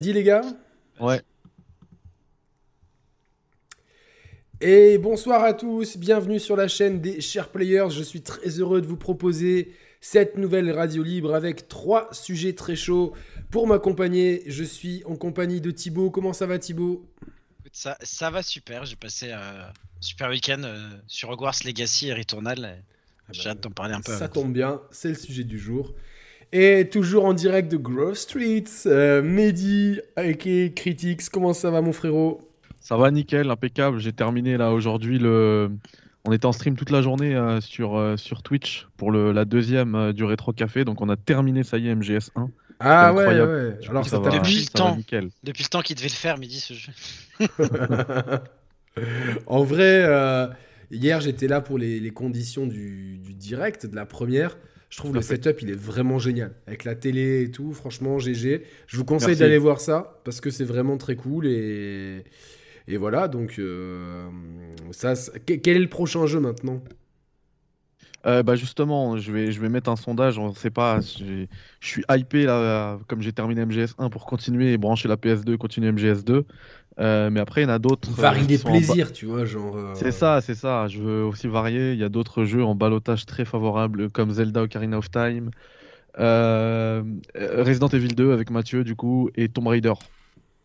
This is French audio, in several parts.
Dis les gars Ouais. Et bonsoir à tous, bienvenue sur la chaîne des chers players. Je suis très heureux de vous proposer cette nouvelle radio libre avec trois sujets très chauds. Pour m'accompagner, je suis en compagnie de Thibaut. Comment ça va Thibaut? Ça, ça va super, j'ai passé un super week-end euh, sur Hogwarts Legacy et Returnal. Ah J'ai bah, hâte d'en parler un peu. Ça tombe bien, c'est le sujet du jour. Et toujours en direct de Grove Street, euh, Mehdi, aka Critics. Comment ça va mon frérot? Ça va nickel, impeccable. J'ai terminé là aujourd'hui le. On était en stream toute la journée euh, sur, euh, sur Twitch pour le, la deuxième euh, du Rétro Café. Donc on a terminé, ça y est, MGS1. Ah ouais, incroyable. ouais. Alors ça va, Depuis le ça va temps. nickel. Depuis le temps qu'il devait le faire, midi ce jeu. En vrai, euh, hier j'étais là pour les, les conditions du, du direct de la première. Je trouve le setup il est vraiment génial. Avec la télé et tout, franchement, GG. Je vous conseille d'aller voir ça parce que c'est vraiment très cool. Et, et voilà, donc euh, ça, quel est le prochain jeu maintenant? Euh, bah justement, je vais, je vais mettre un sondage. On sait pas. j'ai- Je suis hypé là, comme j'ai terminé MGS1 pour continuer et brancher la PS2, continuer MGS2. Euh, mais après, il y en a d'autres. euh, Varie les sont en plaisirs, tu vois, genre. euh, C'est ça, c'est ça. Je veux aussi varier. Il y a d'autres jeux en balotage très favorables comme Zelda Ocarina of Time, euh, Resident Evil 2 avec Mathieu du coup et Tomb Raider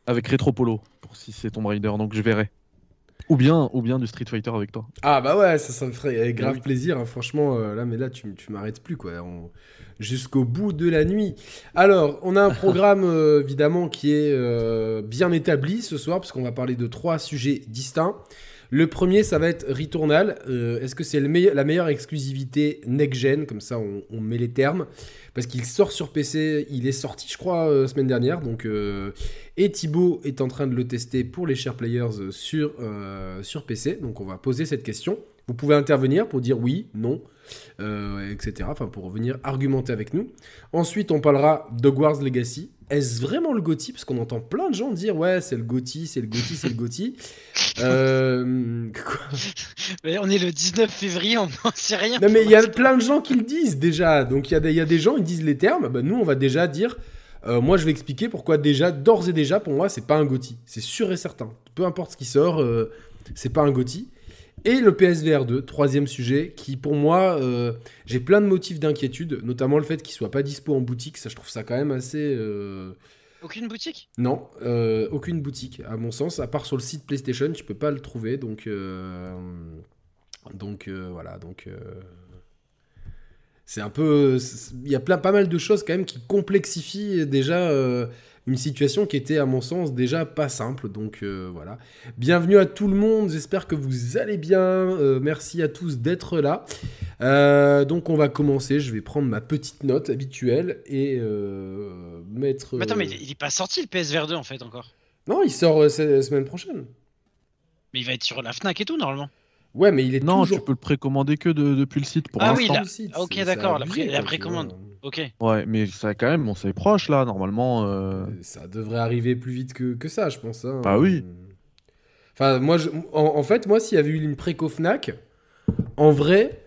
avec Retropolo pour si c'est Tomb Raider. Donc je verrai. Ou bien, ou bien du Street Fighter avec toi. Ah bah ouais, ça, ça me ferait grave oui. plaisir, hein, franchement. euh, là, mais là, tu, tu m'arrêtes plus, quoi. on- Jusqu'au bout de la nuit. Alors, on a un programme, euh, évidemment, qui est euh, bien établi ce soir, parce qu'on va parler de trois sujets distincts. Le premier, ça va être Returnal. Euh, Est-ce que c'est la meilleure exclusivité next-gen? Comme ça, on, met les termes. Parce qu'il sort sur PC, il est sorti, je crois, euh, semaine dernière. Donc, euh, et Thibaut est en train de le tester pour les chers players sur, sur PC. Donc on va poser cette question. Vous pouvez intervenir pour dire oui, non, euh, etc. Enfin, pour venir argumenter avec nous. Ensuite, on parlera d'Hogwarts Legacy. Est-ce vraiment le GOTY Parce qu'on entend plein de gens dire ouais, c'est le GOTY, c'est le GOTY, c'est le GOTY. Euh, on est le 19 février, on n'en sait rien. non, mais il y a plein de gens qui le disent déjà. Donc il y, a des- il y a des gens, ils disent les termes. Bah, nous, on va déjà dire. euh, moi, je vais expliquer pourquoi déjà, d'ores et déjà, pour moi, c'est pas un GOTY. C'est sûr et certain. Peu importe ce qui sort, euh, c'est pas un GOTY. Et le PSVR 2, troisième sujet, qui pour moi, euh, j'ai plein de motifs d'inquiétude, notamment le fait qu'il soit pas dispo en boutique. Ça, je trouve ça quand même assez. euh, Aucune boutique? Non, euh, aucune boutique, à mon sens, à part sur le site PlayStation, tu peux pas le trouver. Donc, donc voilà, donc c'est un peu, il y a plein, pas mal de choses quand même qui complexifient déjà une situation qui était à mon sens déjà pas simple. Donc euh, voilà, bienvenue à tout le monde. J'espère que vous allez bien. Euh, merci à tous d'être là. Euh, donc on va commencer. Je vais prendre ma petite note habituelle et euh, mettre. Mais Attends, mais il il est pas sorti le PSVR 2 en fait encore. non, il sort euh, cette semaine prochaine. Mais il va être sur la Fnac et tout normalement. Ouais, mais il est Non, toujours. tu peux le précommander que de- depuis le site pour Ah oui, l'instant. site, ah, ok, d'accord, la pré- la précommande. vois. Ok. Ouais, mais ça quand même, bon, c'est proche là, normalement. euh, Euh, Ça devrait arriver plus vite que, que ça, je pense. hein. Bah oui. Enfin, moi, je- en, en fait, moi, s'il y avait eu une préco Fnac, en vrai,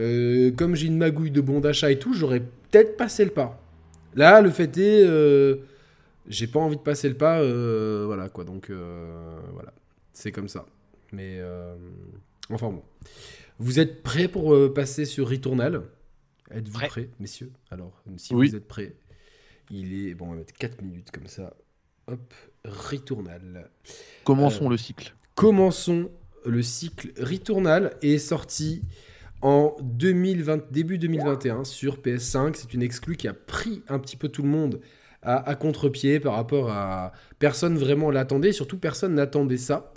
euh, comme j'ai une magouille de bon d'achat et tout, j'aurais peut-être passé le pas. Là, le fait est, euh, j'ai pas envie de passer le pas, euh, voilà quoi. Donc, euh, voilà, c'est comme ça. Mais, euh, enfin bon. Vous êtes prêts pour euh, passer sur Returnal? Êtes-vous Prêt. prêts, messieurs? Alors, si Oui. vous êtes prêts, il est. Bon, on va mettre 4 minutes comme ça. Hop, Returnal. Commençons Euh, le cycle. Commençons le cycle Returnal est sorti en 2020, début 2021 sur PS5. C'est une exclue qui a pris un petit peu tout le monde à, à contre-pied par rapport à personne vraiment l'attendait, surtout personne n'attendait ça.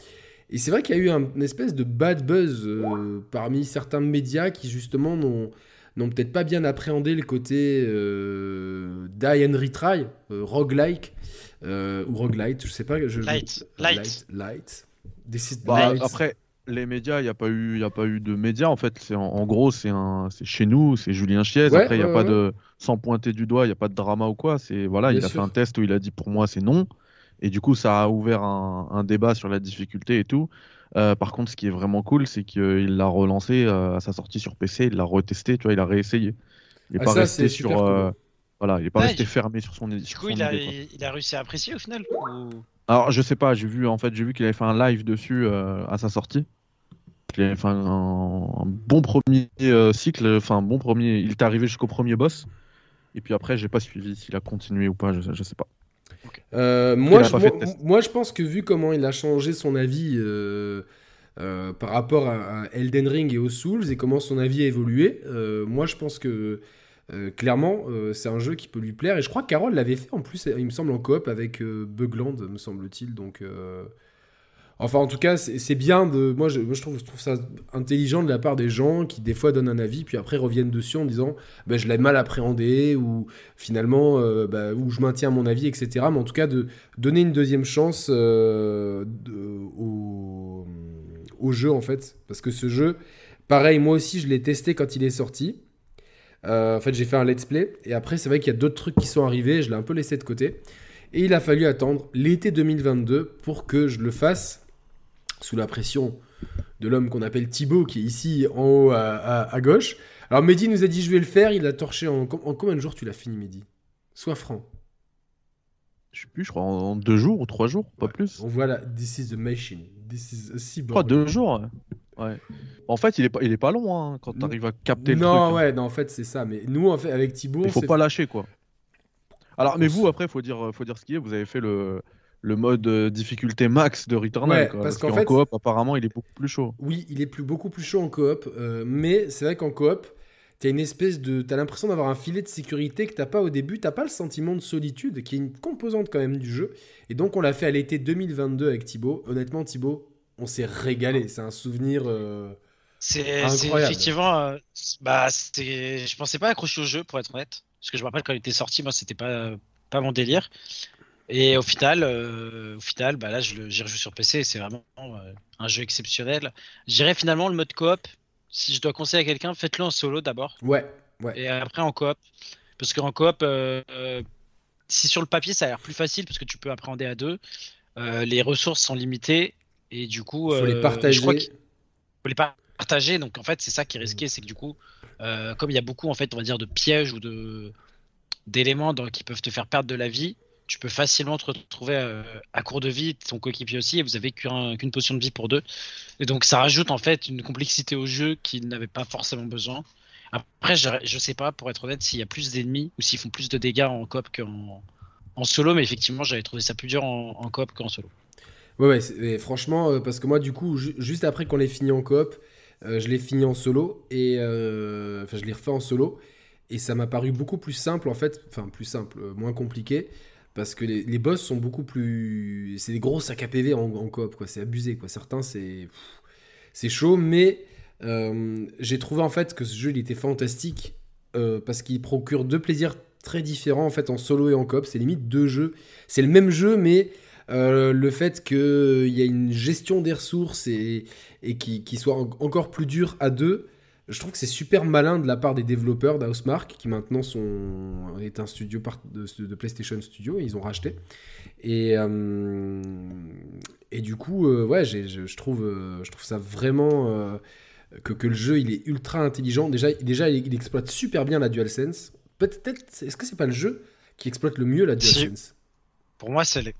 Et c'est vrai qu'il y a eu un- une espèce de bad buzz euh, parmi certains médias qui justement n'ont n'ont peut-être pas bien appréhendé le côté euh, die and retry, euh, roguelike, euh, ou roguelite, je sais pas. Je, Light, light. light. Light. This is Bah, light. après, les médias, il n'y a, pas eu- y a pas eu de médias en fait. C'est en, en gros, c'est un, c'est chez nous, c'est Julien Chiez. Ouais, après, il n'y a pas ouais. de. Sans pointer du doigt, il n'y a pas de drama ou quoi. C'est voilà, Bien il a sûr. fait un test où il a dit pour moi c'est non. Et du coup, ça a ouvert un, un débat sur la difficulté et tout. Euh, par contre, ce qui est vraiment cool, c'est qu'il l'a relancé euh, à sa sortie sur PC, il l'a retesté, tu vois, il a réessayé. Il n'est Ah, pas ça, resté sur. cool. euh, Voilà, il est pas Ouais, resté du- fermé sur son, Du sur coup, son il a, idée, quoi. il a réussi à apprécier au final ou- Alors, je sais pas, j'ai vu en fait, j'ai vu qu'il avait fait un live dessus euh, à sa sortie. Il avait fait un, un bon premier euh, cycle, enfin un bon premier. Il était arrivé jusqu'au premier boss. Et puis après, j'ai pas suivi s'il a continué ou pas, je, je sais pas. Euh, moi, je, moi, je pense que vu comment il a changé son avis euh, euh, par rapport à, à Elden Ring et aux Souls et comment son avis a évolué, euh, moi je pense que euh, clairement euh, c'est un jeu qui peut lui plaire. Et je crois que Carole l'avait fait en plus, il me semble, en coop avec euh, Bugland, me semble-t-il. Donc, euh, enfin, en tout cas, c'est bien de. Moi, je, trouve, ça intelligent de la part des gens qui des fois donnent un avis puis après reviennent dessus en disant ben, je l'ai mal appréhendé ou finalement euh, bah, où je maintiens mon avis, etc. Mais en tout cas, de donner une deuxième chance euh, au jeu, en fait. Parce que ce jeu, pareil, moi aussi, je l'ai testé quand il est sorti. Euh, en fait, j'ai fait un let's play. Et après, c'est vrai qu'il y a d'autres trucs qui sont arrivés. Je l'ai un peu laissé de côté. Et il a fallu attendre l'été 2022 pour que je le fasse sous la pression de l'homme qu'on appelle Thibaut, qui est ici en haut à, à- à gauche. Alors Mehdi nous a dit je vais le faire, il l'a torché en, en combien de jours tu l'as fini Mehdi? Sois franc. Je sais plus, je crois en, deux jours ou trois jours, pas Ouais. plus. On voit là, this is a machine, this is a cyborg. deux jours. Ouais. En fait, il est pas, il est pas long hein, quand Non. t'arrives à capter le Non, truc. ouais, non, en fait c'est ça. Mais nous, en fait, avec Thibaut, Il faut pas fait- lâcher quoi. Alors, mais vous après, faut dire, faut dire ce qui est. Vous avez fait le, le mode euh, difficulté max de Returnal. Ouais, quoi, parce parce qu'en fait- coop, apparemment, il est beaucoup plus chaud. Oui, il est plus, beaucoup plus chaud en coop, euh, mais c'est vrai qu'en coop, t'as une espèce de, t'as l'impression d'avoir un filet de sécurité que t'as pas au début. T'as pas le sentiment de solitude, qui est une composante quand même du jeu. Et donc on l'a fait à l'été 2022 avec Thibaut. Honnêtement, Thibaut, on s'est régalé. C'est un souvenir. euh, C'est effectivement. euh, bah, c'était. Je pensais pas accrocher au jeu, pour être honnête. Parce que je me rappelle quand il était sorti, moi, c'était pas, pas mon délire. Et au final, euh, au final bah là, j'y rejoue sur PC et c'est vraiment euh, un jeu exceptionnel. Je dirais finalement le mode coop. Si je dois conseiller à quelqu'un, faites-le en solo d'abord. Ouais, ouais. Et après en coop. Parce qu'en coop, euh, euh, si sur le papier ça a l'air plus facile parce que tu peux appréhender à deux, les ressources sont limitées et du coup, Faut les partager. je crois qu'il faut les partager. Donc en fait, c'est ça qui est risqué, c'est que du coup, comme il y a beaucoup en fait, on va dire de pièges ou de d'éléments qui peuvent te faire perdre de la vie, tu peux facilement te retrouver euh, à court de vie, ton coéquipier aussi, et vous avez qu'un- qu'une potion de vie pour deux. Et donc ça rajoute en fait une complexité au jeu qu'il n'avait pas forcément besoin. Après, je, je sais pas, pour être honnête, s'il y a plus d'ennemis ou s'ils font plus de dégâts en coop qu'en en solo, mais effectivement, j'avais trouvé ça plus dur en, coop qu'en solo. Ouais, ouais, mais franchement, euh, parce que moi, du coup, ju- juste après qu'on l'ait fini en coop, euh, je l'ai fini en solo, et je l'ai refait en solo, et ça m'a paru beaucoup plus simple, en fait, enfin, plus simple, moins compliqué, parce que les, boss sont beaucoup plus. C'est des gros sacs en, coop, quoi, c'est abusé, quoi. Certains, c'est. C'est chaud, mais euh, j'ai trouvé, en fait, que ce jeu, il était fantastique, euh, parce qu'il procure deux plaisirs très différents, en fait, en solo et en coop, c'est limite deux jeux. C'est le même jeu, mais. Euh, le fait qu'il y a une gestion des ressources et, et qui, soit en- encore plus dur à deux, je trouve que c'est super malin de la part des développeurs d'Housemark, qui maintenant sont, est un studio part- de, de PlayStation Studio, ils ont racheté. Et, euh, et du coup, euh, ouais, je, je trouve, euh, je trouve ça vraiment euh, que, que le jeu il est ultra intelligent. Déjà, déjà il, il exploite super bien la DualSense. Peut-être, est-ce que c'est pas le jeu qui exploite le mieux la Si. DualSense? Pour moi, c'est les-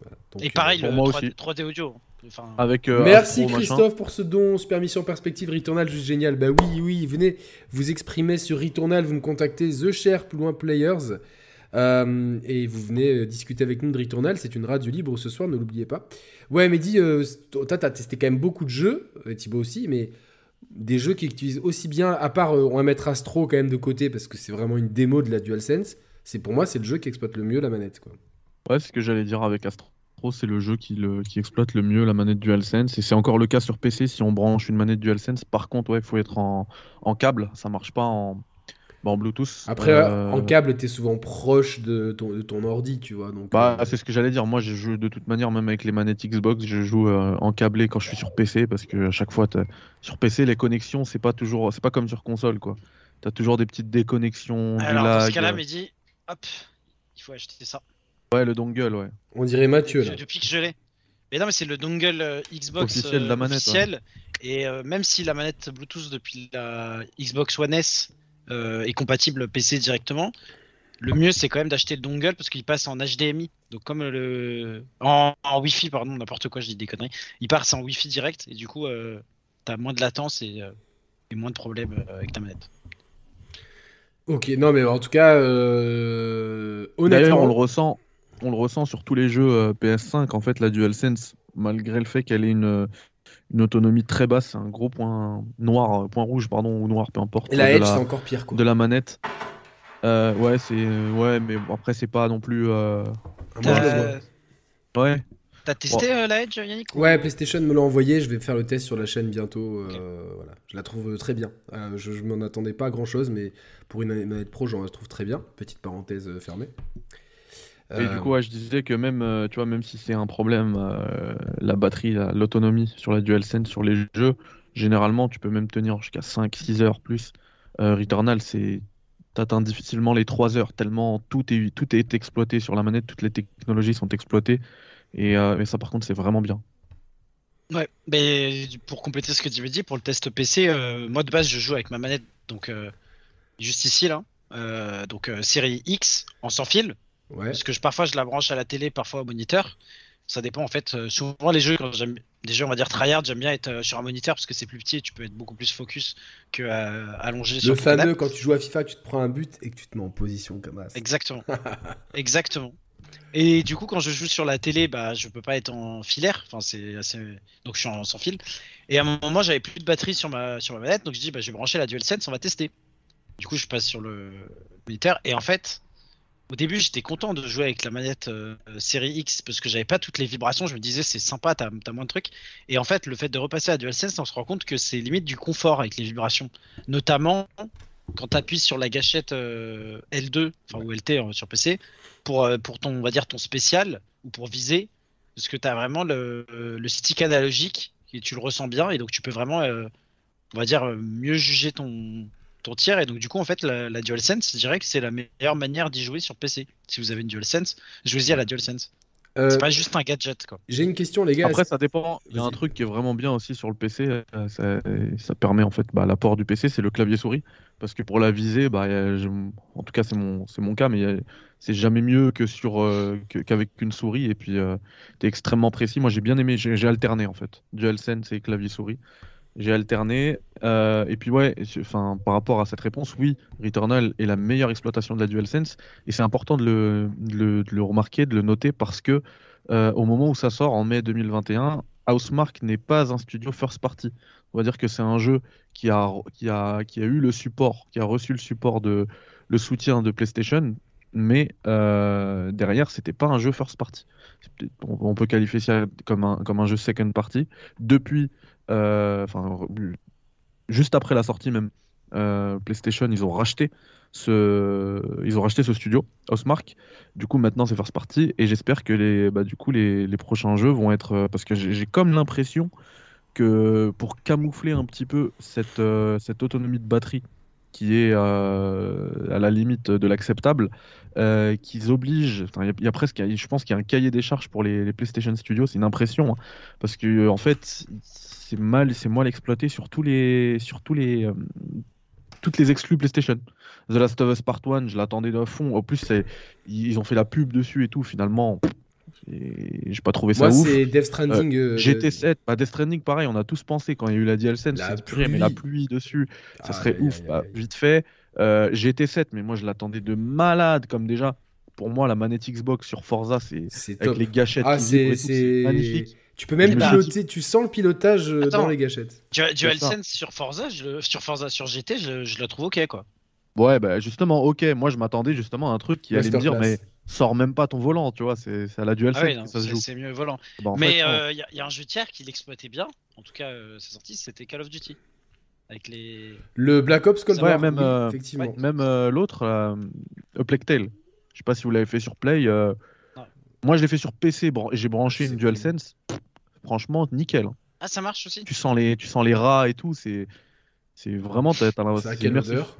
Voilà. Donc, Et pareil, pour le moi 3D, aussi. 3D audio. Enfin, Avec, euh, Merci Astro, machin. Christophe pour ce don, Super Mission Perspective Returnal, juste génial. Bah oui, oui, venez vous exprimer sur Returnal, vous me contactez The Cher, plus loin Players, euh, et vous venez euh, discuter avec nous de Returnal, c'est une radio libre ce soir, ne l'oubliez pas. Ouais, mais dis, euh, toi t'as testé quand même beaucoup de jeux, Thibaut aussi, mais des jeux qui utilisent aussi bien, à part, euh, on va mettre Astro quand même de côté, parce que c'est vraiment une démo de la DualSense, c'est pour moi c'est le jeu qui exploite le mieux la manette. Quoi. Ouais, c'est ce que j'allais dire avec Astro. C'est le jeu qui, le, qui exploite le mieux la manette DualSense. Et c'est encore le cas sur PC si on branche une manette DualSense. Par contre, ouais, il faut être en, en câble. Ça marche pas en, bah, en Bluetooth. Après, Euh, en câble, t'es souvent proche de ton, de ton ordi, tu vois. Donc, Bah, euh, c'est ce que j'allais dire. Moi, je joue de toute manière, même avec les manettes Xbox, je joue euh, en câblé quand je suis sur PC parce que à chaque fois, sur PC, les connexions, c'est pas toujours, c'est pas comme sur console, quoi. T'as toujours des petites déconnexions, du alors dans ce lag. cas-là, Mehdi, hop, il faut acheter ça. Ouais, le dongle, ouais. on dirait Mathieu, là. Depuis, que je l'ai. Mais non, mais c'est le dongle euh, Xbox Officiel de la euh, manette, officiel. Et euh, même si la manette Bluetooth depuis la Xbox One S euh, est compatible PC directement, le mieux c'est quand même d'acheter le dongle parce qu'il passe en HDMI. Donc comme le en, en Wi-Fi pardon n'importe quoi je dis des conneries. Il passe en Wi-Fi direct et du coup euh, t'as moins de latence et, euh, et moins de problèmes euh, avec ta manette. Ok, non mais en tout cas, euh, D'ailleurs, honnêtement, on le ressent, on le ressent sur tous les jeux euh, PS5. En fait, la DualSense, malgré le fait qu'elle ait une, une autonomie très basse, c'est un gros point noir, euh, point rouge, pardon, ou noir, peu importe, et la Edge c'est encore pire quoi. de la manette. Euh, ouais, c'est ouais, mais après c'est pas non plus. euh, moi, je le T'as vois. Ouais, t'as testé euh, la Edge Yannick ou- Ouais, PlayStation me l'a envoyé, je vais faire le test sur la chaîne bientôt. euh, voilà. Je la trouve très bien. Euh, je je m'en attendais pas à grand chose, mais pour une manette pro, j'en trouve très bien. Petite parenthèse euh, fermée. Et Euh, du coup, ouais, je disais que même, euh, tu vois, même si c'est un problème, euh, la batterie, la- l'autonomie sur la DualSense, sur les jeux, généralement, tu peux même tenir jusqu'à 5-6 heures plus. Euh, Returnal, c'est, t'atteins difficilement les 3 heures, tellement tout est, tout est exploité sur la manette, toutes les technologies sont exploitées. Et, euh, et ça, par contre, c'est vraiment bien. Ouais, mais pour compléter ce que tu veux dire, pour le test PC, euh, moi de base je joue avec ma manette, donc euh, juste ici là, euh, donc euh, série X en sans fil, ouais. parce que je, parfois je la branche à la télé, parfois au moniteur. Ça dépend en fait. euh, souvent les jeux, quand j'aime des jeux on va dire tryhard, j'aime bien être euh, sur un moniteur parce que c'est plus petit et tu peux être beaucoup plus focus que euh, allongé sur Le fameux, canapé. quand tu joues à FIFA, tu te prends un but et que tu te mets en position comme ça. Exactement. Exactement. Et du coup, quand je joue sur la télé, bah, je peux pas être en filaire. Enfin, c'est assez... Donc, je suis en sans fil. Et à un moment, j'avais plus de batterie sur ma, sur ma manette. Donc, je dis, bah, je vais brancher la DualSense, on va tester. Du coup, je passe sur le moniteur. Et en fait, au début, j'étais content de jouer avec la manette euh, série X parce que j'avais pas toutes les vibrations. Je me disais, c'est sympa, t'as as moins de trucs. Et en fait, le fait de repasser à DualSense, on se rend compte que c'est limite du confort avec les vibrations. Notamment quand tu appuies sur la gâchette euh, L2, enfin ou LT euh, sur PC, pour, euh, pour ton, on va dire, ton spécial ou pour viser, parce que tu as vraiment le, le stick analogique et tu le ressens bien et donc tu peux vraiment, on va dire, mieux juger ton, ton tir. Et donc, du coup, en fait, la, la DualSense, je dirais que c'est la meilleure manière d'y jouer sur PC. Si vous avez une DualSense, jouez-y à la DualSense. Euh, C'est pas juste un gadget, quoi. J'ai une question, les gars. Après, ça dépend. Il y a un truc qui est vraiment bien aussi sur le PC. euh, ça, ça permet en fait bah, l'apport du PC, c'est le clavier souris. Parce que pour la visée, bah, je- en tout cas, c'est mon, c'est mon cas, mais a- c'est jamais mieux que sur euh, que- qu'avec une souris. Et puis, tu es extrêmement précis. Moi, j'ai bien aimé. J'ai j'ai alterné en fait. DualSense et clavier souris. J'ai alterné. euh, et puis, ouais, enfin, par rapport à cette réponse, oui, Returnal est la meilleure exploitation de la DualSense. Et c'est important de le, le- remarquer, de le noter, parce que euh, au moment où ça sort en mai 2021, Housemark n'est pas un studio first party. On va dire que c'est un jeu qui a, qui a, qui a eu le support, qui a reçu le support de le soutien de PlayStation, mais euh, derrière, c'était pas un jeu first party. On, peut qualifier ça comme un, comme un jeu second party. Depuis, enfin, re- juste après la sortie même, euh, PlayStation, ils ont racheté ce, ils ont racheté ce studio, Housemark. Du coup, maintenant, c'est first party. Et j'espère que les, bah, du coup, les, les prochains jeux vont être. euh, parce que j'ai comme l'impression que pour camoufler un petit peu cette, euh, cette autonomie de batterie qui est euh, à la limite de l'acceptable, euh, qu'ils obligent. enfin, Il y, a- presque, je pense qu'il y a un cahier des charges pour les, PlayStation Studios, c'est une impression, hein, parce que euh, en fait, c'est mal, c'est mal exploité sur tous les, sur tous les, euh, toutes les exclus PlayStation. The Last of Us Part 1, je l'attendais de fond. En plus, ils ont fait la pub dessus et tout. Finalement, j'ai pas trouvé ça Moi, ouf. c'est Death Stranding. euh, GT7, bah Death Stranding, pareil, on a tous pensé quand il y a eu la La c'est mais la pluie. dessus, ça serait ouf. Bah, vite fait, euh, GT7, mais moi je l'attendais de malade, comme déjà, pour moi, la manette Xbox sur Forza, c'est avec top. les gâchettes Ah, c'est- magnifique. Tu peux même piloter, tu sens le pilotage euh, Attends. dans les gâchettes. Du-. DualSense sur Forza, je le- sur Forza sur GT, je, je la trouve ok, quoi. Ouais, bah justement, ok, moi je m'attendais justement à un truc qui allait me dire, mais sors même pas ton volant, tu vois, c'est à la DualSense Ah oui, non, que ça se c'est joue. c'est mieux volant. Bah, Mais il y, a- y a un jeu tiers qui l'exploitait bien. En tout cas, euh, c'est sorti, c'était Call of Duty. Avec les. Le Black Ops Cold Ouais, War, même, oui, euh, effectivement. Même euh, l'autre, euh, A Plague Tale. Je sais pas si vous l'avez fait sur Play. Moi, je l'ai fait sur PC. bran- J'ai branché une DualSense. Pff, Franchement, nickel. hein. Ah, ça marche aussi Tu sens les, tu sens les rats et tout. C'est, c'est vraiment. T'as, t'as l'impression- C'est à c'est quelle odeur?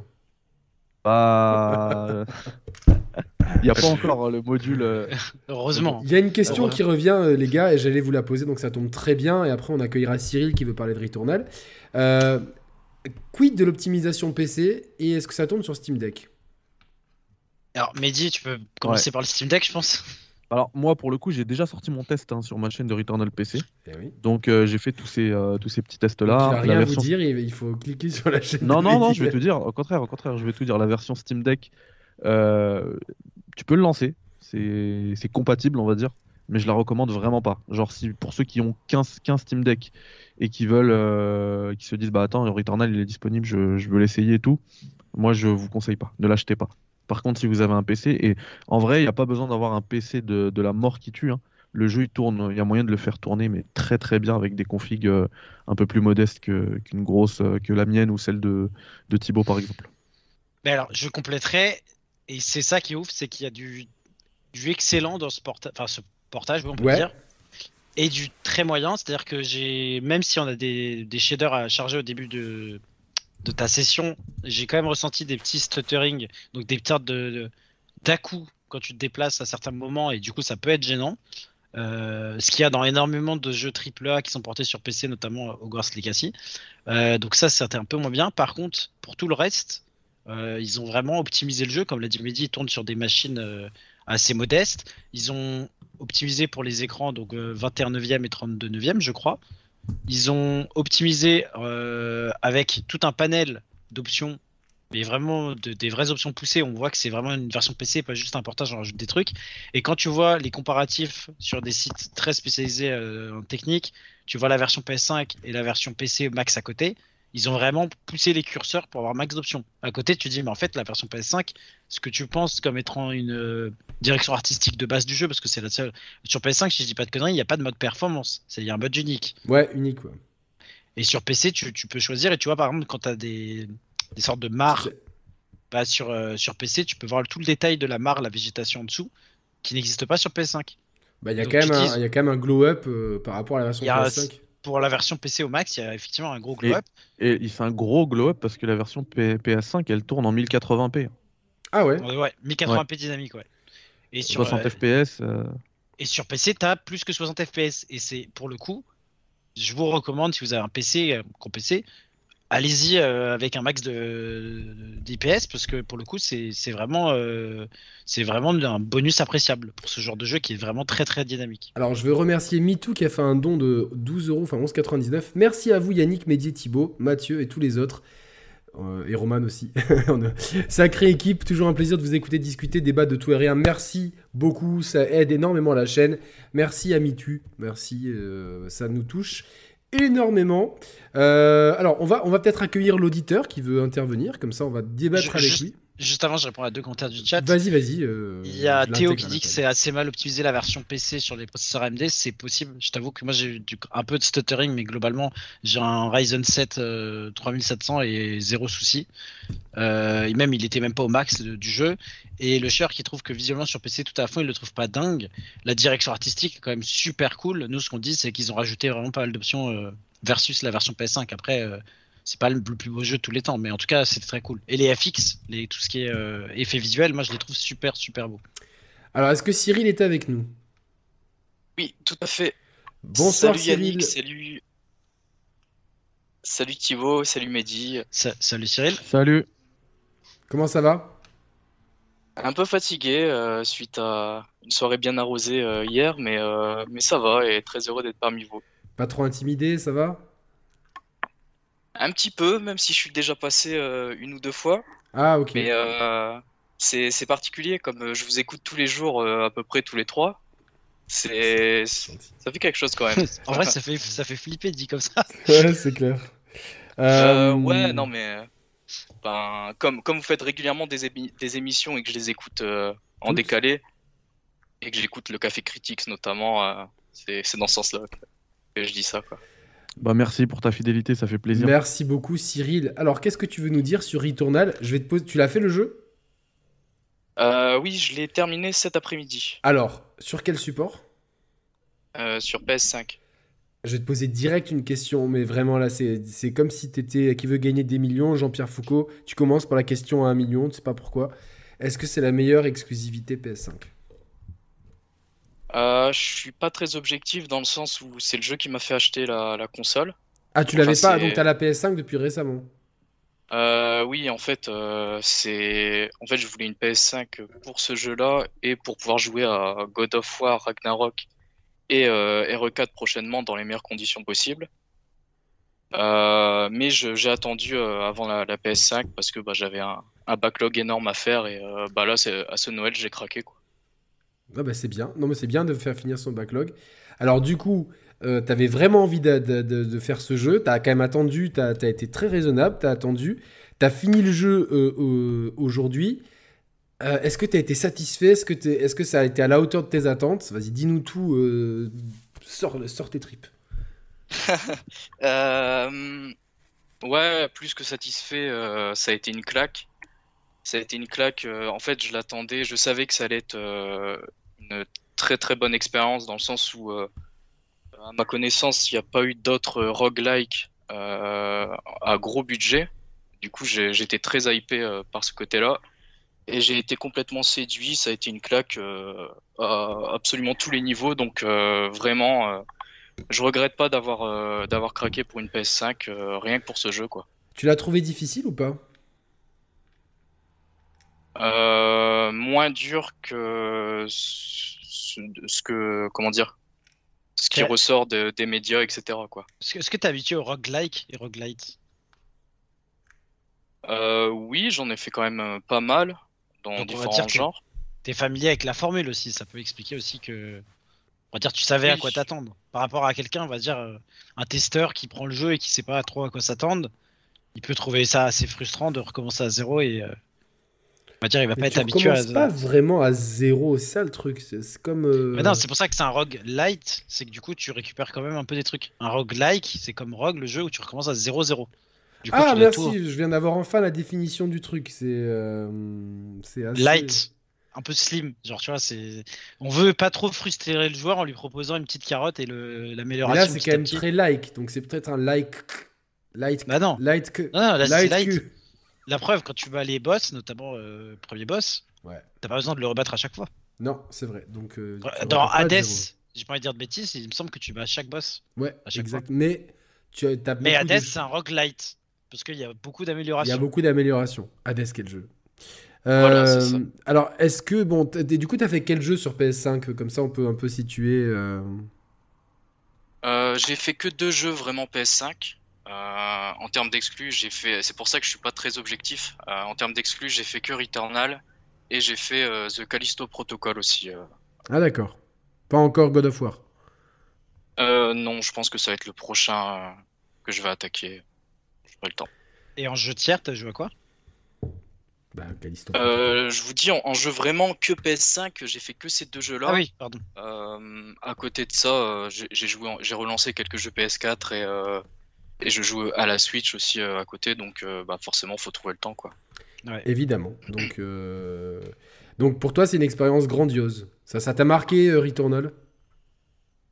Bah, Il n'y a pas encore euh, le module. euh, Heureusement. Il y a une question qui revient, euh, les gars, et j'allais vous la poser, donc ça tombe très bien. Et après, on accueillera Cyril qui veut parler de Returnal. Euh, quid de l'optimisation PC et est-ce que ça tourne sur Steam Deck? Alors, Mehdi, tu peux commencer par le Steam Deck, je pense. Alors moi pour le coup j'ai déjà sorti mon test hein, sur ma chaîne de Returnal PC. Eh oui. Donc euh, j'ai fait tous ces, euh, tous ces petits tests là. il rien à vous dire, il faut cliquer sur la chaîne. Non de non non je vais te dire au contraire au contraire je vais tout dire la version Steam Deck euh, tu peux le lancer c'est compatible on va dire mais je la recommande vraiment pas. Genre si pour ceux qui ont 15, 15 Steam Deck et qui veulent qui se disent bah attends Returnal il est disponible je, je veux l'essayer et tout moi je vous conseille pas ne l'achetez pas. Par contre, si vous avez un PC, et en vrai, il n'y a pas besoin d'avoir un PC de, de la mort qui tue. hein. Le jeu, il tourne, il y a moyen de le faire tourner, mais très très bien avec des configs euh, un peu plus modestes que- qu'une grosse, euh, que la mienne ou celle de, de Thibaut, par exemple. Mais alors, je compléterai, et c'est ça qui est ouf, c'est qu'il y a du, du excellent dans ce, porta- enfin, ce portage, on peut Ouais. dire, et du très moyen. C'est-à-dire que j'ai, même si on a des, des shaders à charger au début de, de ta session, j'ai quand même ressenti des petits stutterings, donc des pertes de, d'à-coup quand tu te déplaces à certains moments, et du coup, ça peut être gênant. Euh, ce qu'il y a dans énormément de jeux AAA qui sont portés sur PC, notamment Hogwarts Legacy. Euh, donc ça, c'était un peu moins bien. Par contre, pour tout le reste, euh, ils ont vraiment optimisé le jeu. Comme l'a dit Mehdi, ils tournent sur des machines euh, assez modestes. Ils ont optimisé pour les écrans, donc euh, 21 neuvième et 32 neuvième, je crois. Ils ont optimisé euh, avec tout un panel d'options, mais vraiment de- des vraies options poussées. On voit que c'est vraiment une version PC, pas juste un portage, on rajoute des trucs. Et quand tu vois les comparatifs sur des sites très spécialisés euh, en technique, tu vois la version PS5 et la version PC max à côté, ils ont vraiment poussé les curseurs pour avoir max d'options. À côté, tu dis, mais en fait, la version PS5, ce que tu penses comme étant une euh, direction artistique de base du jeu, parce que c'est la seule. Sur PS5, si je dis pas de conneries, il n'y a pas de mode performance. C'est- Il y a un mode unique. Ouais, unique, ouais. Et sur PC, tu, tu peux choisir, et tu vois, par exemple, quand tu as des, des sortes de mares, bah, sur, euh, sur PC, tu peux voir tout le détail de la mare, la végétation en dessous, qui n'existe pas sur PS5. Bah, il y a quand même un, dis- il y a quand même un glow-up euh, par rapport à la version Il y a- PS5. Pour la version PC au max, il y a effectivement un gros glow-up. Et il fait un gros glow-up parce que la version P- PS5, elle tourne en 1080p. Ah ouais Ouais, 1080p dynamique, ouais. Et sur, 60 euh, FPS. euh, Et sur PC, tu as plus que 60 FPS. Et c'est pour le coup, je vous recommande, si vous avez un PC, euh, gros PC, allez-y euh, avec un max de d'IPS parce que pour le coup, c'est c'est vraiment, euh, c'est vraiment un bonus appréciable pour ce genre de jeu qui est vraiment très très dynamique. Alors, je veux remercier MeToo qui a fait un don de 12 euros, enfin 11,99. Merci à vous, Yannick, Mehdi, Thibaut, Mathieu et tous les autres. Euh, et Roman aussi. Sacrée équipe, toujours un plaisir de vous écouter discuter, débattre de tout et rien. Merci beaucoup, ça aide énormément la chaîne. Merci à MeToo, merci, ça nous touche énormément. Euh, alors, on va, on va peut-être accueillir l'auditeur qui veut intervenir, comme ça on va débattre Je- avec lui. Juste avant, je réponds à deux commentaires du chat. Vas-y, vas-y. euh, Il y a Théo qui dit que c'est assez mal optimisé la version PC sur les processeurs AMD. C'est possible. Je t'avoue que moi j'ai eu du- un peu de stuttering, mais globalement j'ai un Ryzen 7 euh, 3700 et zéro souci. Euh, et même il était même pas au max de- du jeu. Et le cher qui trouve que visuellement sur PC tout à fond, il le trouve pas dingue. La direction artistique est quand même super cool. Nous ce qu'on dit c'est qu'ils ont rajouté vraiment pas mal d'options euh, versus la version PS5. Après. C'est pas le le plus beau jeu de tous les temps, mais en tout cas, c'était très cool. Et les FX, les, tout ce qui est euh, effet visuel, moi je les trouve super, super beaux. Alors, est-ce que Cyril est avec nous? Oui, tout à fait. Bonsoir salut Cyril. Yannick, salut. Salut Thibaut, salut Mehdi. Sa- salut Cyril. Salut. Comment ça va? Un peu fatigué euh, suite à une soirée bien arrosée euh, hier, mais, euh, mais ça va et très heureux d'être parmi vous. Pas trop intimidé, ça va? Un petit peu, même si je suis déjà passé euh, une ou deux fois, Ah, ok. mais euh, c'est c'est particulier comme euh, je vous écoute tous les jours, euh, à peu près tous les trois. C'est ça fait quelque chose quand même. En vrai, ça fait, ça fait flipper dit comme ça. Ouais, c'est clair. Euh, Euh, ouais, non, mais ben, comme, comme vous faites régulièrement des, émi- des émissions et que je les écoute euh, en décalé, et que j'écoute le Café Critics notamment, euh, c'est c'est dans ce sens-là que, que je dis ça. Quoi. Bah merci pour ta fidélité, ça fait plaisir. Merci beaucoup, Cyril. Alors, qu'est-ce que tu veux nous dire sur Returnal? Je vais te poser. Tu l'as fait le jeu? Euh, oui, je l'ai terminé cet après-midi Alors, sur quel support? Euh, sur PS5. Je vais te poser direct une question, mais vraiment là, c'est c'est comme si tu étais qui veut gagner des millions, Jean-Pierre Foucault. Tu commences par la question à un million, tu sais pas pourquoi. Est-ce que c'est la meilleure exclusivité PS5 Euh, je suis pas très objectif dans le sens où c'est le jeu qui m'a fait acheter la, la console. Ah, tu l'avais Enfin, pas, donc t'as la PS5 depuis récemment. Euh, oui, en fait, euh, c'est en fait je voulais une PS5 pour ce jeu-là et pour pouvoir jouer à God of War, Ragnarok et euh, RE4 prochainement dans les meilleures conditions possibles. Euh, mais j'ai attendu euh, avant la, la PS5 parce que bah, j'avais un, un backlog énorme à faire et euh, bah là c'est à ce Noël j'ai craqué quoi. Ah bah c'est bien. Non mais c'est bien de faire finir son backlog. Alors du coup, euh, t'avais vraiment envie de, faire ce jeu. T'as quand même attendu. T'as as été très raisonnable. T'as attendu. T'as fini le jeu euh, euh, aujourd'hui. Est-ce que t'as été satisfait? Est-ce que, ça a été à la hauteur de tes attentes? Vas-y, dis-nous tout. sors, tes tripes. Ouais, plus que satisfait, ça a été une claque. Ça a été une claque. en fait, je l'attendais. Je savais que ça allait être très très bonne expérience dans le sens où, euh, à ma connaissance, il n'y a pas eu d'autres roguelike euh, à gros budget. Du coup, j'étais très hypé euh, par ce côté-là. Et j'ai été complètement séduit. Ça a été une claque à absolument tous les niveaux. Donc, vraiment. je regrette pas d'avoir d'avoir craqué pour une PS5, euh, rien que pour ce jeu, quoi. Tu l'as trouvé difficile ou pas? Moins dur que ce, ce que, comment dire, ce qui ressort de- des médias, etc., quoi. Est-ce que que t'es habitué au roguelike et roguelite Euh, oui, j'en ai fait quand même euh, pas mal dans Donc, on va différents genres. T'es familier avec la formule aussi, ça peut expliquer aussi que. On va dire, tu savais à quoi t'attendre. Par rapport à quelqu'un, on va dire, euh, un testeur qui prend le jeu et qui sait pas trop à quoi s'attendre, il peut trouver ça assez frustrant de recommencer à zéro et. Va dire, il va Mais pas être tu habitué à. pas vraiment à zéro. C'est ça le truc. C'est comme. euh, Mais non, c'est pour ça que c'est un rogue light, c'est que du coup tu récupères quand même un peu des trucs. Un rogue like, c'est comme rogue le jeu où tu recommences à 0-0. Du coup, Ah merci. Je viens d'avoir enfin la définition du truc. C'est. euh, C'est assez. light, un peu slim. Genre, tu vois, c'est. On veut pas trop frustrer le joueur en lui proposant une petite carotte et le... L'amélioration. là, c'est quand même très like. Donc c'est peut-être un like. Light. Bah non. Light que. Non, non, là, light light. que. La preuve, quand tu bats les boss, notamment euh, premier boss, Ouais. t'as pas besoin de le rebattre à chaque fois. Non, c'est vrai. Donc. euh, Dans Hades, j'ai pas envie de dire de bêtises, il me semble que tu bats chaque boss. Ouais, à chaque exact. Mais tu as. t'as Mais beaucoup de- Hades, c'est un roguelite. Parce qu'il y a beaucoup Il y a d'améliorations. beaucoup d'améliorations. Hades, quel jeu. Voilà, Euh, ça. alors, est-ce que bon, du coup, t'as fait quel jeu sur PS5 Comme ça, on peut un peu situer. euh, Euh, j'ai fait que deux jeux vraiment PS5. Euh, en termes d'exclus, j'ai fait. C'est pour ça que je suis pas très objectif. Euh, en termes d'exclus, j'ai fait que Returnal et j'ai fait euh, The Callisto Protocol aussi. euh. Ah d'accord. Pas encore God of War. Euh, non, je pense que ça va être le prochain euh, que je vais attaquer. J'aurai le temps. Et en jeu tiers, t'as joué à quoi? Bah, Callisto. Euh, je vous dis, en, en jeu vraiment que PS5, j'ai fait que ces deux jeux-là. Ah oui, pardon. Euh, à côté de ça, euh, j'ai joué, en- j'ai relancé quelques jeux PS4 et, euh, et je joue à la Switch aussi euh, à côté, donc euh, bah forcément, faut trouver le temps, quoi. Évidemment. Donc, euh, donc pour toi, c'est une expérience grandiose. Ça, ça t'a marqué, euh, Returnal?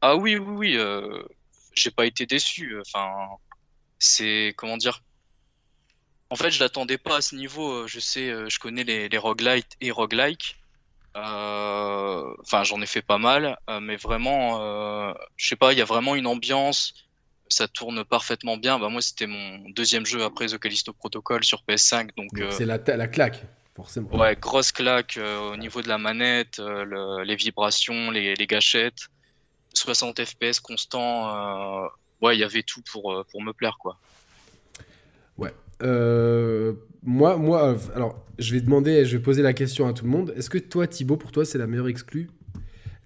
Ah oui, oui, oui, euh, j'ai pas été déçu. Enfin, c'est comment dire. En fait, je l'attendais pas à ce niveau. Je sais, je connais les, les roguelites et roguelike. Euh, Enfin, j'en ai fait pas mal, euh, mais vraiment, euh, je sais pas, il y a vraiment une ambiance. Ça tourne parfaitement bien. Bah, moi, c'était mon deuxième jeu après The Callisto Protocol sur PS5, donc euh, C'est la, la claque, forcément. Ouais, grosse claque euh, au niveau de la manette, euh, le- les vibrations, les, les gâchettes, 60 FPS constant. euh, ouais, il y avait tout pour, pour me plaire, quoi. Euh, moi, moi, alors, je vais demander, je vais poser la question à tout le monde. Est-ce que toi, Thibaut, pour toi, c'est la meilleure exclue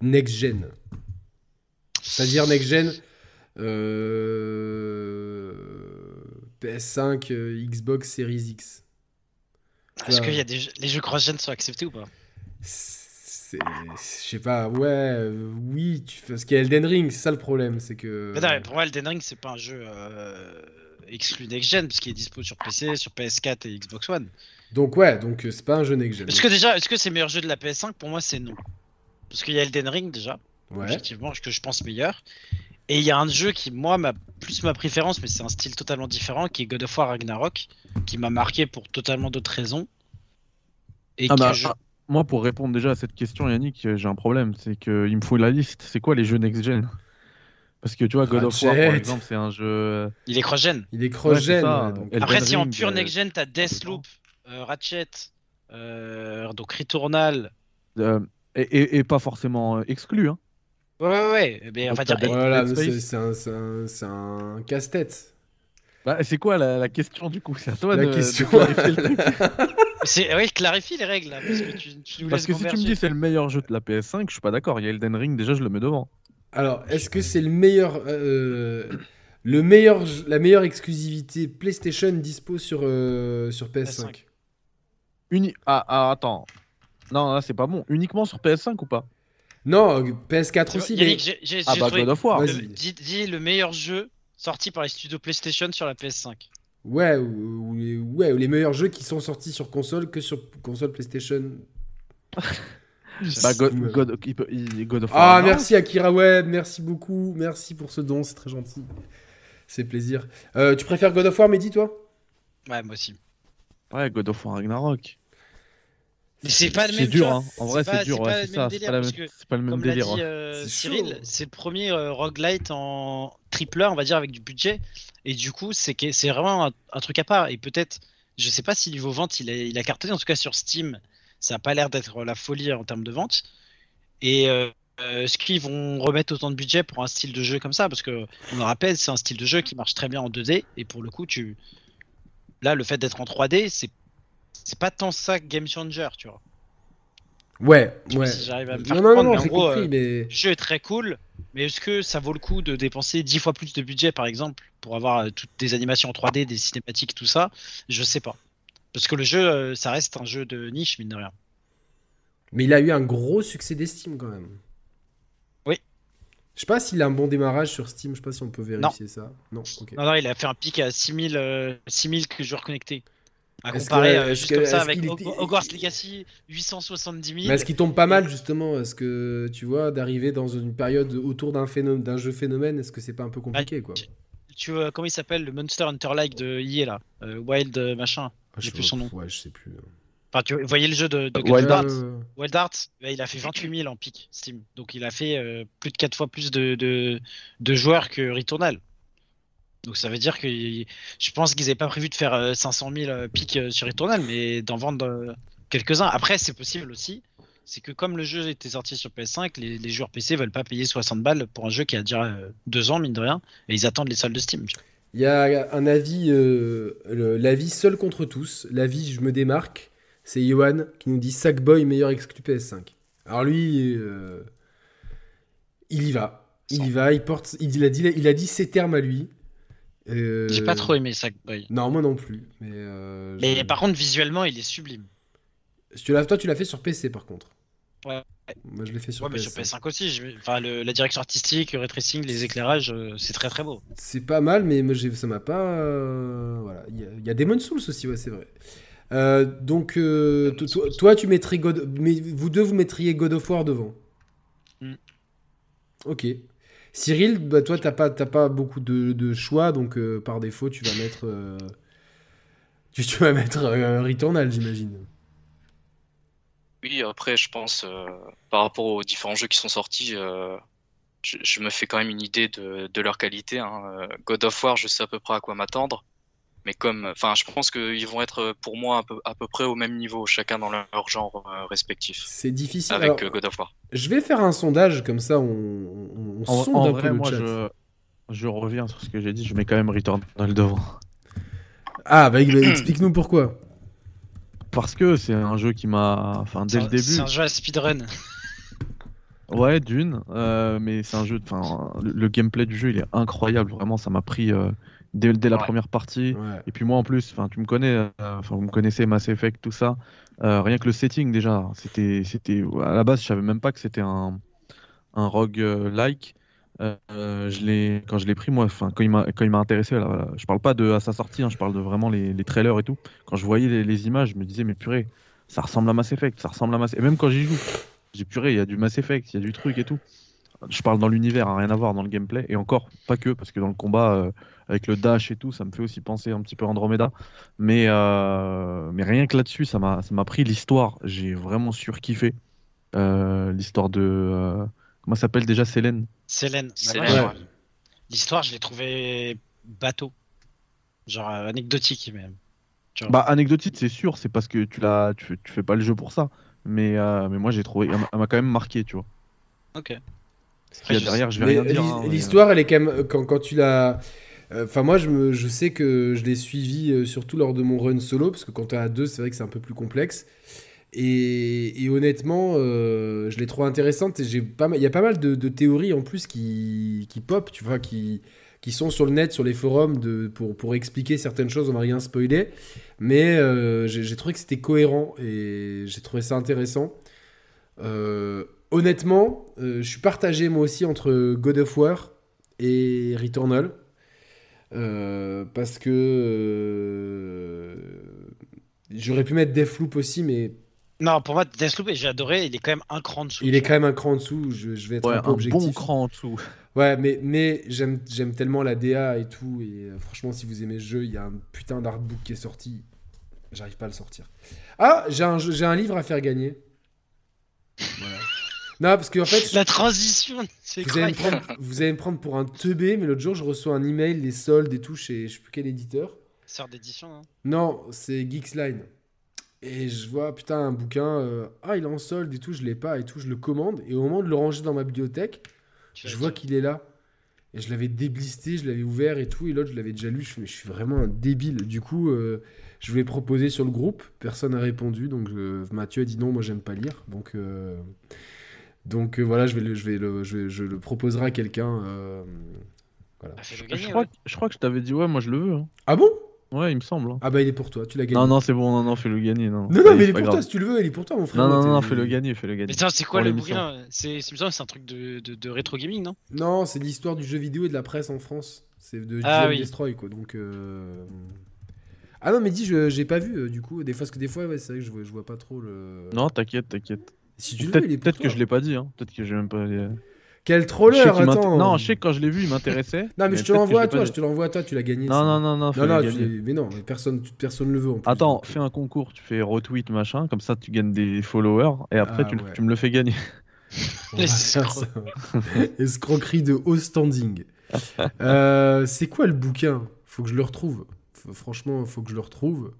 next-gen C'est-à-dire next-gen PS5, euh, Xbox Series X. Est-ce que y a des jeux- les jeux cross-gen sont acceptés ou pas? Je sais pas, ouais, euh, oui, tu, parce qu'il y a Elden Ring, c'est ça le problème, c'est que. Mais non, mais pour moi, Elden Ring, c'est pas un jeu euh, exclu next-gen, parce qu'il est dispo sur PC, sur PS4 et Xbox One. Donc ouais, donc euh, c'est pas un jeu next-gen. Est-ce que déjà, est-ce que c'est le meilleur jeu de la PS5 Pour moi, c'est non. Parce qu'il y a Elden Ring déjà, Ouais. effectivement, que je pense meilleur. Et il y a un jeu qui, moi, m'a plus ma préférence, mais c'est un style totalement différent, qui est God of War Ragnarok, qui m'a marqué pour totalement d'autres raisons. Et Ah que bah, je- ah, moi, pour répondre déjà à cette question, Yannick, euh, j'ai un problème. C'est qu'il me faut la liste. C'est quoi les jeux next-gen? Parce que tu vois, God of War, par exemple, c'est un jeu. Il est cross-gen. Il est cross-gen. ouais, Après, si en pure euh, next-gen, t'as Deathloop, euh, Ratchet, euh, donc Returnal. euh, et, et- et pas forcément euh, exclu. Hein. Ouais, ouais, ouais. Mais on va Donc, t'as dire. Voilà, c'est un, un- un casse-tête. Bah, c'est quoi la, la question du coup? C'est à toi La de, de question. clarifier le truc. C'est... Oui, clarifie les règles là, parce que tu, tu nous Parce que si tu me dis c'est le meilleur jeu de la PS5, je suis pas d'accord. Il y a Elden Ring, déjà je le mets devant. Alors, est-ce que c'est le meilleur, euh, le meilleur, la meilleure exclusivité PlayStation dispo sur, euh, sur PS5 PS5. Uni... Ah, ah, attends. Non, là c'est pas bon. Uniquement sur PS5 ou pas? Non, PS4 Tu vois, aussi, Yannick, mais... j'ai, j'ai- Ah bah trouvé- God of War. Dis, dis le meilleur jeu sorti par les studios PlayStation sur la PS5. Ouais, ou, ou les, ouais, ou les meilleurs jeux qui sont sortis sur console que sur console PlayStation. Bah, God, of War. Ah, non. merci Akira Web, merci beaucoup, merci pour ce don, c'est très gentil. C'est plaisir. Euh, tu préfères God of War, Mehdi, toi? Ouais, moi aussi. Ouais, God of War Ragnarok. Mais c'est pas le même C'est dur, hein. En vrai, c'est dur. pas ouais, le c'est pas, pas le même Comme délire. dit euh, Cyril, c'est le premier euh, roguelite en triple A, on va dire, avec du budget. Et du coup, c'est que- c'est vraiment un, un truc à part. Et peut-être, je sais pas si niveau vente, il a, il a cartonné. En tout cas, sur Steam, ça a pas l'air d'être la folie en termes de vente. Et euh, euh, est-ce qu'ils vont remettre autant de budget pour un style de jeu comme ça? Parce que, on le rappelle, c'est un style de jeu qui marche très bien en 2D. Et pour le coup, tu... là, le fait d'être en 3D, c'est c'est pas tant ça game changer, tu vois. Ouais, Je ouais. si j'arrive à me faire Non, non, non, comprendre, non, mais en j'ai gros, compris, euh, mais... le jeu est très cool, mais est-ce que ça vaut le coup de dépenser 10 fois plus de budget, par exemple, pour avoir euh, toutes des animations en 3D, des cinématiques, tout ça? Je sais pas. Parce que le jeu, euh, ça reste un jeu de niche, mine de rien. Mais il a eu un gros succès d'estime quand même. Oui. Je sais pas s'il a un bon démarrage sur Steam, je sais pas si on peut vérifier ça. Non. Non, non, il a fait un pic à 6000, euh, 6000 que joueurs connectés. À Est-ce comparer que- euh, juste que- comme ça avec était- Hogwarts Legacy 870 000. Mais est-ce qu'il tombe pas mal justement Est-ce que tu vois d'arriver dans une période autour d'un phénomène, d'un jeu phénomène, est-ce que c'est pas un peu compliqué quoi? Tu vois, comment il s'appelle le Monster Hunter Like de EA là? Euh, Wild euh, machin. Ah, j'ai je plus sais son pas, nom. Ouais, je sais plus. Enfin, tu voyez le jeu de, de Wild Euh, Wild bah, il a fait 28 000 en pic Steam. Donc il a fait euh, plus de 4 fois plus de, de, de joueurs que Returnal. Donc ça veut dire que je pense qu'ils n'avaient pas prévu de faire euh, 500 000 euh, pics euh, sur Returnal, mais d'en vendre euh, quelques-uns. Après, c'est possible aussi. C'est que comme le jeu était sorti sur PS5, les, les joueurs PC veulent pas payer 60 balles pour un jeu qui a déjà 2 ans, mine de rien, et ils attendent les salles de Steam. Il y a un avis, euh, l'avis seul contre tous. L'avis je me démarque. C'est Johan qui nous dit Sackboy meilleur exclu PS5. Alors lui, euh, il y va. Il y va, il porte, il a dit, il a dit ses termes à lui. Euh, J'ai pas trop aimé Sackboy. Non, moi non plus. Mais, euh, Mais je- par contre, visuellement, il est sublime. Tu toi, tu l'as fait sur PC par contre. Ouais. Moi, je l'ai fait sur Ouais, mais PS5. sur PS5 aussi. je- Enfin, le- la direction artistique, le ray tracing, les éclairages, euh, c'est très très beau. C'est pas mal, mais moi, ça m'a pas. euh, Voilà. Il y, a- y a Demon's Souls aussi, ouais, c'est vrai. Donc, toi- tu mettrais God. Mais vous deux, vous mettriez God of War devant. Hmm. Ok. Cyril, bah, toi, t'as pas, t'as pas beaucoup de, choix, donc euh, par défaut, tu vas mettre. euh, Tu, vas mettre euh, Returnal, j'imagine. Oui, après, je pense, euh, par rapport aux différents jeux qui sont sortis, je, me fais quand même une idée de, de leur qualité. hein. God of War, je sais à peu près à quoi m'attendre. Mais comme, enfin, je pense qu'ils vont être pour moi à peu, à peu près au même niveau, chacun dans leur, genre euh, respectif, C'est difficile. avec Alors, euh, God of War. Je vais faire un sondage, comme ça, on, on, En, sonde en un vrai, peu le moi, chat. je, je reviens sur ce que j'ai dit. Je mets quand même Returnal devant. Ah, bah, bah, explique-nous pourquoi. Parce que c'est un jeu qui m'a. Enfin, dès le début. C'est un jeu à speedrun. Ouais, d'une, euh, mais c'est un jeu. Enfin, le, le gameplay du jeu, il est incroyable. Vraiment, ça m'a pris euh, dès, dès la Ouais. première partie. Ouais. Et puis moi, en plus, enfin, tu me connais. euh, Enfin, vous me connaissez, Mass Effect, tout ça. Euh, rien que le setting déjà, c'était, c'était. À la base, je savais même pas que c'était un, un rogue like. Euh, je l'ai, quand je l'ai pris, moi, enfin, quand il m'a, quand il m'a intéressé, là, voilà, je parle pas de à sa sortie, hein, je parle de vraiment les, les trailers et tout. Quand je voyais les, les images, je me disais, mais purée, ça ressemble à Mass Effect, ça ressemble à Mass Et même quand j'y joue, j'ai purée, il y a du Mass Effect, il y a du truc et tout. Je parle dans l'univers, hein, rien à voir dans le gameplay. Et encore, pas que, parce que dans le combat, euh, avec le dash et tout, ça me fait aussi penser un petit peu à Andromeda. Mais, euh, mais rien que là-dessus, ça m'a, ça m'a pris l'histoire. J'ai vraiment surkiffé. Euh, l'histoire de. euh, comment ça s'appelle déjà Célène Célène. L'histoire, je l'ai trouvé bateau. Genre euh, anecdotique même. Bah, anecdotique, c'est sûr, c'est parce que tu, l'as, tu, fais- tu fais pas le jeu pour ça. Mais, euh, mais moi, j'ai trouvé. Elle m'a quand même marqué, tu vois. ok. Ce qu'il y a je- derrière, je vais Mais rien dire. l'hi- hein, mais, L'histoire, elle est quand même. Quand, quand tu l'as. euh, Enfin, moi, je, me, je sais que je l'ai suivi euh, surtout lors de mon run solo, parce que quand t'es à deux, c'est vrai que c'est un peu plus complexe. Et, et honnêtement, euh, je l'ai trouvé intéressante. Il y a pas mal de, de théories en plus qui, qui pop, tu vois, qui, qui sont sur le net, sur les forums, de, pour, pour expliquer certaines choses. On va rien spoiler. Mais euh, j'ai j'ai trouvé que c'était cohérent et j'ai trouvé ça intéressant. Euh, honnêtement, euh, je suis partagé moi aussi entre God of War et Returnal. Euh, parce que euh, j'aurais pu mettre Deathloop aussi, mais Non, pour moi, Deathloop, j'ai adoré, il est quand même un cran en dessous. il est quand même un cran en dessous. Je, je vais être Ouais, un peu un objectif. bon cran en dessous. Ouais, mais, mais j'aime j'aime tellement la DA et tout. Et franchement, si vous aimez ce jeu, il y a un putain d'artbook qui est sorti. J'arrive pas à le sortir. Ah, j'ai un, j'ai un livre à faire gagner. Voilà. Non, parce qu'en fait, La transition, c'est vous allez, me incroyable. prendre, vous allez me prendre pour un teubé, mais l'autre jour, je reçois un email, les soldes et tout, chez je sais plus quel éditeur. Sœur d'édition, hein. Non, c'est Geeksline. Et je vois, putain, un bouquin, euh, ah, il est en solde et tout, je l'ai pas et tout, je le commande. Et au moment de le ranger dans ma bibliothèque, je vois qu'il est là. Et je l'avais déblisté, je l'avais ouvert et tout. Et l'autre, je l'avais déjà lu. Je suis vraiment un débile. Du coup, euh, je voulais proposer sur le groupe. Personne n'a répondu. Donc euh, Mathieu a dit non, moi j'aime pas lire. Donc, euh, donc euh, voilà, je, vais le, je, vais le, je, vais- je le proposerai à quelqu'un. euh, voilà. Ah, Je gagner, crois, ouais. que- je crois que je t'avais dit, ouais, moi je le veux. hein. Ah bon? Ouais, il me semble. hein. Ah bah il est pour toi, tu l'as gagné. Non, non, c'est bon, non, non, fais-le gagner. Non, non, non, mais il est pour toi si tu le veux, il est pour toi, mon frère. Non, non, non, non, fais-le gagner, fais-le gagner. Mais tiens, c'est quoi Pour le bouquin? C'est, un truc de, de, de rétro gaming, non? Non, c'est l'histoire du jeu vidéo et de la presse en France. C'est de Ah GM oui. Destroy, quoi. Donc. euh, Ah non, mais dis, je j'ai pas vu, euh, du coup. Des fois, parce que des fois, ouais, c'est vrai que je vois, je vois pas trop le. Non, t'inquiète, t'inquiète. Si tu Peut-être que je l'ai pas dit, hein. Peut-être que j'ai même pas. euh, Quel troller, attends Non, je sais que quand je l'ai vu, il m'intéressait. Non, mais, je te l'envoie à toi, je te l'envoie à toi, tu l'as gagné. Non, non, non, non, Non, non, tu- mais non, mais personne, personne le veut en plus. Attends, donc, fais un concours, tu fais retweet machin, comme ça tu gagnes des followers et après Ah, tu, ouais. me le fais gagner. ça. Escroquerie de haut standing. Euh, c'est quoi le bouquin? Faut que je le retrouve. Faut- franchement, faut que je le retrouve.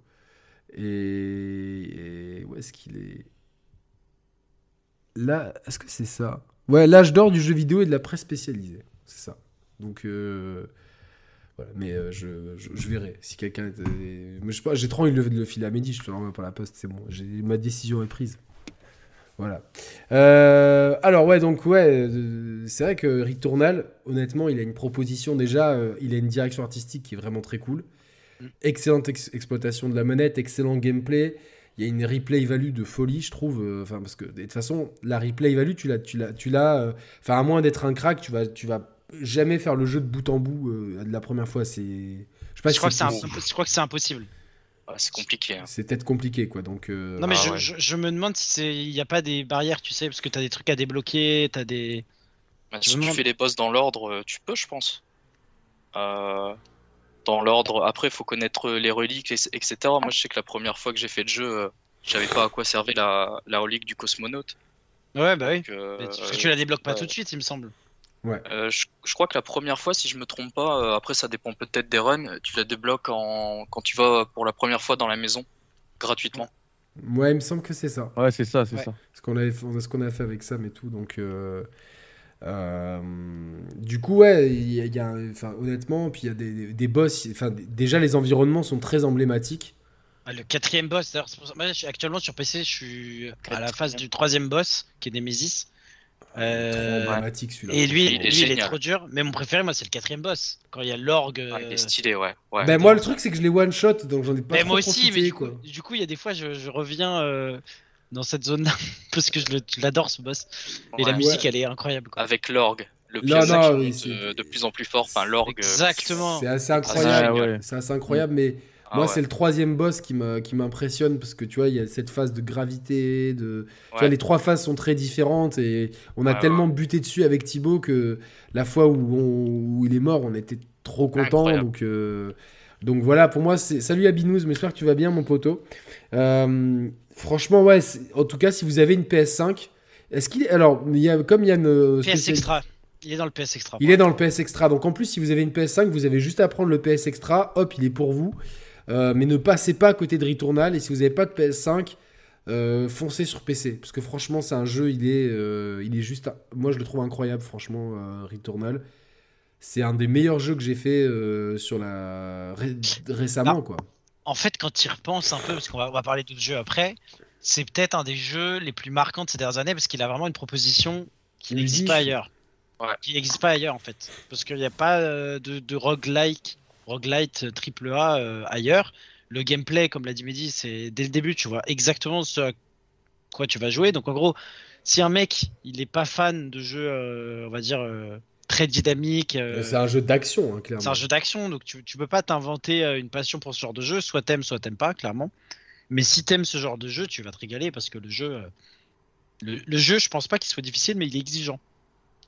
Et, et où est-ce qu'il est? Là, est-ce que c'est ça? Ouais, l'âge d'or du jeu vidéo et de la presse spécialisée. C'est ça. Donc, euh, voilà. Mais euh, je, je, je verrai. Si quelqu'un. était- Mais je sais pas, j'ai trop envie de le, de le filer à midi, je te l'envoie par la poste, c'est bon. Ma décision est prise. Voilà. Euh, alors, ouais, donc, ouais, c'est vrai que Returnal, honnêtement, il a une proposition déjà, il a une direction artistique qui est vraiment très cool. Mm. Excellente ex- exploitation de la manette, excellent gameplay. Il y a une replay value de folie, je trouve. euh, Enfin, parce que de toute façon, la replay value, tu l'as, tu l'as, tu l'as. euh, Enfin, à moins d'être un crack, tu vas, tu vas jamais faire le jeu de bout en bout euh, de la première fois. C'est, je sais pas je si crois, que c'est c'est un- possible. je crois que c'est impossible. Ah, c'est compliqué. hein. C'est peut-être compliqué, quoi. Donc. euh, Non, mais Ah je, ouais. je, je me demande si c'est il n'y a pas des barrières, tu sais, parce que t'as des trucs à débloquer, t'as des. Bah, si tu demande- fais les boss dans l'ordre, tu peux, je pense. Euh, dans l'ordre. Après, il faut connaître les reliques, et- etc. Moi, je sais que la première fois que j'ai fait le jeu, euh, je savais pas à quoi servait la, la relique du cosmonaute. Ouais, bah oui. Donc, euh, Mais tu- parce que tu la débloques pas ouais. tout de suite, il me semble. euh, je, je crois que la première fois, si je me trompe pas, euh, après ça dépend peut-être des runs, tu la débloques en... quand tu vas pour la première fois dans la maison, gratuitement. Ouais, il me semble que c'est ça. Ouais, c'est ça, c'est Ouais. ça. Ce qu'on avait, fait- ce qu'on a fait avec Sam et tout. Donc, euh, euh, du coup, ouais, il y a, y a enfin, honnêtement, puis il y a des, des- des boss. Enfin, déjà, les environnements sont très emblématiques. Ah, Le quatrième boss, d'ailleurs, c'est pour ça- moi, je suis- actuellement sur PC, je suis à la phase du troisième boss, qui est Nemesis. Euh, Trop emblématique celui-là. Et lui, Il est lui, il est trop dur. Mais mon préféré, moi, c'est le quatrième boss. Quand il y a l'orgue. Ah, il euh, est stylé, ouais. ouais. Ben, moi, le truc, c'est que je l'ai one shot, donc j'en ai pas mais trop moi aussi, profité, mais du coup, quoi. du coup, il y a des fois, je, je reviens euh, dans cette zone-là parce que je l'adore ce boss. Et la musique, Ouais. elle est incroyable. Quoi. Avec l'orgue. Le Non, oui, de plus en plus fort. Enfin, l'orgue. euh, Exactement. C'est assez Ah, incroyable. ouais. C'est assez incroyable, mais ah moi, ouais. c'est le troisième boss qui m'impressionne parce que tu vois, il y a cette phase de gravité, de. Tu vois, Ouais. les trois phases sont très différentes et on a Ouais, tellement buté dessus avec Thibaut que la fois où, on- où il est mort, on était trop content. Donc, euh, donc voilà, pour moi, c'est. Salut Abinouz, j'espère que tu vas bien, mon poteau. Euh, franchement, ouais, en tout cas, si vous avez une PS5, est-ce qu'il est. Alors, il y a, comme il y a une. PS Extra. Il est dans le PS Extra. Il est dans le PS Extra. Donc en plus, si vous avez une PS5, vous avez juste à prendre le PS Extra. Hop, il est pour vous. Euh, mais ne passez pas à côté de Returnal. Et si vous n'avez pas de PS5, euh, foncez sur PC. Parce que franchement, c'est un jeu, il est, euh, il est juste. Moi, je le trouve incroyable, franchement, Returnal. C'est un des meilleurs jeux que j'ai fait sur la ré- récemment, Ah. quoi. En fait, quand tu y repenses un peu, parce qu'on va, va parler d'autres jeux après, c'est peut-être un des jeux les plus marquants de ces dernières années parce qu'il a vraiment une proposition qui n'existe pas ailleurs. Ouais. Qui n'existe pas ailleurs en fait. Parce qu'il n'y a pas euh, de, de roguelike, roguelite euh, triple A euh, ailleurs. Le gameplay, comme l'a dit Mehdi, c'est dès le début, tu vois exactement ce à quoi tu vas jouer. Donc en gros, si un mec, il n'est pas fan de jeux, euh, on va dire, euh, très dynamiques, euh, c'est un jeu d'action, hein, clairement. c'est un jeu d'action, donc tu, tu peux pas t'inventer euh, une passion pour ce genre de jeu. Soit t'aimes, soit t'aimes pas, clairement. Mais si t'aimes ce genre de jeu, tu vas te régaler parce que le jeu, euh, le, le jeu, je pense pas qu'il soit difficile, mais il est exigeant.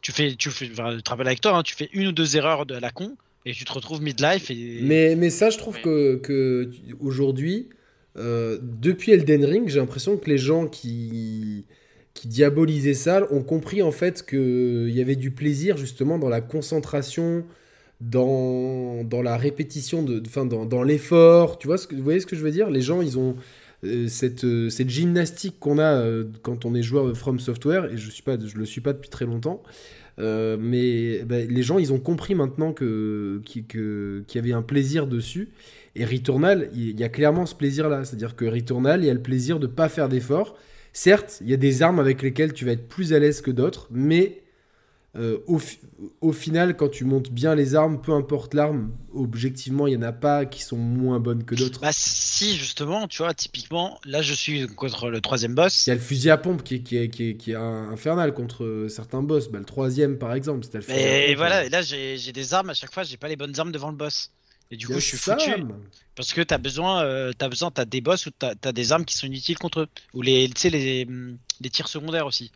Tu fais, tu fais, enfin, je travaille avec toi, hein, tu fais une ou deux erreurs de la con et tu te retrouves midlife et Mais, mais ça, je trouve Oui. que, que aujourd'hui, euh, depuis Elden Ring, j'ai l'impression que les gens qui, qui diabolisaient ça ont compris en fait qu'il y avait du plaisir justement dans la concentration, dans, dans la répétition, de, enfin, dans, dans l'effort. Tu vois ce que, vous voyez ce que je veux dire? Les gens, ils ont euh, cette, euh, cette gymnastique qu'on a euh, quand on est joueur de From Software, et je je le suis pas depuis très longtemps. Mais bah, les gens, ils ont compris maintenant que qu'il y avait un plaisir dessus. Et Returnal, il y a clairement ce plaisir-là. C'est-à-dire que Returnal, il y a le plaisir de pas faire d'efforts. Certes, il y a des armes avec lesquelles tu vas être plus à l'aise que d'autres, mais euh, au, fi- au final, quand tu montes bien les armes, peu importe l'arme, objectivement, il y en a pas qui sont moins bonnes que d'autres. Bah si justement, tu vois, typiquement, là je suis contre le troisième boss. Il y a le fusil à pompe qui est, qui est, qui est, qui est un- infernal contre euh, certains boss. Bah, le troisième, par exemple, c'était le fusil à pompe. voilà, et là j'ai j'ai des armes à chaque fois, j'ai pas les bonnes armes devant le boss. Et du coup, a je suis foutu. Parce que t'as besoin, euh, t'as besoin, t'as des boss ou t'as as des armes qui sont inutiles contre eux. Ou les, tu sais, les, hum, les tirs secondaires aussi.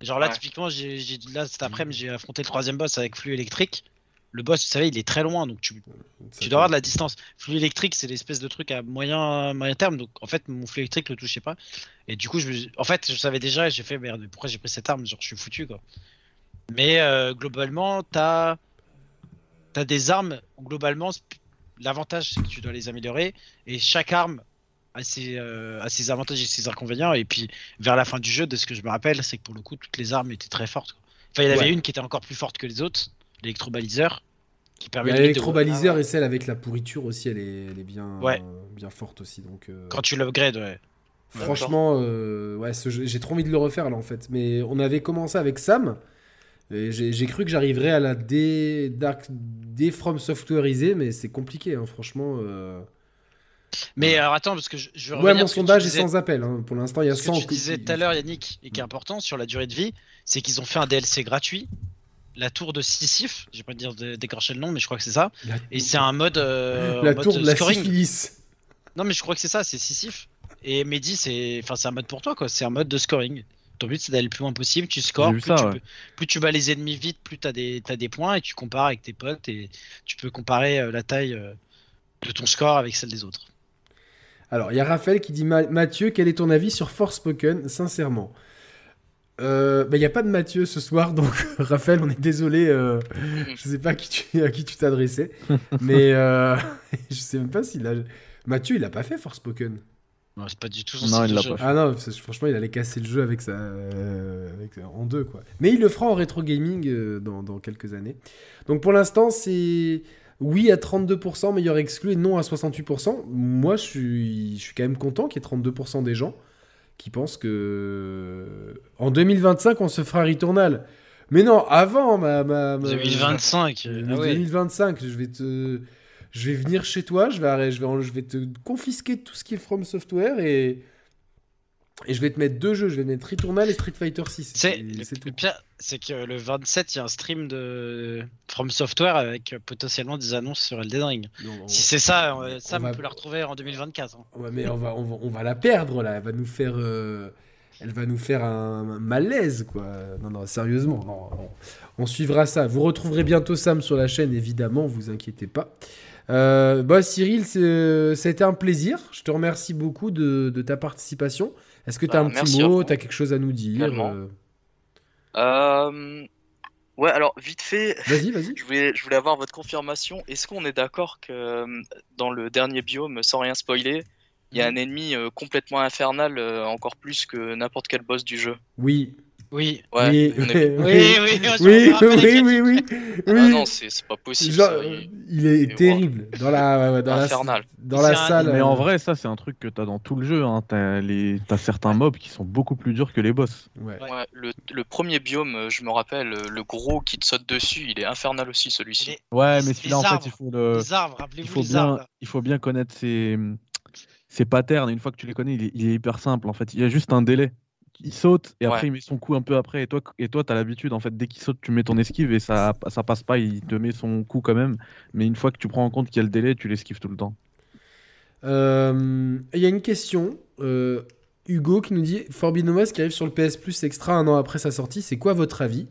Genre là, Ouais. typiquement, j'ai, j'ai- là cet après-midi, j'ai affronté le troisième boss avec flux électrique. Le boss, vous savez, il est très loin, donc tu, tu dois avoir de la distance. Flux électrique, c'est l'espèce de truc à moyen, moyen terme. Donc en fait, mon flux électrique le touchait pas. Et du coup, je, me- en fait, je savais déjà et j'ai fait merde, mais pourquoi j'ai pris cette arme? Genre, je suis foutu quoi. Mais euh, globalement, t'as as des armes. Globalement, l'avantage c'est que tu dois les améliorer et chaque arme a ses, euh, a ses avantages et ses inconvénients. Et puis vers la fin du jeu, de ce que je me rappelle, c'est que pour le coup, toutes les armes étaient très fortes. quoi. Enfin, il y en avait Ouais. une qui était encore plus forte que les autres, l'électrobaliseur, qui permet de- L'électrobaliseur et celle avec la pourriture aussi, elle est, elle est bien, Ouais. euh, bien forte aussi. Donc, euh, quand tu l'upgrades. Ouais. franchement, euh, ouais, j'ai trop envie de le refaire là en fait. Mais on avait commencé avec Sam. J'ai j'ai cru que j'arriverais à la dé, dark, dé from softwareisée, mais c'est compliqué, hein, franchement. euh. Mais alors attends, parce que je, je Ouais, mon sondage est sans appel. hein. Pour l'instant, il y a Ce que 100. tu disais tout à l'heure, Yannick, et qui est important sur la durée de vie, c'est qu'ils ont fait un DLC gratuit, la tour de Sisyphe. Je vais pas te dire de- d'écorcher le nom, mais je crois que c'est ça. La, Et c'est un mode, euh, la mode tour de la syphilis. Non, mais je crois que c'est ça, c'est Sisyphe. Et Mehdi, c'est, enfin, c'est un mode pour toi, quoi. C'est un mode de scoring. Ton but, c'est d'aller le plus loin possible. Tu scores. Plus, ça, tu ouais. peux- plus tu bats les ennemis vite, plus t'as des, t'as des points et tu compares avec tes potes et tu peux comparer euh, la taille euh, de ton score avec celle des autres. Alors, il y a Raphaël qui dit Ma- Mathieu, quel est ton avis sur Forspoken Sincèrement? Euh, bah, Il n'y a pas de Mathieu ce soir, donc Raphaël, on est désolé. euh, je sais pas à qui tu, tu t'adressais. mais euh, je sais même pas s'il a. Mathieu, il a pas fait Forspoken. Non, c'est pas du tout Non, son style il de l'a jeu. pas fait. Ah non, franchement, il allait casser le jeu avec ça, euh, avec, en deux, quoi. Mais il le fera en rétro gaming euh, dans, dans quelques années. Donc pour l'instant, c'est oui à 32%, meilleur exclu, et non à 68%. Moi, je suis, je suis quand même content qu'il y ait 32% des gens qui pensent que en 2025, on se fera Returnal. Mais non, avant ma... ma, ma- 2025. euh, mais ah ouais. 2025, je vais te, je vais venir chez toi, je vais, arrêter- je vais, je vais te confisquer tout ce qui est From Software et et je vais te mettre deux jeux, je vais te mettre Returnal et Street Fighter 6. C'est le, pire, c'est que le 27, il y a un stream de From Software avec potentiellement des annonces sur Elden Ring. Non, on- Si c'est ça, euh, ça on on, va- peut la retrouver en 2024. hein. Ouais, mais on va, on va, on va la perdre là. Elle va nous faire, euh, elle va nous faire un malaise quoi. Non non, sérieusement, non, non. on suivra ça. Vous retrouverez bientôt Sam sur la chaîne, évidemment, vous inquiétez pas. Euh, bah Cyril, a été un plaisir. Je te remercie beaucoup de, de ta participation. Est-ce que tu as Bah, un petit mot, tu as quelque chose à nous dire euh, Euh, Ouais, alors vite fait, Vas-y, vas-y. je voulais, je voulais avoir votre confirmation. Est-ce qu'on est d'accord que euh, dans le dernier biome, sans rien spoiler, il y a un ennemi euh, complètement infernal, euh, encore plus que n'importe quel boss du jeu? Oui. Oui. Ouais, oui, oui, est- Oui, oui, oui, oui, les oui, oui, Ah oui. non, c'est c'est pas possible. Genre, ça, euh, il- il est terrible dans la dans la Infernal. dans la C'est un- salle. Mais euh, en vrai, ça, c'est un truc que t'as dans tout le jeu. Hein. T'as les... t'as certains mobs qui sont beaucoup plus durs que les boss. ouais. Ouais, le, le premier biome, euh, je me rappelle, euh, le gros qui te saute dessus, il est infernal aussi celui-ci. Les- Ouais, mais celui-là, en fait, il faut le. Les arbres, Il faut les bien, arbres. il faut bien connaître ses, ses patterns. Et une fois que tu les connais, il est, il est hyper simple. En fait, il y a juste un délai. Il saute et après Ouais. il met son coup un peu après. Et toi, et toi, t'as l'habitude. En fait, dès qu'il saute, tu mets ton esquive et ça, ça passe pas. Il te met son coup quand même. Mais une fois que tu prends en compte qu'il y a le délai, tu l'esquives tout le temps. Euh, Il y a une question. euh, Hugo qui nous dit Forbidden West qui arrive sur le PS Plus Extra un an après sa sortie, c'est quoi votre avis?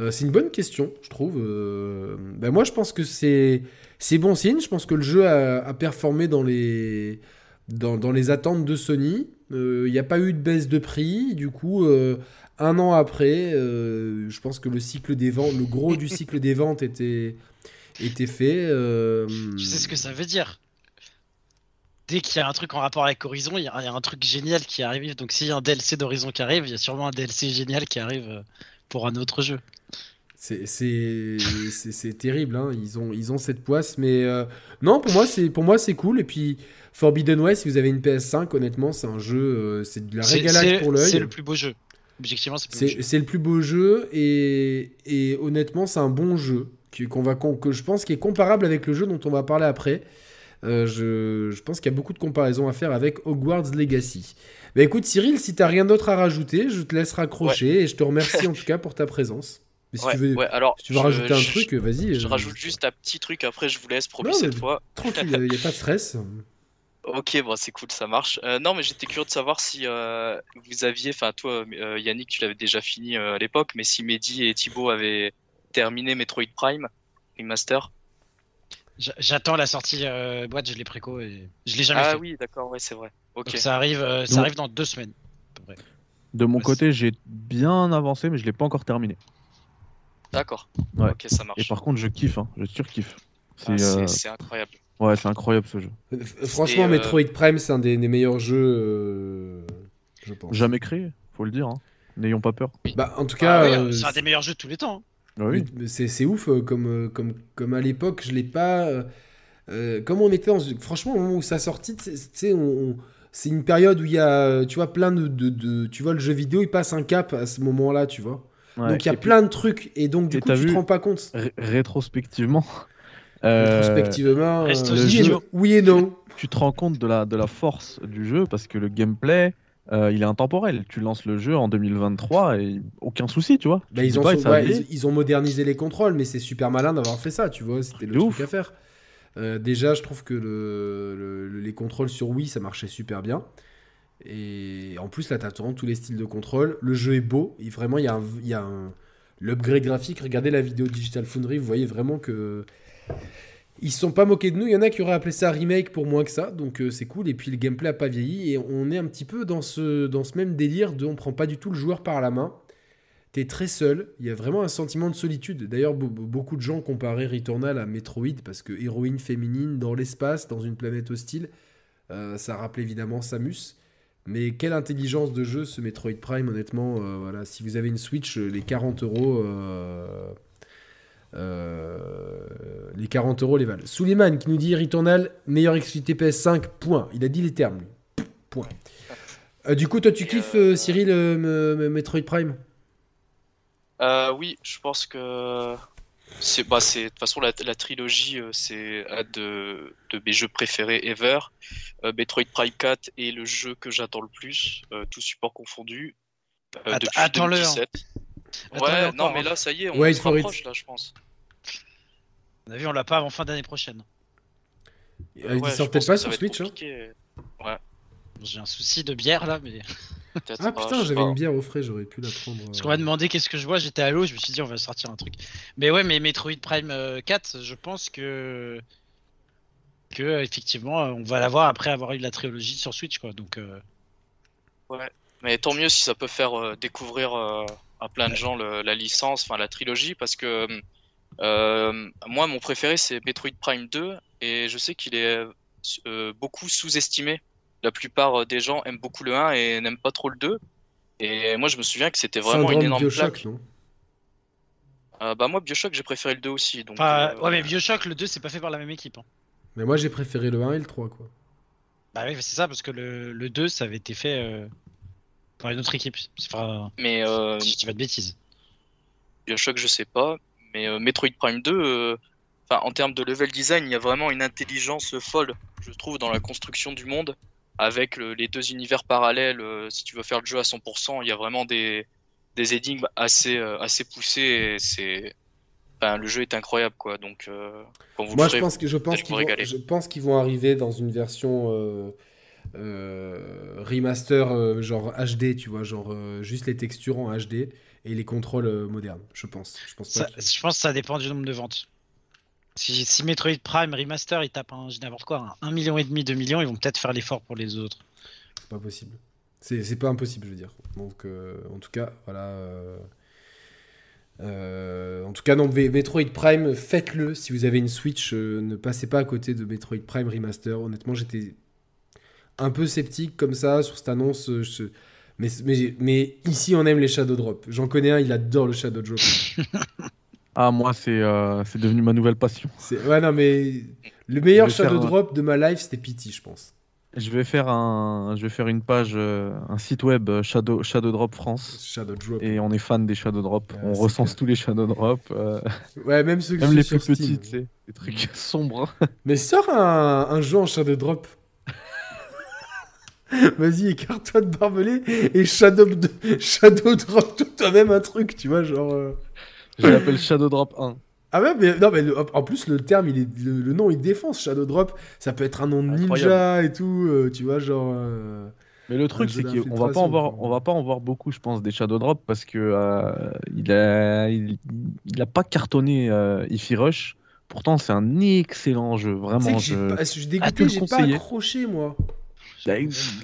Euh, C'est une bonne question, je trouve. Euh, ben moi, je pense que c'est c'est bon signe. Je pense que le jeu a, a performé dans les dans, dans les attentes de Sony. Euh, Il n'y a pas eu de baisse de prix. Du coup, euh, un an après, euh, je pense que le cycle des ventes, le gros du cycle des ventes était était fait. euh, Je sais ce que ça veut dire. Dès qu'il y a un truc en rapport avec Horizon, il y, a un truc génial qui arrive. Donc s'il y a un DLC d'Horizon qui arrive, il y a sûrement un DLC génial qui arrive euh, pour un autre jeu. C'est- C'est c'est- c'est terrible, hein. ils, ont, ils ont cette poisse, mais euh, non, pour moi c'est pour moi c'est cool. Et puis Forbidden West, si vous avez une PS5, honnêtement, c'est un jeu, euh, c'est de la C'est- régalade c'est- pour C'est l'œil. le plus beau jeu. Objectivement, c'est le plus beau C'est jeu. c'est le plus beau jeu et, et honnêtement, c'est un bon jeu qui- qu'on va, que je pense qui est comparable avec le jeu dont on va parler après. Euh, je, je pense qu'il y a beaucoup de comparaisons à faire avec Hogwarts Legacy. Bah écoute Cyril, si t'as rien d'autre à rajouter, je te laisse raccrocher et je te remercie en tout cas pour ta présence. Mais si Ouais, tu veux, ouais, alors, si tu veux je- rajouter un je- truc, vas-y. Je euh, rajoute juste un petit truc, après je vous laisse, promis Non, cette mais- fois. Tranquille, il n'y a pas de stress. Ok, bon, c'est cool, ça marche. Euh, non, mais j'étais curieux de savoir si euh, vous aviez, enfin toi, euh, Yannick, tu l'avais déjà fini euh, à l'époque, mais si Mehdi et Thibaut avaient terminé Metroid Prime Remaster. J'a- J'attends la sortie euh, boîte, je l'ai préco et je l'ai jamais Ah fait. oui, d'accord, ouais, c'est vrai. Ok, Donc ça arrive, euh, ça Donc- arrive dans deux semaines. à peu près. De mon Ouais, côté, j'ai bien avancé, mais je l'ai pas encore terminé. D'accord. Ouais. Ok, ça marche. Et par contre, je kiffe. Hein. Je surkiffe. C'est Ah, c'est euh, c'est incroyable. ouais, c'est incroyable ce jeu. F- Franchement, euh, Metroid Prime, c'est un des, des meilleurs jeux, euh, je pense. Jamais créé, faut le dire. hein. N'ayons pas peur. Bah, en tout Ah cas, ouais, euh, c'est un des meilleurs jeux de tous les temps. hein. Ah oui. mais c'est ouf, euh, comme, euh, comme, comme à l'époque, je l'ai pas. euh, euh, comme on était dans. Franchement, au moment où ça sortit, tu sais, on- on- c'est une période où il y a, euh, tu vois, plein de, de, de- Tu vois, le jeu vidéo, il passe un cap à ce moment-là, tu vois. Ouais. donc il y a puis, plein de trucs, et donc du et coup, tu te rends pas compte. ré- rétrospectivement, euh, Rétrospectivement, euh, oui, et non- tu te rends compte de la, de la force du jeu parce que le gameplay, euh, il est intemporel. Tu lances le jeu en 2023 et aucun souci, tu vois. Bah, Tu ils, ont, pas, ouais, ils, ils ont modernisé les contrôles, mais c'est super malin d'avoir fait ça, tu vois. C'était le truc à faire. Euh, déjà, je trouve que le, le- le- les contrôles sur Wii, ça marchait super bien. Et en plus, là, t'as vraiment tous les styles de contrôle. Le jeu est beau. Vraiment, il y a un. y a un- L'upgrade graphique, regardez la vidéo Digital Foundry, vous voyez vraiment que. Ils se sont pas moqués de nous. Il y en a qui auraient appelé ça remake pour moins que ça. Donc euh, c'est cool. Et puis le gameplay a pas vieilli. Et on est un petit peu dans ce, dans ce même délire de on prend pas du tout le joueur par la main. T'es très seul. Il y a vraiment un sentiment de solitude. D'ailleurs, be- be- beaucoup de gens comparaient Returnal à Metroid parce que héroïne féminine dans l'espace, dans une planète hostile, euh, ça rappelle évidemment Samus. Mais quelle intelligence de jeu ce Metroid Prime, honnêtement. euh, voilà, si vous avez une Switch, euh, les 40 euros. euh, les 40 euros les valent. Suleiman qui nous dit Returnal, meilleure exclusivité PS5, point. Il a dit les termes, lui. Point. Du coup, toi, tu Et, kiffes, Cyril, me- me- Metroid Prime? Oui, je pense que c'est bah c'est de toute façon la, la trilogie euh, c'est un de, de mes jeux préférés ever. Euh, Metroid Prime 4 est le jeu que j'attends le plus, euh, tout support confondu. euh, Att- depuis attends-le, hein. 2017. Attends-le Ouais, non hein. mais là ça y est, on Wait se it. là, je pense. On a vu, on l'a pas avant fin d'année prochaine. Euh, Il Ouais, sort peut-être pas sur Switch. hein. compliqué. J'ai un souci de bière là, mais. Peut-être Ah pas, putain, j'avais une bière au frais, j'aurais pu la prendre. Parce euh. qu'on m'a demandé qu'est-ce que je vois, j'étais à l'eau, je me suis dit on va sortir un truc. Mais ouais, mais Metroid Prime euh, 4, je pense que. Que euh, effectivement, euh, on va l'avoir après avoir eu la trilogie sur Switch quoi. Donc. euh, Mais tant mieux si ça peut faire euh, découvrir euh, à plein de gens le- la licence, enfin la trilogie, parce que euh, moi, mon préféré, c'est Metroid Prime 2, et je sais qu'il est euh, beaucoup sous-estimé. La plupart des gens aiment beaucoup le 1 et n'aiment pas trop le 2. Et moi, je me souviens que c'était vraiment une énorme Bioshock, claque. non? Euh, bah moi, Bioshock, j'ai préféré le 2 aussi. Donc, Enfin, euh, ouais, mais Bioshock, le 2, c'est pas fait par la même équipe. hein. Mais moi, j'ai préféré le 1 et le 3, quoi. Bah oui, c'est ça, parce que le, le 2, ça avait été fait euh, par une autre équipe. Enfin, mais euh, si dis pas de bêtises. Bioshock, je sais pas. Mais euh, Metroid Prime 2, euh, enfin, en termes de level design, il y a vraiment une intelligence folle, je trouve, dans la construction du monde. Avec le- les deux univers parallèles, euh, si tu veux faire le jeu à 100%, il y a vraiment des, des énigmes assez, euh, assez poussées. et c'est, le jeu est incroyable, quoi. Donc, euh, quand vous le Moi, je pense que je pense allez qu'ils vont, régaler. je pense qu'ils vont arriver dans une version euh, euh, remaster euh, genre HD, tu vois, genre euh, juste les textures en HD et les contrôles euh, modernes. Je pense. Je pense pas. Ça- qu'ils- je pense que ça dépend du nombre de ventes. Si, si Metroid Prime Remaster, il tape un, je dis n'importe quoi, un 1 million et demi, 2 millions, ils vont peut-être faire l'effort pour les autres. C'est pas possible. C'est pas impossible, je veux dire. Donc, euh, en tout cas, voilà. euh, euh, en tout cas, non, Metroid Prime, faites-le. Si vous avez une Switch, euh, ne passez pas à côté de Metroid Prime Remaster. Honnêtement, j'étais un peu sceptique comme ça sur cette annonce. je- Mais, mais, mais ici, on aime les Shadow Drop. J'en connais un, il adore le Shadow Drop. Ah, moi, c'est euh, c'est devenu ma nouvelle passion. Ouais, non, mais le meilleur faire Shadow Drop de ma life, c'était Pity, je pense. Je vais faire un, je vais faire une page, euh, un site web euh, Shadow, Shadow Drop France. Shadow Drop. Et on est fan des Shadow Drop. On recense clair. tous les Shadow Drop, euh, Ouais, même ceux même les plus petits, tu sais, des trucs sombres. Mais sors un, un jeu en Shadow Drop. Vas-y, écarte-toi de barbelé et Shadow, Shadow Drop toi-même un truc, tu vois, genre. Je l'appelle Shadow Drop 1. Ah ouais, mais non, mais le- en plus, le terme, il est, le, le nom, il défonce. Shadow Drop, ça peut être un nom de ninja et tout, euh, tu vois, genre. euh. Mais le truc, c'est qu'on va pas en voir, on va pas en voir beaucoup, je pense, des Shadow Drop parce que euh, il a, il, il a pas cartonné euh, Ify Rush. Pourtant, c'est un excellent jeu, vraiment. Je... je suis dégoûté, j'ai pas accroché, moi.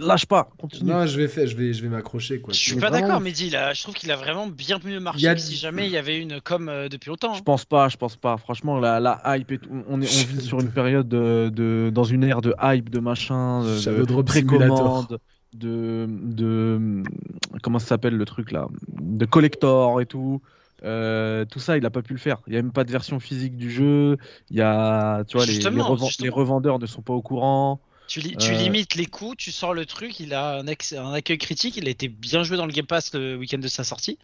Lâche pas, continue. Non, je vais faire, je vais, je vais m'accrocher, quoi. Je suis pas vraiment- d'accord, Mehdi. Là, je trouve qu'il a vraiment bien mieux marché a- que si jamais il y avait une com euh, depuis longtemps. Je hein. pense pas, je pense pas. Franchement, la, la hype, et tout, on, est, on vit sur une période de, de- dans une ère de hype, de machin, de, de précommande, de, de comment ça s'appelle le truc là, de collector et tout. Euh, tout ça, il a pas pu le faire. Il y a même pas de version physique du jeu. Il y a, tu vois, les, les, Justement, reven- justement. les revendeurs ne sont pas au courant. Tu, li- tu Euh, limites les coûts, tu sors le truc, il a un, accueil critique, il a été bien joué dans le Game Pass le week-end de sa sortie.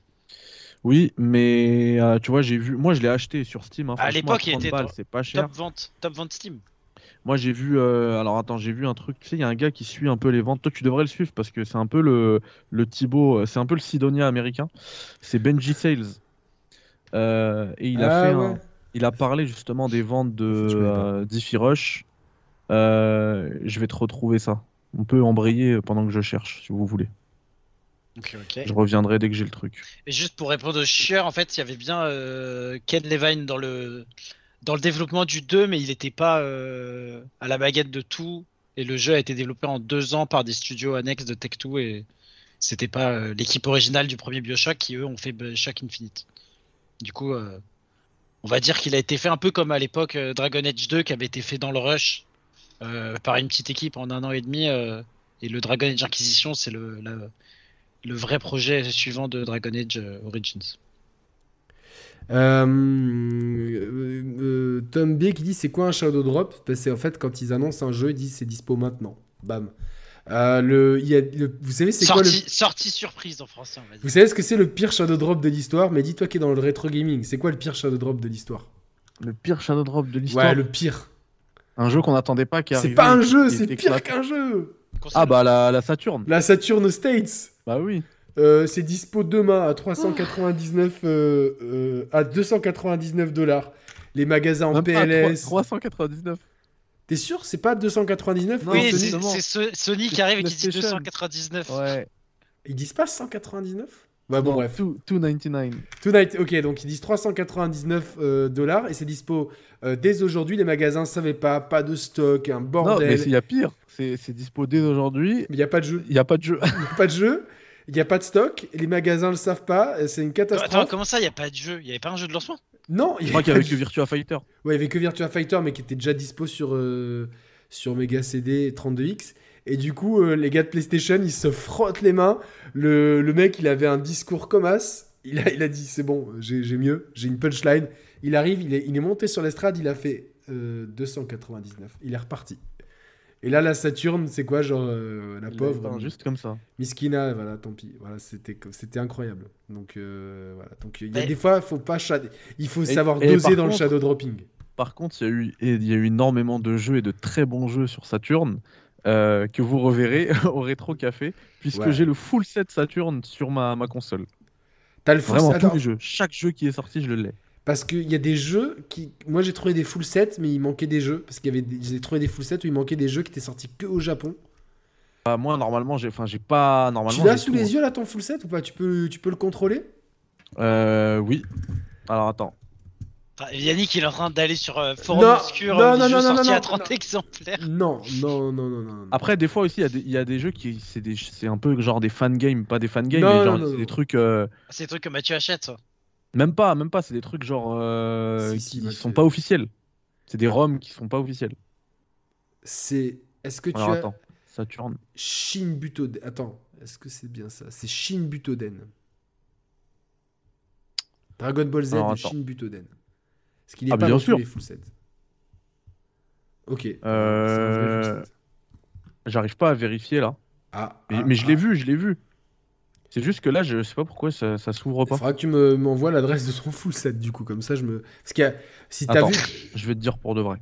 Oui, mais euh, tu vois, j'ai vu, moi je l'ai acheté sur Steam. hein, À l'époque, il 30 était balles, dans- c'est pas cher. Top vente, top vente Steam. Moi j'ai vu, euh, alors attends, j'ai vu un truc, tu sais, il y a un gars qui suit un peu les ventes. Toi tu devrais le suivre parce que c'est un peu le, le Thibaut, c'est un peu le Sidonia américain. C'est Benji Sales. Euh, et il a Ah fait ouais. un- il a parlé justement des ventes de euh, d'Ify Rush. Euh, je vais te retrouver ça. On peut embrayer pendant que je cherche si vous voulez. Ok, ok. Je reviendrai dès que j'ai le truc. Et juste pour répondre au chieur, en fait, il y avait bien euh, Ken Levine dans le, dans le développement du 2, mais il n'était pas euh, à la baguette de tout. Et le jeu a été développé en deux ans par des studios annexes de Tech2 et c'était pas euh, l'équipe originale du premier Bioshock qui eux ont fait Bioshock Infinite. Du coup, on va dire qu'il a été fait un peu comme à l'époque Dragon Age 2 qui avait été fait dans le rush par une petite équipe en un an et demi. euh, et le Dragon Age Inquisition, c'est le, la- le vrai projet suivant de Dragon Age euh, Origins. Euh, euh, euh, Tom B qui dit c'est quoi un Shadow Drop? Bah, C'est en fait quand ils annoncent un jeu, ils disent c'est dispo maintenant. Bam. Euh, le, il y a le- vous savez c'est quoi le, Sortie, sortie surprise en français, on va dire. vous savez ce que c'est le pire Shadow Drop de l'histoire? Mais dis-toi qui est dans le rétro gaming, c'est quoi le pire Shadow Drop de l'histoire? Le pire Shadow Drop de l'histoire? Ouais, le pire. Un jeu qu'on n'attendait pas qui C'est arrivait. pas un jeu, c'est pire qu'un jeu. Ah bah la, la Saturn. La Saturn States. Bah oui. Euh, c'est dispo demain à 399 euh, euh, à 299 dollars. Les magasins en Même PLS. 3- 399. T'es sûr? C'est pas 299 Non, Oui, c'est c'est Sony qui C'est arrive et qui dit PlayStation. 299. Ouais. Ils disent pas 199 Bah bon Non, bref. two- 299. Tonight, ok, donc ils disent 399 euh, dollars et c'est dispo euh, dès aujourd'hui. Les magasins savaient pas, pas de stock, un Non, bordel. mais il y a pire. C'est c'est dispo dès aujourd'hui. Mais il y a pas de jeu. Il n'y a pas de jeu. Y a pas de jeu. il n'y a pas de stock, les magasins le savent pas, c'est une catastrophe. Attends, comment ça, il n'y a pas de jeu? Il n'y avait pas un jeu de lancement? Non, il Je y crois qu'il y pas avait que Virtua Fighter. Ouais, il y avait que Virtua Fighter, mais qui était déjà dispo sur, euh, sur Mega CD 32X. Et du coup, euh, les gars de PlayStation, ils se frottent les mains. Le, le mec, il avait un discours comme as. Il a, il a dit c'est bon, j'ai j'ai mieux, j'ai une punchline. Il arrive, il est, il est monté sur l'estrade, il a fait euh, 299. Il est reparti. Et là, la Saturne, c'est quoi Genre, euh, la Il pauvre. juste comme ça. Miskina, voilà, tant pis. Voilà, c'était c'était incroyable. Donc euh, voilà. Donc il y a des fois, faut pas shadow- il faut Et- savoir et doser dans le shadow dropping. Par contre, il y, a eu, et il y a eu énormément de jeux et de très bons jeux sur Saturn euh, que vous reverrez au Rétro Café, puisque Ouais. j'ai le full set Saturn sur ma, ma console. T'as le full Vraiment set- tous attends, les jeux. Chaque jeu qui est sorti, je le l'ai. Parce qu'il y a des jeux qui. Moi j'ai trouvé des full sets, mais il manquait des jeux. Parce qu'il y avait des... J'ai trouvé des full sets où il manquait des jeux qui étaient sortis que au Japon. Bah, moi, normalement, j'ai, enfin, j'ai pas. Normalement, tu l'as sous tout, les hein. yeux là ton full set ou pas? Tu peux, tu peux le contrôler? Euh, oui. Alors attends. Yannick, il est en train d'aller sur euh, Forum Non, Obscur, non, euh, non, non, non, à 30 non. exemplaires. Non, non, non, non, non. non. Après, des fois aussi, il y a des- il y, a des jeux qui. C'est, des, c'est un peu genre des fan games, pas des fan games, mais genre non, non, c'est non. des trucs. euh, C'est des trucs que Mathieu achète, ça. Même pas, même pas, c'est des trucs genre. euh, Si, si, qui Mathieu. sont pas officiels. C'est des ROM qui sont pas officiels. C'est. Est-ce que tu Alors as. attends. Saturn. Shin Butoden. Attends, est-ce que c'est bien ça? C'est Shin Butoden. Dragon Ball Z Alors. Shin Butoden. Qu'il Ah, pas bien dans sûr. tous les full sets Ok. Euh, c'est un vrai full set. J'arrive pas à vérifier là. Ah, Mais, ah, mais je l'ai ah. vu, je l'ai vu. C'est juste que là, je sais pas pourquoi ça, ça s'ouvre Il pas. faudra que tu me- m'envoies l'adresse de ton full set du coup, comme ça je me. Parce a. Si t'as Attends. vu, Je vais te dire pour de vrai.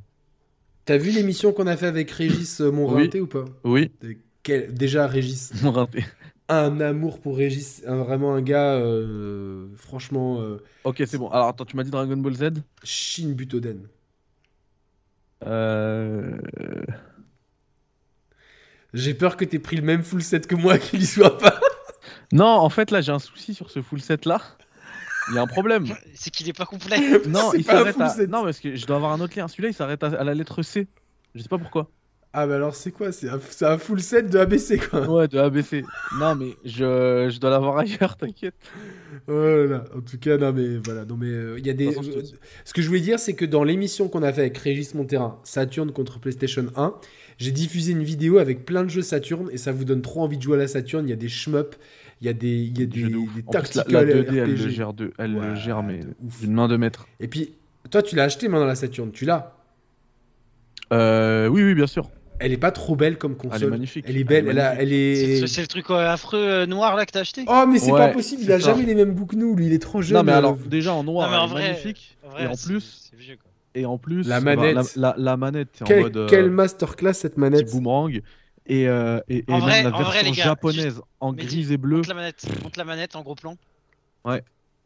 t'as vu l'émission qu'on a fait avec Régis euh, Monrinté ou pas? Oui, De quel- Déjà Régis, mon raté. Un amour pour Régis, un- vraiment un gars, euh, franchement, euh, Ok, c'est bon. Alors attends, tu m'as dit Dragon Ball Z? Shin Butoden. Euh... J'ai peur que t'aies pris le même full set que moi qu'il y soit pas. Non, en fait, là, j'ai un souci sur ce full set là. Il y a un problème. C'est qu'il est pas complet. Non, il s'arrête full à... set. Non, parce que je dois avoir un autre lien. Celui-là, il s'arrête à... à la lettre C. Je sais pas pourquoi. Ah bah alors c'est quoi? C'est un, un full set de ABC quoi. Ouais, de ABC. Non, mais je, je dois l'avoir ailleurs, t'inquiète. Voilà. En tout cas, non mais voilà, non mais euh, il y a des. Façon, euh, Ce que je voulais dire, c'est que dans l'émission qu'on a fait avec Régis Monterrain, Saturn contre PlayStation 1, j'ai diffusé une vidéo avec plein de jeux Saturn et ça vous donne trop envie de jouer à la Saturn. Il y a des shmups, il y a des, il y a des, des plus, la, tactical la 2D, elle RPG. le gère, de... elle le gère mais d'une main de maître. Et puis, toi, tu l'as acheté maintenant la Saturn, tu l'as? Euh, oui, oui, bien sûr. Elle est pas trop belle comme console. Elle est magnifique. Elle est belle, elle, a- elle est. C'est c'est le truc euh, affreux euh, noir là que t'as acheté? Oh mais c'est Ouais, pas possible, il a ça. jamais les mêmes bouts que nous, lui il est trop jeune. Non, mais euh, alors, déjà en noir, Non, mais en vrai- magnifique. En vrai, et en plus, c'est vieux, quoi. et en plus, La bah, manette. la, la- la manette, en mode euh, quelle masterclass cette petit manette. boomerang. Et, euh, et, et En même vrai- la en vrai, version les gars, japonaise en mais grise dis- et bleu. Monte la manette, monte la manette en gros plan. Ouais.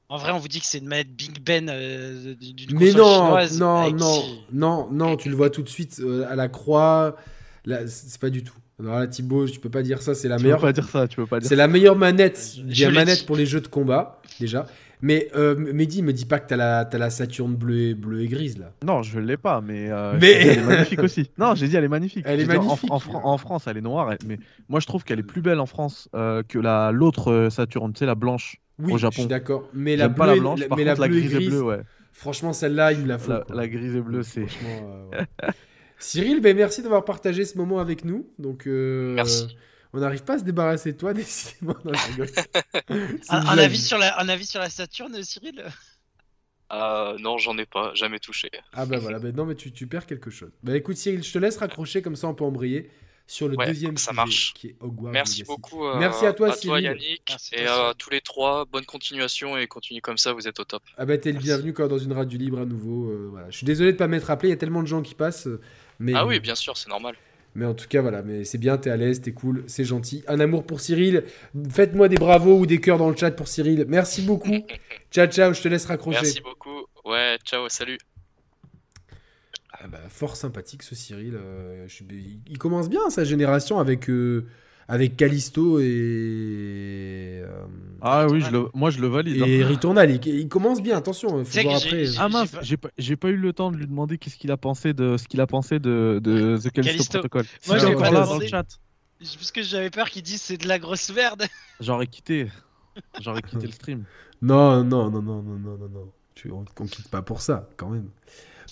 En vrai, on vous dit que c'est une manette Big Ben euh, d'une Mais console non, chinoise non, non, non, non, tu le vois tout de suite euh, à la croix. Là, c'est pas du tout. Alors là, Thibaut, tu peux pas dire ça, c'est la Tu meilleure. peux pas dire ça, tu peux pas dire C'est la meilleure manette. Il y Je a l'ai manette pour les jeux de combat, déjà. Mais euh, Mehdi, me dis pas que t'as la, t'as la Saturne bleue et, bleue et grise là. Non, je l'ai pas, mais, euh, Mais- j'ai elle est magnifique aussi. Non, j'ai dit elle est magnifique. Elle est J'ai en- magnifique. En, Fran- en France, elle est noire, mais moi je trouve qu'elle est plus belle en France euh, que la l'autre euh, Saturn, tu sais la blanche. Oui, Au je Japon. suis d'accord. Mais la pas bleue, la blanche, par mais contre la la et grise et bleue, ouais. franchement, celle-là, il me la faut. La, la grise et bleue, c'est. Franchement, ouais. Cyril, ben, merci d'avoir partagé ce moment avec nous. Donc, euh, Merci. on n'arrive pas à se débarrasser de toi, décidément. Non, Un, avis sur la, un avis sur la Saturne, Cyril? Ah non, j'en ai pas, jamais touché. Ah bah voilà, bah non mais tu, tu perds quelque chose. Bah écoute Cyril, je te laisse raccrocher comme ça on peut embrayer sur le Ouais, deuxième ça sujet marche. qui est Hogwarts Merci Legacy. beaucoup euh, Merci à toi, à Cyril. Yannick Merci, et toi, à tous les trois. Bonne continuation et continue comme ça, vous êtes au top. Ah bah t'es le bienvenu quand dans une radio libre à nouveau. euh, voilà. Je suis désolé de pas m'être rappelé, il y a tellement de gens qui passent. Mais, Ah oui, bien sûr, c'est normal. mais en tout cas voilà, mais c'est bien, t'es à l'aise, t'es cool, c'est gentil. Un amour pour Cyril. Faites-moi des bravos ou des cœurs dans le chat pour Cyril. Merci beaucoup. ciao ciao, je te laisse raccrocher. Merci beaucoup. Ouais, ciao, salut. Ah bah, fort sympathique ce Cyril. euh, je il commence bien sa génération avec, euh, avec Callisto et, euh, Ah oui, je le... moi je le valide. hein. et Returnal. Il, il commence bien, attention, il faut voir après. j'ai- Ah mince, j'ai pas- eu le temps de lui demander qu'est-ce qu'il a pensé de ce qu'il a pensé de, de The Callisto Callisto. Protocol. Moi, j'ai est pas dans le chat. Parce que j'avais peur qu'ils disent c'est de la grosse merde. J'aurais quitté. J'aurais quitté le stream. Non, non, non, non, non, non, non, non. Tu, on, on quitte pas pour ça, quand même.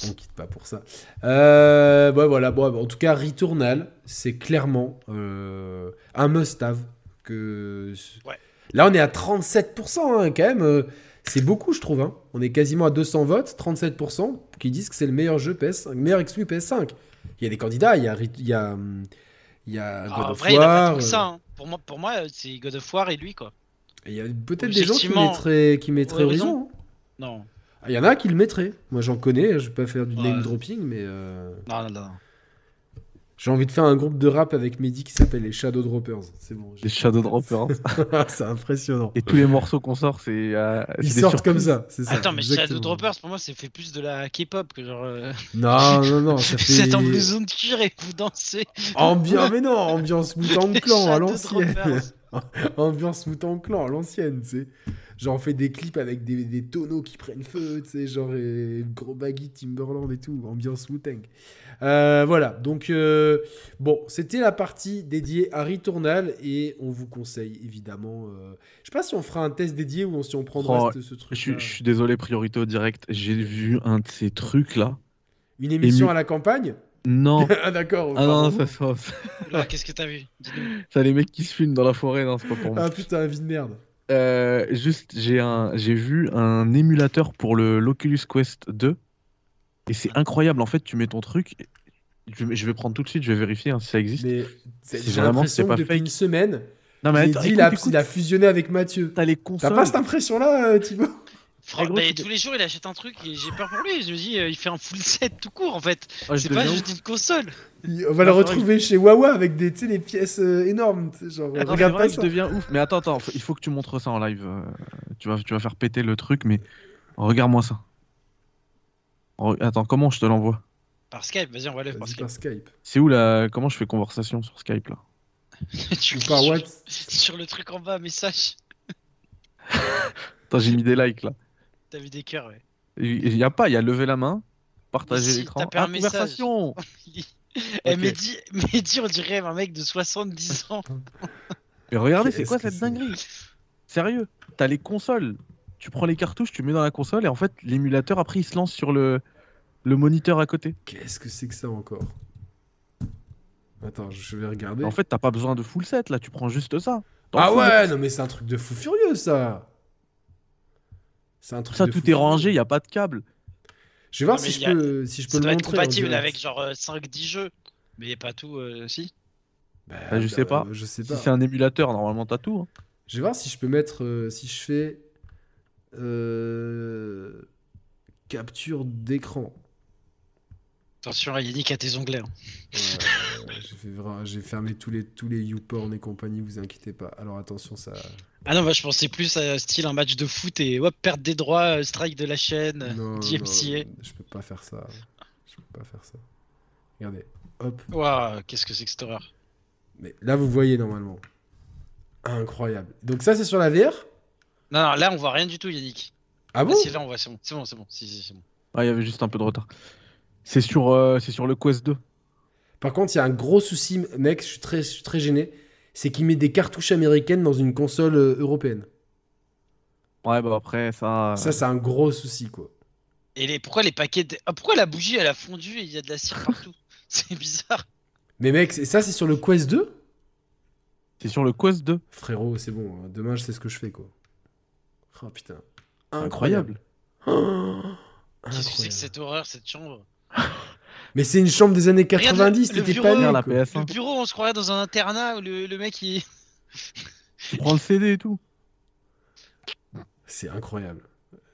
On quitte pas pour ça. Euh, ouais, voilà. Bon, en tout cas, Returnal, c'est clairement euh, un must-have. Que... Ouais. Là, on est à 37%, hein, quand même. euh, c'est beaucoup, je trouve. hein. On est quasiment à 200 votes, 37%, qui disent que c'est le meilleur jeu PS, meilleur exclu PS5. Il y a des candidats, il y a, il y a, hum, il y a God Ah, of vrai, il y en a pas War, que euh, ça. hein. Pour moi, pour moi, c'est God of War et lui quoi. Il y a peut-être des gens qui mettraient, qui mettraient Horizon. Horizon. Non, Ah, Il y en a qui le mettraient. Moi, j'en connais. Je vais pas faire du Ouais. name dropping, mais euh, non, non, non. j'ai envie de faire un groupe de rap avec Mehdi qui s'appelle les Shadow Droppers. C'est bon. Les Shadow Droppers. c'est impressionnant. Et tous les morceaux qu'on sort, c'est. euh, Ils sortent surprises. comme ça. C'est ça. Attends, mais exactement. Shadow Droppers, pour moi, c'est fait plus de la K-pop que genre. euh, Non, non, non. Ça fait Vous êtes en blouson de cuir et vous dansez. ambiance, mais non, ambiance Les Clan à l'ancienne. Ambiance Mouton Clan l'ancienne, tu sais. Genre, on fait des clips avec des, des tonneaux qui prennent feu, tu sais, genre, et gros baggy Timberland et tout, ambiance Wu-Tang. Euh, voilà, donc, euh, bon, c'était la partie dédiée à Returnal, et on vous conseille, évidemment, euh, je sais pas si on fera un test dédié ou si on prendra Oh, ce, ce truc Je suis, je suis désolé, priorité au direct. J'ai vu un de ces trucs là. Une émission Ému- à la campagne? Non. Ah, d'accord. Ah non, ça, ça, Qu'est-ce que t'as vu ça, les mecs qui se filment dans la forêt, non, c'est pas pour moi. Ah putain, vie de merde. Euh, juste, j'ai un, j'ai vu un émulateur pour le l'Oculus Quest 2 et c'est incroyable. En fait, tu mets ton truc. Je vais, je vais prendre tout de suite, je vais vérifier hein, si ça existe. Mais c'est- Si j'ai vraiment l'impression c'est pas que depuis fake. une semaine, Non il, mais est attends, dit, écoute, il, a, écoute, il a fusionné avec Mathieu. t'as les T'as pas cette impression-là, euh, Thibaut? Fran- gros, mais tu- tous les jours, il achète un truc et j'ai peur pour lui. Je me dis, euh, il fait un full set tout court en fait. Ah, je c'est pas juste une console. Il- On va le vrai retrouver chez Wawa avec des, tu sais, des pièces euh, énormes. Genre, mais regarde pas ça. je deviens ouf. Mais attends, attends, faut- il faut que tu montres ça en live. euh, tu, vas, tu vas faire péter le truc, mais regarde-moi ça. Re- Attends, comment je te l'envoie? Par Skype, vas-y, on va le par Skype. par Skype. C'est où la. Comment je fais conversation sur Skype là? Tu Ou par sur, sur le truc en bas, message. Attends, j'ai mis des likes là. T'as vu des cœurs, ouais. Il y a pas, il y a lever la main, partager si, l'écran. un Ah, message. conversation Eh, Ok. Mehdi, Mehdi, on dirait un mec de 70 ans. Mais regardez, c'est quoi cette c'est dinguerie? Sérieux T'as les consoles. Tu prends les cartouches, tu mets dans la console et en fait l'émulateur après il se lance sur le, le moniteur à côté. Qu'est-ce que c'est que ça encore? Attends, je vais regarder. En fait t'as pas besoin de full set là, tu prends juste ça. Ah ouais, non mais c'est un truc de fou furieux ça. C'est un truc Ça de tout fou est rangé, il y a pas de câble. Je vais voir Non, si je, a- peux, si je peux Ça le doit être montrer. en compatible avec genre euh, 5-10 jeux. Mais pas tout, euh, si. Bah, Bah, je sais pas. Je sais Si pas. c'est un émulateur, normalement t'as tout. hein. Je vais voir si je peux mettre. euh, si je fais. euh, capture d'écran. Attention, Yannick a tes onglets. hein. Ouais, J'ai fermé tous les, tous les YouPorn et compagnie, vous inquiétez pas. Alors attention, ça. Ah non, bah, je pensais plus à style un match de foot et hop, perte des droits, euh, strike de la chaîne, Non, DMCA. non, je peux pas faire ça. Je peux pas faire ça. Regardez. Hop. Waouh, qu'est-ce que c'est que cette horreur Mais là, vous voyez normalement. Incroyable. Donc ça, c'est sur la VR Non, non, là on voit rien du tout, Yannick. Ah bon? Ah, si, là on voit, c'est bon, c'est bon, c'est bon. Si, si, c'est bon. Ah, il y avait juste un peu de retard. C'est sur, euh, c'est sur le Quest 2. Par contre, il y a un gros souci, mec, je suis très, je suis très gêné. C'est qu'il met des cartouches américaines dans une console euh, européenne. Ouais, bah après ça. Ça, c'est un gros souci, quoi. Et les, pourquoi les paquets de... ah, pourquoi la bougie elle a fondu et il y a de la cire partout? C'est bizarre. Mais mec, c'est- ça, c'est sur le Quest 2 C'est sur le Quest 2. Frérot, c'est bon. hein. Demain, je sais ce que je fais, quoi. Oh putain. Incroyable. Oh, Qu'est-ce que c'est que incroyable. cette horreur, cette chambre? Mais c'est une chambre des années Regarde 90, le- le t'étais bureau. pas né, la quoi. PS1. Le bureau, on se croirait dans un internat où le, le mec il. Tu prends le CD et tout. C'est incroyable.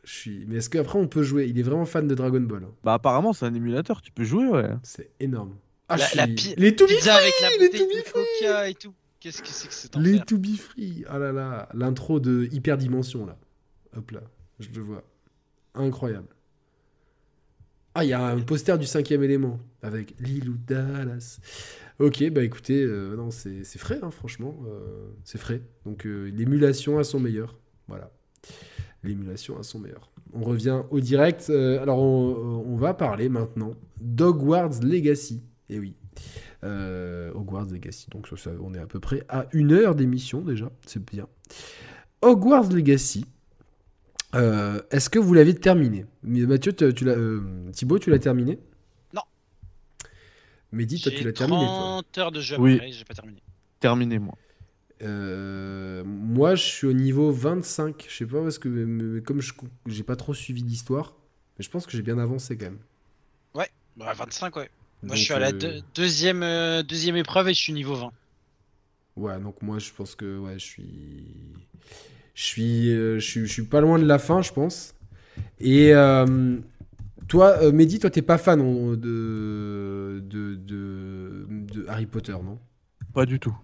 Je suis... Mais est-ce qu'après, on peut jouer? Il est vraiment fan de Dragon Ball. hein. Bah apparemment c'est un émulateur, tu peux jouer ouais. C'est énorme. Ah, La- la suis- pi- Les to be Pizza avec la les to be free coca et tout. Qu'est-ce que c'est que cet Les to be free. Ah là là, l'intro de Hyperdimension là. Hop là, je le vois. Incroyable. Ah, il y a un poster du cinquième élément avec Lilou Dallas. Ok, bah écoutez, euh, non, c'est frais, hein, franchement. euh, c'est frais. Donc euh, l'émulation à son meilleur. Voilà. L'émulation à son meilleur. On revient au direct. alors on, va parler maintenant d'Hogwarts Legacy. Et oui. Hogwarts Legacy. Donc on est à peu près à une heure d'émission déjà, c'est bien. Hogwarts Legacy. Euh, Est-ce que vous l'avez terminé? Mais Mathieu, tu, tu l'as, euh, Thibaut, tu l'as terminé? Non. Mehdi, toi, tu l'as terminé. toi. 30 heures de jeu Oui. après, j'ai pas terminé. Terminé, moi. Euh, moi, je suis au niveau 25. Je sais pas parce que mais comme je j'ai pas trop suivi l'histoire, mais je pense que j'ai bien avancé quand même. Bah, 25, ouais. Moi, je suis à la deux- deuxième, euh, deuxième épreuve et je suis niveau 20. Ouais, donc moi, je pense que ouais, je suis, je suis, euh, je suis, je suis pas loin de la fin, je pense. Et euh, toi, euh, Mehdi, toi, t'es pas fan de, de, de, de Harry Potter, non? Pas du tout.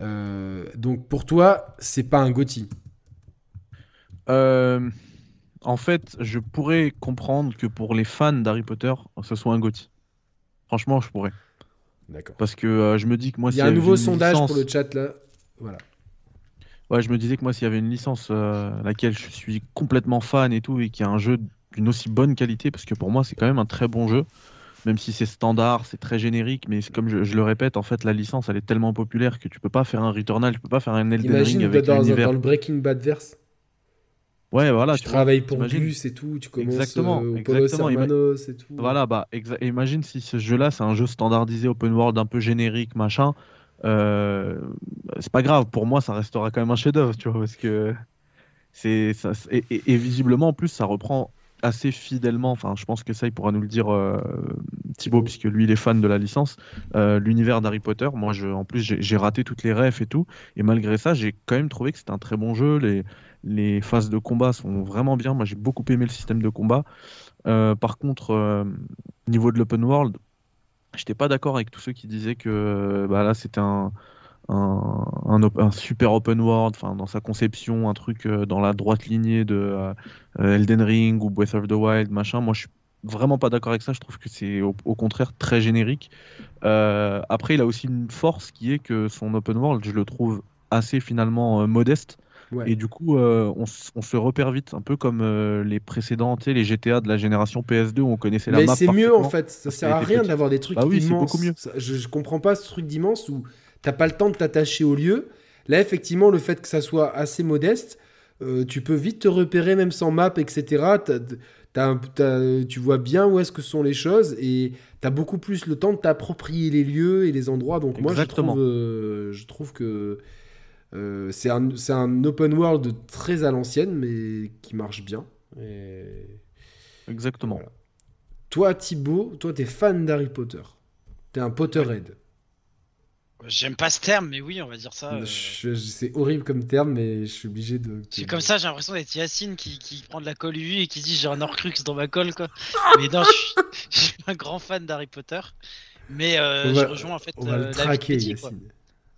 Euh, Donc pour toi, c'est pas un Gotti. En fait, je pourrais comprendre que pour les fans d'Harry Potter, ce soit un GOTY. Franchement, je pourrais. D'accord. Parce que je me dis que moi, Il y a un nouveau sondage licence- pour le chat là. Voilà. Ouais, je me disais que moi, s'il y avait une licence euh, laquelle je suis complètement fan et tout, et qui a un jeu d'une aussi bonne qualité, parce que pour moi, c'est quand même un très bon jeu, même si c'est standard, c'est très générique, mais comme je, je le répète, en fait, la licence, elle est tellement populaire que tu peux pas faire un Returnal, tu peux pas faire un Elden Imagine Ring avec dans, dans le Breaking Bad verse? Ouais, voilà. tu tu vois, travailles pour plus et tout, tu commences Exactement, euh, au exactement, Hermanos et tout. Voilà, bah, imagine si ce jeu-là, c'est un jeu standardisé, open world, un peu générique, machin. Euh, c'est pas grave, pour moi, ça restera quand même un chef-d'œuvre, tu vois, parce que c'est ça, et, visiblement, en plus, ça reprend assez fidèlement. Enfin, je pense que ça, il pourra nous le dire, euh, Thibaut, puisque lui, il est fan de la licence. euh, L'univers d'Harry Potter, moi, je, en plus, j'ai raté toutes les refs et tout, et malgré ça, j'ai quand même trouvé que c'était un très bon jeu. Les, phases de combat sont vraiment bien. Moi, j'ai beaucoup aimé le système de combat. Euh, par contre, au niveau de l'open world, j'étais pas d'accord avec tous ceux qui disaient que bah, là c'était un, super open world, enfin dans sa conception, un truc euh, dans la droite lignée de euh, Elden Ring ou Breath of the Wild, machin. Moi, je suis vraiment pas d'accord avec ça. Je trouve que c'est au, contraire très générique. Euh, après, il a aussi une force qui est que son open world, je le trouve assez finalement modeste. Ouais. Et du coup, euh, on, se repère vite, un peu comme euh, les précédents, tu les GTA de la génération PS2 où on connaissait la Mais map. c'est mieux en fait, ça sert à rien d'avoir des trucs Bah oui, immenses. beaucoup mieux. Ça, je, je comprends pas ce truc d'immense où t'as pas le temps de t'attacher au lieu. Là, effectivement, le fait que ça soit assez modeste, euh, tu peux vite te repérer même sans map, etc. Tu vois bien où est-ce que sont les choses et t'as beaucoup plus le temps de t'approprier les lieux et les endroits. Donc moi, je Exactement. trouve, euh, je trouve que euh, c'est un, c'est un open world très à l'ancienne, mais qui marche bien. Et... Exactement. Voilà. Toi, Thibaut, toi, t'es fan d'Harry Potter. T'es un Potterhead. J'aime pas ce terme, mais oui, on va dire ça. euh, Je- je- c'est horrible comme terme, mais je suis obligé de. C'est comme ça, j'ai l'impression d'être Yacine qui, qui prend de la colle UI et qui dit j'ai un Horcrux dans ma colle quoi. Mais non, je suis, je suis un grand fan d'Harry Potter. Mais euh, On je va- rejoins en fait On va euh, le l'avis traquer, quoi.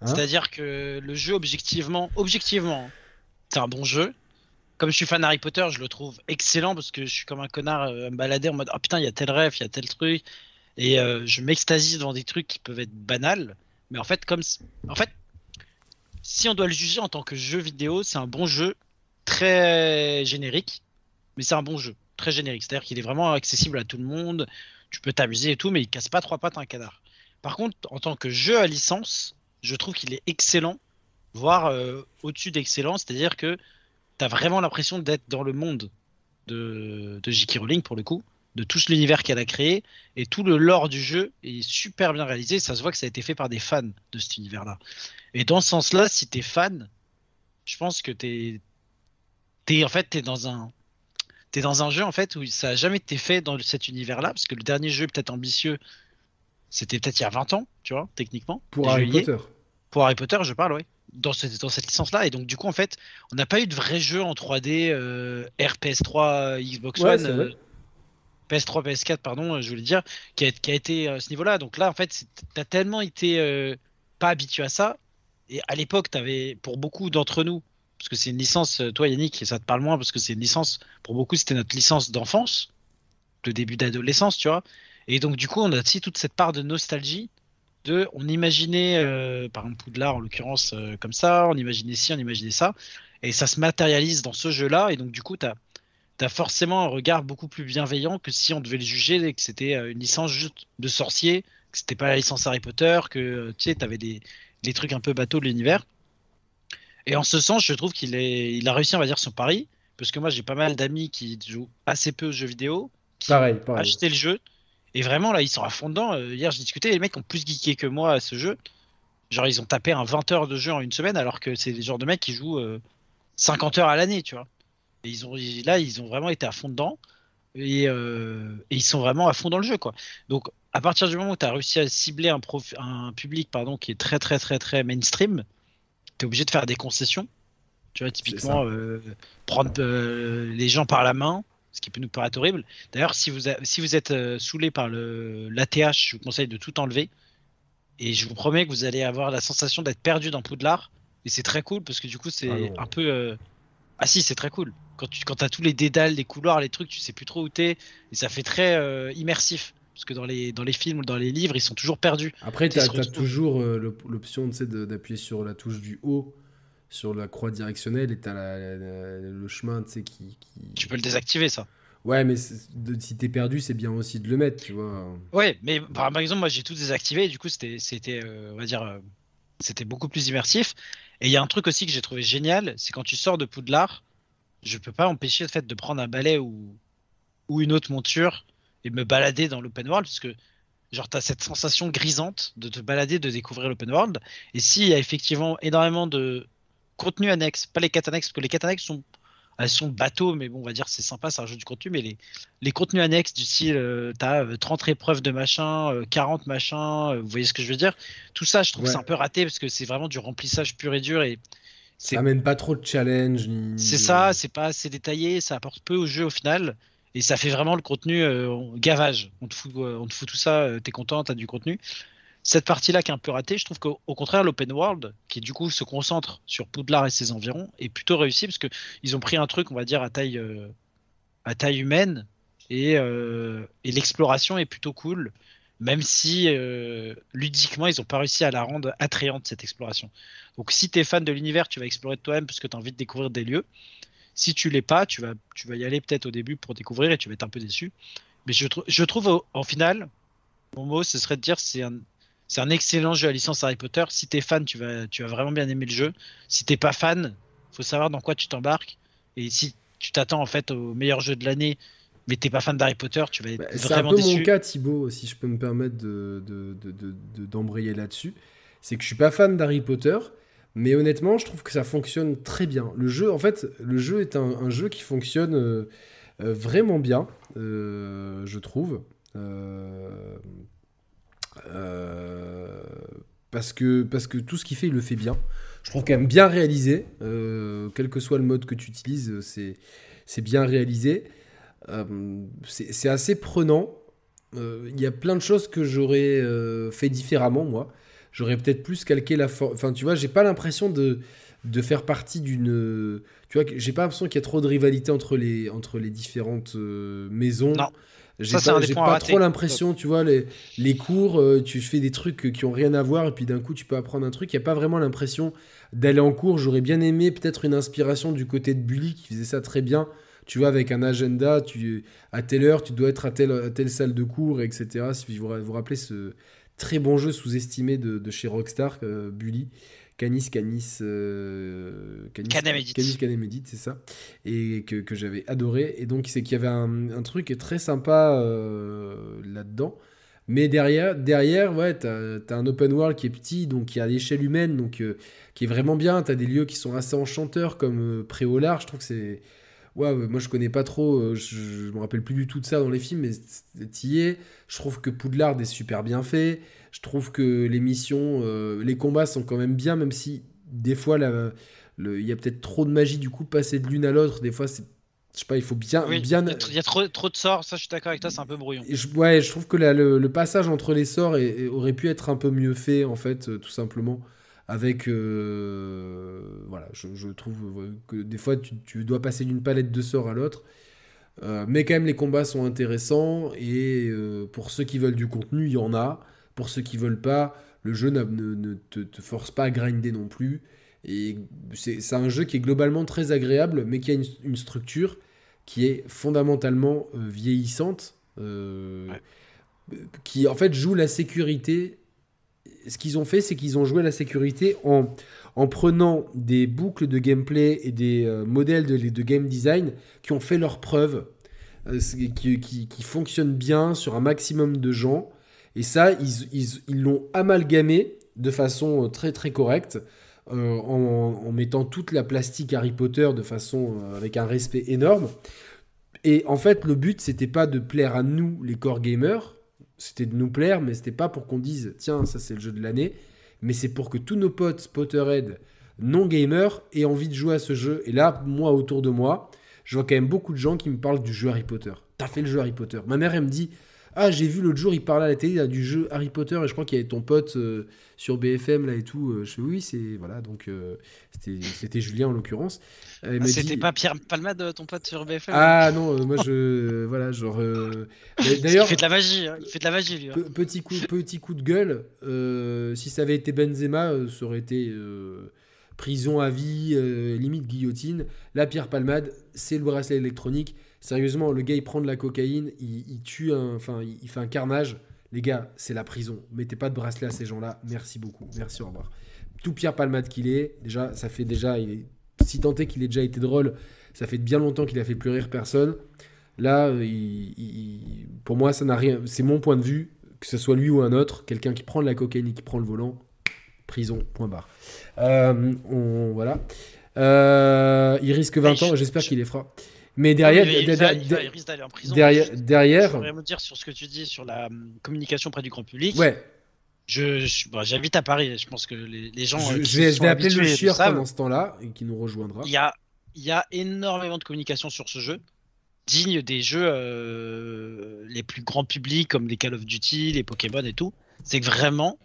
Hein C'est-à-dire que le jeu objectivement, objectivement, c'est un bon jeu. Comme je suis fan d'Harry Potter, je le trouve excellent parce que je suis comme un connard euh, à me balader en mode oh putain il y a tel rêve, il y a tel truc et euh, je m'extasie devant des trucs qui peuvent être banals. Mais en fait comme en fait si on doit le juger en tant que jeu vidéo, c'est un bon jeu très générique, mais c'est un bon jeu très générique. C'est-à-dire qu'il est vraiment accessible à tout le monde. Tu peux t'amuser et tout, mais il casse pas trois pattes à un canard. Par contre, en tant que jeu à licence, je trouve qu'il est excellent, voire euh, au-dessus d'excellent. C'est-à-dire que tu as vraiment l'impression d'être dans le monde de, J.K. Rowling, pour le coup, de tout l'univers qu'elle a créé. Et tout le lore du jeu est super bien réalisé. Ça se voit que ça a été fait par des fans de cet univers-là. Et dans ce sens-là, si tu es fan, je pense que tu es, en fait, dans un. T'es dans un jeu en fait où ça a jamais été fait dans cet univers-là, parce que le dernier jeu peut-être ambitieux, c'était peut-être il y a 20 ans, tu vois, techniquement. Pour Harry. Potter. Pour Harry Potter, je parle, ouais. Dans, cette- dans cette licence-là. Et donc, du coup, en fait, on n'a pas eu de vrai jeu en 3D euh, RPS3, Xbox Ouais, One, c'est vrai. euh, PS3, PS4, pardon, euh, je voulais dire, qui a, qui a été à ce niveau-là. Donc là, en fait, t'as tellement été euh, pas habitué à ça. Et à l'époque, t'avais, pour beaucoup d'entre nous, parce que c'est une licence, euh, toi Yannick, ça te parle moins, parce que c'est une licence, pour beaucoup, c'était notre licence d'enfance, de début d'adolescence, tu vois. Et donc, du coup, on a aussi toute cette part de nostalgie de on imaginait euh, par exemple Poudlard en l'occurrence euh, comme ça, on imaginait ci, on imaginait ça, et ça se matérialise dans ce jeu-là, et donc du coup tu as, forcément un regard beaucoup plus bienveillant que si on devait le juger et que c'était euh, une licence juste de sorcier c'était pas la licence Harry Potter, que tu sais, t'avais des les trucs un peu bateaux de l'univers. Et en ce sens, je trouve qu'il il a réussi, on va dire, son pari, parce que moi, j'ai pas mal d'amis qui jouent assez peu aux jeux vidéo, qui Pareil, ont pareil. acheté le jeu, et vraiment là, ils sont à fond dedans. Euh, Hier, j'ai discuté, les mecs ont plus geeké que moi à ce jeu. Genre, ils ont tapé un 20 heures de jeu en une semaine, alors que c'est les genres de mecs qui jouent euh, 50 heures à l'année, tu vois. Et ils ont, là, ils ont vraiment été à fond dedans. Et, euh, et ils sont vraiment à fond dans le jeu, quoi. Donc, à partir du moment où tu as réussi à cibler un, prof- un public pardon, qui est très, très, très, très mainstream, tu es obligé de faire des concessions. Tu vois, typiquement, euh, prendre euh, les gens par la main, ce qui peut nous paraître horrible. D'ailleurs, si vous, a- si vous êtes euh, saoulé par l'ATH, je vous conseille de tout enlever. Et je vous promets que vous allez avoir la sensation d'être perdu dans Poudlard. Et c'est très cool parce que du coup, c'est Ah un peu. euh, Ah si, c'est très cool. Quand tu quand as tous les dédales, les couloirs, les trucs, tu sais plus trop où t'es. Et ça fait très euh, immersif. Parce que dans les, dans les films ou dans les livres, ils sont toujours perdus. Après, Tu tu as, retrouves- toujours euh, l'op- l'option d'appuyer sur la touche du haut, sur la croix directionnelle, et tu as le chemin tu sais, qui, qui- Tu peux le désactiver, ça. Ouais, mais de- si t'es perdu, c'est bien aussi de le mettre, tu vois. Ouais, mais par, par exemple, moi j'ai tout désactivé et du coup c'était, c'était, euh, on va dire, euh, c'était beaucoup plus immersif. Et il y a un truc aussi que j'ai trouvé génial, c'est quand tu sors de Poudlard, je peux pas empêcher le fait de prendre un balai ou, ou une autre monture et me balader dans l'open world parce que genre t'as cette sensation grisante de te balader, de découvrir l'open world. Et s'il y a effectivement énormément de contenu annexe, pas les quêtes annexes, parce que les quêtes annexes sont elles sont bateaux, mais bon, on va dire c'est sympa, c'est un jeu du contenu, mais les, les contenus annexes du style, euh, t'as euh, 30 épreuves de machin, euh, 40 machin, euh, vous voyez ce que je veux dire? Tout ça, je trouve Ouais. c'est un peu raté parce que c'est vraiment du remplissage pur et dur et Ça amène pas trop de challenge. ni c'est ça, c'est pas assez détaillé, ça apporte peu au jeu au final et ça fait vraiment le contenu euh, gavage. On te fout, euh, on te fout tout ça, euh, t'es content, t'as du contenu. Cette partie-là qui est un peu ratée, je trouve qu'au au contraire, l'open world, qui du coup se concentre sur Poudlard et ses environs, est plutôt réussi parce que ils ont pris un truc, on va dire, à taille, euh, à taille humaine et, euh, et l'exploration est plutôt cool, même si euh, ludiquement, ils ont pas réussi à la rendre attrayante cette exploration. Donc si tu es fan de l'univers, tu vas explorer toi-même parce que tu as envie de découvrir des lieux. Si tu l'es pas, tu vas, tu vas y aller peut-être au début pour découvrir et tu vas être un peu déçu. Mais je, trou- je trouve au, en final, mon mot, ce serait de dire c'est un, c'est un excellent jeu à licence Harry Potter. Si t'es fan, tu vas, tu vas vraiment bien aimer le jeu. Si t'es pas fan, faut savoir dans quoi tu t'embarques. Et si tu t'attends en fait au meilleur jeu de l'année, mais t'es pas fan d'Harry Potter, tu vas être Bah, c'est un vraiment peu déçu. mon cas, Thibaut, si je peux me permettre de, de- de- de- de- d'embrayer là-dessus. C'est que je suis pas fan d'Harry Potter, mais honnêtement, je trouve que ça fonctionne très bien. Le jeu, en fait, le jeu est un, un jeu qui fonctionne euh, euh, vraiment bien, euh, je trouve. Euh, parce, que, parce que tout ce qu'il fait, il le fait bien. Je trouve quand même bien réalisé. euh, quel que soit le mode que tu utilises, c'est, c'est bien réalisé. Euh, c'est assez prenant. Il y a plein de choses que j'aurais fait différemment, moi. J'aurais peut-être plus calqué la forme. Enfin, tu vois, j'ai pas l'impression de, de faire partie d'une. Tu vois, j'ai pas l'impression qu'il y a trop de rivalité entre les, entre les différentes maisons. Non. J'ai pas, j'ai pas trop l'impression, tu vois, les, les cours, euh, tu fais des trucs qui ont rien à voir et puis d'un coup tu peux apprendre un truc. Il n'y a pas vraiment l'impression d'aller en cours. J'aurais bien aimé peut-être une inspiration du côté de Bully qui faisait ça très bien. Tu vois, avec un agenda, tu, à telle heure, tu dois être à telle, à telle salle de cours, etc. Si vous vous rappelez ce très bon jeu sous-estimé de, de chez Rockstar, euh, Bully. Canis, Canis, euh, Canis. Canis, Canem Edit, c'est ça. Et que, que j'avais adoré. Et donc, c'est qu'il y avait un, un truc très sympa euh, là-dedans. Mais derrière, derrière ouais, t'as as un open world qui est petit, donc qui est à l'échelle humaine, donc euh, qui est vraiment bien. T'as des lieux qui sont assez enchanteurs, comme euh, Préolard. Je trouve que c'est. Ouais, ouais, moi je connais pas trop, euh, je, je me rappelle plus du tout de ça dans les films, mais t'y es. Je trouve que Poudlard est super bien fait. Je trouve que les missions, euh, les combats sont quand même bien, même si des fois il y a peut-être trop de magie, du coup, passer de l'une à l'autre, des fois, c'est. Je sais pas, il faut bien. Oui, bien... il y a trop, trop de sorts, ça je suis d'accord avec toi, c'est un peu brouillon. Je, ouais, je trouve que la- le, le passage entre les sorts est- est- aurait pu être un peu mieux fait, en fait, euh, tout simplement. Avec. euh, voilà, je, je trouve que des fois, tu, tu dois passer d'une palette de sorts à l'autre. Euh, mais quand même, les combats sont intéressants. Et euh, pour ceux qui veulent du contenu, il y en a. Pour ceux qui veulent pas, le jeu ne, ne te, te force pas à grinder non plus. Et c'est un jeu qui est globalement très agréable, mais qui a une, une structure qui est fondamentalement vieillissante. Ouais. qui en fait jouent la sécurité. Ce qu'ils ont fait, c'est qu'ils ont joué la sécurité en, en prenant des boucles de gameplay et des euh, modèles de, game design qui ont fait leurs preuves, euh, qui, qui, fonctionnent bien sur un maximum de gens. Et ça, ils l'ont amalgamé de façon euh, très très correcte. en, en mettant toute la plastique Harry Potter de façon avec un respect énorme. Et en fait, le but, c'était pas de plaire à nous, les core gamers, c'était de nous plaire, mais c'était pas pour qu'on dise, tiens, ça c'est le jeu de l'année, mais c'est pour que tous nos potes Potterhead non gamers aient envie de jouer à ce jeu. Et là, moi, autour de moi, je vois quand même beaucoup de gens qui me parlent du jeu Harry Potter. T'as fait le jeu Harry Potter. Ma mère, elle me dit, ah, j'ai vu l'autre jour, il parlait à la télé là, du jeu Harry Potter, et je crois qu'il y avait ton pote euh, sur BFM là et tout. Euh, Je fais, oui, c'est. Voilà, donc euh, c'était Julien en l'occurrence. Ah, C'était dit- pas Pierre Palmade, ton pote sur BFM ah non, moi je. voilà, genre. euh, mais Il D'ailleurs, fait de la magie, hein, il fait de la magie lui. hein. petit, coup, petit coup de gueule, si ça avait été Benzema, ça aurait été prison à vie, limite guillotine. Là, Pierre Palmade, c'est le bracelet électronique. Sérieusement, le gars il prend de la cocaïne, il, il tue un. Enfin, il, il fait un carnage. Les gars, c'est la prison. Mettez pas de bracelet à ces gens-là. Merci beaucoup. Merci, au revoir. Tout Pierre Palmade qu'il est, déjà, ça fait déjà. Il est, si tant est qu'il ait déjà été drôle, ça fait bien longtemps qu'il a fait plus rire personne. Là, euh, il- il- pour moi, ça n'a rien. C'est mon point de vue, que ce soit lui ou un autre, quelqu'un qui prend de la cocaïne et qui prend le volant, prison. Point barre. Euh, on, voilà. Euh, il risque 20 Oui, ans. je- J'espère je- qu'il les fera. Mais derrière, il, derrière- il il risque d'aller en prison. derrière, Je derrière, voudrais me dire sur ce que tu dis sur la hum, communication près du grand public. ouais. Je, je- bon, j'habite à Paris. Je pense que les, les gens. euh, Je, qui je vais, je appeler le chieur pendant ce temps-là et qui nous rejoindra. Il y a, il y a énormément de communication sur ce jeu, digne des jeux euh, les plus grands publics comme les Call of Duty, les Pokémon et tout. C'est que vraiment,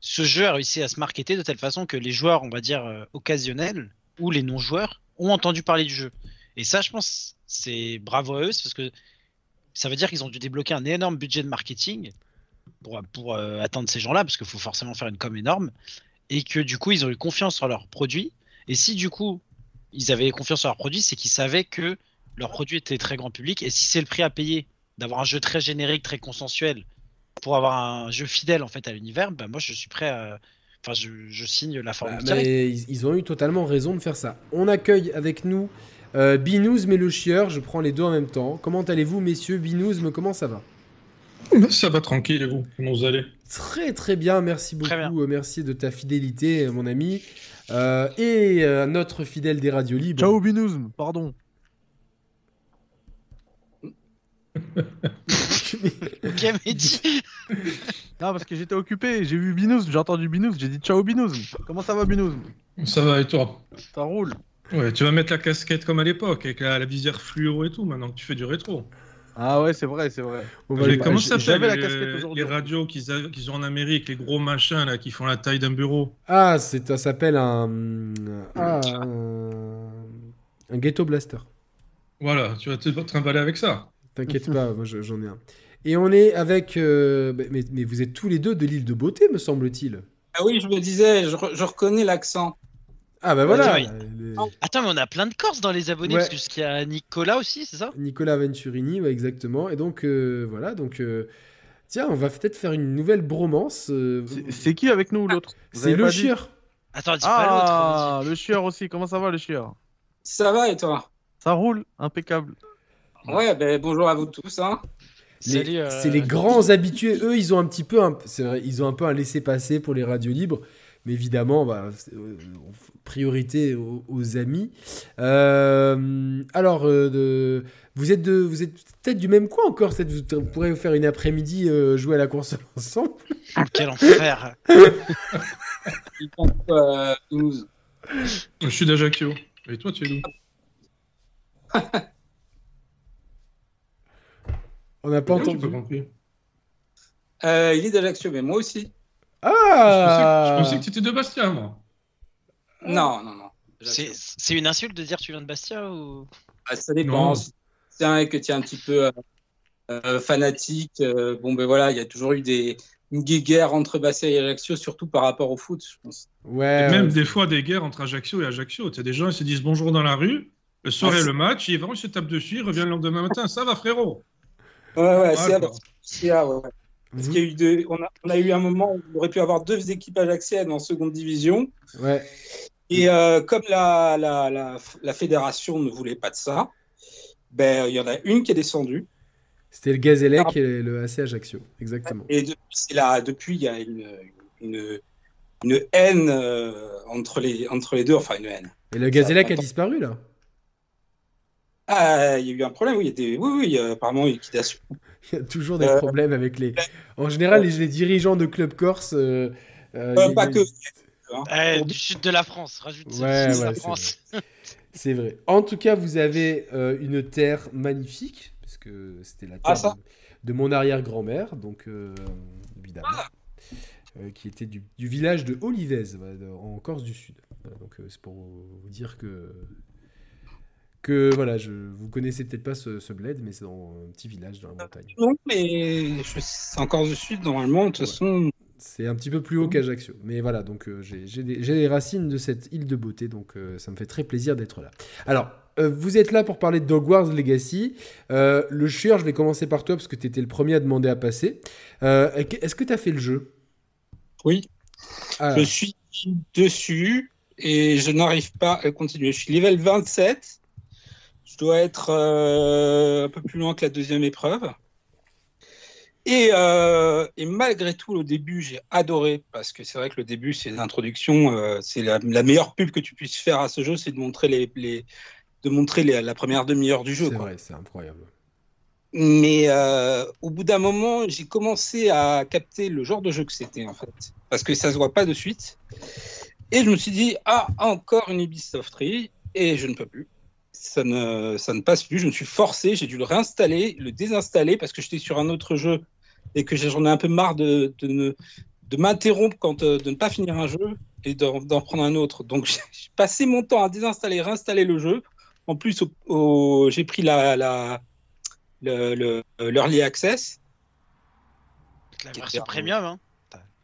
ce jeu a réussi à se marketer de telle façon que les joueurs, on va dire, euh, occasionnels ou les non-joueurs ont entendu parler du jeu. Et ça, je pense, c'est bravo à eux, parce que ça veut dire qu'ils ont dû débloquer un énorme budget de marketing pour, pour euh, atteindre ces gens-là, parce qu'il faut forcément faire une com énorme, et que du coup, ils ont eu confiance en leurs produits. Et si du coup, ils avaient confiance en leurs produits, c'est qu'ils savaient que leur produit était très grand public. Et si c'est le prix à payer d'avoir un jeu très générique, très consensuel, pour avoir un jeu fidèle en fait à l'univers, bah moi je suis prêt à. Enfin, je, je signe la formule directe. mais ils, ils ont eu totalement raison de faire ça. On accueille avec nous euh, Binous mais le chieur. Je prends les deux en même temps. Comment allez-vous, messieurs Binous, mais comment ça va? Ça va tranquille, et vous Comment vous allez? Très très bien, merci beaucoup. Bien. euh, Merci de ta fidélité, mon ami. Euh, et euh, notre fidèle des radios libres. Ciao Binouzm, pardon. Non, parce que j'étais occupé, j'ai vu Binouzm, j'ai entendu Binouzm, j'ai dit ciao Binouzm. Comment ça va Binouzm Ça va, et toi? Ça roule. Ouais, tu vas mettre la casquette comme à l'époque, avec la, la visière fluo et tout, maintenant que tu fais du rétro. Ah ouais, c'est vrai, c'est vrai. Le- comment ça s'appelle la les, casquette les aujourd'hui. radios qu'ils a- ont en Amérique, les gros machins là, qui font la taille d'un bureau? Ah, c'est, ça s'appelle un, ah, un, un ghetto blaster. Voilà, tu vas te trimballer avec ça. T'inquiète pas, moi je- j'en ai un. Et on est avec. euh, mais, mais- mais vous êtes tous les deux de l'île de beauté, me semble-t-il. Ah oui, je me disais, je, re- je reconnais l'accent. Ah bah voilà. les- Attends, mais on a plein de Corses dans les abonnés, Ouais. parce qu'il y a Nicolas aussi, c'est ça? Nicolas Venturini, ouais, exactement. Et donc euh, voilà, donc euh, tiens, on va peut-être faire une nouvelle bromance. euh, C'est- qui avec nous l'autre? Vous c'est le chieur. Attends, dis pas l'autre. Ah, le chieur aussi, comment ça va le chieur? Ça va et toi? Ça roule, impeccable. Ouais, ben bonjour à vous tous. Hein. Les- euh, C'est les grands habitués. Eux, ils ont un petit peu, un, c'est vrai, ils ont un peu un laisser passer pour les radios libres. Mais évidemment, bah, euh, priorité aux, aux amis. Euh, alors, euh, de- vous êtes de, vous êtes peut-être du même coin encore. peut-être Vous pourrez faire une après-midi euh, jouer à la console ensemble. Quel enfer. Euh. Je suis d'Ajaccio. Et toi, tu es d'où On n'a pas entendu. Euh, il est d'Ajaccio, mais moi aussi. Je pensais, Ah je pensais que tu étais de Bastia, moi. Non, non, non. C'est une insulte de dire tu viens de Bastia ou? Ah, ça dépend. C'est un que tu es un petit peu euh, euh, fanatique, euh, bon ben voilà, il y a toujours eu des une guerre entre Bastia et Ajaccio, surtout par rapport au foot, je pense. Ouais. Et même ouais. des fois des guerres entre Ajaccio et Ajaccio. Tu as des gens, ils se disent bonjour dans la rue. Le soir Ah, est le match, ils vont, ils se tapent dessus, ils reviennent le lendemain matin. Ça va, frérot Ouais, ouais, Ah, c'est ouais. Parce qu'il y a eu deux- on, a, on a eu un moment où on aurait pu avoir deux équipes ajaxiennes en seconde division. Ouais. Et euh, comme la, la, la, la fédération ne voulait pas de ça, ben, il y en a une qui est descendue. C'était le Gazélec et le AC Ajaccio, exactement. Et depuis, c'est là, depuis il y a une, une, une haine euh, entre, les, entre les deux. Enfin, une haine. Et le Gazélec a disparu là. Ah, il y a eu un problème, oui. Il y a des, oui, oui, il y a apparemment une liquidation. Il y a toujours des Euh, problèmes avec les. En général, les, les dirigeants de club corse. euh, euh, Euh, pas que. hein. Eh, du sud de la France, rajoute Ouais, du sud de ouais, la c'est France. C'est vrai. En tout cas, vous avez euh, une terre magnifique, parce que c'était la terre Ah, ça de, de mon arrière-grand-mère, donc euh, évidemment, Ah. euh, qui était du, du village de Olivez, en Corse du Sud. Donc euh, c'est pour vous dire que que voilà, je vous connaissez peut-être pas ce, ce bled, mais c'est dans un petit village dans la montagne. Non, mais je- c'est encore du sud, normalement. De toute Ouais. façon, C'est un petit peu plus haut qu'Ajaccio. Mais voilà, donc euh, j'ai des, des racines de cette île de beauté, donc euh, ça me fait très plaisir d'être là. Alors, euh, vous êtes là pour parler de Dog Wars Legacy. Le chieur, je vais commencer par toi parce que tu étais le premier à demander à passer. Est-ce que tu as fait le jeu? Oui, Ah, je suis dessus et je n'arrive pas à continuer. Je suis level 27. Je dois être euh, un peu plus loin que la deuxième épreuve. Et, euh, et malgré tout, au début, j'ai adoré parce que c'est vrai que le début, c'est l'introduction, euh, c'est la, la meilleure pub que tu puisses faire à ce jeu, c'est de montrer les, les- de montrer les- la première demi-heure du jeu. c'est vrai, c'est incroyable. Mais euh, au bout d'un moment, j'ai commencé à capter le genre de jeu que c'était en fait, parce que ça se voit pas de suite. Et je me suis dit ah encore une Ubisofterie et je ne peux plus. Ça ne ça ne passe plus. Je me suis forcé, j'ai dû le réinstaller, le désinstaller parce que j'étais sur un autre jeu et que j'en ai un peu marre de de, ne- de m'interrompre quand euh, de ne pas finir un jeu et d'en d'en prendre un autre. Donc j'ai passé mon temps à désinstaller, réinstaller le jeu. En plus, au- au- j'ai pris la, la le, le- l'early access, La version premium, hein.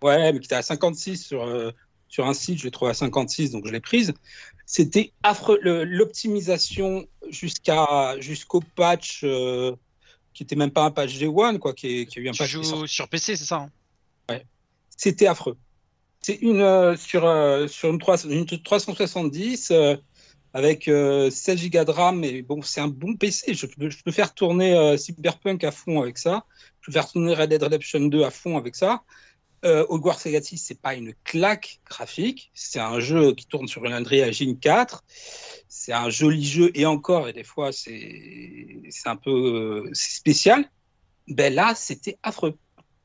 ouais, mais qui était à 56 sur, euh, sur un site, je l'ai trouvé à 56, donc je l'ai prise. C'était affreux, l'optimisation jusqu'à jusqu'au patch euh, qui était même pas un patch G1, quoi, qui, est- qui a eu un Tu patch. joues sur PC, c'est ça hein? C'était affreux. C'est une euh, sur euh, sur une, 3, une 370 euh, avec euh, 16 Go de RAM, mais bon, c'est un bon PC. Je peux, je peux faire tourner Cyberpunk à fond avec ça. Je peux faire tourner Red Dead Redemption 2 à fond avec ça. Euh, Hogwarts Legacy, c'est pas une claque graphique. C'est un jeu qui tourne sur une Unreal Engine 4. C'est un joli jeu et encore, et des fois, c'est c'est un peu euh, spécial. Ben là, c'était affreux.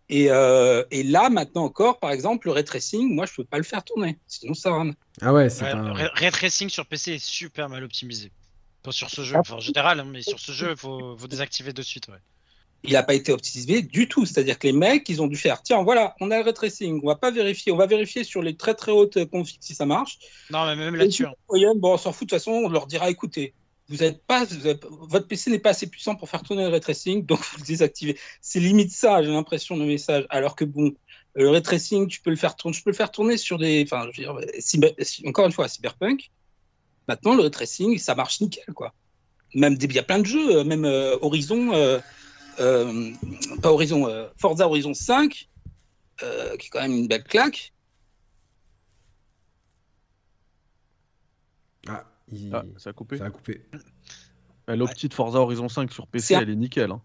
Et, euh, et là, maintenant encore, par exemple, le ray tracing, moi, je peux pas le faire tourner. Sinon, ça rame. Ah ouais, c'est Ouais, un... le Ray Tracing sur PC est super mal optimisé. Pas sur ce jeu, Ah. enfin en général, hein, mais sur ce jeu, il faut, faut désactiver de suite. Ouais. Il n'a pas été optimisé du tout. C'est-à-dire que les mecs, ils ont dû faire tiens, voilà, on a le ray tracing, on va pas vérifier, on va vérifier sur les très très hautes configs si ça marche. Non, mais même là-dessus. bon, on s'en fout, de toute façon, on leur dira écoutez, vous êtes pas, vous êtes- votre PC n'est pas assez puissant pour faire tourner le ray tracing, donc vous le désactivez. C'est limite ça, j'ai l'impression, le message. Alors que bon, le ray tracing, tu peux le faire tourner, je peux le faire tourner sur des. Enfin, je veux dire, cyber- encore une fois, Cyberpunk. Maintenant, le ray tracing, ça marche nickel, quoi. Même des- il y a plein de jeux, euh, même euh, Horizon, euh, euh, pas Horizon, euh, Forza Horizon 5, euh, qui est quand même une belle claque. Ah, il- Ah, ça a coupé. ça a coupé. L'opti de Forza Horizon 5 sur PC, elle est nickel. hein.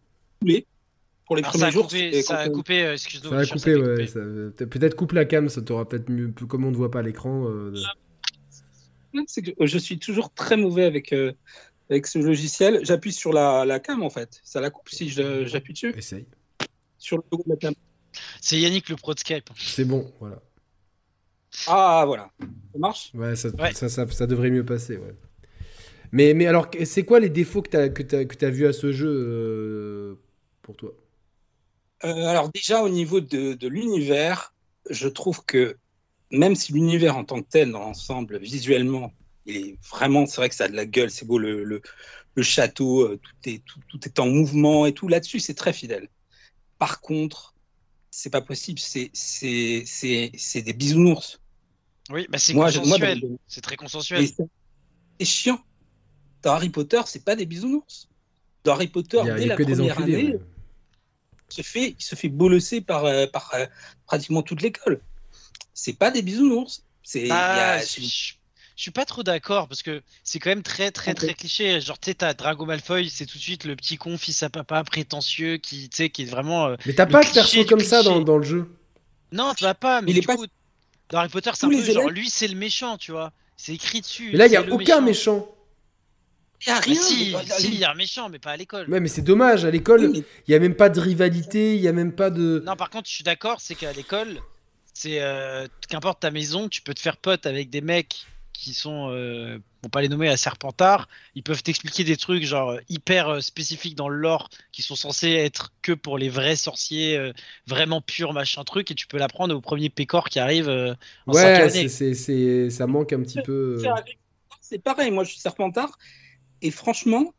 Pour les Alors, premiers jours, coupé, ça a coupé excuse-nous. Ça ouais. coupé. Peut-être coupe la cam, ça t'aura peut-être mieux. Comme on ne voit pas l'écran. euh, je suis toujours très mauvais avec, euh, avec ce logiciel. J'appuie sur la, la cam en fait. Ça la coupe si je- j'appuie dessus. Essaye. Sur le logo de la cam. C'est Yannick le pro de Skype. C'est bon, voilà. Ah voilà. Ça marche? Ouais, ça, Ouais. Ça, ça, ça devrait mieux passer, ouais. Mais, mais alors, c'est quoi les défauts que tu as, que t'as- que t'as vus à ce jeu euh, pour toi? Euh, Alors déjà au niveau de, de l'univers, je trouve que même si l'univers en tant que tel dans l'ensemble visuellement, il est vraiment, c'est vrai que ça a de la gueule, c'est beau le, le, le château, euh, tout est, tout, tout est en mouvement et tout là-dessus, c'est très fidèle. Par contre, c'est pas possible, c'est c'est c'est c'est des bisounours. Oui, bah c'est consensuel. C'est très consensuel. c'est chiant. Dans Harry Potter, c'est pas des bisounours. Dans Harry Potter, Il a, dès il la des première enculés. année, ouais. se fait, il se fait bolosser par, euh, par euh, pratiquement toute l'école. C'est pas des bisounours. C'est, il Ah, suis pas trop d'accord parce que c'est quand même très très très cliché. Genre, tu sais, t'as Drago Malfoy, c'est tout de suite le petit con fils à papa prétentieux qui, tu sais, qui est vraiment. euh, Mais t'as pas de perso comme ça dans, dans le jeu? Non, tu vas pas, mais Il est du pas- coup, dans Harry Potter, c'est un peu genre lui, c'est le méchant, tu vois. C'est écrit dessus. Mais là, il y a aucun méchant. il y a Mais rien. si, Mais- si, il y a un méchant, mais pas à l'école. Ouais, mais c'est dommage. À l'école, Oui, mais- il y a même pas de rivalité, il y a même pas de. Non, par contre, je suis d'accord, c'est qu'à l'école, c'est euh, qu'importe ta maison, tu peux te faire pote avec des mecs qui sont, euh, on pas les nommer à Serpentard, ils peuvent t'expliquer des trucs genre euh, hyper euh, spécifiques dans le lore qui sont censés être que pour les vrais sorciers, euh, vraiment purs, machin truc, et tu peux l'apprendre au premier pécor qui arrive euh, en Ouais, c'est, c'est, c'est- ça manque un petit peu. euh. C'est pareil, moi je suis Serpentard et franchement,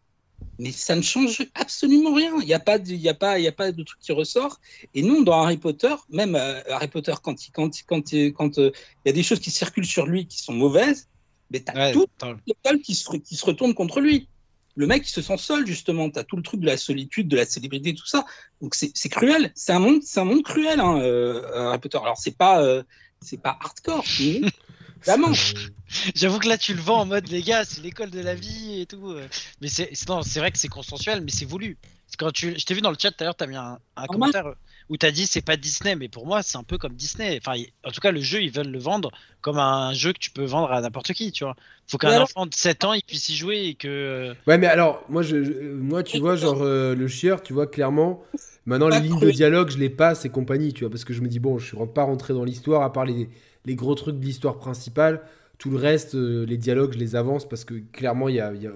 mais ça ne change absolument rien. Il n'y a, pas de- y a, pas- y a pas de truc qui ressort. Et non, dans Harry Potter, même euh, Harry Potter, quand il quand, il- quand, quand, euh, il y a des choses qui circulent sur lui qui sont mauvaises, mais tu as Ouais, attends. l'école qui se, qui se retourne contre lui. Le mec, il se sent seul, justement. Tu as tout le truc de la solitude, de la célébrité, tout ça. Donc c'est cruel. C'est un monde, un monde cruel, hein, euh, Harry Potter. Alors c'est pas, euh, c'est pas hardcore, mais évidemment. J'avoue que là, tu le vends en mode, les gars, c'est l'école de la vie et tout. Mais c'est c'est- non, c'est vrai que c'est consensuel, mais c'est voulu. Quand tu, je t'ai vu dans le chat tout à l'heure, t'as mis un, un commentaire où t'as dit c'est pas Disney, mais pour moi, c'est un peu comme Disney. Enfin, en tout cas, le jeu, ils veulent le vendre comme un jeu que tu peux vendre à n'importe qui, tu vois. Faut qu'un alors- enfant de 7 ans, il puisse y jouer et que. euh, Ouais, mais alors, moi, je, je- moi tu vois, genre, euh, le chieur, tu vois, clairement, maintenant, les lignes de dialogue, je les passe et compagnie, tu vois, parce que je me dis, bon, je suis pas rentré dans l'histoire, à part les, les gros trucs de l'histoire principale. Tout le reste, euh, les dialogues, je les avance parce que clairement, il y a, il y a-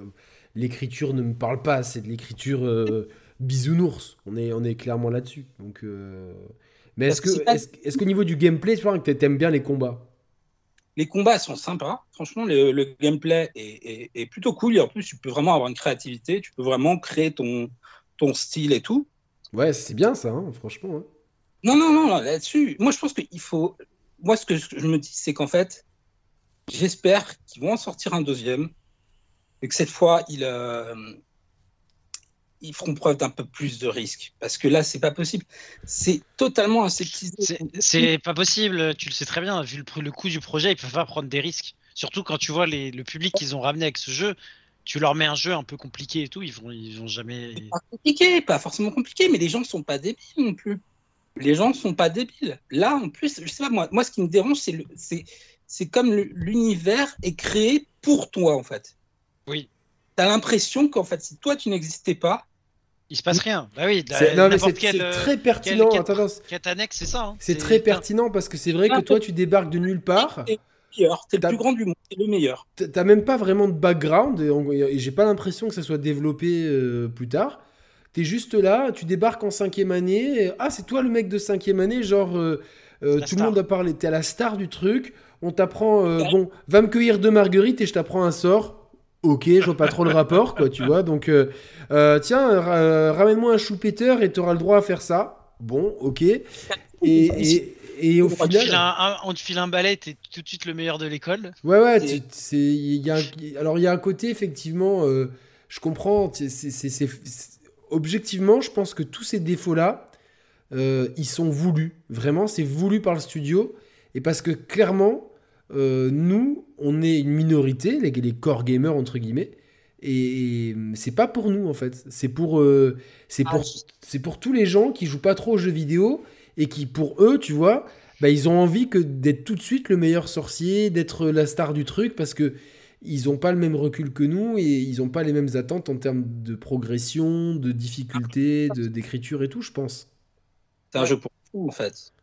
l'écriture ne me parle pas, c'est de l'écriture euh, bisounours. On est, on est clairement là-dessus. Donc, euh, Mais est-ce que, est-ce, qu'au niveau du gameplay, tu vois, que t'aimes bien les combats? Les combats sont sympas. Franchement, le, le gameplay est, est- est plutôt cool. Et en plus, tu peux vraiment avoir une créativité. Tu peux vraiment créer ton, ton style et tout. Ouais, c'est bien ça, hein, franchement. hein. Non, non, non, non, là-dessus. Moi, je pense qu'il faut. Moi, ce que je me dis, c'est qu'en fait, j'espère qu'ils vont en sortir un deuxième. Et que cette fois, ils, euh, ils feront preuve d'un peu plus de risque. Parce que là, c'est pas possible. C'est totalement insectisé. c'est- pas possible, tu le sais très bien, vu le, coût du projet, ils peuvent pas prendre des risques. Surtout quand tu vois les, le public qu'ils ont ramené avec ce jeu, tu leur mets un jeu un peu compliqué et tout, ils vont, ils vont jamais. pas compliqué, pas forcément compliqué, mais les gens sont pas débiles non plus. Les gens sont pas débiles. Là, en plus, je sais pas, moi, moi ce qui me dérange, c'est le, c'est, c'est comme le- l'univers est créé pour toi, en fait. Oui. T'as l'impression qu'en fait, si toi tu n'existais pas, Il se passe rien. Bah oui, C'est- non, mais c'est, quel, c'est très pertinent. quel- annexe, c'est ça. hein. c'est très pertinent parce que c'est vrai que toi, tu débarques de nulle part. t'es le meilleur, t'es le plus grand du monde, t'es le meilleur. T'as même pas vraiment de background et, on- et j'ai pas l'impression que ça soit développé euh, plus tard. T'es juste là, tu débarques en cinquième année. et- ah, c'est toi le mec de cinquième année, genre euh, euh, tout le monde a parlé. T'es à la star du truc. On t'apprend, euh, bon, va me cueillir deux marguerites et je t'apprends un sort. Ok, je vois pas trop le rapport, quoi, tu vois. Donc, tiens, ra- ramène-moi un chou-péteur et t'auras le droit à faire ça. Bon, ok. Et, et, et au On te, file final. un, un- on te file un balai, t'es tout de suite le meilleur de l'école. Ouais, ouais, Et- c'est, alors il y a un côté, effectivement, je comprends, c'est, objectivement, je pense que tous ces défauts-là, euh, ils sont voulus. Vraiment, c'est voulu par le studio. Et parce que clairement, euh, nous, on est une minorité, les, les core gamers, entre guillemets. Et, et c'est pas pour nous, en fait. C'est pour, euh, c'est Ah, pour, c'est pour tous les gens qui jouent pas trop aux jeux vidéo et qui, pour eux, tu vois, bah, ils ont envie que d'être tout de suite le meilleur sorcier, d'être la star du truc, parce que ils ont pas le même recul que nous et ils ont pas les mêmes attentes en termes de progression, de difficulté, de d'écriture et tout, je pense. C'est un jeu pour fous, en fait.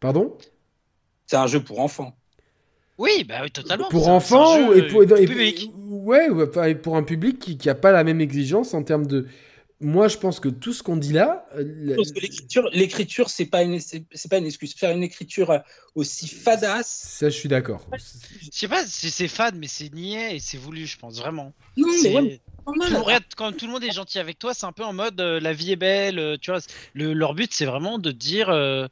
Pardon? C'est un jeu pour enfants. Oui, bah oui, totalement. Pour enfants et pour, et- public. ouais, pour un public qui, qui a pas la même exigence en termes de. Moi, je pense que tout ce qu'on dit là, euh, Parce que l'écriture, l'écriture, c'est pas une, c'est c'est pas une excuse. Faire une écriture euh, aussi fadasse. ça, je suis d'accord. Je sais pas si c'est fade, mais c'est niais et c'est voulu, je pense, vraiment. Non, mais C'est- mais quand tout le monde est gentil avec toi, c'est un peu en mode euh, la vie est belle, euh, tu vois. Le, leur but, c'est vraiment de dire, euh,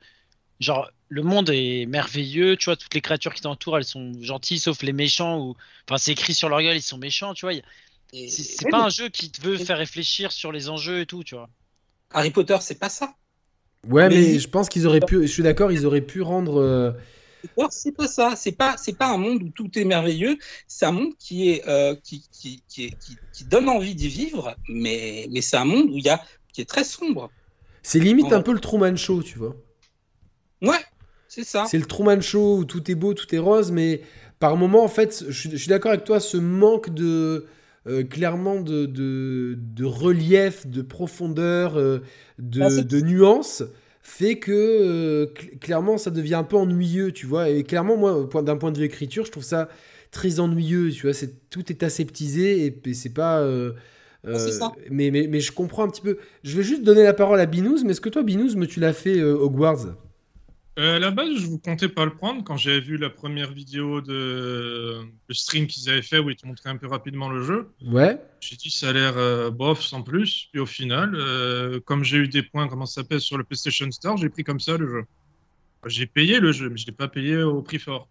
genre, le monde est merveilleux, tu vois, toutes les créatures qui t'entourent, elles sont gentilles, sauf les méchants, ou, enfin, c'est écrit sur leur gueule, ils sont méchants, tu vois. y a- Et- C'est pas un jeu qui te veut faire réfléchir sur les enjeux et tout, tu vois. Harry Potter, c'est pas ça. Ouais, mais, Mais- je pense qu'ils auraient pu. Je suis d'accord, ils auraient pu rendre. euh, c'est pas ça. C'est pas, c'est pas un monde où tout est merveilleux. C'est un monde qui est, euh, qui, qui, qui, est- qui, qui donne envie d'y vivre, mais, mais c'est un monde où il y a, qui est très sombre. C'est limite un peu le Truman Show, tu vois. Ouais, c'est ça. C'est le Truman Show où tout est beau, tout est rose, mais par moment, en fait, je suis d'accord avec toi, ce manque de. Euh, clairement de, de, de relief, de profondeur, euh, de, Ah, de nuances, fait que euh, cl- clairement ça devient un peu ennuyeux, tu vois. Et clairement, moi, d'un point de vue écriture, je trouve ça très ennuyeux, tu vois. Tout est aseptisé et, et c'est pas. c'est ça. mais, mais, mais je comprends un petit peu. Je vais juste donner la parole à Binous, mais est-ce que toi, Binous, me tu l'as fait Hogwarts? Euh, à la base, je vous comptais pas le prendre quand j'avais vu la première vidéo de le stream qu'ils avaient fait où ils te montraient un peu rapidement le jeu. Ouais. J'ai dit ça a l'air euh, bof sans plus. Puis au final, euh, comme j'ai eu des points, comment ça s'appelle, sur le PlayStation Store, j'ai pris comme ça le jeu. J'ai payé le jeu, mais je l'ai pas payé au prix fort.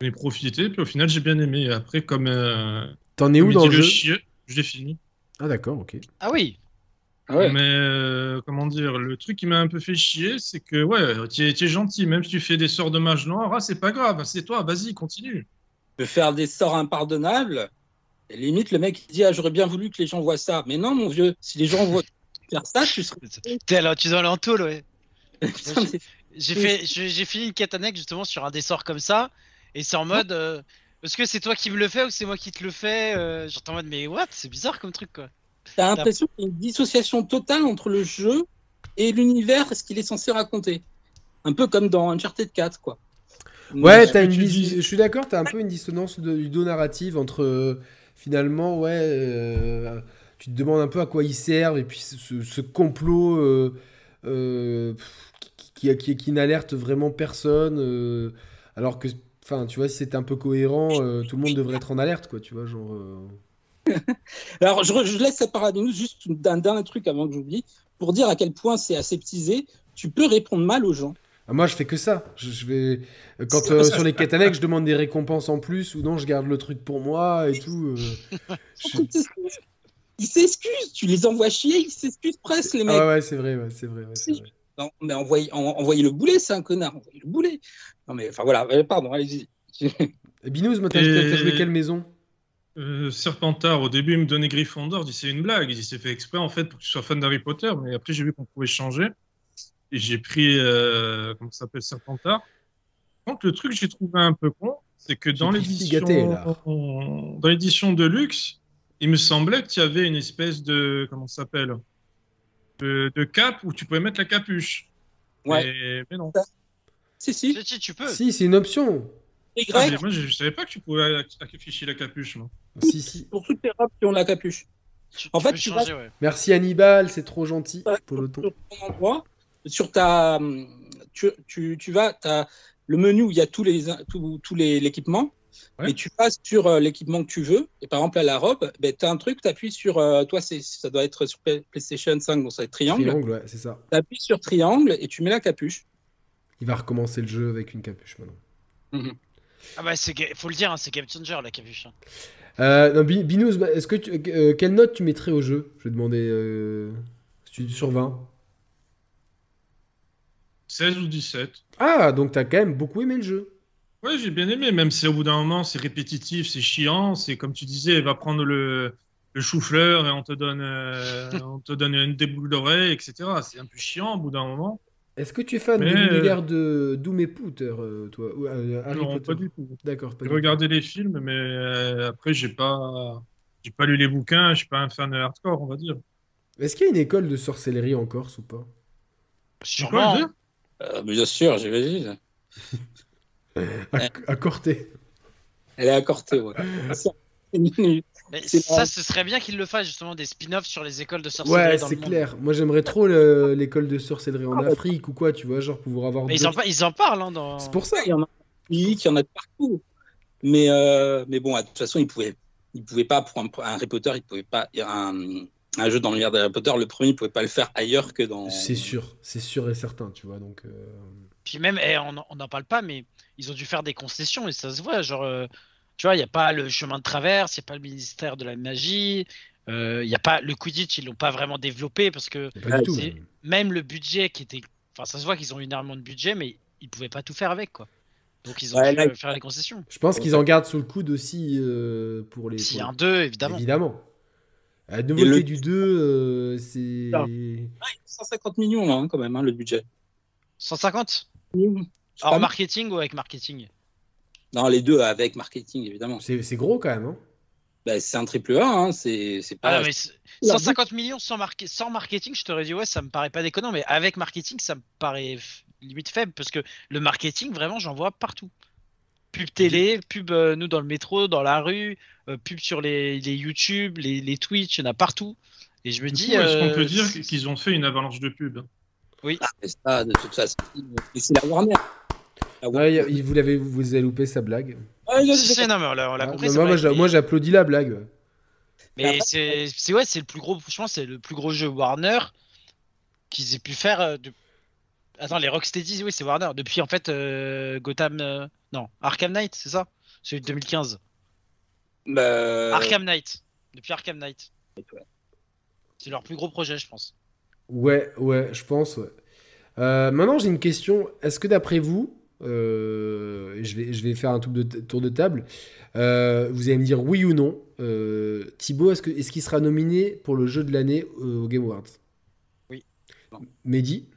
J'en ai profité, puis au final, j'ai bien aimé. Après, comme, euh, T'en es où dans le le jeu? chier, je l'ai fini. Ah d'accord, ok. Ah oui. Ah ouais. Mais euh, comment dire, le truc qui m'a un peu fait chier, c'est que ouais, tu es, gentil, même si tu fais des sorts de mage noir, ah, c'est pas grave, c'est toi, vas-y, continue. de faire des sorts impardonnables. Et limite, le mec il dit ah, J'aurais bien voulu que les gens voient ça. Mais non, mon vieux, si les gens voient faire ça, tu serais. T'es là, tu es dans l'entoule, ouais. J'ai fait, j'ai fini une quête annexe justement sur un des sorts comme ça, et c'est en mode, euh, est-ce que c'est toi qui me le fais ou c'est moi qui te le fais euh, J'étais en mode, mais what C'est bizarre comme truc quoi. T'as l'impression qu'il y a une dissociation totale entre le jeu et l'univers et ce qu'il est censé raconter. Un peu comme dans Uncharted 4, quoi. Ouais, que une tu dis- dis- je suis d'accord, t'as un peu une dissonance de, ludo-narrative entre euh, finalement, ouais, euh, tu te demandes un peu à quoi ils servent et puis ce, ce complot euh, euh, qui, qui, qui n'alerte vraiment personne, euh, alors que, enfin, tu vois, si c'était un peu cohérent, euh, tout le monde devrait être en alerte, quoi, tu vois, genre. Euh. Alors, je, laisse la parole à nous juste d'un dernier truc avant que j'oublie, pour dire à quel point c'est aseptisé. Tu peux répondre mal aux gens. Ah, moi, je fais que ça. Je, je vais quand euh, pas ça. sur les quêtes annexes, je demande des récompenses en plus ou non, je garde le truc pour moi et tout. euh. Je- Ils s'excusent, tu les envoies chier, ils s'excusent presque, les mecs. Ah ouais, c'est vrai, ouais, c'est vrai, ouais, c'est vrai. Non, mais envoyez, en- envoyez le boulet, c'est un connard. Envoyez le boulet. Non, mais enfin voilà, euh, pardon, allez-y. Binous, t'as joué quelle maison? Euh, Serpentard, au début, il me donnait Gryffondor, je dis c'est une blague, il dit c'est fait exprès en fait pour que tu sois fan d'Harry Potter, mais après j'ai vu qu'on pouvait changer, et j'ai pris, euh, comment ça s'appelle, Serpentard. Donc le truc que j'ai trouvé un peu con, c'est que dans l'édition dans l'édition de luxe, il me semblait qu'il y avait une espèce de, comment ça s'appelle, de, de cape où tu pouvais mettre la capuche. Ouais. Mais, mais non. Si, si. Si, si, tu peux. Si, c'est une option. Les Ah, moi je, savais pas que tu pouvais afficher la capuche. Moi. Si, si. pour toutes les robes qui ont la capuche. Tu- En tu fait, tu changer, ouais. Merci Hannibal, c'est trop gentil pour le ton. sur ton endroit, sur ta, tu, tu, tu vas, as le menu où il y a tous les, tous, tous les l'équipement, Ouais. et tu passes sur euh, l'équipement que tu veux. Et par exemple, à la robe, ben, tu as un truc, tu appuies sur, euh, toi, c'est, ça doit être sur Play- PlayStation 5, donc ça va être triangle. Triangle, ouais, c'est ça. Tu appuies sur triangle et tu mets la capuche. Il va recommencer le jeu avec une capuche maintenant. Ah bah, c'est, faut le dire, hein, c'est Game Changer la capuche. hein. Euh, Binous, bah, est-ce que tu- euh, quelle note tu mettrais au jeu? Je vais demander euh, sur 20. 16 ou 17. Ah, donc t'as quand même beaucoup aimé le jeu. Ouais, j'ai bien aimé, même si au bout d'un moment c'est répétitif, c'est chiant, c'est comme tu disais, elle va prendre le, le chou-fleur et on te donne, euh, on te donne une des boucles d'oreilles, etc. C'est un peu chiant au bout d'un moment. Est-ce que tu es fan Mais, de euh, l'univers de Doom et Potter, euh, toi ou, euh, Harry non, Potter pas du tout. D'accord, pas J'ai du tout. regardé les films, mais euh, après j'ai pas, j'ai pas lu les bouquins, je suis pas un fan hardcore, on va dire. Est-ce qu'il y a une école de sorcellerie en Corse ou pas? Sûrement. le dire Euh, bien sûr, j'imagine. à, à Corté. Elle est accortée, ouais. Mais ça, ce serait bien qu'ils le fassent justement des spin-offs sur les écoles de sorcellerie Ouais, c'est clair. Moi, j'aimerais trop le- l'école de sorcellerie en Ah, bah. Afrique ou quoi, tu vois, genre pouvoir avoir. Mais ils en, d'autres- pa- ils en parlent hein, dans. C'est pour ça. Il y en a oui, il y en a de partout. Mais, euh, mais bon, de toute façon, ils pouvaient, ils pouvaient pas, pour un, un Harry Potter, ils pouvaient pas, un, un jeu dans l'univers d'Harry Potter, le premier, ils pouvaient pas le faire ailleurs que dans. C'est sûr, c'est sûr et certain, tu vois. Donc, euh, Puis même, eh, on en- on n'en parle pas, mais ils ont dû faire des concessions et ça se voit. Genre, euh, tu vois, il n'y a pas le chemin de traverse, il n'y a pas le ministère de la magie, euh, il y a pas le Quidditch, ils l'ont pas vraiment développé parce que pas du tout. c'est- même le budget qui était Enfin, ça se voit qu'ils ont énormément de budget, mais ils pouvaient pas tout faire avec, quoi. Donc ils ont Ouais, dû là, euh, faire les concessions. Je pense qu'ils en gardent sous le coude aussi euh, pour les. S'il y pour- a un 2, évidemment. Évidemment. La nouveauté le- du 2, euh, c'est. Ah. 150 millions, là, hein, quand même, hein, le budget. 150 C'est Hors pas marketing ou avec marketing? Non, les deux avec marketing, évidemment. C'est gros quand même. Hein. Bah, c'est un triple A, hein, c'est Ah, pas. non, mais c'est- la 150 millions sans, sans marketing, je t'aurais dit ouais, ça me paraît pas déconnant, mais avec marketing, ça me paraît limite faible parce que le marketing, vraiment, j'en vois partout. Pub télé, pub euh, nous dans le métro, dans la rue, euh, pub sur les, les YouTube, les, les Twitch, il y en a partout. Et je me Du dis. Est-ce qu'on euh, peut dire qu'ils ont fait une avalanche de pub Ah, mais ça, de toute façon, c'est la Warner. La Ouais, il- vous, l'avez, vous avez loupé sa blague. Ouais, non, mais on l'a Ah, compris. moi, j'applaudis la blague. Mais c'est c'est- ouais, c'est le plus gros. Franchement, c'est le plus gros jeu Warner qu'ils aient pu faire. euh, de... Attends, les Rocksteady, oui, c'est Warner. Depuis en fait euh, Gotham, euh, non, Arkham Knight, c'est ça, celui de 2015. Bah, Arkham Knight. Depuis Arkham Knight. ouais. C'est leur plus gros projet, je pense. Ouais, ouais, je pense. Ouais. Euh, maintenant, j'ai une question. Est-ce que d'après vous, euh, je, vais, je vais faire un tour de, tour de table, euh, vous allez me dire oui ou non. Euh, Thibaut, est-ce qu'il sera nominé pour le jeu de l'année euh, au Game Awards? Oui. Non. Mehdi?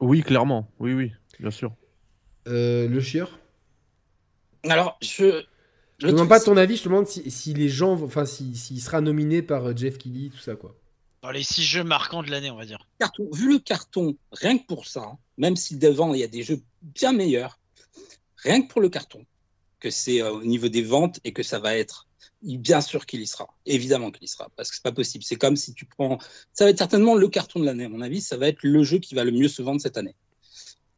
Oui, clairement. Oui, oui, bien sûr. Euh, Le Chieur? Alors, je. Je te demande pas ton avis, je te demande si, si les gens, vont- enfin, si- s'il sera nominé par Jeff Keighley, tout ça, quoi. Dans les six jeux marquants de l'année, on va dire. carton, vu le carton, rien que pour ça, hein, même si devant il y a des jeux bien meilleurs, rien que pour le carton, que c'est euh, au niveau des ventes et que ça va être, bien sûr qu'il y sera, évidemment qu'il y sera, parce que c'est pas possible. C'est comme si tu prends, ça va être certainement le carton de l'année, à mon avis, ça va être le jeu qui va le mieux se vendre cette année.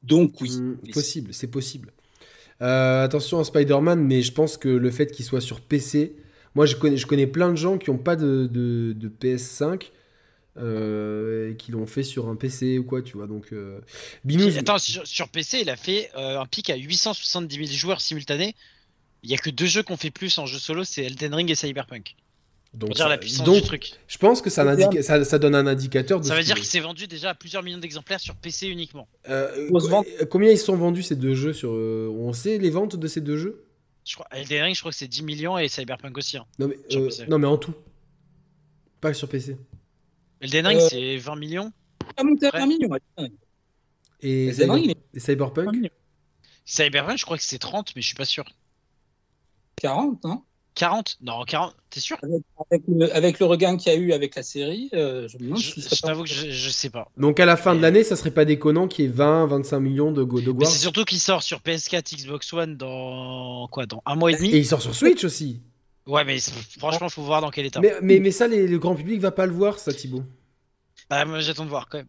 Donc oui, oui, possible, c'est possible. Euh, attention à Spider-Man, mais je pense que le fait qu'il soit sur PC, moi je connais, je connais plein de gens qui n'ont pas de, de- de PS5 euh, et qui l'ont fait sur un PC ou quoi, tu vois. Donc, euh, Binous, Attends, sur, sur PC, il a fait euh, un pic à 870 000 joueurs simultanés. Il y a que deux jeux qu'on fait plus en jeu solo, c'est Elden Ring et Cyberpunk. donc, Pour dire la puissance donc, du truc. je pense que ça, indique- ça, ça donne un indicateur de Ça veut dire qu'il s'est vendu déjà à plusieurs millions d'exemplaires sur PC uniquement. Euh, co- combien ils sont vendus ces deux jeux sur euh, On sait les ventes de ces deux jeux? Je crois, Elden Ring, je crois que c'est 10 millions et Cyberpunk aussi. hein. non mais, euh, non mais en tout. Pas sur PC. Elden Ring, Euh, c'est 20 millions. pas monté à Ouais. 20 millions. ouais. Et, Elden Ring, il est et Cyberpunk 20 millions. Cyberpunk, je crois que c'est 30, mais je suis pas sûr. 40, hein 40 Non, 40, t'es sûr avec, avec le, avec le regain qu'il y a eu avec la série, euh, je me demande Je, je t'avoue que je, je sais pas. Donc à la fin de l'année, ça serait pas déconnant qu'il y ait 20, 25 millions de God of Mais War. c'est surtout qu'il sort sur PS4, Xbox One dans quoi Dans un mois et demi Et il sort sur Switch aussi. Ouais, mais franchement, faut voir dans quel état. Mais, mais, mais ça, les- le grand public va pas le voir, ça, Thibaut. Ah, moi, j'attends de voir quand même.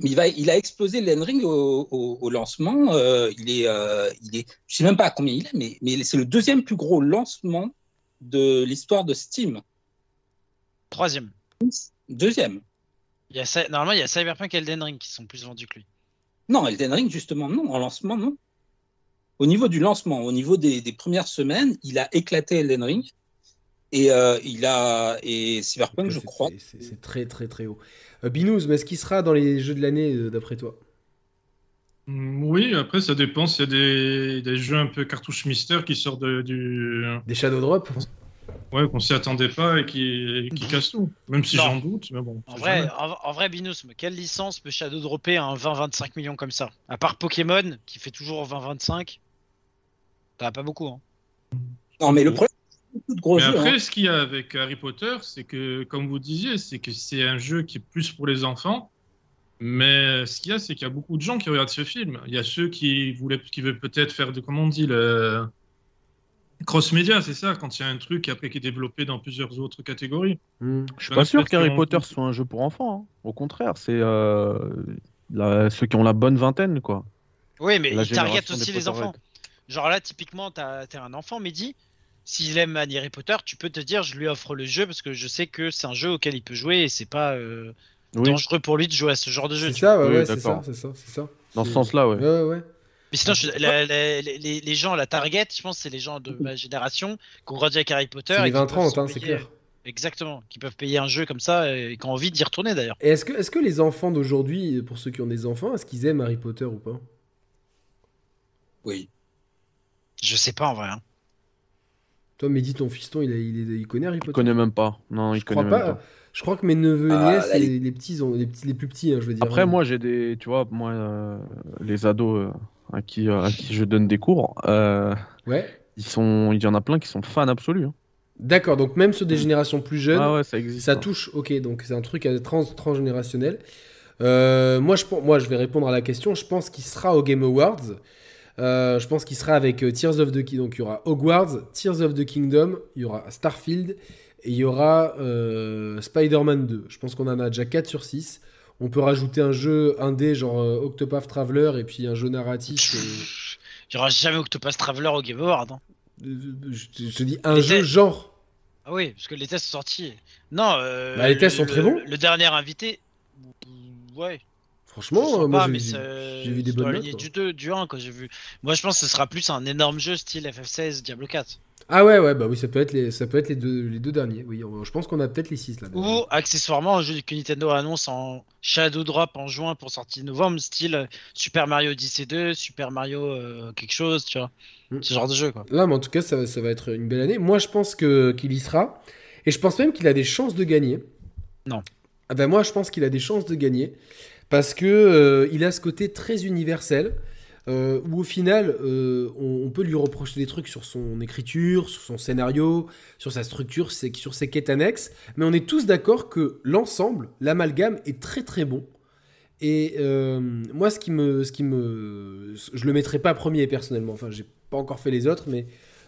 Il, va, il a explosé Elden Ring au, au- au lancement. euh, il est, euh, il est, je sais même pas à combien il est, mais, mais c'est le deuxième plus gros lancement de l'histoire de Steam. Troisième. Deuxième. Il y a, Cy- Normalement, il y a Cyberpunk et Elden Ring qui sont plus vendus que lui. Non, Elden Ring, justement, non. En lancement, non. Au niveau du lancement, au niveau des, des premières semaines, il a éclaté Elden Ring. Et, euh, il a, et Cyberpunk, je crois. c'est- très, très, très haut. Euh, Binous, mais est-ce qu'il sera dans les jeux de l'année, euh, d'après toi? Mm, Oui, après, ça dépend s'il y a des, des jeux un peu cartouches mystères qui sortent de- du. Des Shadow Drop? Ouais, qu'on s'y attendait pas et qui, qui cassent tout. Même si j'en doute, mais bon. En vrai, en, en vrai, Binous, mais quelle licence peut Shadow dropper un 20-25 millions comme ça? À part Pokémon, qui fait toujours 20-25. T'as pas beaucoup, hein. Non, mais le problème, beaucoup de gros Mais jeux. après, hein. ce qu'il y a avec Harry Potter, c'est que, comme vous disiez, c'est que c'est un jeu qui est plus pour les enfants. Mais ce qu'il y a, c'est qu'il y a beaucoup de gens qui regardent ce film. Il y a ceux qui voulaient, qui veulent peut-être faire de, comment on dit, le cross-média, c'est ça, quand il y a un truc après qui est développé dans plusieurs autres catégories. Hmm. Je suis pas sûr qu'Harry Potter soit un jeu pour enfants. hein. Au contraire, c'est euh, la- ceux qui ont la bonne vingtaine, quoi. Oui, mais La il target génération aussi les enfants. Genre là, typiquement, t'as t'es un enfant, Mehdi. S'il aime Harry Potter, tu peux te dire, je lui offre le jeu parce que je sais que c'est un jeu auquel il peut jouer et c'est pas euh, Oui, dangereux pour lui de jouer à ce genre de jeu. C'est ça, ouais, Oui, ouais, c'est ça, c'est ça, c'est ça. dans ce sens-là, ouais. Ouais, ouais, ouais. Mais sinon, je- la- la- les, les- les gens, la target, je pense, c'est les gens de ma génération qui ont grandi avec Harry Potter. Les qui peuvent 20-30, se hein, c'est clair. Exactement, qui peuvent payer un jeu comme ça et qui ont envie d'y retourner d'ailleurs. Et est-ce que, est que les enfants d'aujourd'hui, pour ceux qui ont des enfants, est-ce qu'ils aiment Harry Potter ou pas? Oui. Je sais pas en vrai. hein. Toi, Mehdi, ton fiston, il, a- il, est- il connaît Harry Il connaît même pas. Non, il Je connaît crois même pas. pas. Je crois que mes neveux et Ah, nièces, là, les- les petits, ont, les, petits, les plus petits, hein, je veux dire. Après, moi, j'ai des. Tu vois, moi, euh, les ados euh, à, qui, euh, à qui je donne des cours, euh, Ouais. ils sont... il y en a plein qui sont fans absolus. hein. D'accord, donc même sur des générations plus jeunes, Ah ouais, ça existe. ça hein. touche. Ok, donc c'est un truc trans, transgénérationnel. Euh, moi, je, moi, je vais répondre à la question. Je pense qu'il sera au Game Awards. Euh, je pense qu'il sera avec euh, Tears of the Kingdom. Donc il y aura Hogwarts, Tears of the Kingdom, il y aura Starfield et il y aura euh, Spider-Man 2. Je pense qu'on en a déjà 4 sur 6. On peut rajouter un jeu indé genre Octopath Traveler et puis un jeu narratif. Il y aura jamais Octopus Traveler au Game Award. hein. je, te- je te dis un Les jeu tests- genre. Ah oui, parce que les tests sont sortis. Non, euh, Bah, les tests sont très bons. Le dernier invité, ouais. Franchement, euh, moi j'ai- vu des c'est dans bonnes notes. du 2, du 1 quand j'ai vu. Moi je pense que ce sera plus un énorme jeu style FF16, Diablo 4. Ah ouais, ouais, bah oui, ça peut être les, ça peut être les, deux, les deux derniers. Oui, je pense qu'on a peut-être les 6 là. Ou accessoirement un jeu que Nintendo annonce en Shadow Drop en juin pour sortie novembre, style euh, Super Mario Odyssey 2, Super Mario euh, quelque chose, tu vois. Mm. Ce genre de jeu quoi. Là, mais en tout cas, ça, ça va être une belle année. Moi, je pense que qu'il y sera. Et je pense même qu'il a des chances de gagner. Non. Ah ben moi, je pense qu'il a des chances de gagner. Parce que euh, il a ce côté très universel. euh, où au final, euh, on, peut lui reprocher des trucs sur son écriture, sur son scénario, sur sa structure, sur ses quêtes annexes. Mais on est tous d'accord que l'ensemble, l'amalgame, est très très bon. Et moi, ce qui me, ce qui me, je le mettrai pas premier personnellement. Enfin, j'ai pas encore fait les autres, mais,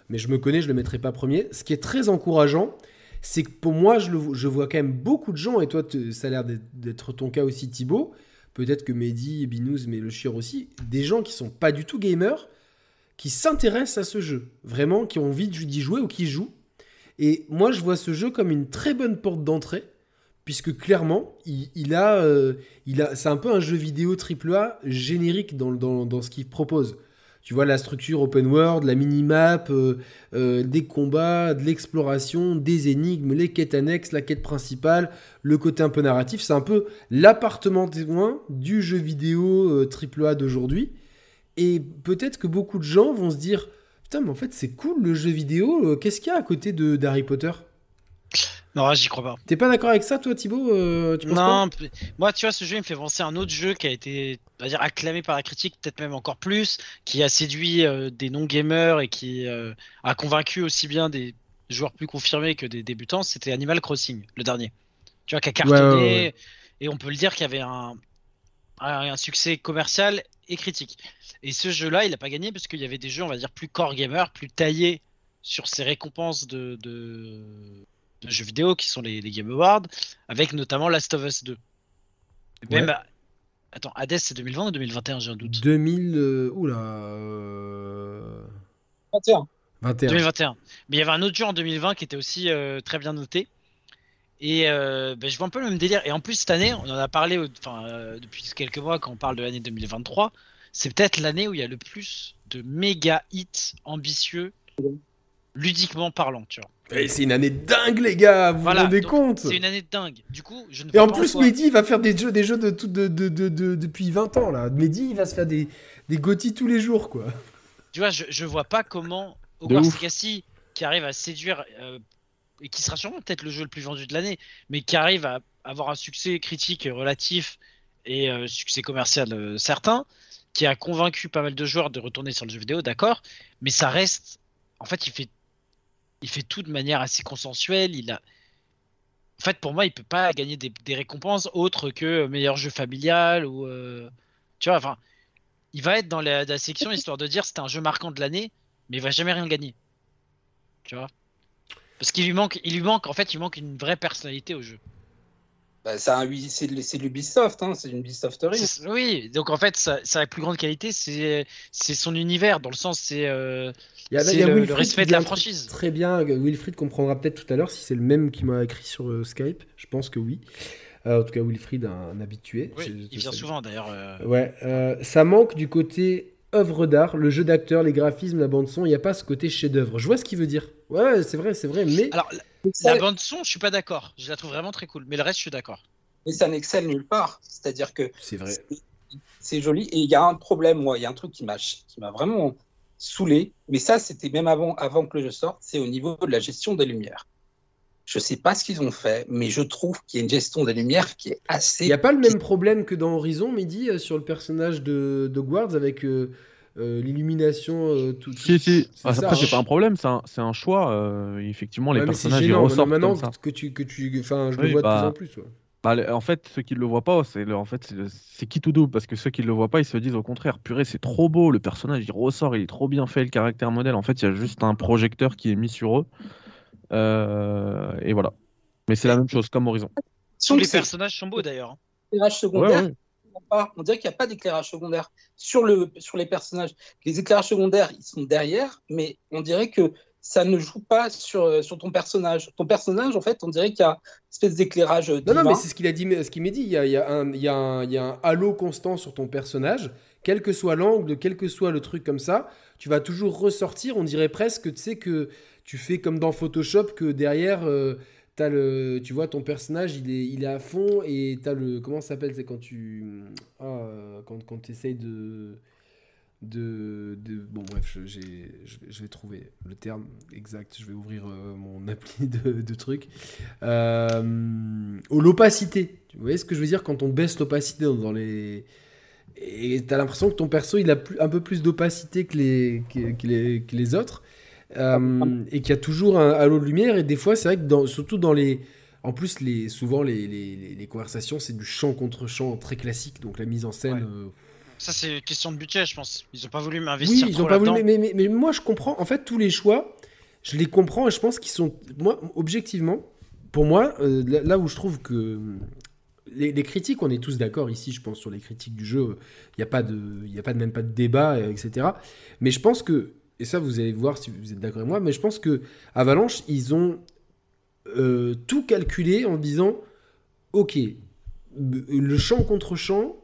mais je me connais, je le mettrai pas premier. Ce qui est très encourageant, c'est que pour moi, je, le, je vois quand même beaucoup de gens, et toi, ça a l'air d'être ton cas aussi, Thibaut. Peut-être que Mehdi, Binous, mais le chieur aussi, des gens qui sont pas du tout gamers, qui s'intéressent à ce jeu, vraiment, qui ont envie d'y jouer ou qui jouent. Et moi, je vois ce jeu comme une très bonne porte d'entrée, puisque clairement, il, il a, euh, il a, c'est un peu un jeu vidéo AAA générique dans, dans, dans ce qu'il propose. Tu vois la structure open world, la minimap, euh, euh, des combats, de l'exploration, des énigmes, les quêtes annexes, la quête principale, le côté un peu narratif. C'est un peu l'appartement témoin du jeu vidéo euh, AAA d'aujourd'hui. Et peut-être que beaucoup de gens vont se dire Putain, mais en fait, c'est cool le jeu vidéo. euh, Qu'est-ce qu'il y a à côté d'Harry Potter? Non, j'y crois pas. T'es pas d'accord avec ça, toi, Thibaut Euh, tu penses Non, moi, tu vois, ce jeu, il me fait penser à un autre jeu qui a été, on va dire, acclamé par la critique, peut-être même encore plus, qui a séduit euh, des non-gamers et qui euh, a convaincu aussi bien des joueurs plus confirmés que des débutants. C'était Animal Crossing, le dernier. Tu vois, qui a Ouais, cartonné, ouais, ouais. et on peut le dire qu'il y avait un, un, un succès commercial et critique. Et ce jeu-là, il n'a pas gagné parce qu'il y avait des jeux, on va dire, plus core gamer, plus taillés sur ces récompenses de, de, de jeux vidéo qui sont les, les Game Awards, avec notamment Last of Us 2. Et Même, Ouais. à- Attends, Hades c'est 2020 ou 2021, j'ai un doute. 2000. euh, oula. euh, 21. 21. 2021. Mais il y avait un autre jeu en 2020 qui était aussi euh, très bien noté. Et euh, ben, je vois un peu le même délire. Et en plus, cette année, on en a parlé enfin, euh, depuis quelques mois quand on parle de l'année 2023. C'est peut-être l'année où il y a le plus de méga hits ambitieux, ludiquement parlant. Tu vois. Et c'est une année dingue, les gars. Vous Voilà, vous rendez donc, compte C'est une année de dingue. Du coup, je ne Et en plus, Mehdi va faire des jeux, des jeux de, tout- de, de, de- de- depuis 20 ans là. Mehdi il va se faire des, des GOTY tous les jours quoi. Tu vois, je, je vois pas comment De Hogwarts. Legacy, qui arrive à séduire, euh, et qui sera sûrement peut-être le jeu le plus vendu de l'année, mais qui arrive à avoir un succès critique relatif et euh, succès commercial euh, certain, qui a convaincu pas mal de joueurs de retourner sur le jeu vidéo, d'accord, mais ça reste. En fait, il fait, il fait tout de manière assez consensuelle. Il a. En fait, pour moi, il peut pas gagner des, des récompenses autres que meilleur jeu familial ou. euh, Tu vois, enfin il va être dans la, la section histoire de dire c'était un jeu marquant de l'année, mais il va jamais rien gagner. Tu vois? Parce qu'il lui manque, il lui manque, en fait, il manque une vraie personnalité au jeu. Bah, c'est de l'Ubisoft, hein, c'est une Ubisofterie. Oui, donc en fait, sa, sa plus grande qualité, c'est c'est son univers, dans le sens, c'est euh, Il y a, il y a le- le Wilfried respect qui de la franchise. Très bien, Wilfried comprendra peut-être tout à l'heure si c'est le même qui m'a écrit sur euh, Skype. Je pense que oui. Euh, en tout cas, Wilfried, un, un habitué. oui, il vient souvent d'ailleurs. euh, Ouais, euh, ça manque du côté œuvre d'art, le jeu d'acteur, les graphismes, la bande son. Il n'y a pas ce côté chef-d'œuvre. Je vois ce qu'il veut dire. Ouais, c'est vrai, c'est vrai. Mais Alors, La bande son, je suis pas d'accord. Je la trouve vraiment très cool. Mais le reste, je suis d'accord. Mais ça n'excelle nulle part. C'est-à-dire que C'est vrai. c'est joli. Et il y a un problème, moi, il y a un truc qui m'a qui m'a vraiment saoulé. Mais ça, c'était même avant, avant que le jeu sorte. C'est au niveau de la gestion des lumières. Je sais pas ce qu'ils ont fait, mais je trouve qu'il y a une gestion des lumières qui est assez. Il n'y a pas le même problème que dans Horizon, Midi, euh, sur le personnage de, de Guards avec euh, euh, l'illumination euh, tout. Si, si. C'est Ah, ça, Après, hein. c'est pas un problème, c'est un, c'est un choix. euh, effectivement, les Ouais, personnages ils ressortent maintenant comme ça. que tu que tu enfin je Oui, le vois de bah, plus en plus ouais. Bah, en fait, ceux qui ne le voient pas, c'est en fait, c'est qui tout double parce que ceux qui ne le voient pas, ils se disent au contraire, purée, c'est trop beau, le personnage il ressort, il est trop bien fait, le caractère modèle. En fait, il y a juste un projecteur qui est mis sur eux. Euh, et voilà. Mais c'est la même chose comme Horizon. Tous les personnages sont beaux d'ailleurs. l'éclairage Ouais, secondaire. ouais. on dirait qu'il n'y a pas d'éclairage secondaire sur, le, sur les personnages. Les éclairages secondaires, ils sont derrière, mais on dirait que ça ne joue pas sur, euh, sur ton personnage. Ton personnage, en fait, on dirait qu'il y a une espèce d'éclairage euh, Non, non, mais c'est ce qu'il a dit, ce qu'il m'a dit. Il y a, il y, a un, il y, a un, il y a un halo constant sur ton personnage, quel que soit l'angle, quel que soit le truc comme ça, tu vas toujours ressortir. On dirait presque, tu sais, que tu fais comme dans Photoshop, que derrière, euh, t'as le, tu vois, ton personnage, il est, il est à fond et t'as le, comment ça s'appelle, c'est quand tu, ah, quand, quand tu essayes de, de, de- bon bref, je, j'ai- je, vais- je vais trouver le terme exact. Je vais ouvrir euh, mon appli de, de trucs. Euh, oh, l'opacité. Vous voyez ce que je veux dire quand on baisse l'opacité dans, dans les. Et t'as l'impression que ton perso il a plus, un peu plus d'opacité que les, que, que les, que les autres. Euh, et qu'il y a toujours un halo de lumière. Et des fois, c'est vrai que dans, surtout dans les. En plus, les, souvent les, les, les- les conversations, c'est du chant contre chant très classique. Donc la mise en scène. Ouais. Ça, c'est question de budget, je pense. Ils ont pas voulu m'investir. oui, ils trop ont pas voulu. Mais, mais, mais moi, je comprends. En fait, tous les choix, je les comprends et je pense qu'ils sont. Moi, objectivement, pour moi, euh, là, là où je trouve que. euh, Les, les critiques, on est tous d'accord ici, je pense, sur les critiques du jeu. Il n'y a, pas de, il y a pas de, même pas de débat, etc. Mais je pense que. Et ça, vous allez voir si vous êtes d'accord avec moi. Mais je pense que Avalanche, ils ont euh, tout calculé en disant Ok, le champ contre champ,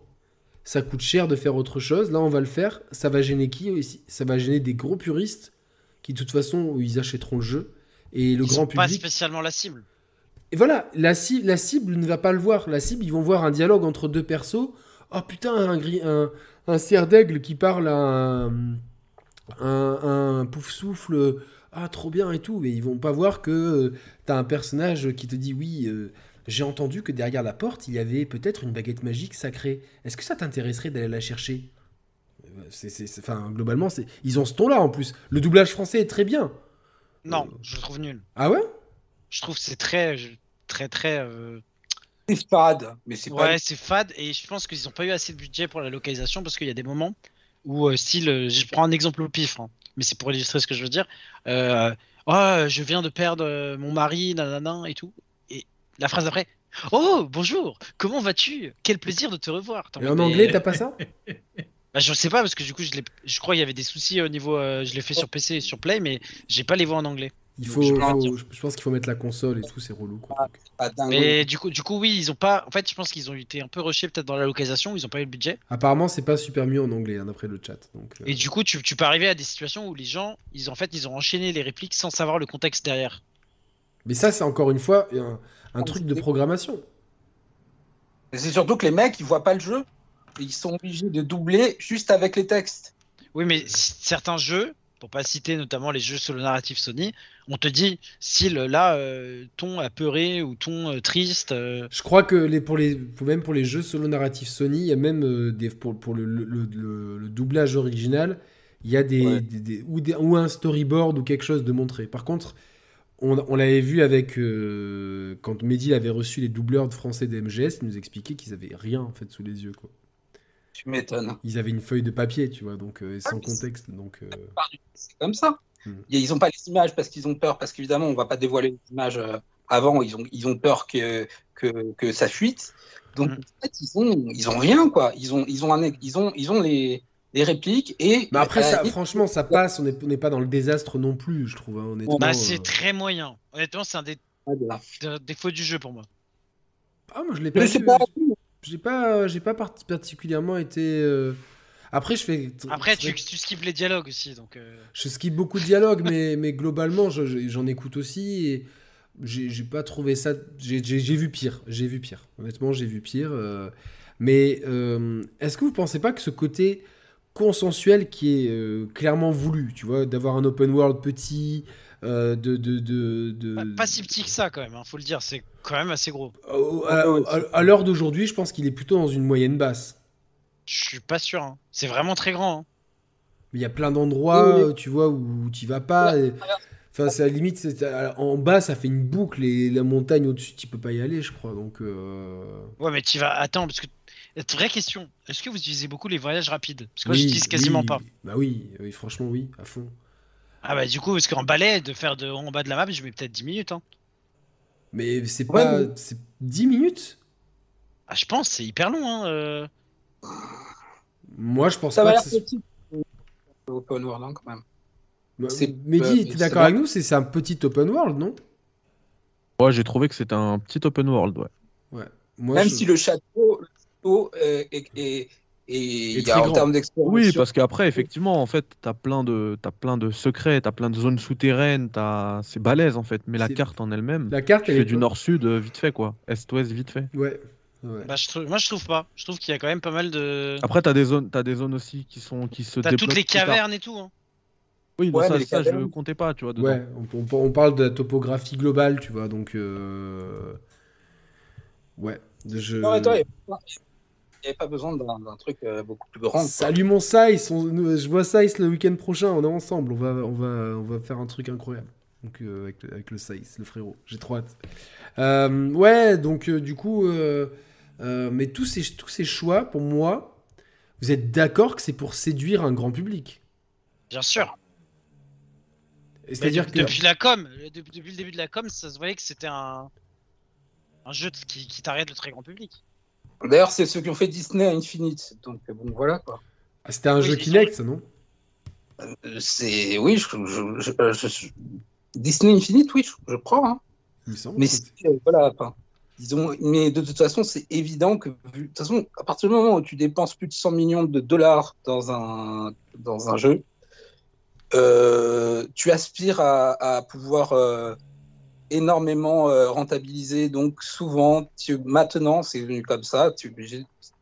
ça coûte cher de faire autre chose. Là, on va le faire. Ça va gêner qui aussi? Ça va gêner des gros puristes qui, de toute façon, ils achèteront le jeu. Et le Ils grand sont pas public. spécialement la cible. Et voilà, la, ci- la cible ne va pas le voir. La cible, ils vont voir un dialogue entre deux persos. Oh putain, un, gris, un, un cerf d'aigle qui parle à un, un, un pouf souffle. Ah, trop bien et tout. Mais ils vont pas voir que euh, t'as un personnage qui te dit oui. euh, j'ai entendu que derrière la porte, il y avait peut-être une baguette magique sacrée. Est-ce que ça t'intéresserait d'aller la chercher? C'est, Enfin, globalement, c'est... ils ont ce ton-là en plus. Le doublage français est très bien. Non, Euh. je le trouve nul. Ah ouais? Je trouve que c'est très, très, très. euh, C'est fade, mais c'est pas. Ouais, c'est fade et je pense qu'ils n'ont pas eu assez de budget pour la localisation parce qu'il y a des moments où, euh, style, je prends un exemple au pif, hein, mais c'est pour illustrer ce que je veux dire. Euh, oh, je viens de perdre mon mari, nanana et tout. La phrase d'après, oh, bonjour, comment vas-tu? Quel plaisir de te revoir. Et en anglais, t'as pas ça? Bah, je sais pas parce que du coup, je, crois qu'il y avait des soucis au niveau. euh, je l'ai fait sur PC et sur Play, mais j'ai pas les voix en anglais. Il faut, je faut- pense qu'il faut mettre la console et tout, c'est relou. Quoi. Donc, pas dingue. Mais du coup, du coup, oui, ils ont pas. En fait, je pense qu'ils ont été un peu rushés peut-être dans la localisation. Ils ont pas eu le budget. apparemment, c'est pas super mieux en anglais, hein, d'après le chat. Donc, euh, Et du coup, tu, tu peux arriver à des situations où les gens, ils en fait, ils ont enchaîné les répliques sans savoir le contexte derrière. Mais ça, c'est encore une fois un, un Ah, truc de programmation. C'est surtout que les mecs, ils voient pas le jeu. Et ils sont obligés de doubler juste avec les textes. Oui, mais certains jeux, pour pas citer notamment les jeux solo narratifs Sony, on te dit si là euh, ton apeuré ou ton euh, triste. euh, Je crois que les, pour les, pour- même pour les jeux solo narratifs Sony, il y a même euh, des, pour, pour le, le- le- le doublage original, il y a des, Ouais. des- des- ou, des- ou un storyboard ou quelque chose de montré. Par contre, on, on l'avait vu avec euh, quand Mehdi avait reçu les doubleurs de français de MGS, ils nous expliquaient qu'ils avaient rien en fait sous les yeux. Quoi. Tu m'étonnes. Ils avaient une feuille de papier, tu vois, donc euh, sans c'est- contexte. Donc, euh, C'est comme ça. Hmm. Ils n'ont pas les images parce qu'ils ont peur, parce qu'évidemment, on va pas dévoiler les images avant. Ils ont, ils ont peur que, que, que ça fuite. Donc, Hmm. en fait, ils ont, ils ont rien, quoi. Ils ont, ils ont, un, ils ont, ils ont les, les répliques et. Mais après, ça, franchement, ça passe. On n'est pas dans le désastre non plus, je trouve. hein, honnêtement, Bah, euh. c'est très moyen. Honnêtement, c'est un des, voilà. des défauts du jeu pour moi. Ah, moi, je l'ai pas. J'ai pas, j'ai pas parti- particulièrement été. euh, Après, je fais. Après, tu, tu skippes les dialogues aussi, donc. euh, Je skip beaucoup de dialogues, mais, mais globalement, je- je- j'en écoute aussi. Et j'ai pas trouvé ça. J'ai vu pire. J'ai vu pire. Honnêtement, j'ai vu pire. euh, mais euh, est-ce que vous pensez pas que ce côté consensuel qui est euh, clairement voulu, tu vois, d'avoir un open world petit, euh, de, de, de, de- Pas, pas si petit que ça quand même, hein, faut le dire, c'est quand même assez gros. Au- à, à- à l'heure d'aujourd'hui, je pense qu'il est plutôt dans une moyenne basse. Je suis pas sûr. hein. C'est vraiment très grand. hein. Il y a plein d'endroits, Oui, oui. euh, tu vois, où tu vas pas. et- Enfin, c'est à la limite, c'est- en bas, ça fait une boucle et la montagne au-dessus, tu peux pas y aller, je crois. Donc, euh, Ouais, mais tu vas. Attends, parce que. Vraie question. Est-ce que vous utilisez beaucoup les voyages rapides? Parce que moi, oui, j'utilise quasiment oui. pas. Bah oui, oui, franchement, oui, à fond. Ah bah du coup, parce qu'en balai, de faire de en bas de la map, je mets peut-être 10 minutes. Hein. Mais c'est Ouais, pas. mais- C'est 10 minutes? Ah, je pense, c'est hyper long. Hein. euh. Moi, je pense Ça pas va que petit. Open world, hein, quand même. Bah, Mehdi, euh, t'es d'accord avec nous C'est un petit open world, non? Ouais, j'ai trouvé que c'était un petit open world, ouais. Moi, Même je- si le château, euh, il y très a en termes d'exploration. Oui, parce qu'après, effectivement, en fait, t'as plein de, t'as plein de secrets, t'as plein de zones souterraines, t'as, c'est balèze en fait. Mais la carte en elle-même, La carte, elle est du nord-sud euh, vite fait quoi, est-ouest vite fait. Ouais. ouais. Bah, je. Moi, je trouve pas. Je trouve qu'il y a quand même pas mal de. Après, t'as des zones, t'as des zones aussi qui sont, qui se T'as toutes les cavernes et tout. Hein. Oui, Ouais, ça, ça, je comptais pas, tu vois. Dedans. Ouais, on, on- on parle de la topographie globale, tu vois, donc... euh, Ouais, je... Non, mais attends, il n'y avait pas besoin d'un truc euh, beaucoup plus grand. quoi. Salut mon Sice, on- je vois Sice le week-end prochain, on est ensemble, on va, on va, on va faire un truc incroyable. Donc euh, avec, le- avec le frérot, j'ai trop hâte. Euh, ouais, donc euh, du coup, euh, euh, mais tous ces, tous ces choix, pour moi, vous êtes d'accord que c'est pour séduire un grand public? Bien sûr. Et C'est-à-dire que... depuis la com, le- depuis, depuis le début de la com, ça se voyait que c'était un un jeu qui, qui t'arrête le très grand public. D'ailleurs, c'est ceux qui ont fait Disney à Infinite. Donc, euh, bon, voilà quoi. Ah, C'était un Oui, jeu Kinect, ça, non? Euh, C'est. Oui, je, je- je- euh, je- je- Disney Infinite, oui, je, je crois. hein. Il me semble. Mais euh, voilà, enfin, disons, mais de toute façon, c'est évident que, de toute façon, à partir du moment où tu dépenses plus de 100 millions de dollars dans un, dans un jeu, euh, tu aspires à, à pouvoir euh, énormément euh, rentabiliser. Donc, souvent, tu, maintenant, c'est venu comme ça. Tu,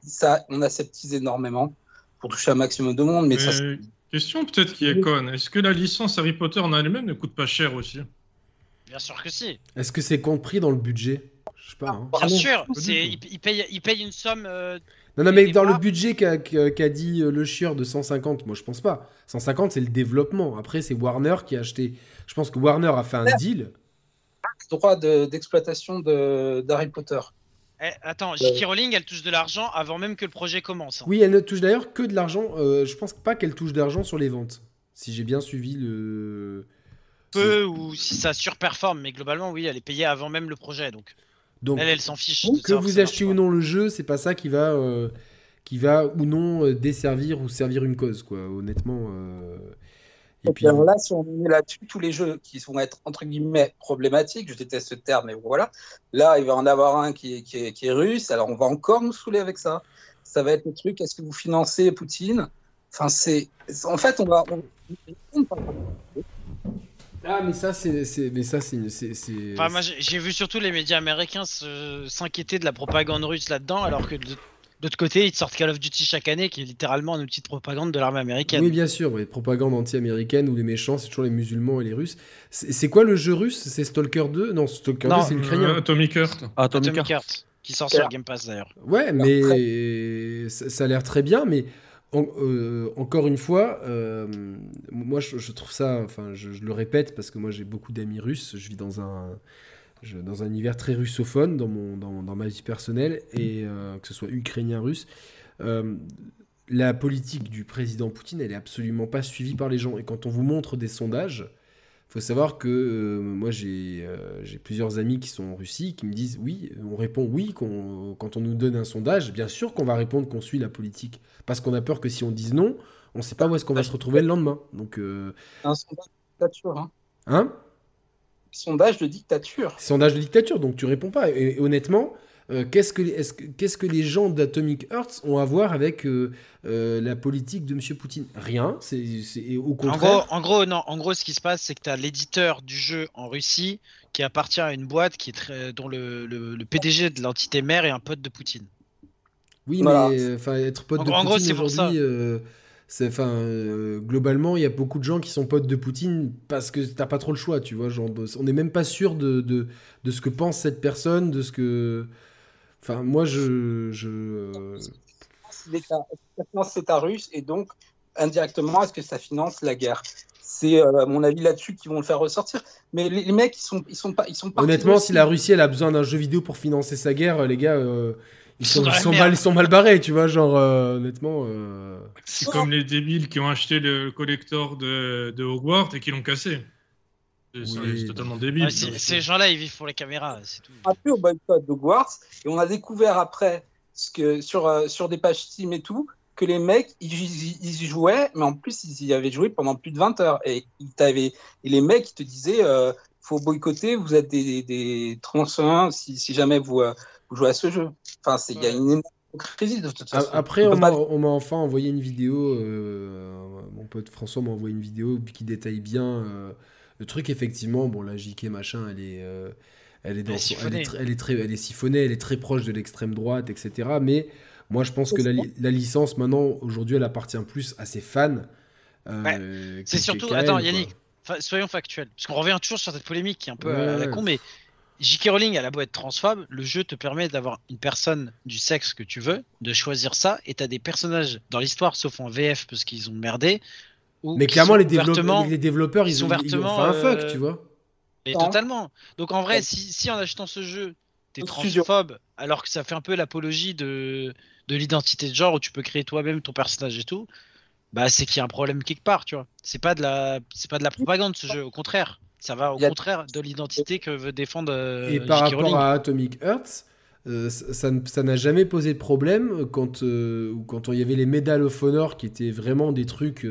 ça, on aseptise énormément pour toucher un maximum de monde. Mais ça, Mais question peut-être qui est conne. Est-ce que la licence Harry Potter en elle-même ne coûte pas cher aussi? Bien sûr que si. Est-ce que c'est compris dans le budget? Je sais pas. hein. Bien Ah sûr. tout. il, il paye il paye une somme. euh, Non, non, mais dans le budget qu'a qu'a- qu'a dit euh, le chieur de 150, moi je pense pas. 150, c'est le développement. Après, c'est Warner qui a acheté. Je pense que Warner a fait un deal. Droit de- d'exploitation de, d'Harry Potter. eh, attends, J.K. Rowling, elle touche de l'argent avant même que le projet commence. hein. Oui, elle ne touche d'ailleurs que de l'argent. euh, je pense pas qu'elle touche d'argent sur les ventes. Si j'ai bien suivi le. Peu ou si ça surperforme, mais globalement, oui, elle est payée avant même le projet. Donc Donc, elle, elle s'en fiche. que vous achetiez ou non le jeu, c'est pas ça qui va, euh, qui va ou non euh, desservir ou servir une cause, quoi. Honnêtement. euh. Et puis, Alors là, si on est là-dessus, tous les jeux qui vont être entre guillemets problématiques, je déteste ce terme, mais voilà. Là, il va en avoir un qui est, qui est, qui est russe, alors on va encore nous saouler avec ça. Ça va être le truc, est-ce que vous financez Poutine? Enfin, c'est. En fait, on va. on- Ah, mais ça, c'est, mais ça, c'est, Enfin, moi, j'ai vu surtout les médias américains s'inquiéter de la propagande russe là-dedans, alors que de de l'autre côté, ils te sortent Call of Duty chaque année, qui est littéralement un outil de propagande de l'armée américaine. Oui, bien sûr, oui, propagande anti-américaine où les méchants, c'est toujours les musulmans et les Russes. C'est quoi le jeu russe? C'est Stalker 2 Non, Stalker Non, 2, c'est l'ukrainien. Euh, Atomic Heart. Atomic Atomic Heart. Heart, qui sort sur Game Pass d'ailleurs. Ouais, mais ça, ça a l'air très bien, mais en- euh, encore une fois, euh, moi je, je trouve ça, enfin je, je le répète parce que moi j'ai beaucoup d'amis russes, je vis dans un, je- dans un univers très russophone dans, mon, dans, dans ma vie personnelle, et euh, que ce soit ukrainien, russe. euh, la politique du président Poutine, elle est absolument pas suivie par les gens. Et quand on vous montre des sondages, faut savoir que euh, moi j'ai euh, plusieurs amis qui sont en Russie qui me disent oui, on répond oui quand on nous donne un sondage, bien sûr qu'on va répondre qu'on suit la politique parce qu'on a peur que si on dise non, on sait pas où est-ce qu'on va se retrouver le lendemain. Donc euh, Un sondage de dictature. Hein. hein? Sondage de dictature. sondage de dictature, donc tu réponds pas. Et, et honnêtement, euh, qu'est-ce que, est-ce que- qu'est-ce que les gens d'Atomic Hearts ont à voir avec euh, euh, la politique de Monsieur Poutine? Rien. C'est, au En contraire. gros, en gros, non. En gros, ce qui se passe, c'est que tu as l'éditeur du jeu en Russie qui appartient à une boîte qui est très, dont le, le- le PDG de l'entité mère est un pote de Poutine. Oui, Voilà. mais enfin, être pote En de gros- en gros, Poutine c'est pour ça. aujourd'hui, euh, enfin, euh, globalement, il y a beaucoup de gens qui sont potes de Poutine parce que t'as pas trop le choix, tu vois. Genre, on n'est même pas sûr de, de, de ce que pense cette personne, de ce que. Enfin, moi, je. je euh, finance l'État russe et donc indirectement est-ce que ça finance la guerre? C'est euh, à mon avis là-dessus qu'ils vont le faire ressortir mais les, les mecs ils sont ils sont pas ils sont partis Honnêtement, si la Russie elle a besoin d'un jeu vidéo pour financer sa guerre, les gars, euh, ils, sont, ils mal, ils sont mal barrés, tu vois. Genre, euh, honnêtement. euh, C'est comme les débiles qui ont acheté le collector de, de Hogwarts et qui l'ont cassé. C'est Oui. totalement débile. C'est- ces gens-là, ils vivent pour les caméras, c'est tout. rappelé au boycott de Hogwarts et on a découvert après ce que sur euh, sur des pages Steam et tout que les mecs ils, ils- y jouaient mais en plus ils y avaient joué pendant plus de 20 heures et ils t'avaient et les mecs ils te disaient euh, faut boycotter vous êtes des, des transiens si, si jamais vous, euh, vous jouez à ce jeu enfin c'est il y a une crise de toute A- façon Après, On m'a pas- on m'a enfin envoyé une vidéo. euh, mon pote François m'a envoyé une vidéo qui détaille bien euh, le truc. Effectivement, bon, la JK machin, elle est, euh, elle est dans, Elle est elle siphonnée. est, très- elle est très, elle est siphonnée, elle est très proche de l'extrême droite, etc. Mais moi, je pense que la, li- la licence maintenant, aujourd'hui, elle appartient plus à ses fans. euh, C'est surtout. Attends. Yannick, fa- soyons factuels. Parce qu'on revient toujours sur cette polémique qui est un peu Ouais, à la ouais. con, mais J.K. Rowling, elle a beau être transphobe, le jeu te permet d'avoir une personne du sexe que tu veux, de choisir ça, et t'as des personnages dans l'histoire, sauf en VF parce qu'ils ont merdé. ou Mais clairement, les, développeurs, les ils ont, ils ont fait un fuck, euh, tu vois. Mais Non. totalement. Donc en vrai, si, si en achetant ce jeu, t'es transphobe, alors que ça fait un peu l'apologie de, de l'identité de genre où tu peux créer toi-même ton personnage et tout, bah c'est qu'il y a un problème quelque part, tu vois. C'est pas de la, c'est pas de la propagande ce jeu. Au contraire, ça va au a- contraire de l'identité que veut défendre euh, Et par rapport Rowling. à Atomic Hearts, euh, ça n'a jamais posé de problème quand, euh, quand il y avait les Medal of Honor qui étaient vraiment des trucs.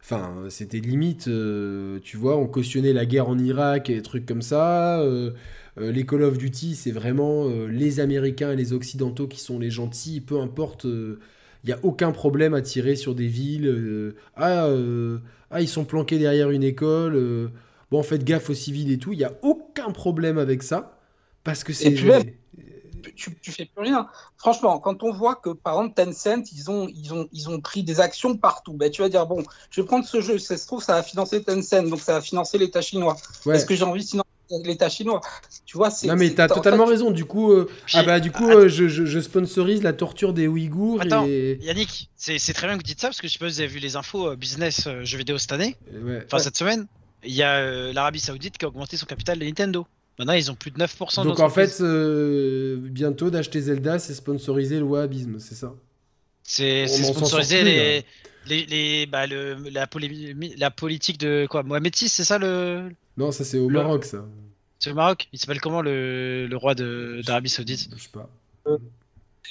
Enfin, c'était limite, tu vois, on cautionnait la guerre en Irak et des trucs comme ça. les Call of Duty, c'est vraiment les Américains et les Occidentaux qui sont les gentils, peu importe. Il n'y a aucun problème à tirer sur des villes. ah, ah, ils sont planqués derrière une école. euh, bon, faites gaffe aux civils et tout. Il n'y a aucun problème avec ça. Parce que c'est. tu, tu fais plus rien. Franchement, quand on voit que par exemple Tencent, ils ont, ils ont, ils ont pris des actions partout, ben, tu vas dire bon, je vais prendre ce jeu, ça se trouve, ça va financer Tencent, donc ça va financer l'État chinois. Ouais. Est-ce que j'ai envie financer l'État chinois Tu vois, c'est. Non mais t'as en fait, totalement raison. Du coup, euh, ah bah du coup, att- euh, je, je- je sponsorise la torture des Ouïghours Attends. et Yannick, c'est c'est très bien que vous dites ça parce que je sais pas si vous avez vu les infos euh, business euh, jeux vidéo cette année, ouais. enfin cette semaine. Il y a euh, l'Arabie Saoudite qui a augmenté son capital de Nintendo. Maintenant, ils ont plus de 9% Donc en fait, euh, bientôt d'acheter Zelda, c'est sponsoriser le wahhabisme, c'est ça? C'est sponsoriser les, les, les- bah, le, la, polémi- la politique de quoi? Mohamed VI, c'est ça le, Non, ça c'est au Le- Maroc, ça. c'est au Maroc Il s'appelle comment le, le roi de- d'Arabie Saoudite Je sais pas.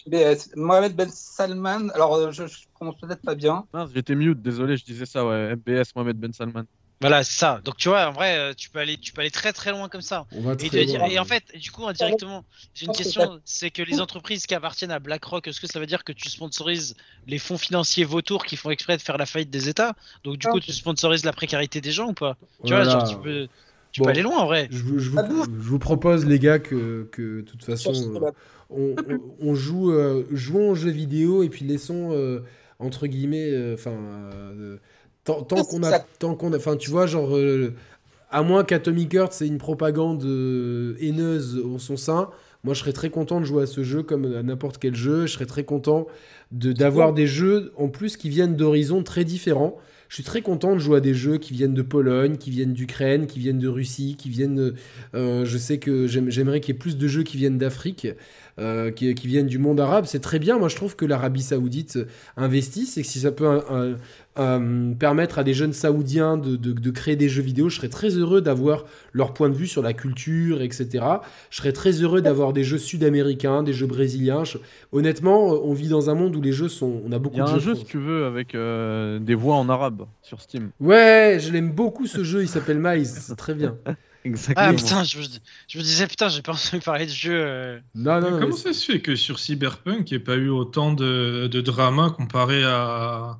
BS. Mohamed Ben Salman, alors euh, je, je prononce peut-être pas bien. Mince, j'étais mute, désolé, je disais ça, ouais. MBS, Mohamed Ben Salman. Voilà, c'est ça. Donc tu vois, en vrai, euh, tu peux aller, tu peux aller très très loin comme ça. On va Et, très loin. et en fait, du coup, indirectement, j'ai une question, c'est que les entreprises qui appartiennent à BlackRock, est-ce que ça veut dire que tu sponsorises les fonds financiers vautours qui font exprès de faire la faillite des États? Donc du Ah. coup, tu sponsorises la précarité des gens ou pas? Tu Voilà. vois, genre, tu peux, tu Bon. peux aller loin en vrai. Je vous, je vous- Ah bon je vous propose, les gars, que, que de toute façon, euh, on, on- joue, euh, jouons aux jeux vidéo et puis laissons, euh, entre guillemets, euh, enfin, euh, tant, tant qu'on a, Ça- tant qu'on a, enfin, tu vois, genre, euh, à moins qu'Atomic Heart, c'est une propagande euh, haineuse en son sein, moi, je serais très content de jouer à ce jeu comme à n'importe quel jeu. Je serais très content de d'avoir des jeux en plus qui viennent d'horizons très différents. Je suis très content de jouer à des jeux qui viennent de Pologne, qui viennent d'Ukraine, qui viennent de Russie, qui viennent. euh, je sais que j'aime- j'aimerais qu'il y ait plus de jeux qui viennent d'Afrique, euh, qui, qui viennent du monde arabe. C'est très bien. Moi, je trouve que l'Arabie Saoudite investisse et que si ça peut euh, euh, permettre à des jeunes Saoudiens de, de- de créer des jeux vidéo, je serais très heureux d'avoir leur point de vue sur la culture, etc. Je serais très heureux d'avoir des jeux sud-américains, des jeux brésiliens. Je- Honnêtement, on vit dans un monde où les jeux sont. On a beaucoup Il y a de un jeux. jeu, si tu veux, avec euh, des voix en arabe sur Steam. Ouais, je l'aime beaucoup ce jeu, il s'appelle Mice, c'est très bien. Exactement. Ah putain, je me, je me disais putain, j'ai pas entendu parler de jeu. euh. Non, non, Mais non, comment ça se fait que sur Cyberpunk, il n'y ait pas eu autant de, de drama comparé à,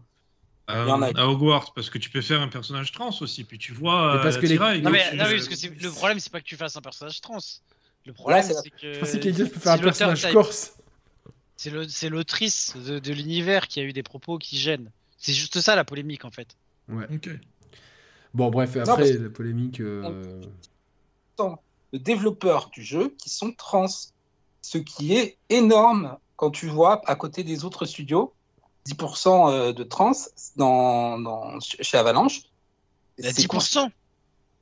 à, Hogwarts? Parce que tu peux faire un personnage trans aussi, puis tu vois. Mais parce que les- Non mais, non, mais parce que le problème c'est pas que tu fasses un personnage trans. Le problème c'est que Je pensais qu'il faire un personnage corse. c'est le- c'est l'autrice de, de l'univers qui a eu des propos qui gênent. C'est juste ça la polémique en fait. Ok. Bon, bref, Non, après, parce la polémique. euh, de développeurs du jeu qui sont trans. Ce qui est énorme quand tu vois à côté des autres studios 10% euh, de trans dans, dans- chez Avalanche. Il y a C'est 10%.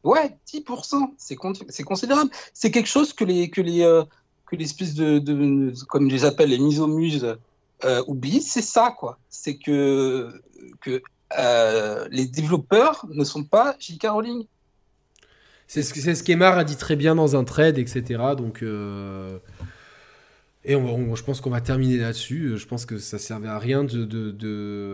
Ouais, 10%, c'est con- c'est considérable. C'est quelque chose que les que les euh, que l'espèce de, de comme je les appelle les misomuses euh, oublient, c'est ça quoi. C'est que que euh, les développeurs ne sont pas J.K. Rowling. C'est ce, ce qu'Emar a dit très bien dans un trade, etc. Donc, euh, et on, je pense qu'on va terminer là-dessus. Je pense que ça servait à rien de. de-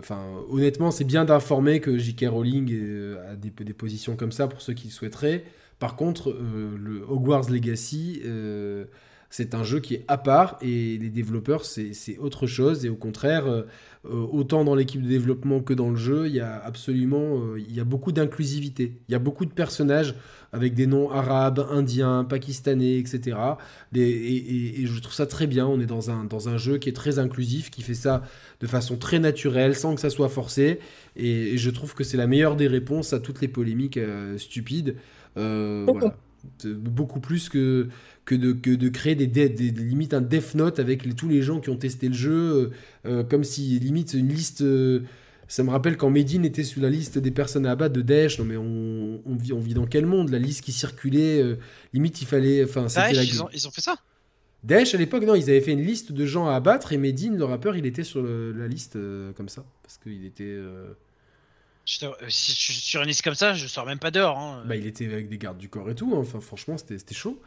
honnêtement, c'est bien d'informer que J.K. Rowling euh, a des, des positions comme ça pour ceux qui le souhaiteraient. Par contre, euh, le Hogwarts Legacy, euh, c'est un jeu qui est à part et les développeurs, c'est autre chose. Et au contraire, euh, euh, autant dans l'équipe de développement que dans le jeu, il y a absolument, euh, il y a beaucoup d'inclusivité. Il y a beaucoup de personnages avec des noms arabes, indiens, pakistanais, etc. Et, et- et je trouve ça très bien. On est dans un, dans un jeu qui est très inclusif, qui fait ça de façon très naturelle, sans que ça soit forcé. Et, et je trouve que c'est la meilleure des réponses à toutes les polémiques euh, stupides. Euh, voilà. Beaucoup plus que, que, de, que de créer des, des, des- des- limite un Death Note avec les- tous les gens qui ont testé le jeu, euh, euh, comme si limite une liste. euh, ça me rappelle quand Medine était sur la liste des personnes à abattre de Daesh. Non mais on, on vit, on vit dans quel monde? La liste qui circulait, euh, limite il fallait. Enfin, c'était Daesh, la- ils, ont, ils ont fait ça? Daesh à l'époque, non, ils avaient fait une liste de gens à abattre et Medine, le rappeur, il était sur le- la liste comme ça. Parce qu'il était. Euh, Je euh, Si je suis sur une liste comme ça, je sors même pas dehors. hein. Bah, il était avec des gardes du corps et tout. hein. Enfin, franchement, c'était chaud.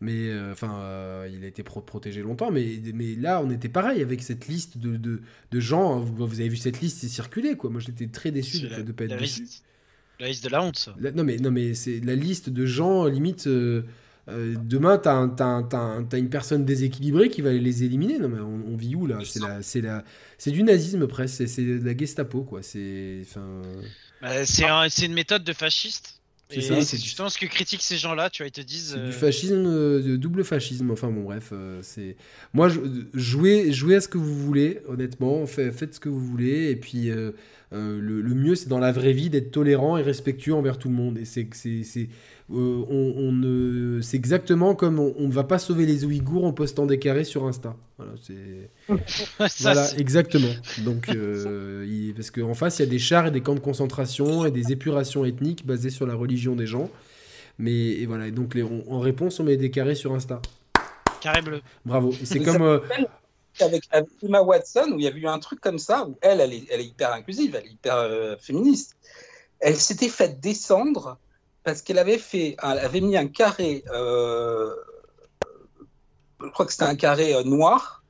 Mais euh, enfin, euh, il a été pro- protégé longtemps. Mais, mais là, on était pareil avec cette liste de, de, de gens. hein. Vous, vous avez vu cette liste, circulé quoi. Moi, j'étais très déçu de la, ne pas être la dessus. liste, la liste de la honte. ça. La- non mais non mais c'est la liste de gens limite. Euh, demain, t'as un- t'as un- un- une personne déséquilibrée qui va les éliminer. Non mais on, on vit où là? C'est du nazisme presque. C'est- de la Gestapo quoi. C'est, Bah, une méthode de fasciste. C'est ça, c'est justement ce que critiquent ces gens-là, tu vois, ils te disent. c'est euh, du fascisme, euh, de double fascisme. Enfin bon bref, euh, c'est. Moi, je, jouez, jouez à ce que vous voulez. Honnêtement, Fait- faites ce que vous voulez. Et puis euh, le, le mieux, c'est dans la vraie vie d'être tolérant et respectueux envers tout le monde. Et c'est, c'est, c'est, euh, on, on ne, c'est exactement comme on ne va pas sauver les Ouïghours en postant des carrés sur Insta. Voilà, c'est. Voilà, exactement. Donc, euh, il- parce qu'en face, il y a des chars et des camps de concentration et des épurations ethniques basées sur la religion des gens. Mais et voilà, et donc les- on- en réponse, on met des carrés sur Insta. carré bleu. Bravo. C'est comme. Avec, avec Emma Watson, où il y avait eu un truc comme ça, où elle, elle est, elle est hyper inclusive, elle est hyper euh, féministe. Elle s'était faite descendre parce qu'elle avait fait, elle avait mis un carré, euh, je crois que c'était un carré euh, noir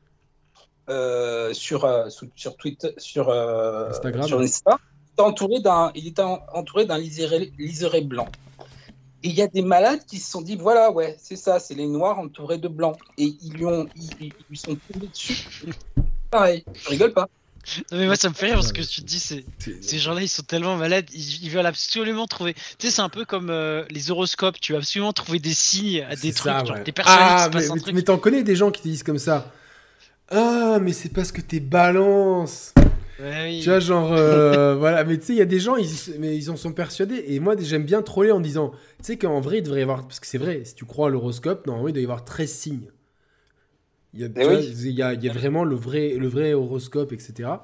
sur, sur, Twitter, sur, Instagram. sur Insta. Entouré d'un, il était en- entouré d'un liseré, liseré blanc. Et il y a des malades qui se sont dit voilà, ouais, c'est ça, c'est les noirs entourés de blancs. Et ils lui, ont, ils, ils lui sont tombés dessus. Pareil, je rigole pas. Non, mais moi, ça me fait rire parce que tu te dis, c'est. Ces gens-là, ils sont tellement malades, ils, ils veulent absolument trouver. Tu sais, c'est un peu comme euh, les horoscopes, tu vas absolument trouver des signes à des trucs, ça, genre ouais. des personnes qui Ah, se passent mais, mais- truc. mais t'en connais des gens qui te disent comme ça. Ah, mais c'est parce que t'es balance. Ouais, oui. Tu vois, genre, euh, voilà, mais tu sais, il y a des gens, ils, mais ils en sont persuadés. Et moi, j'aime bien troller en disant, tu sais qu'en vrai, il devrait y avoir, parce que c'est vrai, si tu crois à l'horoscope, normalement, il doit y avoir 13 signes. Il y a, Eh oui. il y a, il y a vraiment le vrai, le vrai horoscope, etc.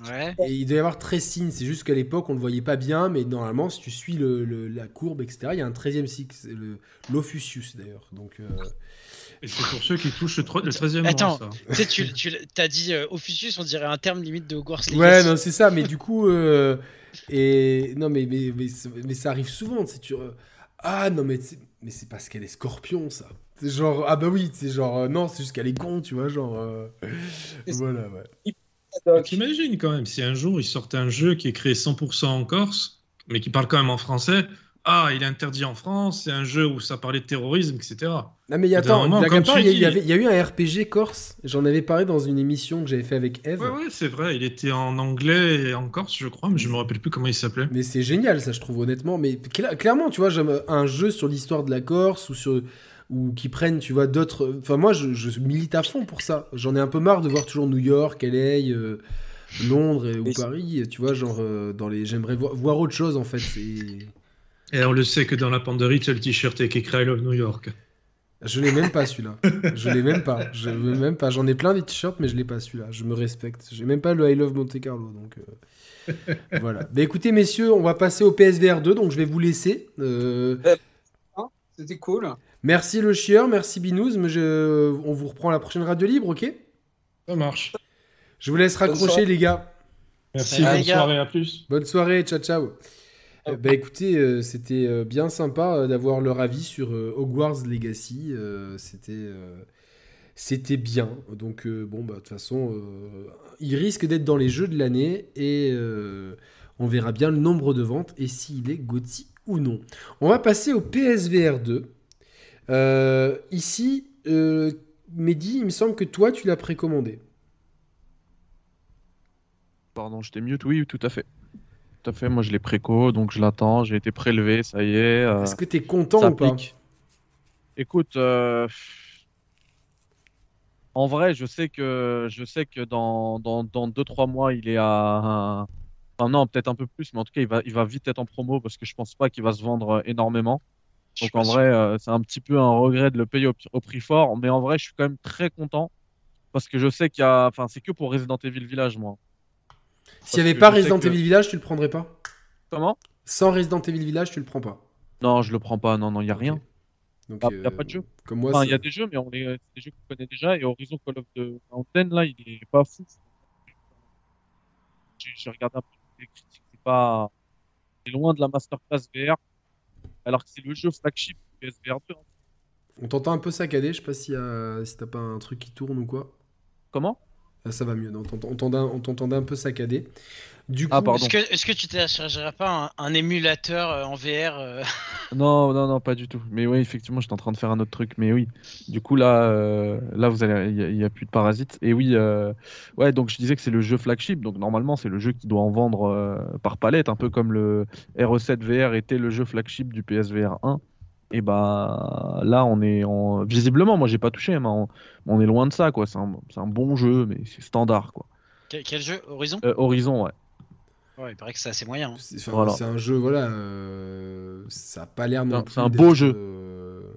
Ouais. Et il doit y avoir 13 signes. C'est juste qu'à l'époque, on le voyait pas bien, mais normalement, si tu suis le, le- la courbe, etc., il y a un 13e signe, c'est le l'Ophusius d'ailleurs. Donc, euh, Et c'est pour ceux qui touchent le, le 13e Attends. rang, ça. tu sais, tu, as dit euh, Ophusius, on dirait un terme limite de Hogwarts Legacy. Ouais, non, c'est ça, mais du coup, euh, et non, mais, mais, mais, mais ça arrive souvent, tu sais, tu. euh, Ah non, mais, c'est- mais c'est parce qu'elle est scorpion, ça. C'est genre, ah bah oui, c'est genre, euh, non, c'est juste qu'elle est con, tu vois, genre. euh, voilà, ouais. Donc, T'imagines quand même, si un jour ils sortent un jeu qui est créé 100% en Corse, mais qui parle quand même en français, ah, il est interdit en France, c'est un jeu où ça parlait de terrorisme, etc. Non mais attends, moment, comme part, il y, a- dis- il y a eu un RPG corse, j'en avais parlé dans une émission que j'avais fait avec Eve. Ouais, ouais, c'est vrai, il était en anglais et en corse, je crois, mais je me rappelle plus comment il s'appelait. Mais c'est génial, ça, je trouve, honnêtement. Mais cla- clairement, tu vois, j'aime un jeu sur l'histoire de la Corse ou sur ou qui prennent, tu vois, d'autres. Enfin, moi, je, je milite à fond pour ça. J'en ai un peu marre de voir toujours New York, LA, euh, Londres et- ou Paris. Tu vois, genre euh, dans les. J'aimerais voir, voir autre chose en fait. C'est. Et on le sait que dans la panderie, tu as le t-shirt avec écrit I love New York. Je l'ai même pas celui-là. Je l'ai même pas. Je veux même pas. J'en ai plein des t-shirts, mais je l'ai pas celui-là. Je me respecte. J'ai même pas le I Love Monte Carlo, donc euh, voilà. Bah écoutez, messieurs, on va passer au PSVR 2, donc je vais vous laisser. Euh, C'était cool. Merci le chieur, merci Binous, mais je... on vous reprend à la prochaine radio libre, ok? Ça marche. Je vous laisse raccrocher les gars. Merci, bonne gars. soirée, à plus. Bonne soirée, ciao ciao. Euh, bah écoutez, euh, c'était euh, bien sympa d'avoir leur avis sur Hogwarts Legacy. c'était c'était bien. Donc bon bah de toute façon, il risque d'être dans les jeux de l'année et on verra bien le nombre de ventes et s'il est GOTY ou non. On va passer au PSVR 2. Euh, ici, Mehdi, il me semble que toi tu l'as précommandé. Pardon, je t'ai mute. Oui, tout à fait. Tout à fait. Moi, je l'ai préco, donc je l'attends. J'ai été prélevé, ça y est. euh, Est-ce que t'es content ça ou pas. Écoute, euh, en vrai, je sais que je sais que dans dans dans deux trois mois, il est à un- enfin non, peut-être un peu plus, mais en tout cas, il va il va vite être en promo parce que je pense pas qu'il va se vendre euh, énormément. Donc en vrai, euh, c'est un petit peu un regret de le payer au, au prix fort, mais en vrai, je suis quand même très content parce que je sais qu'il y a, enfin, c'est que pour Resident Evil Village, moi. S'il n'y avait pas Resident que- Evil Village, tu le prendrais pas Comment? Sans Resident Evil Village, tu le prends pas. Non, je le prends pas. Non, non, il y a rien. Donc, Ah, y a pas de jeu Comme moi, Enfin, il y a des jeux, mais on les, des jeux qu'on connaît déjà. Et Horizon Call of the Mountain, là, il est pas fou. J'ai regardé un peu les critiques, c'est pas. C'est loin de la masterclass VR. Alors que c'est le jeu flagship du PSVR 2. hein. on t'entend un peu saccadé. Je sais pas y a- si t'as pas un truc qui tourne ou quoi. Comment? Ah, ça va mieux. non, on t'entend- on t'entendait un peu saccadé. Du coup, Ah, pardon. Est-ce que, est-ce que tu téléchargerais pas un, un émulateur euh, en VR euh, Non, non, non, pas du tout. Mais oui, effectivement, j'étais en train de faire un autre truc. Mais oui, du coup, là, euh, là vous allez, il y a- plus de parasites. Et oui, euh, ouais, donc je disais que c'est le jeu flagship. Donc normalement, c'est le jeu qui doit en vendre euh, par palette, un peu comme le RE7 VR était le jeu flagship du PSVR 1. Et bah là, on est en... visiblement, moi, j'ai pas touché, mais on, on est loin de ça, quoi. C'est un, c'est un bon jeu, mais c'est standard, quoi. quel, quel jeu? Horizon? Euh, Horizon, ouais. Ouais, il paraît que c'est assez moyen. hein. c'est enfin, Voilà. c'est un jeu, voilà. euh, ça a pas l'air non C'est un- plus c'est un beau jeu. euh,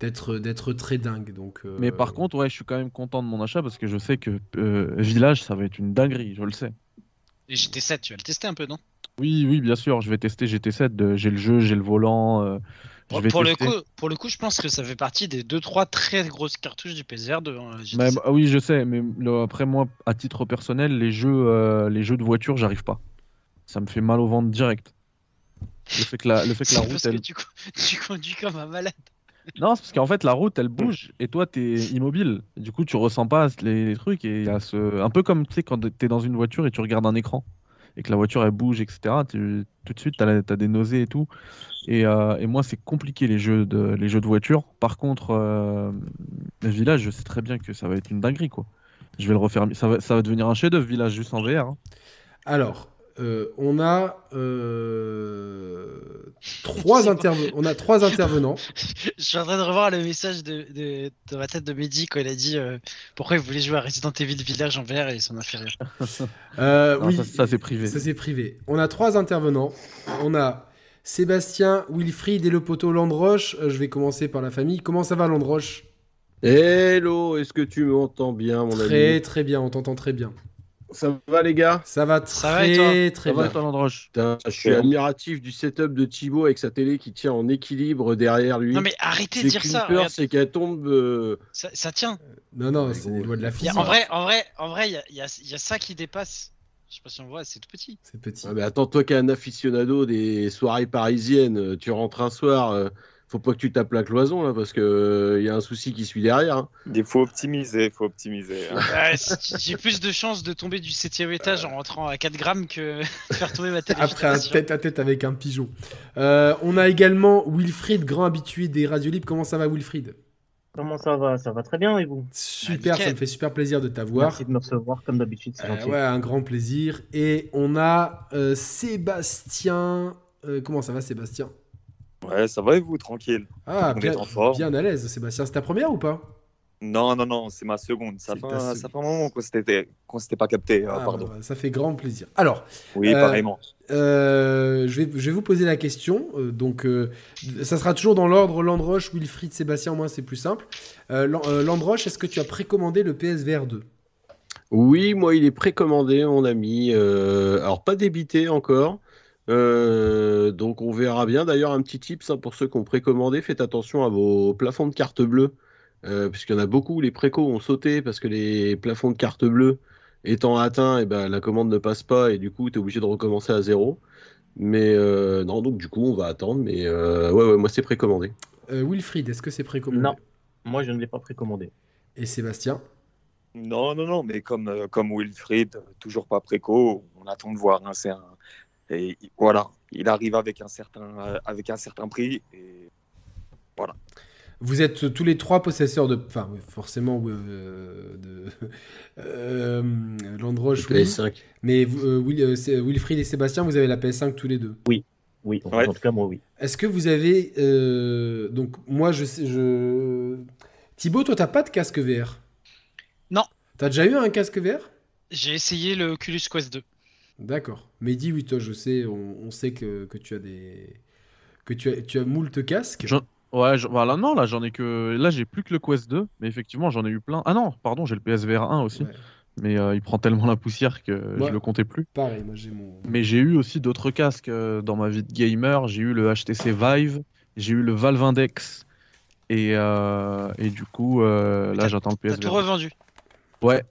D'être d'être très dingue. Donc, euh, Mais par contre, ouais, je suis quand même content de mon achat parce que je sais que euh, Village, ça va être une dinguerie, je le sais. Et GT7, tu vas le tester un peu, non? Oui, oui, bien sûr, je vais tester GT7. de- J'ai le jeu, j'ai le volant. euh, pour, le coup, pour le coup, je pense que ça fait partie des 2-3 très grosses cartouches du PSVR 2. hein, GT7. Mais, bah, oui, je sais, mais le- après moi, à titre personnel, les jeux, euh, les jeux de voiture, j'arrive pas. Ça me fait mal au ventre direct. Le fait que la, le fait que la route, parce elle... que tu, co- tu conduis comme un malade. Non, c'est parce qu'en fait, la route, elle bouge et toi, t'es immobile. Du coup, tu ressens pas les, les trucs et y a ce... un peu comme tu sais quand t'es dans une voiture et tu regardes un écran et que la voiture elle bouge, etc. tu- Tout de suite, la- t'as des nausées et tout. Et, euh, et moi, c'est compliqué les jeux de les jeux de voiture. Par contre, euh, village, je sais très bien que ça va être une dinguerie, quoi. Je vais le refaire. Ça va, ça va devenir un chef-d'œuvre village juste en VR. hein. Alors, euh, on a euh, trois on a trois intervenants. Je suis en train de revoir le message de, de, de ma tête de Mehdi quand il a dit euh, pourquoi il voulait jouer à Resident Evil Village en VR et. Euh, Non, oui, ça, ça, c'est privé. Ça c'est privé. On a trois intervenants. On a Sébastien, Wilfried et le poteau Landroche. Je vais commencer par la famille. Comment ça va Landroche? Hello, est-ce que tu m'entends bien, mon Très ami? très bien, on t'entend très bien. Ça va, les gars? Ça va très Ça va et toi? très Ça va, bien. Je suis admiratif du setup de Thibaut avec sa télé qui tient en équilibre derrière lui. Non mais arrêtez de dire ça, peur, c'est qu'elle tombe. euh, ça, ça tient. Non non, c'est les lois de la physique. a- en vrai, en vrai, en vrai, il y a, il y a- il y a ça qui dépasse. Je sais pas si on voit, c'est tout petit. C'est petit. Ah, mais attends, toi qui es un aficionado des soirées parisiennes, euh, tu rentres un soir, euh, faut pas que tu tapes la cloison là parce que il y a un souci qui suit derrière. hein. Il faut optimiser, il faut optimiser. hein. Ouais, c- J'ai plus de chances de tomber du septième étage en rentrant à 4 grammes que de faire tomber ma télévision. Après un tête à tête avec un pigeon. Euh, on a également Wilfried, grand habitué des radios libres. Comment ça va, Wilfried? Comment ça va? Ça va très bien et vous? Super, ça me fait super plaisir de t'avoir. Merci de me recevoir comme d'habitude, c'est Euh, ouais, un grand plaisir. Et on a euh, Sébastien. Euh, comment ça va, Sébastien? Ouais, ça va et vous, tranquille? Ah, bien, bien à l'aise, Sébastien. C'est ta première ou pas? Non, non, non, c'est ma seconde. Ça fait, un, seconde. ça fait un moment qu'on s'était pas capté. Ah, pardon. bah, Ça fait grand plaisir. Alors, Oui, Euh, pareillement. euh, je, vais, je vais vous poser la question. Euh, donc, euh, ça sera toujours dans l'ordre Landroche, Wilfried, Sébastien. Moi, c'est plus simple. Euh, Lan- euh, Landroche, est-ce que tu as précommandé le PSVR 2 Oui, moi, il est précommandé, mon ami. Euh, alors, pas débité encore. Euh, donc, on verra bien. D'ailleurs, un petit tip ça, pour ceux qui ont précommandé faites attention à vos plafonds de carte bleue. Euh, puisqu'il y en a beaucoup, les précos ont sauté parce que les plafonds de carte bleue étant atteints, et ben, la commande ne passe pas et du coup, tu es obligé de recommencer à zéro. Mais euh, non, donc du coup, on va attendre. Mais euh, ouais, ouais, moi, c'est précommandé. Euh, Wilfried, est-ce que c'est précommandé? Non. Moi, je ne l'ai pas précommandé. Et Sébastien? Non, non, non, mais comme, euh, comme Wilfried, toujours pas préco, on attend de voir. hein, c'est un... et, voilà, il arrive avec un certain, euh, avec un certain prix. Et... Vous êtes tous les trois possesseurs de. Enfin, oui, forcément, euh, de. Euh, Landroche, oui. PS5. Mais vous, euh, Will- euh, Wilfried et Sébastien, vous avez la PS5 tous les deux. Oui, en, Ouais. en tout cas, moi, oui. Est-ce que vous avez. euh, donc, moi, je sais. Je... Thibaut, toi, t'as pas de casque VR Non. T'as déjà eu un casque VR J'ai essayé le Oculus Quest 2. D'accord. Mehdi, oui, toi, je sais, on, on sait que, que tu as des. que tu as, tu as moult casques. Ouais, je- voilà, non, là j'en ai que. Là j'ai plus que le Quest 2, mais effectivement j'en ai eu plein. Ah non, pardon, j'ai le PSVR 1 aussi, Ouais. mais euh, il prend tellement la poussière que Ouais. je le comptais plus. Pareil, moi, j'ai mon. Mais j'ai eu aussi d'autres casques euh, dans ma vie de gamer. J'ai eu le HTC Vive, j'ai eu le Valve Index, et, euh, et du coup euh, là T'as- j'attends le T'as PSVR. tout revendu. Ouais,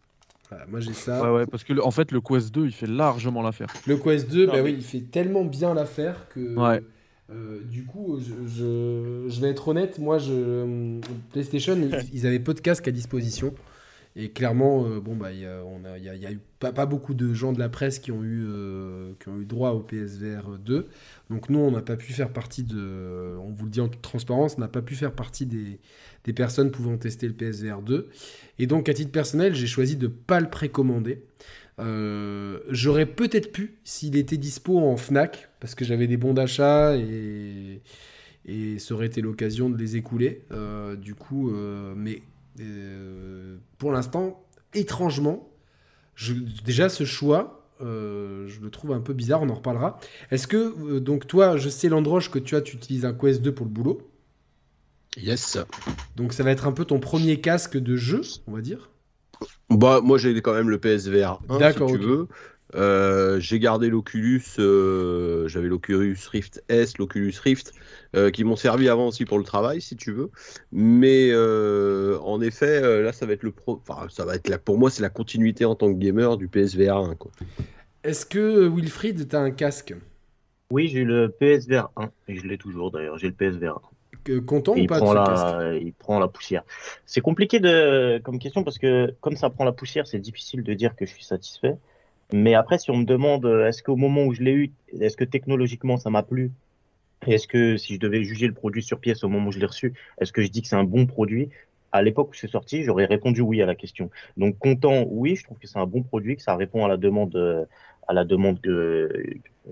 Voilà, moi, j'ai ça. ouais, ouais, parce que le- en fait le Quest 2 il fait largement l'affaire. Le Quest 2, Non, bah mais- oui, il fait tellement bien l'affaire que. Ouais. euh, du coup, je, je- je vais être honnête, moi, je, PlayStation, ils, ils avaient peu de casques à disposition. Et clairement, euh, bon, bah, y a, on a, il y a- il y a eu pas, pas beaucoup de gens de la presse qui ont eu, euh, qui ont eu droit au PSVR 2. Donc, nous, on n'a pas pu faire partie de. On vous le dit en toute transparence, on n'a pas pu faire partie des, des personnes pouvant tester le PSVR 2. Et donc, à titre personnel, j'ai choisi de pas le précommander. Euh, J'aurais peut-être pu s'il était dispo en Fnac, parce que j'avais des bons d'achat et, et ça aurait été l'occasion de les écouler. Euh, du coup, euh, mais pour l'instant, étrangement, déjà ce choix, je le trouve un peu bizarre, on en reparlera. Est-ce que, donc toi, je sais Landroche que tu as, tu utilises un Quest 2 pour le boulot, Yes. donc ça va être un peu ton premier casque de jeu, on va dire. Bah, moi j'ai quand même le PSVR 1, D'accord, si tu veux. Euh, j'ai gardé l'Oculus, euh, j'avais l'Oculus Rift S, l'Oculus Rift, euh, qui m'ont servi avant aussi pour le travail, si tu veux. Mais euh, en effet, euh, là, ça va être le pro. Enfin, ça va être la... pour moi, c'est la continuité en tant que gamer du PSVR 1. Quoi. Est-ce que Wilfried, tu as un casque? Oui, j'ai le PSVR 1, et je l'ai toujours d'ailleurs, j'ai le PSVR 1. Content ou il pas prend, la, il prend la poussière. C'est compliqué de, comme question parce que comme ça prend la poussière, c'est difficile de dire que je suis satisfait. Mais après, si on me demande, est-ce qu'au moment où je l'ai eu, est-ce que technologiquement ça m'a plu? Est-ce que si je devais juger le produit sur pièce au moment où je l'ai reçu, est-ce que je dis que c'est un bon produit? À l'époque où c'est sorti, j'aurais répondu oui à la question. Donc content, oui, je trouve que c'est un bon produit, que ça répond à la demande, à la demande que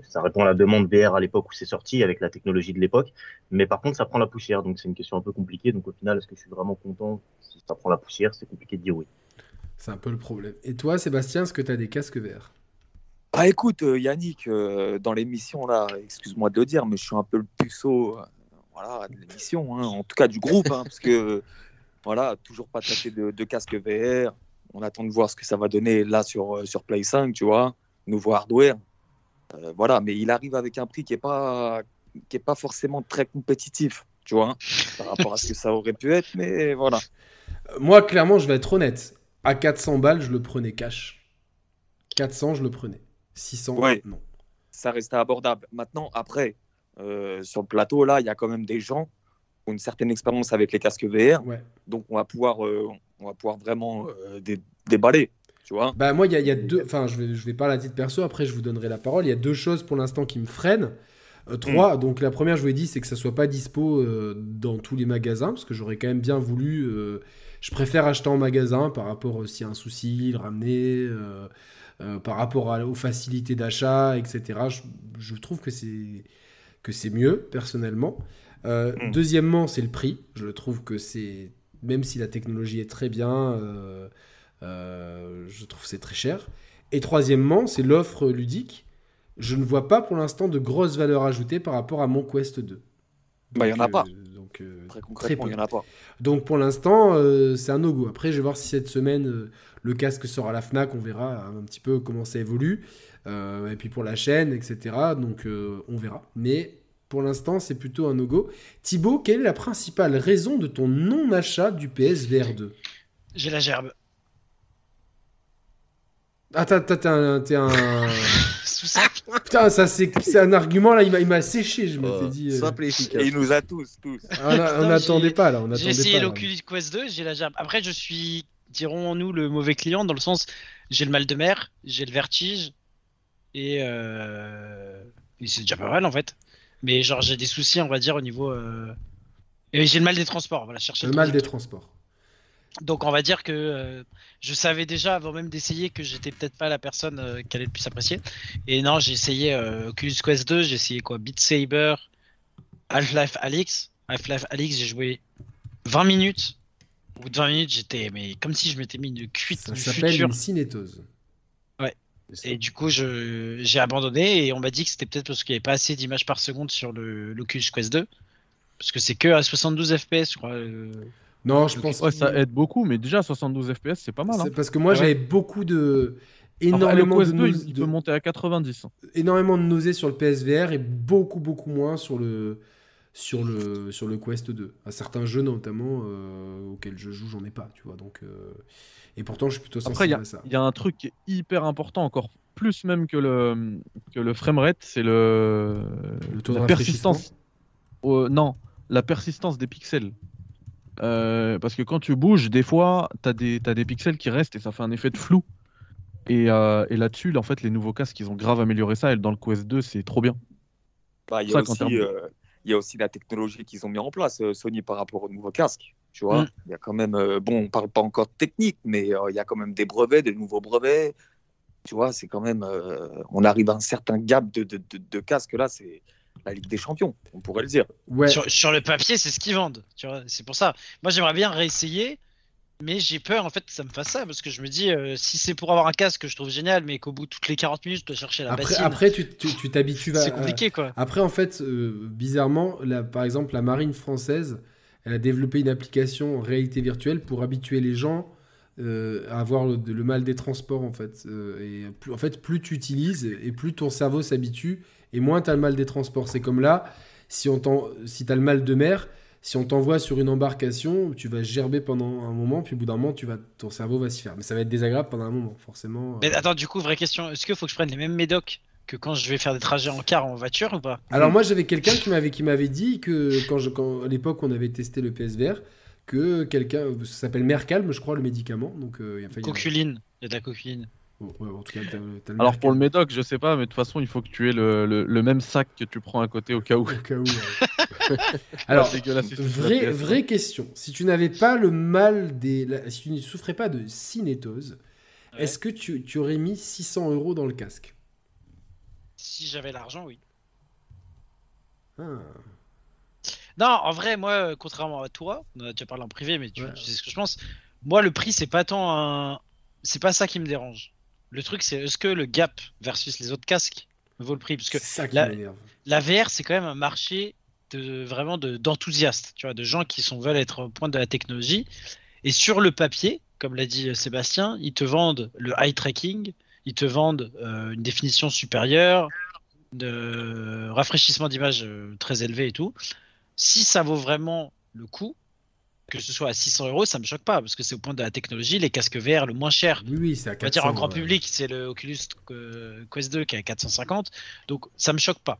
ça répond à la demande VR à l'époque où c'est sorti avec la technologie de l'époque. Mais par contre, ça prend la poussière, donc c'est une question un peu compliquée. Donc au final, est-ce que je suis vraiment content? Si ça prend la poussière C'est compliqué de dire oui. C'est un peu le problème. Et toi, Sébastien, est-ce que tu as des casques verts? Ah écoute, euh, Yannick, euh, dans l'émission là, excuse-moi de le dire, mais je suis un peu le puceau euh, voilà, de l'émission, hein, en tout cas du groupe, hein, parce que voilà, toujours pas traité de, de casque VR. On attend de voir ce que ça va donner là sur, euh, sur Play 5, tu vois, nouveau hardware. Euh, voilà, mais il arrive avec un prix qui est pas qui est pas forcément très compétitif, tu vois, par rapport à ce que ça aurait pu être, mais voilà. Moi, clairement, je vais être honnête. À 400 balles, je le prenais cash. 400, je le prenais. 600, Ouais. non. ça restait abordable. Maintenant, après, euh, sur le plateau, là, il y a quand même des gens ont une certaine expérience avec les casques VR. Ouais. Donc on va pouvoir, euh, on va pouvoir vraiment euh, dé- déballer. Tu vois Bah moi, il y, a- il y a deux... Enfin, je vais, je vais parler à titre perso, après je vous donnerai la parole. Il y a deux choses pour l'instant qui me freinent. Euh, trois, donc la première, je vous ai dit, c'est que ça soit pas dispo euh, dans tous les magasins, parce que j'aurais quand même bien voulu... euh, je préfère acheter en magasin par rapport s'il y a un souci, le ramener, par rapport à- aux facilités d'achat, etc. Je, je trouve que c'est que c'est mieux, personnellement. Euh, Mm. Deuxièmement, c'est le prix. Je trouve que c'est... Même si la technologie est très bien... euh, euh, je trouve que c'est très cher. Et troisièmement, c'est l'offre ludique. Je ne vois pas pour l'instant de grosse valeur ajoutée par rapport à mon Quest 2. Bah, il y en a pas. Donc, Très concrètement, il n'y en a pas. Donc pour l'instant, euh, c'est un no-go. Après, je vais voir si cette semaine, euh, le casque sort à la FNAC. On verra un petit peu comment ça évolue. Euh, et puis pour la chaîne, etc. Donc on verra. Mais pour l'instant, c'est plutôt un no-go. Thibaut, quelle est la principale raison de ton non-achat du PSVR 2 J'ai la gerbe. Ah, t'as- t'as- t'es un... t'es un... Sous sac. Putain, ça c'est c'est un argument là, il m'a- il m'a séché, je m'étais Oh, dit. euh, Simple et efficace. Et il nous a tous, tous. On a- on n'attendait j'ai- pas là, on J'ai n'attendait essayé l'Oculus Quest 2, j'ai la gerbe. Après, je suis, dirons-nous, le mauvais client dans le sens, j'ai le mal de mer, j'ai le vertige, et, euh... et c'est déjà pas mal en fait. Mais genre, j'ai des soucis, on va dire, au niveau. euh, Et j'ai le mal des transports, voilà, chercher Le le mal des transports. Donc on va dire que euh, je savais déjà avant même d'essayer que j'étais peut-être pas la personne euh, qui allait le plus apprécier. Et non, j'ai essayé euh, Oculus Quest 2, j'ai essayé quoi Beat Saber, Half-Life Alyx. Half-Life Alyx, j'ai joué 20 minutes. Au bout de 20 minutes, j'étais mais comme si je m'étais mis une cuite Ça s'appelle une cinétose. Et du coup, j'ai abandonné et on m'a dit que c'était peut-être parce qu'il n'y avait pas assez d'images par seconde sur le l'Oculus Quest 2. Parce que c'est que à 72 FPS, je crois. euh. Non, je pense Ouais, ça aide beaucoup, mais déjà 72 FPS, c'est pas mal. Hein. c'est parce que moi ouais. j'avais beaucoup de Enfin, énormément le Quest de, 2, nause- il, il de- peut monter à 90. hein. énormément de nausées sur le PSVR et beaucoup beaucoup moins sur le sur le sur le Quest 2. À certains jeux notamment euh, auxquels je joue, j'en ai pas, tu vois. Donc euh, et pourtant je suis plutôt Après, il sensible y, a- à ça. il y a un truc qui est hyper important, encore plus même que le, que le framerate, c'est le, Le taux de la rafraîchissement. persistance. Euh, non, la persistance des pixels. Euh, parce que quand tu bouges, des fois, tu as des, t'as des pixels qui restent et ça fait un effet de flou. Et, euh, et là-dessus, en fait, les nouveaux casques, ils ont grave amélioré ça. Et dans le Quest 2, c'est trop bien. Bah, il, y Ça, a qu'en aussi, termes de- euh, il y a aussi la technologie qu'ils ont mis en place, euh, Sony, par rapport au nouveau casque. Tu vois, Mm. il y a quand même, euh, bon, on parle pas encore de technique, mais euh, il y a quand même des brevets, des nouveaux brevets. Tu vois, c'est quand même, euh, on arrive à un certain gap de, de, de, de casques là, c'est la Ligue des Champions, on pourrait le dire. Ouais. Sur, sur le papier, c'est ce qu'ils vendent. Tu vois, c'est pour ça. Moi, j'aimerais bien réessayer, mais j'ai peur en fait que ça me fasse ça parce que je me dis, euh, si c'est pour avoir un casque que je trouve génial, mais qu'au bout de toutes les 40 minutes, je dois chercher la Après bassine, après tu tu- tu t'habitues à c'est compliqué quoi. Après, en fait, euh, bizarrement, la- par exemple, la marine française, elle a développé une application réalité virtuelle pour habituer les gens euh, à avoir le, mal des transports, en fait. Euh, et plus, en fait, plus tu utilises et plus ton cerveau s'habitue et moins tu as le mal des transports. C'est comme là, si, on si tu as le mal de mer, si on t'envoie sur une embarcation, tu vas gerber pendant un moment, puis au bout d'un moment, tu vas, ton cerveau va s'y faire. Mais ça va être désagréable pendant un moment, forcément. Mais euh. attends, du coup, vraie question, est-ce qu'il faut que je prenne les mêmes médocs? Que quand je vais faire des trajets en car en voiture ou pas Alors moi j'avais quelqu'un qui m'avait qui m'avait dit que quand, je, quand à l'époque on avait testé le PSVR que quelqu'un ça s'appelle Mercalm je crois le médicament donc euh, il y a- Coculine, il y a de la coculine. Oh, ouais, en tout cas t'as, le- t'as le Alors pour le médoc, je sais pas, mais de toute façon, il faut que tu aies le, le- le même sac que tu prends à côté au cas où. au cas où. ouais. Alors vraie vraie question si tu n'avais pas le mal des la- si tu ne souffrais pas de cinétose Ouais. est-ce que tu, tu aurais mis 600 euros dans le casque? Si j'avais l'argent, oui. Ah. Non, en vrai, moi, euh, contrairement à toi, on a déjà parlé en privé, mais tu, Ouais. tu sais ce que je pense. Moi, le prix, c'est pas tant un. C'est pas ça qui me dérange. Le truc, c'est est-ce que le gap versus les autres casques vaut le prix? Parce que ça qui la- la VR, c'est quand même un marché de vraiment de- d'enthousiastes, tu vois, de gens qui sont veulent être au point de la technologie. Et sur le papier, comme l'a dit euh, Sébastien, ils te vendent le eye tracking, ils te vendent euh, une définition supérieure, de rafraîchissement d'image euh, très élevé et tout. Si ça vaut vraiment le coup, que ce soit à 600 euros, ça me choque pas parce que c'est au point de la technologie. Les casques VR le moins cher oui c'est à on va dire 400 en grand ouais. public, c'est le Oculus euh, Quest 2 qui est à 450. Donc ça me choque pas.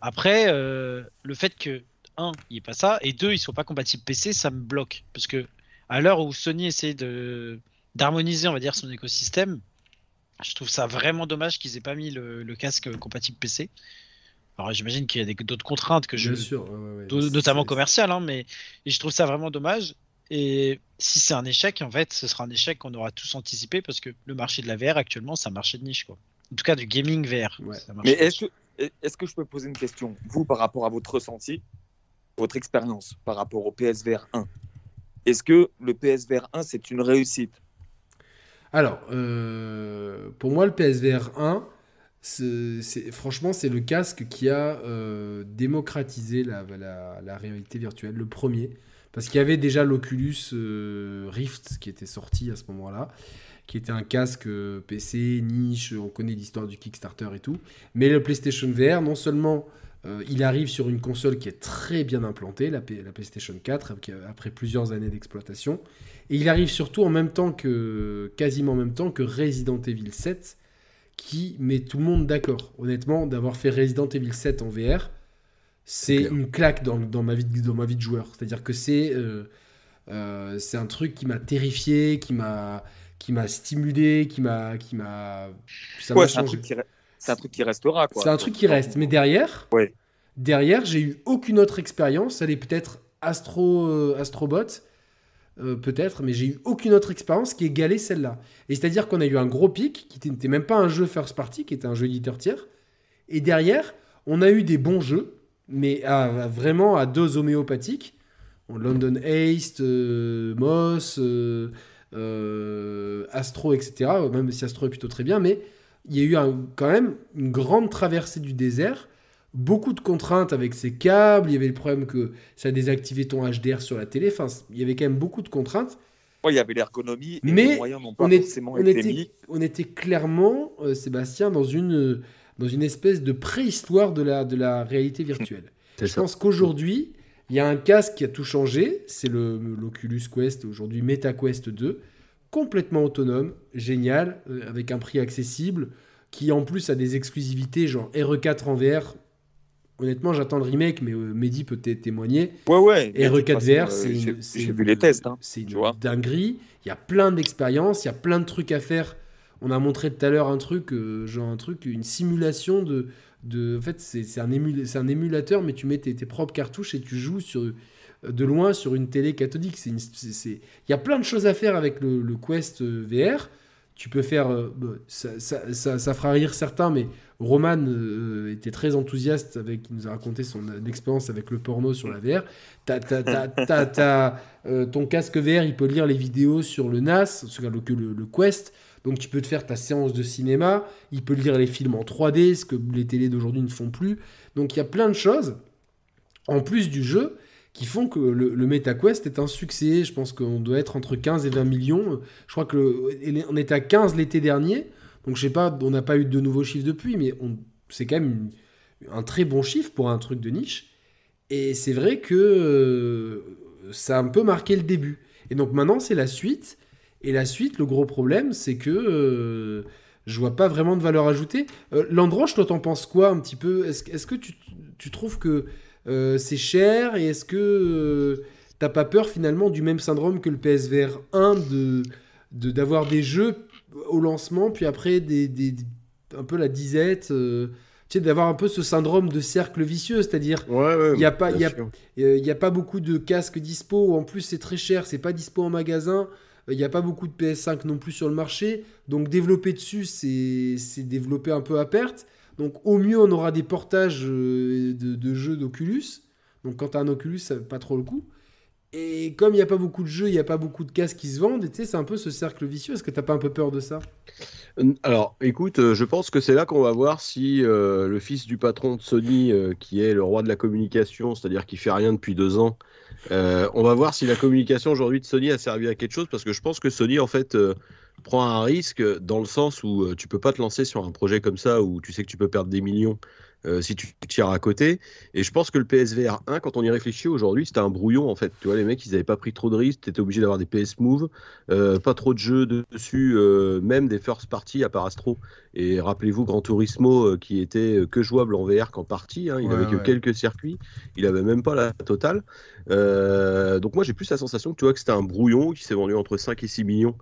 Après, euh, le fait que un, il n'y ait pas ça, et deux, ils sont pas compatibles PC, ça me bloque. Parce que à l'heure où Sony essaie de d'harmoniser, on va dire, son écosystème, je trouve ça vraiment dommage qu'ils aient pas mis le, le casque compatible PC. Alors j'imagine qu'il y a d'autres contraintes que je, Bien sûr. ouais, ouais, ouais. do- C'est- notamment commerciales, hein, mais et je trouve ça vraiment dommage. Et si c'est un échec, en fait, ce sera un échec qu'on aura tous anticipé parce que le marché de la VR actuellement, c'est un marché de niche, quoi. En tout cas, du gaming VR. Ouais. Mais est-ce que, est-ce que je peux poser une question Vous, par rapport à votre ressenti, votre expérience par rapport au PSVR 1, est-ce que le PSVR 1, c'est une réussite? Alors, euh, pour moi, le PSVR 1, c'est, c'est- franchement, c'est le casque qui a euh, démocratisé la, réalité virtuelle, le premier. Parce qu'il y avait déjà l'Oculus euh, Rift qui était sorti à ce moment-là, qui était un casque PC, niche, on connaît l'histoire du Kickstarter et tout. Mais le PlayStation VR, non seulement euh, il arrive sur une console qui est très bien implantée, la, P- la PlayStation 4, qui a- après plusieurs années d'exploitation, et il arrive surtout en même temps que, quasiment en même temps que Resident Evil 7, qui met tout le monde d'accord. Honnêtement, d'avoir fait Resident Evil 7 en VR, c'est une claque dans, dans ma vie, de- dans ma vie de joueur. C'est-à-dire que c'est euh, euh, c'est un truc qui m'a terrifié, qui m'a qui m'a stimulé, qui m'a qui m'a ça m'a Ouais, c'est un, changé. truc qui c'est un truc qui restera. C'est un truc qui reste. Mais derrière, Ouais. derrière, j'ai eu aucune autre expérience. Elle est peut-être Astro, euh, Astrobot, euh, peut-être, mais j'ai eu aucune autre expérience qui égalait celle-là. Et c'est-à-dire qu'on a eu un gros pic, qui n'était même pas un jeu first party, qui était un jeu éditeur tiers. Et derrière, on a eu des bons jeux, mais à- à- vraiment à dose homéopathique. London Haste, euh, Moss, euh, Astro, etc. Même si Astro est plutôt très bien, mais il y a eu un- quand même une grande traversée du désert, beaucoup de contraintes avec ces câbles, il y avait le problème que ça désactivait ton HDR sur la télé, enfin, il y avait quand même beaucoup de contraintes. Ouais, il y avait l'ergonomie Mais les moyens n'ont pas On, est- forcément on été était, mis. on était clairement, euh, Sébastien, dans une, dans une espèce de préhistoire de la, de la réalité virtuelle. Je ça. pense qu'aujourd'hui, il y a un casque qui a tout changé, c'est le l'Oculus Quest, aujourd'hui MetaQuest 2, complètement autonome, génial, euh, avec un prix accessible, qui en plus a des exclusivités genre RE4 en VR. Honnêtement, j'attends le remake, mais euh, Mehdi peut té- témoigner. Ouais, ouais. Toute RE4 façon, VR, euh, c'est j'ai- une- c'est J'ai une- vu les tests. Hein. C'est une dinguerie. Il y a plein d'expériences, il y a plein de trucs à faire. On a montré tout à l'heure un truc, euh, genre un truc, une simulation de. de en fait, c'est c'est un, émul- c'est un émulateur, mais tu mets tes, tes propres cartouches et tu joues sur, de loin sur une télé cathodique. Il y a plein de choses à faire avec le, le Quest euh, VR. Tu peux faire. euh, bah, ça, ça- ça- ça fera rire certains, mais Roman euh, était très enthousiaste avec. Il nous a raconté son expérience avec le porno sur la VR. Euh, ton casque VR, il peut lire les vidéos sur le NAS, sur le, le, le Quest. Donc tu peux te faire ta séance de cinéma. Il peut lire les films en 3D, ce que les télés d'aujourd'hui ne font plus. Donc il y a plein de choses, en plus du jeu, qui font que le, MetaQuest est un succès. Je pense qu'on doit être entre 15 et 20 millions. Je crois que le- on était à 15 l'été dernier. Donc je sais pas, on n'a pas eu de nouveaux chiffres depuis, mais c'est quand même un très bon chiffre pour un truc de niche. Et c'est vrai que euh, ça a un peu marqué le début. Et donc maintenant, c'est la suite. Et la suite, le gros problème, c'est que euh, je vois pas vraiment de valeur ajoutée. Euh, Landroche, toi, t'en penses quoi un petit peu? Est-ce que tu trouves que euh, c'est cher Et est-ce que euh, t'as pas peur finalement du même syndrome que le PSVR 1 de de- d'avoir des jeux au lancement, puis après des, des- un peu la disette euh, tu sais, d'avoir un peu ce syndrome de cercle vicieux, c'est-à-dire Ouais, ouais, Il y a pas- y a- n'y a pas beaucoup de casques dispo, en plus c'est très cher, c'est pas dispo en magasin, il n'y a pas beaucoup de PS5 non plus sur le marché, donc développer dessus c'est c'est développer un peu à perte. Donc au mieux on aura des portages euh, de, jeux d'Oculus, donc quand tu as un Oculus ça vaut pas trop le coup. Et comme il n'y a pas beaucoup de jeux, il n'y a pas beaucoup de casques qui se vendent, tu sais, c'est un peu ce cercle vicieux. Est-ce que t'as pas un peu peur de ça? Alors, écoute, euh, je pense que c'est là qu'on va voir si euh, le fils du patron de Sony, qui est le roi de la communication, c'est-à-dire qui fait rien depuis deux ans, euh, on va voir si la communication aujourd'hui de Sony a servi à quelque chose, parce que je pense que Sony, en fait, euh, prends un risque dans le sens où euh, tu peux pas te lancer sur un projet comme ça où tu sais que tu peux perdre des millions euh, si tu tires à côté. Et je pense que le PSVR 1, quand on y réfléchit aujourd'hui, c'était un brouillon en fait. Tu vois, les mecs, ils n'avaient pas pris trop de risques. Tu étais obligé d'avoir des PS Move, euh, pas trop de jeux dessus, euh, même des first party à part Astro. Et rappelez-vous, Gran Turismo euh, qui était que jouable en VR qu'en partie. hein. il Ouais, avait que ouais. quelques circuits. Il avait même pas la totale. Donc moi, j'ai plus la sensation que tu vois que c'était un brouillon qui s'est vendu entre 5 et 6 millions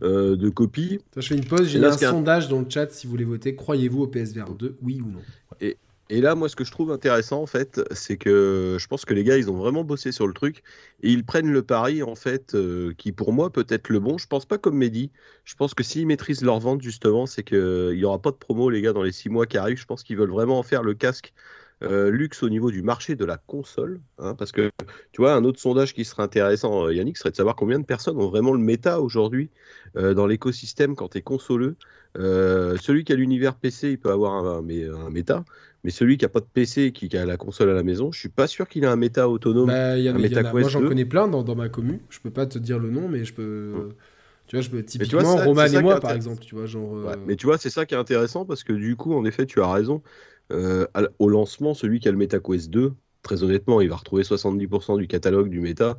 de copies. Je fais une pause, j'ai un un- sondage dans le chat si vous voulez voter. Croyez-vous au PSVR 2, oui ou non? Et là, moi, ce que je trouve intéressant, en fait, c'est que je pense que les gars, ils ont vraiment bossé sur le truc et ils prennent le pari, en fait, euh, qui pour moi peut être le bon. Je pense pas comme Mehdi. Je pense que s'ils maîtrisent leur vente, justement, c'est qu'il y aura pas de promo, les gars, dans les six mois qui arrivent. Je pense qu'ils veulent vraiment en faire le casque euh, luxe au niveau du marché de la console. hein, parce que, tu vois, un autre sondage qui serait intéressant, euh, Yannick, serait de savoir combien de personnes ont vraiment le méta aujourd'hui dans l'écosystème quand tu es consoleux. Euh, celui qui a l'univers PC, il peut avoir un, un, méta. Mais celui qui a pas de PC et qui a la console à la maison, je suis pas sûr qu'il ait un méta autonome. Bah, il y en a- un il y en a- MetaQuest Moi, j'en 2. connais plein dans, dans ma commu. Je peux pas te dire le nom, mais je peux. Tu vois, je peux vois, typiquement ça- Roman et moi, par exemple. Tu vois, genre. euh, mais tu vois, c'est ça qui est intéressant parce que du coup, en effet, tu as raison. Euh, au lancement, celui qui a le MetaQuest 2, très honnêtement, il va retrouver 70% du catalogue du méta.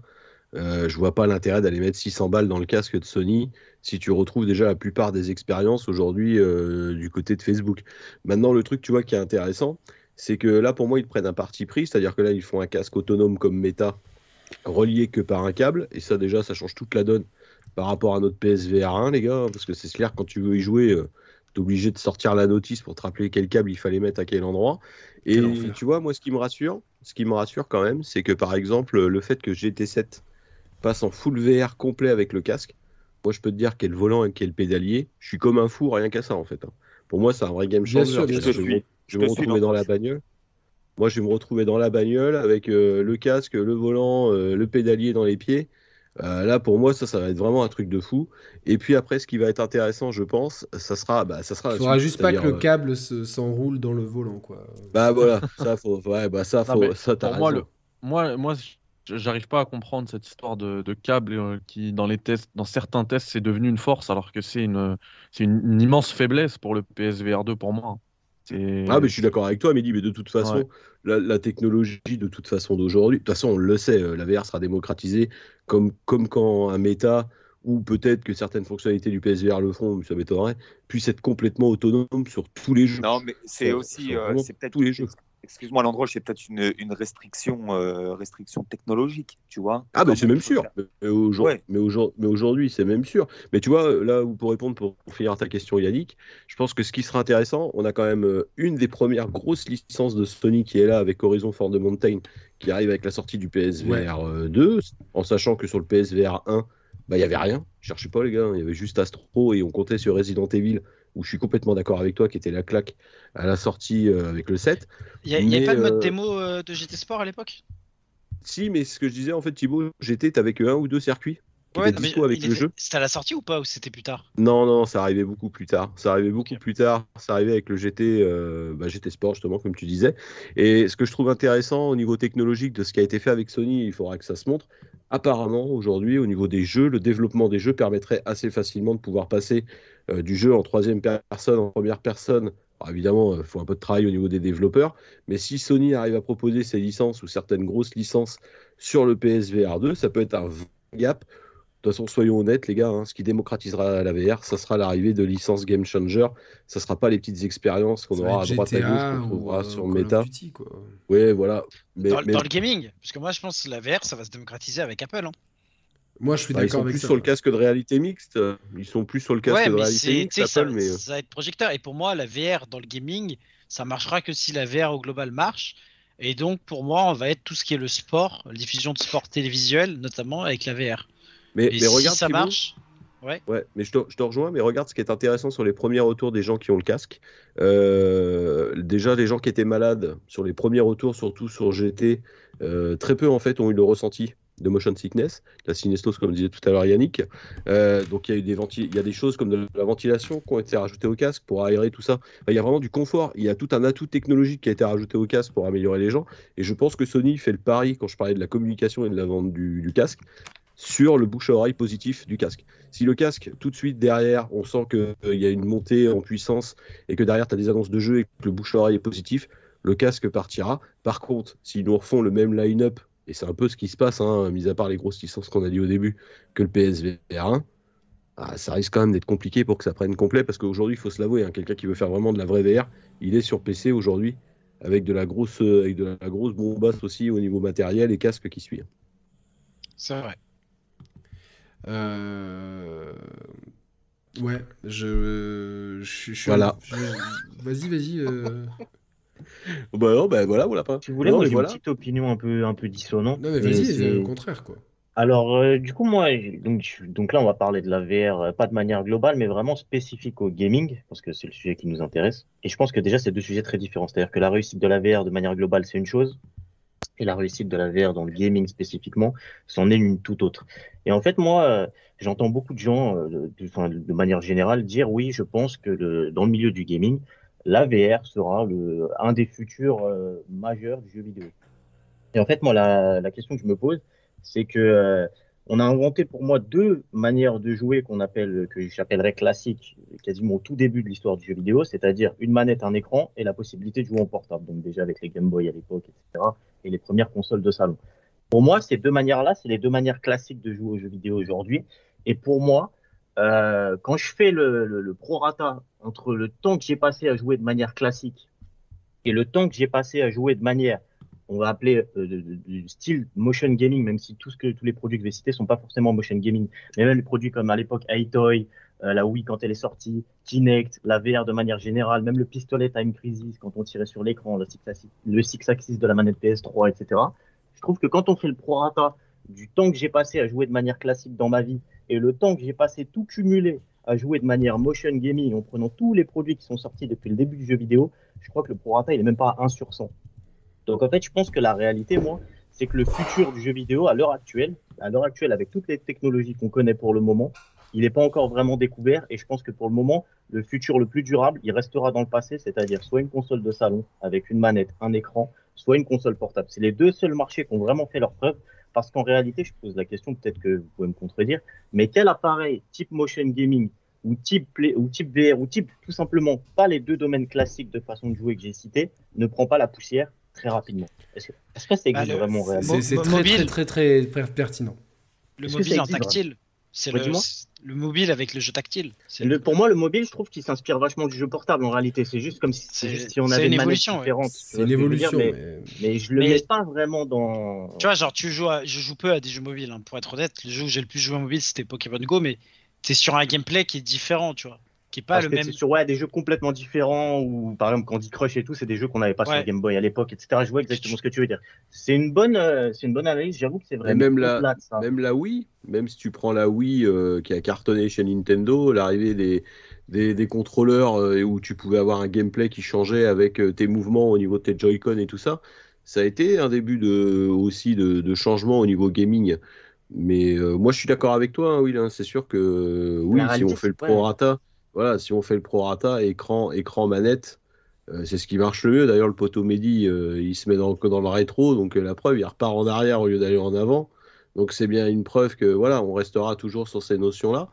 Euh, je vois pas l'intérêt d'aller mettre 600 balles dans le casque de Sony si tu retrouves déjà la plupart des expériences aujourd'hui euh, du côté de Facebook. Maintenant, le truc, tu vois, qui est intéressant, c'est que là, pour moi, ils prennent un parti pris, c'est-à-dire que là, ils font un casque autonome comme méta, relié que par un câble, et ça, déjà, ça change toute la donne par rapport à notre PSVR 1, les gars, parce que c'est clair, quand tu veux y jouer, euh, t'es obligé de sortir la notice pour te rappeler quel câble il fallait mettre à quel endroit. Et tu vois, moi, ce qui me rassure, ce qui me rassure quand même, c'est que par exemple, le fait que GT7 passe en full VR complet avec le casque, moi, je peux te dire quel volant et quel pédalier, je suis comme un fou, rien qu'à ça, en fait. hein. Pour moi, c'est un vrai game Bien changer. sûr, parce que je vais, me- je vais retrouver dans la bagnole. Moi, je vais me retrouver dans la bagnole avec euh, le casque, le volant, euh, le pédalier dans les pieds. Euh, là, pour moi, ça, ça va être vraiment un truc de fou. Et puis après, ce qui va être intéressant, je pense, ça sera, bah, ça sera. Il faudra suite, juste pas que le câble se- s'enroule dans le volant, quoi. Bah voilà, ça faut, ouais, bah ça Non, faut, mais ça t'as pour moi, le, moi, moi, j'arrive pas à comprendre cette histoire de, de câble euh, qui, dans les tests, dans certains tests, c'est devenu une force, alors que c'est une, c'est une, une immense faiblesse pour le PSVR 2 pour moi. C'est- Ah, mais je suis d'accord avec toi, Mehdi, mais de toute façon, Ouais. la, la technologie de toute façon d'aujourd'hui, de toute façon, on le sait, euh, la VR sera démocratisée comme, comme quand un méta, ou peut-être que certaines fonctionnalités du PSVR le font, mais ça m'étonnerait, puisse être complètement autonome sur tous les jeux. Non, mais c'est aussi, euh, c'est peut-être tous les jeux. Excuse-moi, Landroche, c'est peut-être une, une restriction, euh, restriction technologique, tu vois. Ah, Comment c'est même sûr. Mais, Ouais. aujourd- aujourd'hui, c'est même sûr. Mais tu vois, là où pour répondre, pour, pour finir ta question, Yannick, je pense que ce qui sera intéressant, on a quand même euh, une des premières grosses licences de Sony qui est là avec Horizon For the Mountain, qui arrive avec la sortie du PSVR euh, 2, en sachant que sur le PSVR 1, bah, il n'y avait rien. Je cherchais pas, les gars. Il y avait juste Astro et on comptait sur Resident Evil, où je suis complètement d'accord avec toi, qui était la claque à la sortie euh, avec le 7. Il n'y avait pas de mode euh, démo euh, de GT Sport à l'époque? Si, mais ce que je disais, en fait, Thibaut, j'étais avec un ou deux circuits Ouais, non, mais avec le était- jeu. C'était à la sortie ou pas Ou c'était plus tard? Non, non, ça arrivait beaucoup plus tard. Ça arrivait beaucoup plus tard. Ça arrivait avec le GT, euh, bah, GT Sport, justement, comme tu disais. Et ce que je trouve intéressant au niveau technologique de ce qui a été fait avec Sony, il faudra que ça se montre. Apparemment, aujourd'hui, au niveau des jeux, le développement des jeux permettrait assez facilement de pouvoir passer du jeu en troisième personne, en première personne. Alors, évidemment, il faut un peu de travail au niveau des développeurs. Mais si Sony arrive à proposer ses licences ou certaines grosses licences sur le PSVR 2, ça peut être un gap. De toute façon, soyons honnêtes, les gars, hein, ce qui démocratisera la VR, ça sera l'arrivée de licences Game Changer. Ça sera pas les petites expériences qu'on aura à droite à gauche qu'on ou, trouvera euh, sur Meta. Ouais, voilà. Mais, dans, mais- dans le gaming Parce que moi, je pense que la VR, ça va se démocratiser avec Apple. hein. Moi, je suis bah, ils d'accord sont avec plus ça. sur le casque de réalité mixte. Ils sont plus sur le casque Ouais, de mais réalité c'est, mixte, ça, mais euh, ça va être projecteur. Et pour moi, la VR dans le gaming, ça marchera que si la VR au global marche. Et donc, pour moi, on va être tout ce qui est le sport, la diffusion de sport télévisuel, notamment avec la VR. mais, Et mais si regarde, ça Thibaut, marche, Ouais, mais je te, je te rejoins, mais regarde ce qui est intéressant sur les premiers retours des gens qui ont le casque. Euh, déjà, les gens qui étaient malades sur les premiers retours, surtout sur GT, euh, très peu en fait ont eu le ressenti de motion sickness, la synestose comme disait tout à l'heure Yannick. Euh, donc il y a eu des il y a des choses comme de la ventilation qui ont été rajoutées au casque pour aérer tout ça. Il y a vraiment du confort. Il y a tout un atout technologique qui a été rajouté au casque pour améliorer les gens. Et je pense que Sony fait le pari quand je parlais de la communication et de la vente du, casque sur le bouche à oreille positif du casque. Si le casque, tout de suite derrière, on sent qu'il y a une montée en puissance et que derrière, tu as des annonces de jeu et que le bouche à oreille est positif, le casque partira. Par contre, s'ils nous refont le même line-up, et c'est un peu ce qui se passe, hein, mis à part les grosses licences qu'on a dit au début, que le PSVR 1, ah, ça risque quand même d'être compliqué pour que ça prenne complet, parce qu'aujourd'hui, il faut se l'avouer, hein, quelqu'un qui veut faire vraiment de la vraie VR, il est sur PC aujourd'hui, avec de la grosse, avec de la grosse bombasse aussi au niveau matériel et casque qui suit. C'est vrai. Euh, Ouais, je. je, je Voilà. je- Vas-y, vas-y. euh. Bah non, bah voilà, voilà pas. Si vous voulez, Non, moi mais j'ai voilà. une petite opinion un peu, un peu dissonante. Non, mais vas-y, c'est- le contraire, quoi. Alors, euh, du coup, moi, donc, donc là, on va parler de la VR, euh, pas de manière globale, mais vraiment spécifique au gaming, parce que c'est le sujet qui nous intéresse. Et je pense que déjà, c'est deux sujets très différents. C'est-à-dire que la réussite de la VR de manière globale, c'est une chose, et la réussite de la VR dans le gaming spécifiquement, c'en est une toute autre. Et en fait, moi, euh, j'entends beaucoup de gens, euh, de, manière générale, dire oui, je pense que le, dans le milieu du gaming, la VR sera le, un des futurs euh, majeurs du jeu vidéo. Et en fait, moi, la, la question que je me pose, c'est que euh, on a inventé pour moi deux manières de jouer qu'on appelle, que j'appellerais classiques, quasiment au tout début de l'histoire du jeu vidéo, c'est-à-dire une manette, un écran et la possibilité de jouer en portable. Donc déjà avec les Game Boy à l'époque, etc. et les premières consoles de salon. Pour moi, ces deux manières-là, c'est les deux manières classiques de jouer aux jeux vidéo aujourd'hui. Et pour moi, euh, quand je fais le, le, le prorata entre le temps que j'ai passé à jouer de manière classique et le temps que j'ai passé à jouer de manière on va appeler euh, du style motion gaming, même si tous les produits que je vais citer sont pas forcément motion gaming, mais même les produits comme à l'époque iToy, euh, la Wii quand elle est sortie, Kinect, la VR de manière générale, même le pistolet Time Crisis quand on tirait sur l'écran, le six-axis de la manette PS3, etc. Je trouve que quand on fait le prorata du temps que j'ai passé à jouer de manière classique dans ma vie et le temps que j'ai passé tout cumulé à jouer de manière motion gaming en prenant tous les produits qui sont sortis depuis le début du jeu vidéo, je crois que le prorata il est même pas à 1 sur 100. Donc en fait, je pense que la réalité, moi, c'est que le futur du jeu vidéo à l'heure actuelle, à l'heure actuelle, avec toutes les technologies qu'on connaît pour le moment, il n'est pas encore vraiment découvert. Et je pense que pour le moment, le futur le plus durable, il restera dans le passé, c'est-à-dire soit une console de salon avec une manette, un écran, soit une console portable. C'est les deux seuls marchés qui ont vraiment fait leur preuve. Parce qu'en réalité, je pose la question, peut-être que vous pouvez me contredire, mais quel appareil type motion gaming ou type, play, ou type VR ou type tout simplement pas les deux domaines classiques de façon de jouer que j'ai cités ne prend pas la poussière très rapidement? Est-ce que, est-ce que ça existe Bah, le- vraiment réellement? C'est c'est très, très, très, pertinent. Le mobile en tactile. C'est le, c'est le mobile avec le jeu tactile. C'est le, Pour moi, le mobile, je trouve qu'il s'inspire vachement du jeu portable en réalité. C'est juste comme si, c'est C'est- juste si on avait une évolution, différente. tu C'est une ce mais, mais- mais je le Mais- mets pas vraiment dans. Tu vois, genre, tu joues à- je joue peu à des jeux mobiles, hein, pour être honnête. Le jeu où j'ai le plus joué en mobile, c'était Pokémon Go, mais t'es sur un gameplay qui est différent, tu vois. Qui est pas Parce le que même. c'est sur ouais, des jeux complètement différents ou par exemple Candy Crush et tout, c'est des jeux qu'on n'avait pas Ouais. sur Game Boy à l'époque, etc. Je vois exactement ce que tu veux dire. C'est une bonne, euh, c'est une bonne analyse. J'avoue que c'est vraiment même la- ça. Même la Wii, même si tu prends la Wii euh, qui a cartonné chez Nintendo, l'arrivée des, des, des contrôleurs euh, où tu pouvais avoir un gameplay qui changeait avec euh, tes mouvements au niveau de tes Joy-Con et tout ça, ça a été un début de, aussi de, de changement au niveau gaming. Mais euh, moi, je suis d'accord avec toi, hein, Will. hein, c'est sûr que euh, oui, La si réalité, on fait le prorata, voilà, si on fait le prorata, écran, écran, manette, euh, c'est ce qui marche le mieux. D'ailleurs, le poteau Mehdi, euh, il se met dans, le rétro, donc euh, la preuve, il repart en arrière au lieu d'aller en avant. Donc c'est bien une preuve que voilà, on restera toujours sur ces notions-là.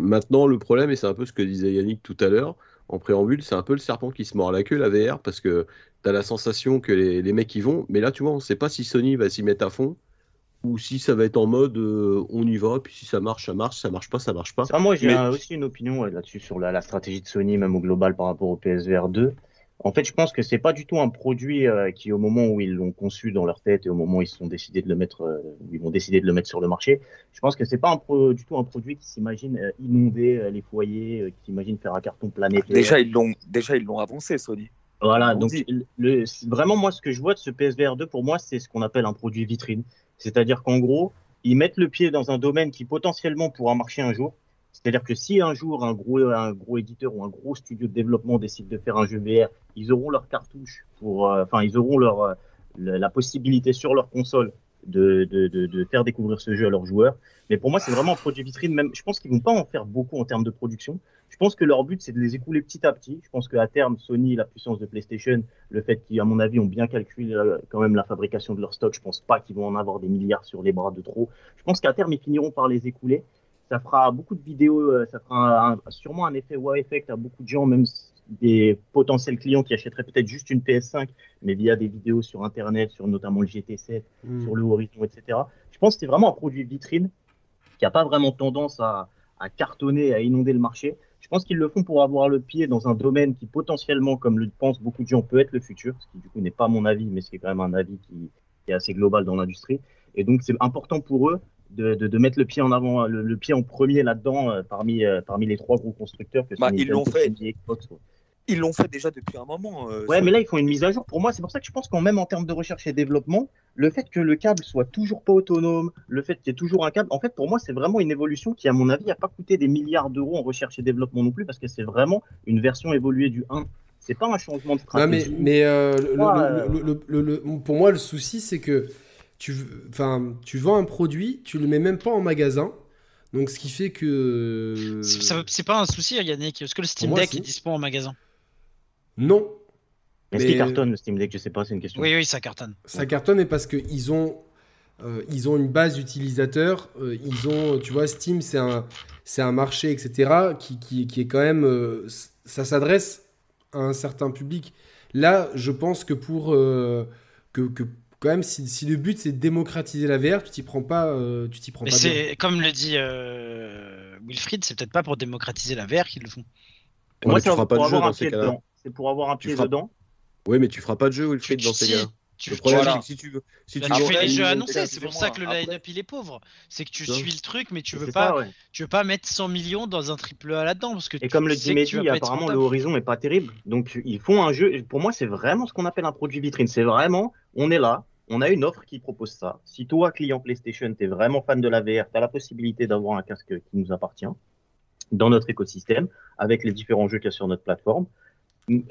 Maintenant, le problème, et c'est un peu ce que disait Yannick tout à l'heure en préambule, c'est un peu le serpent qui se mord la queue, la VR, parce que tu as la sensation que les, les mecs y vont, mais là, tu vois, on sait pas si Sony va s'y mettre à fond ou si ça va être en mode euh, on y va, puis si ça marche, ça marche, ça marche pas, ça marche pas. Ça, moi, j'ai Mais- un- aussi une opinion ouais, là-dessus sur la, la stratégie de Sony, même au global par rapport au PSVR 2. En fait, je pense que c'est pas du tout un produit euh, qui, au moment où ils l'ont conçu dans leur tête et au moment où ils se sont décidés de le mettre, euh, ils vont décider de le mettre sur le marché, je pense que c'est pas un pro- du tout un produit qui s'imagine euh, inonder euh, les foyers, euh, qui s'imagine faire un carton planétaire. Déjà, ils l'ont, déjà, ils l'ont avancé, Sony. Voilà, On donc le- vraiment moi ce que je vois de ce PSVR 2 pour moi c'est ce qu'on appelle un produit vitrine. C'est-à-dire qu'en gros, ils mettent le pied dans un domaine qui potentiellement pourra marcher un jour. C'est-à-dire que si un jour un gros, éditeur ou un gros studio de développement décide de faire un jeu VR, ils auront leur cartouche pour, euh, enfin ils auront leur, euh, la possibilité sur leur console de, de, de, de faire découvrir ce jeu à leurs joueurs. Mais pour moi, c'est vraiment un produit vitrine. Même, je pense qu'ils vont pas en faire beaucoup en termes de production. Je pense que leur but, c'est de les écouler petit à petit. Je pense qu'à terme, Sony, la puissance de PlayStation, le fait qu'ils, à mon avis, ont bien calculé euh, quand même la fabrication de leur stock, je pense pas qu'ils vont en avoir des milliards sur les bras de trop. Je pense qu'à terme, ils finiront par les écouler. Ça fera beaucoup de vidéos, euh, ça fera sûrement un effet wow effect à beaucoup de gens, même des potentiels clients qui achèteraient peut-être juste une PS5, mais via des vidéos sur Internet, sur notamment le GT7, Hmm. sur le Horizon, etc. Je pense que c'est vraiment un produit vitrine qui n'a pas vraiment tendance à, à cartonner, à inonder le marché. Je pense qu'ils le font pour avoir le pied dans un domaine qui potentiellement, comme le pensent beaucoup de gens, peut être le futur, ce qui du coup n'est pas mon avis, mais c'est quand même un avis qui, qui est assez global dans l'industrie. Et donc c'est important pour eux de, de, de mettre le pied en avant, le, le pied en premier là-dedans, euh, parmi, euh, parmi les trois gros constructeurs que sont Bah, ils l'ont fait. Xbox. Ils l'ont fait déjà depuis un moment. euh, Ouais, mais là, ils font une mise à jour. Pour moi, c'est pour ça que je pense qu'en même en termes de recherche et développement, le fait que le câble soit toujours pas autonome, le fait qu'il y ait toujours un câble, en fait, pour moi, c'est vraiment une évolution qui, à mon avis, n'a pas coûté des milliards d'euros en recherche et développement non plus, parce que c'est vraiment une version évoluée du 1. C'est pas un changement de Non, mais, stratégie. mais euh, le- Ouais, le- le- le- le- le- pour moi, le souci, c'est que tu, tu vends un produit, tu le mets même pas en magasin. Donc, ce qui fait que. C'est pas un souci, Yannick. Est-ce que le Steam moi, Deck est dispo en magasin Non, Est-ce mais- qu'il cartonne le Steam Deck? Je sais pas, c'est une question. Oui, oui, ça cartonne. ça cartonne, mais parce qu'ils ont, euh, ils ont une base d'utilisateurs. euh, ils ont, tu vois, Steam, c'est un, c'est un marché, etc., qui, qui, qui est quand même. euh, ça s'adresse à un certain public. Là, je pense que pour. euh, que, que quand même, si, si le but c'est de démocratiser la VR, tu t'y prends pas, euh, tu t'y prends Mais pas bien. comme le dit euh, Wilfried, c'est peut-être pas pour démocratiser la VR qu'ils le font. Ouais, moi, c'est tu feras pas pour de jeu avoir un dans ces pied cas-là. dedans. C'est pour avoir un Tu pied feras- dedans. Oui, mais tu feras pas de jeu, Wilfried, dans ces cas-là. tu, Le problème, voilà. c'est que si tu veux. Si tu fais les jeux annoncés, c'est pour ça que le line-up il est pauvre. C'est que tu Ça. suis le truc, mais tu veux pas, ça, ouais. tu veux pas mettre 100 millions dans un triple A là-dedans parce que Et tu comme le dit Mehdi, apparemment le horizon est pas terrible. Donc ils font un jeu. Pour moi, c'est vraiment ce qu'on appelle un produit vitrine. C'est vraiment, on est là, on a une offre qui propose ça. Si toi, client PlayStation, tu es vraiment fan de la VR, tu as la possibilité d'avoir un casque qui nous appartient dans notre écosystème avec les différents jeux qu'il y a sur notre plateforme.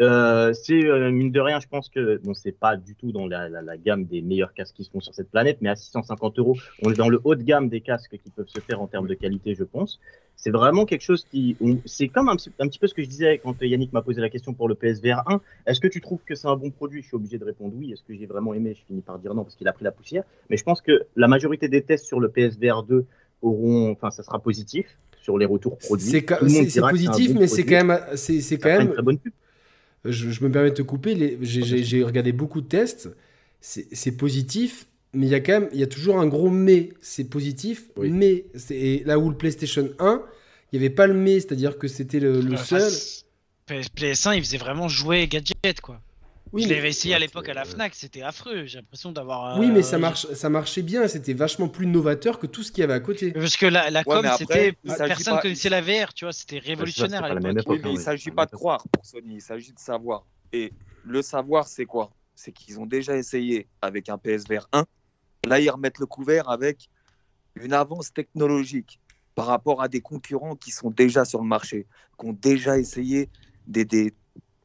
Euh, c'est euh, mine de rien, je pense que bon, c'est pas du tout dans la, la- la gamme des meilleurs casques qui se font sur cette planète, mais à 650 euros, on est dans le haut de gamme des casques qui peuvent se faire en termes de qualité, je pense. C'est vraiment quelque chose qui, c'est comme un, petit- un petit peu ce que je disais quand Yannick m'a posé la question pour le PSVR 1. Est-ce que tu trouves que c'est un bon produit? Je suis obligé de répondre oui. Est-ce que j'ai vraiment aimé? Je finis par dire non parce qu'il a pris la poussière. Mais je pense que la majorité des tests sur le PSVR 2 auront, enfin, ça sera positif sur les retours produits. C'est positif, bon mais c'est quand même, c'est quand fera une même. très bonne pub. Je, je me permets de te couper. les- J'ai regardé beaucoup de tests. C'est positif, mais il y a quand même, il y a toujours un gros mais. C'est positif, Oui. mais c'est et là où le PlayStation 1, il n'y avait pas le mais, c'est-à-dire que c'était le, le Enfin, seul. c'est- PS- PS1, il faisait vraiment jouer gadget quoi. Oui, je l'avais essayé à l'époque à la Fnac, c'était affreux. J'ai l'impression d'avoir. Oui, euh, mais ça marche, ça marchait bien. C'était vachement plus novateur que tout ce qu'il y avait à côté. Parce que la, la Ouais, com, c'était personne pas- connaissait la VR, tu vois, c'était révolutionnaire à l'époque. Oui, mais hein, il s'agit pas de croire pour Sony, il s'agit de savoir. Et le savoir, c'est quoi? C'est qu'ils ont déjà essayé avec un PSVR 1. Là, ils remettent le couvert avec une avance technologique par rapport à des concurrents qui sont déjà sur le marché, qui ont déjà essayé des, des,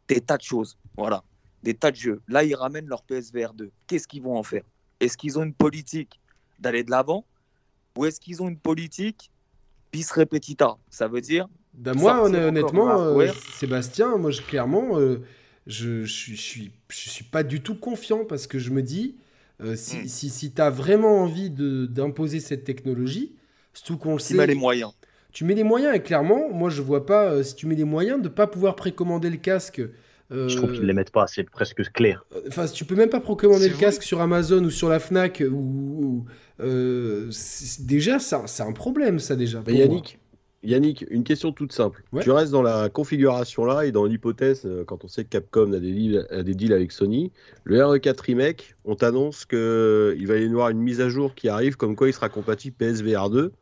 des tas de choses. Voilà, des tas de jeux. Là, ils ramènent leur PSVR 2. Qu'est-ce qu'ils vont en faire? Est-ce qu'ils ont une politique d'aller de l'avant? Ou est-ce qu'ils ont une politique bis repetita? Ça veut dire Bah, moi, honnêtement, euh. Sébastien, moi, je, clairement, euh, je, je, suis- je suis, je suis pas du tout confiant parce que je me dis, euh, si, Hmm. si, si tu as vraiment envie de- d'imposer cette technologie, surtout qu'on le sait, met les moyens. tu mets les moyens et clairement, moi, je vois pas, si tu mets les moyens de pas pouvoir précommander le casque. Euh, Je trouve qu'ils les mettent pas, c'est presque clair. Enfin, tu peux même pas précommander C'est le vrai. casque sur Amazon ou sur la Fnac ou, euh, déjà ça, c'est un problème ça déjà. Yannick, Yannick, une question toute simple. Ouais. Tu restes dans la configuration là et dans l'hypothèse, euh, quand on sait que Capcom a des deals, a des deals avec Sony, le RE4 Remake, on t'annonce qu'il va y avoir une mise à jour qui arrive, comme quoi il sera compatible PSVR 2.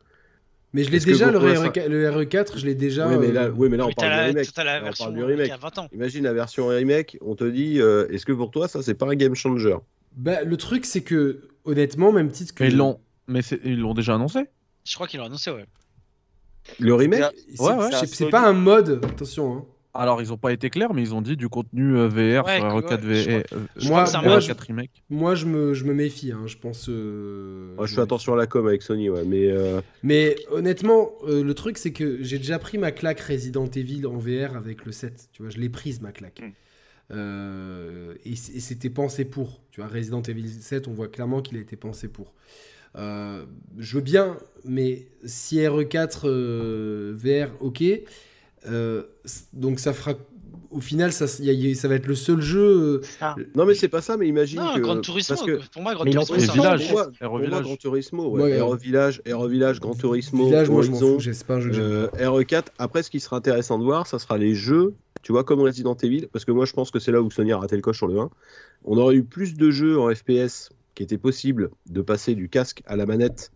Mais je l'ai déjà le, pour RE4, l'instant- le RE4, je l'ai déjà. oui, mais euh, là, oui, mais là on parle la, remake. t'as la Là, on version parle du il y remake. a 20 ans. Imagine la version remake, on te dit, euh, est-ce que pour toi ça c'est pas un game changer? Bah, le truc, c'est que, honnêtement, même titre que. Mais ils l'ont, mais ils l'ont déjà annoncé. Je crois qu'ils l'ont annoncé, ouais. Le remake? C'est Ouais, pas un mode, attention. hein. Alors, ils ont pas été clairs, mais ils ont dit du contenu euh, VR Ouais, sur que- RE4 ouais, je V- crois- euh, je Moi- crois je- RE4 Remake. Moi, je me, je me méfie, hein, je pense. euh, Moi, je fais attention à la com avec Sony, ouais, mais euh, Mais honnêtement, euh, le truc, c'est que j'ai déjà pris ma claque Resident Evil en VR avec le 7. Tu vois, je l'ai prise, ma claque. Mm. Euh, et c'était pensé pour. Tu vois, Resident Evil 7, on voit clairement qu'il a été pensé pour. Euh, je veux bien, mais si RE4 euh, VR, ok. Euh, donc ça fera. Au final, ça, y a- y a- ça va être le seul jeu. euh, Ah, non, mais c'est pas ça. Mais imagine Non, que Gran Turismo, parce que pour moi, Gran Mais il en Turismo, c'est. Pour moi, pour moi, Village. Gran Turismo, ouais, Ouais, RE Village, Village, Gran Turismo, Village, moi je Horizon, fous, c'est pas un jeu que j'aime. euh, RE4. Après, ce qui sera intéressant de voir, ça sera les jeux, tu vois, comme Resident Evil, parce que moi, je pense que c'est là où Sony a raté le coche sur le 1. On aurait eu plus de jeux en FPS qui étaient possibles de passer du casque à la manette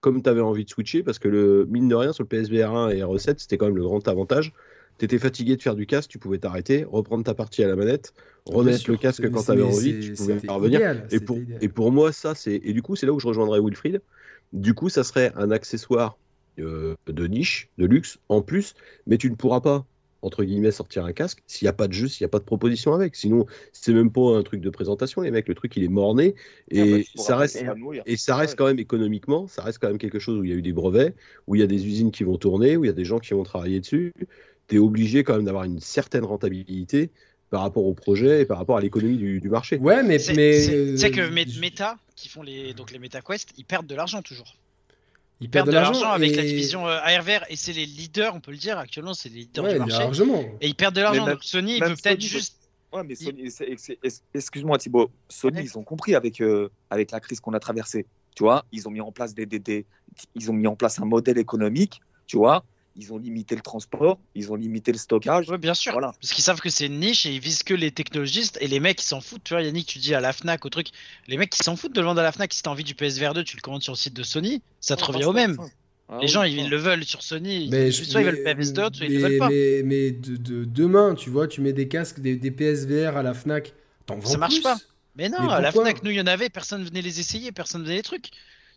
comme tu avais envie de switcher, parce que le mine de rien sur le PSVR 1 et RE7, c'était quand même le grand avantage. Tu étais fatigué de faire du casque, tu pouvais t'arrêter, reprendre ta partie à la manette, remettre sûr, le casque quand tu avais envie, tu pouvais revenir. idéal, Et c'était pour, idéal. et pour moi, ça, c'est. Et du coup, c'est là où je rejoindrais Wilfried. Du coup, ça serait un accessoire euh, de niche, de luxe, en plus, mais tu ne pourras pas, entre guillemets, sortir un casque s'il n'y a pas de jeu, s'il n'y a pas de proposition avec. Sinon, c'est même pas un truc de présentation, les mecs. Le truc, il est morné. Et Ah bah, pourras ça reste. Et ça reste quand même économiquement, ça reste quand même quelque chose où il y a eu des brevets, où il y a des usines qui vont tourner, où il y a des gens qui vont travailler dessus. Tu es obligé quand même d'avoir une certaine rentabilité par rapport au projet et par rapport à l'économie du, du marché. Ouais, mais. C'est mais c'est- euh, tu sais que je- Meta, qui font les, donc les MetaQuest, ils perdent de l'argent toujours. Ils Ils perdent de l'argent avec la division euh, ARVR et c'est les leaders, on peut le dire, actuellement, c'est les leaders Ouais, du marché. largement. Et ils perdent de l'argent. Donc Sony, il peut peut-être juste. Ouais, mais Sony, excuse-moi Thibaut, Sony, Ouais. ils ont compris avec, euh, avec la crise qu'on a traversée. Tu vois, ils ont mis en place des, des, des- ils ont mis en place un modèle économique, tu vois, ils ont limité le transport, ils ont limité le stockage. Ouais, bien sûr. Voilà. Parce qu'ils savent que c'est une niche et ils visent que les technologistes et les mecs ils s'en foutent. Tu vois, Yannick, tu dis à la Fnac, au truc, les mecs ils s'en foutent de le vendre à la Fnac. Si t'as envie du PSVR 2, tu le commandes sur le site de Sony, ça te Ouais, revient au même. Ah les oui, gens, ils le veulent sur Sony. Mais soit ils veulent le PS2, soit ils le mais- veulent pas. Mais, mais de, de- demain, tu vois, tu mets des casques, des, des PSVR à la Fnac, t'en vends Ça marche plus. pas. Mais non, Mais à la Fnac, nous, il y en avait, personne venait les essayer, personne venait les trucs.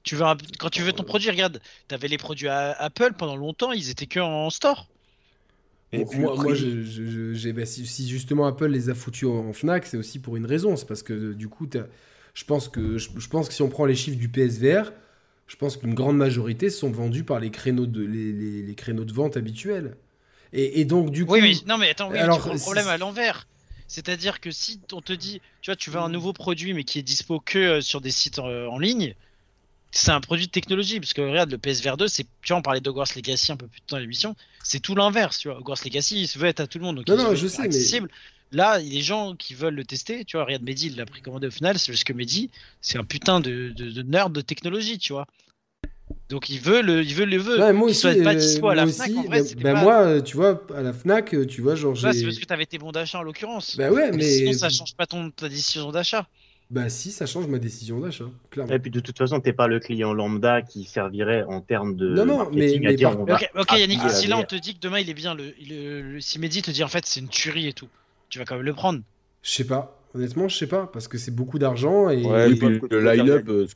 Tu veux un- Quand tu veux ton produit, regarde, t'avais les produits à Apple pendant longtemps, ils étaient que en store. Et Bon, puis moi, moi, je, je- je- j'ai- bah, si, si justement Apple les a foutus en, Fnac, c'est aussi pour une raison. C'est parce que euh, du coup, je pense que je, je pense que si on prend les chiffres du PSVR, je pense qu'une grande majorité sont vendus par les créneaux de les, les- les créneaux de vente habituels. Et, et donc du coup, Oui, mais non, mais attends, oui, Alors, tu prends le problème à l'envers. C'est-à-dire que si on te dit, tu vois, tu veux un nouveau produit mais qui est dispo que euh, sur des sites euh, en ligne, c'est un produit de technologie. Parce que regarde, le PSVR 2, c'est, tu vois, on parlait d'Hogwarts Legacy un peu plus tôt dans l'émission, c'est tout l'inverse, tu vois. Hogwarts Legacy, il se veut être à tout le monde, donc Non, il non, je être sais, mais- accessible. Là, les gens qui veulent le tester, tu vois, regarde Mehdi, il l'a précommandé au final, c'est juste que Mehdi, c'est un putain de, de, de nerd de technologie, tu vois. Donc il veut le, il veut le veut. Ouais, moi aussi, soit pas dispo à la Fnac, en vrai, bah- bah pas- moi, tu vois, à la Fnac, tu vois, genre Ouais, c'est parce que t'avais tes bons d'achat en l'occurrence. Bah ouais, Mais mais sinon, ça change pas ton, ta décision d'achat. Bah si, ça change ma décision d'achat, clairement. Et puis de toute façon, t'es pas le client lambda qui servirait en termes de Non, non, marketing mais- à mais dire par- on va Ok, Yannick, si là on te dit que demain il est bien, le, le- le- si Mehdi te dit en fait c'est une tuerie et tout, tu vas quand même le prendre. Je sais pas, honnêtement, je sais pas, parce que c'est beaucoup d'argent et. Ouais, Et puis le line-up, euh,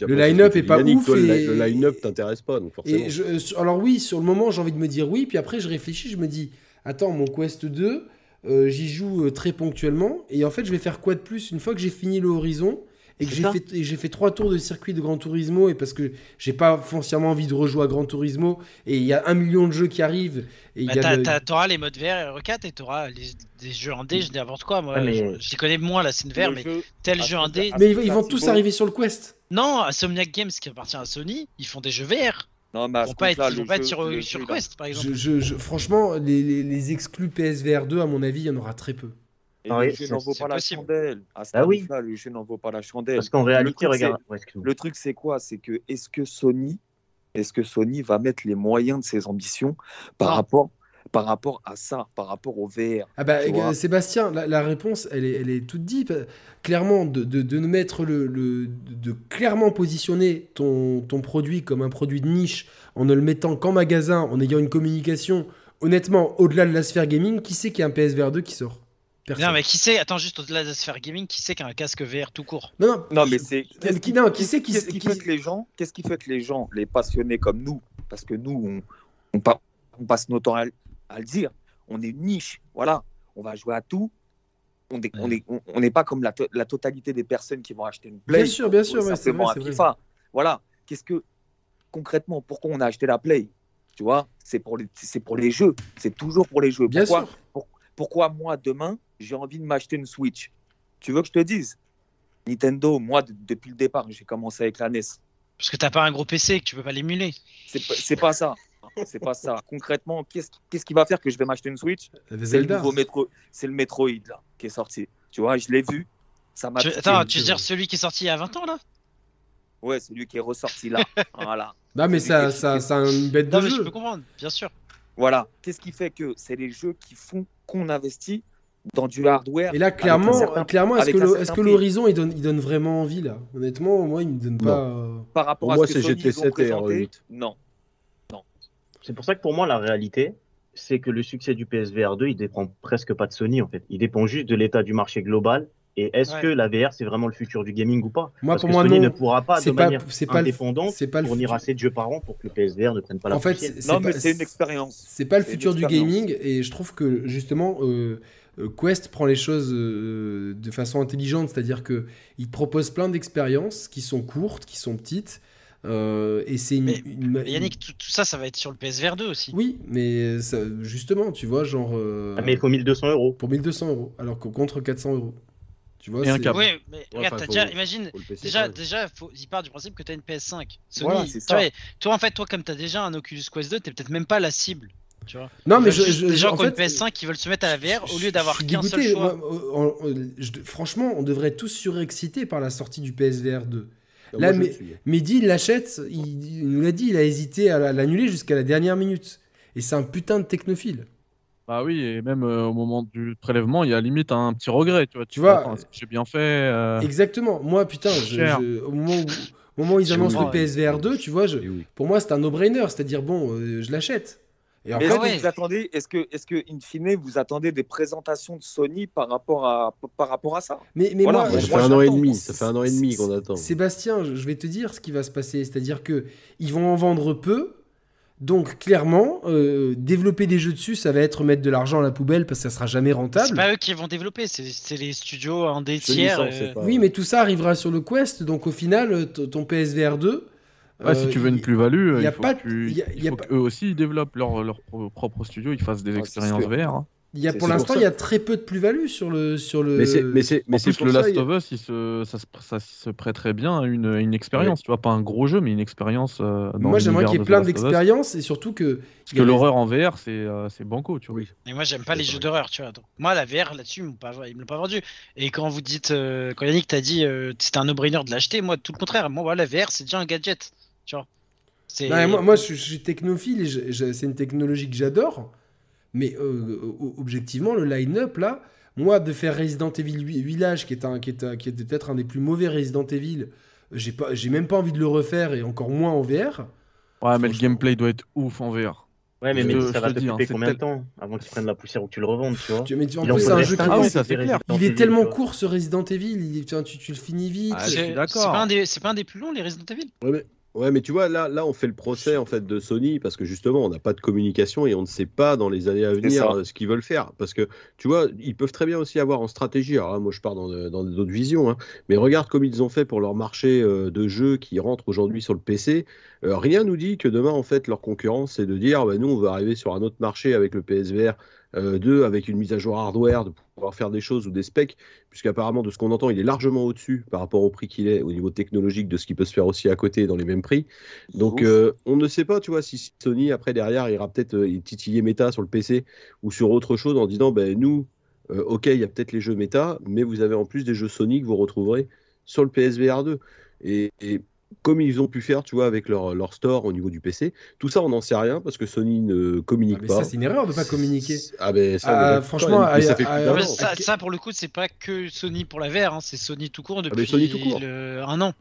Le line-up est pas Yannick, ouf toi, et- le line-up t'intéresse pas, donc forcément. Et je, euh, alors oui, sur le moment, j'ai envie de me dire oui, puis après je réfléchis, je me dis, attends, mon Quest 2, euh, j'y joue euh, très ponctuellement, et en fait, je vais faire quoi de plus une fois que j'ai fini le Horizon et que j'ai fait, et j'ai fait trois tours de circuit de Gran Turismo, et parce que j'ai pas foncièrement envie de rejouer à Gran Turismo, et il y a un million de jeux qui arrivent, et Bah, y a t'as- le- t'as- T'auras les modes VR et R4 et t'auras les- des jeux indés, je dis n'importe quoi. Moi, Ouais, mais- je, je les connais moins la scène VR, Le mais jeu- tel à jeu indé. à Mais ils, vont- ils vont moment-là, tous arriver sur le Quest. Non, Insomniac Games qui appartient à Sony, ils font des jeux VR. Non, mais à ce pas être, compte-là, ils vont le pas être sur, le. Quest par exemple. Je, je- je- franchement, les, les- les exclus PSVR 2, à mon avis, il y en aura très peu. Et Ah oui, le jeu n'en vaut pas la chandelle. À ce Ah oui. le jeu n'en vaut pas la chandelle. Parce qu'en réalité, regarde. Le truc, c'est quoi? C'est que est-ce que Sony, est-ce que Sony va mettre les moyens de ses ambitions par Ah. rapport, par rapport à ça, par rapport au VR Ah bah, euh. Sébastien, la, la réponse, elle est, elle est toute dite. Euh, Clairement, de, de, de nous mettre le, le- de clairement positionner ton, ton produit comme un produit de niche en ne le mettant qu'en magasin, en ayant une communication, honnêtement, au-delà de la sphère gaming, qui sait qu'il y a un PSVR 2 qui sort? Personne. Non, mais qui sait, attends, juste au-delà de la sphère gaming, qui sait qu'un casque VR tout court? Non, non, Non, mais c'est Qui- qui- non, qui sait qui- qu'est-ce qui qui- fait que les gens, qu'est-ce qui fait que les gens, les passionnés comme nous, parce que nous, on, on, pa- on passe notre temps à, à le dire, on est une niche. Voilà, on va jouer à tout. On n'est on est, on, on n'est pas comme la, to- la totalité des personnes qui vont acheter une Play. Bien sûr, bien sûr, ouais, c'est simplement vrai, à. FIFA. Voilà. Qu'est-ce que concrètement, pourquoi on a acheté la Play? Tu vois, c'est pour les, c'est pour les jeux. C'est toujours pour les jeux. Bien pourquoi, sûr. pour- pourquoi moi demain j'ai envie de m'acheter une Switch? Tu veux que je te dise? Nintendo, moi de- depuis le départ, j'ai commencé avec la NES. Parce que t'as pas un gros PC que tu peux pas l'émuler. C'est pas ça. C'est pas ça. Concrètement, qu'est-ce qu'est-ce qui va faire que je vais m'acheter une Switch C'est le Zelda. nouveau métro, c'est le Metroid là qui est sorti. Tu vois, je l'ai vu. Ça m'a. Attends, tu veux dire celui qui est sorti il y a 20 ans là? Ouais, c'est lui qui est ressorti là. voilà. Non, mais Celui ça, qui ça, une bête de Non, mais je jeu. peux comprendre, bien sûr. Voilà. Qu'est-ce qui fait que c'est les jeux qui font qu'on investit dans du hardware Et là, clairement, certain- clairement est-ce que, l'horizon il donne, il donne vraiment envie là? Honnêtement, moi, il me donne pas. euh, par rapport Pour à moi, ce que c'est Sony ils ont GT7 et présenté, R8. Non. C'est pour ça que pour moi, la réalité, c'est que le succès du PSVR 2, il dépend presque pas de Sony, en fait. Il dépend juste de l'état du marché global. Et est-ce Ouais. que la VR, c'est vraiment le futur du gaming ou pas? Moi, Parce pour que moi, Sony non. ne pourra pas, de C'est pas- manière c'est pas indépendante, pas le fournir futur. assez de jeux par an pour que le PSVR ne prenne pas la En fait, Non, mais c'est une expérience. C'est pas le futur du gaming et je trouve que justement euh, Quest prend les choses euh, de façon intelligente, c'est-à-dire que il propose plein d'expériences qui sont courtes, qui sont petites euh, et c'est une, Mais- une- Mais Yannick, tout, tout ça, ça va être sur le PSVR 2 aussi. Oui, mais ça- justement, tu vois, genre euh, Ah, mais il faut 1200 euros. pour 1200 euros, alors que contre 400 euros. Tu vois, Et un c'est- câble. Oui, mais regarde, enfin, t'as faut- déjà, imagine, Pour déjà, déjà, faut, il part du principe que t'as une PS5. Sony, Voilà, c'est tu ça. vois, toi, en fait, toi, comme t'as déjà un Oculus Quest 2, t'es peut-être même pas la cible. Tu vois. Non, mais je, des gens en qui ont une fait, PS5 qui veulent se mettre à la VR au lieu d'avoir qu'un seul choix. Moi, on- on- je- franchement, on devrait être tous surexcités par la sortie du PSVR 2. Ah, Là, mais- suis. Mehdi, il l'achète, il, il nous l'a dit, il a hésité à la- l'annuler jusqu'à la dernière minute. Et c'est un putain de technophile. Bah oui, et même euh, au moment du prélèvement, il y a limite un petit regret, tu vois. Tu vois, j'ai bien fait euh, Exactement. Moi, putain, je- je- au, moment où, au moment où ils annoncent le PSVR 2, tu vois, je- oui. pour moi, c'est un no-brainer. C'est-à-dire, bon, euh, je l'achète. Et en Mais fait, est-ce que ouais. vous attendez, est-ce que, est-ce que, in fine, vous attendez des présentations de Sony par rapport à, par rapport à ça? Mais, mais Voilà, moi, ça fait un an et demi. Ça fait un an et demi qu'on attend. Sébastien, je vais te dire ce qui va se passer. C'est-à-dire que ils vont en vendre peu. Donc, clairement, euh, développer des jeux dessus, ça va être mettre de l'argent à la poubelle parce que ça sera jamais C'est rentable. pas eux qui vont développer, c'est c'est les studios en des tiers. euh. Oui, mais tout ça arrivera sur le Quest. Donc, au final, ton PSVR 2. Ouais, si euh, tu veux une il- plus-value, il y a il faut pas que tu- y a- il il y a faut pas- qu'eux aussi ils développent leur, leur pro- propre studio, ils fassent des Ah, expériences. VR. hein. Il y a pour l'instant, il y a très peu de plus-value sur le sur le. Mais c'est, mais c'est, mais En c'est le Last of Us, il se, ça, se, ça se prêterait bien à une, une expérience, tu vois, pas un gros jeu, mais une expérience. euh, dans Moi, j'aimerais qu'il y ait de plein d'expériences et surtout que. Parce que l'horreur en VR, c'est euh, c'est banco, tu vois. Oui. Et moi, j'aime pas les jeux d'horreur, tu vois. Donc, moi, la VR là-dessus, ils pas, ils me l'ont pas vendu. Et quand vous dites, euh, quand Yannick t'a dit, euh, c'était un no-brainer de l'acheter, moi, tout le contraire. Moi, la VR, c'est déjà un gadget, tu vois. C'est. Non, mais moi, moi, je, suis- je suis technophile et c'est une technologie que j'adore. Mais euh, o- objectivement, le line-up là, moi, de faire Resident Evil Vi- Village, qui est, un, qui est, un- qui est peut-être un des plus mauvais Resident Evil, j'ai pas, j'ai même pas envie de le refaire et encore moins en VR. Ouais, mais le gameplay doit être ouf en VR. Ouais, mais, Je mais ça je va te dis, hein, t'occuper c'est combien de temps avant qu'ils prennent la poussière ou que tu le revendes, tu vois Tu, mais tu- en Il en plus, c'est un jeu qui Ah oui, ça, clair. il Evil, est tellement court ce Resident Evil, il- tu, tu le finis vite. Ah, d'accord. c'est pas, un des- c'est pas un des plus longs, les Resident Evil Ouais, mais, ouais, mais tu vois, là, là, on fait le procès en fait de Sony parce que justement, on n'a pas de communication et on ne sait pas dans les années à venir euh, ce qu'ils veulent faire. Parce que tu vois, ils peuvent très bien aussi avoir en stratégie. Alors là, moi, je pars dans dans d'autres visions, hein, mais regarde comme ils ont fait pour leur marché euh, de jeux qui rentrent aujourd'hui sur le PC. Euh, rien nous dit que demain, en fait, leur concurrence, c'est de dire, bah, nous, on va arriver sur un autre marché avec le PSVR euh, 2, avec une mise à jour hardware, de pouvoir faire des choses ou des specs, puisqu'apparemment, de ce qu'on entend, il est largement au-dessus par rapport au prix qu'il est au niveau technologique de ce qui peut se faire aussi à côté dans les mêmes prix. Donc, euh, on ne sait pas, tu vois, si Sony, après, derrière, ira peut-être euh, titiller méta sur le PC ou sur autre chose en disant, ben, nous, euh, ok, il y a peut-être les jeux méta, mais vous avez en plus des jeux Sony que vous retrouverez sur le PSVR 2. Et, et comme ils ont pu faire, tu vois, avec leur, leur store au niveau du PC, tout ça, on n'en sait rien parce que Sony ne communique Ah, mais pas. ça, c'est une erreur de pas communiquer. Ah, ben, ça, on Ah, franchement, ça fait plus ça, ça, pour le coup, c'est pas que Sony pour la VR, hein, c'est Sony tout court depuis mais Sony tout court. le- un an.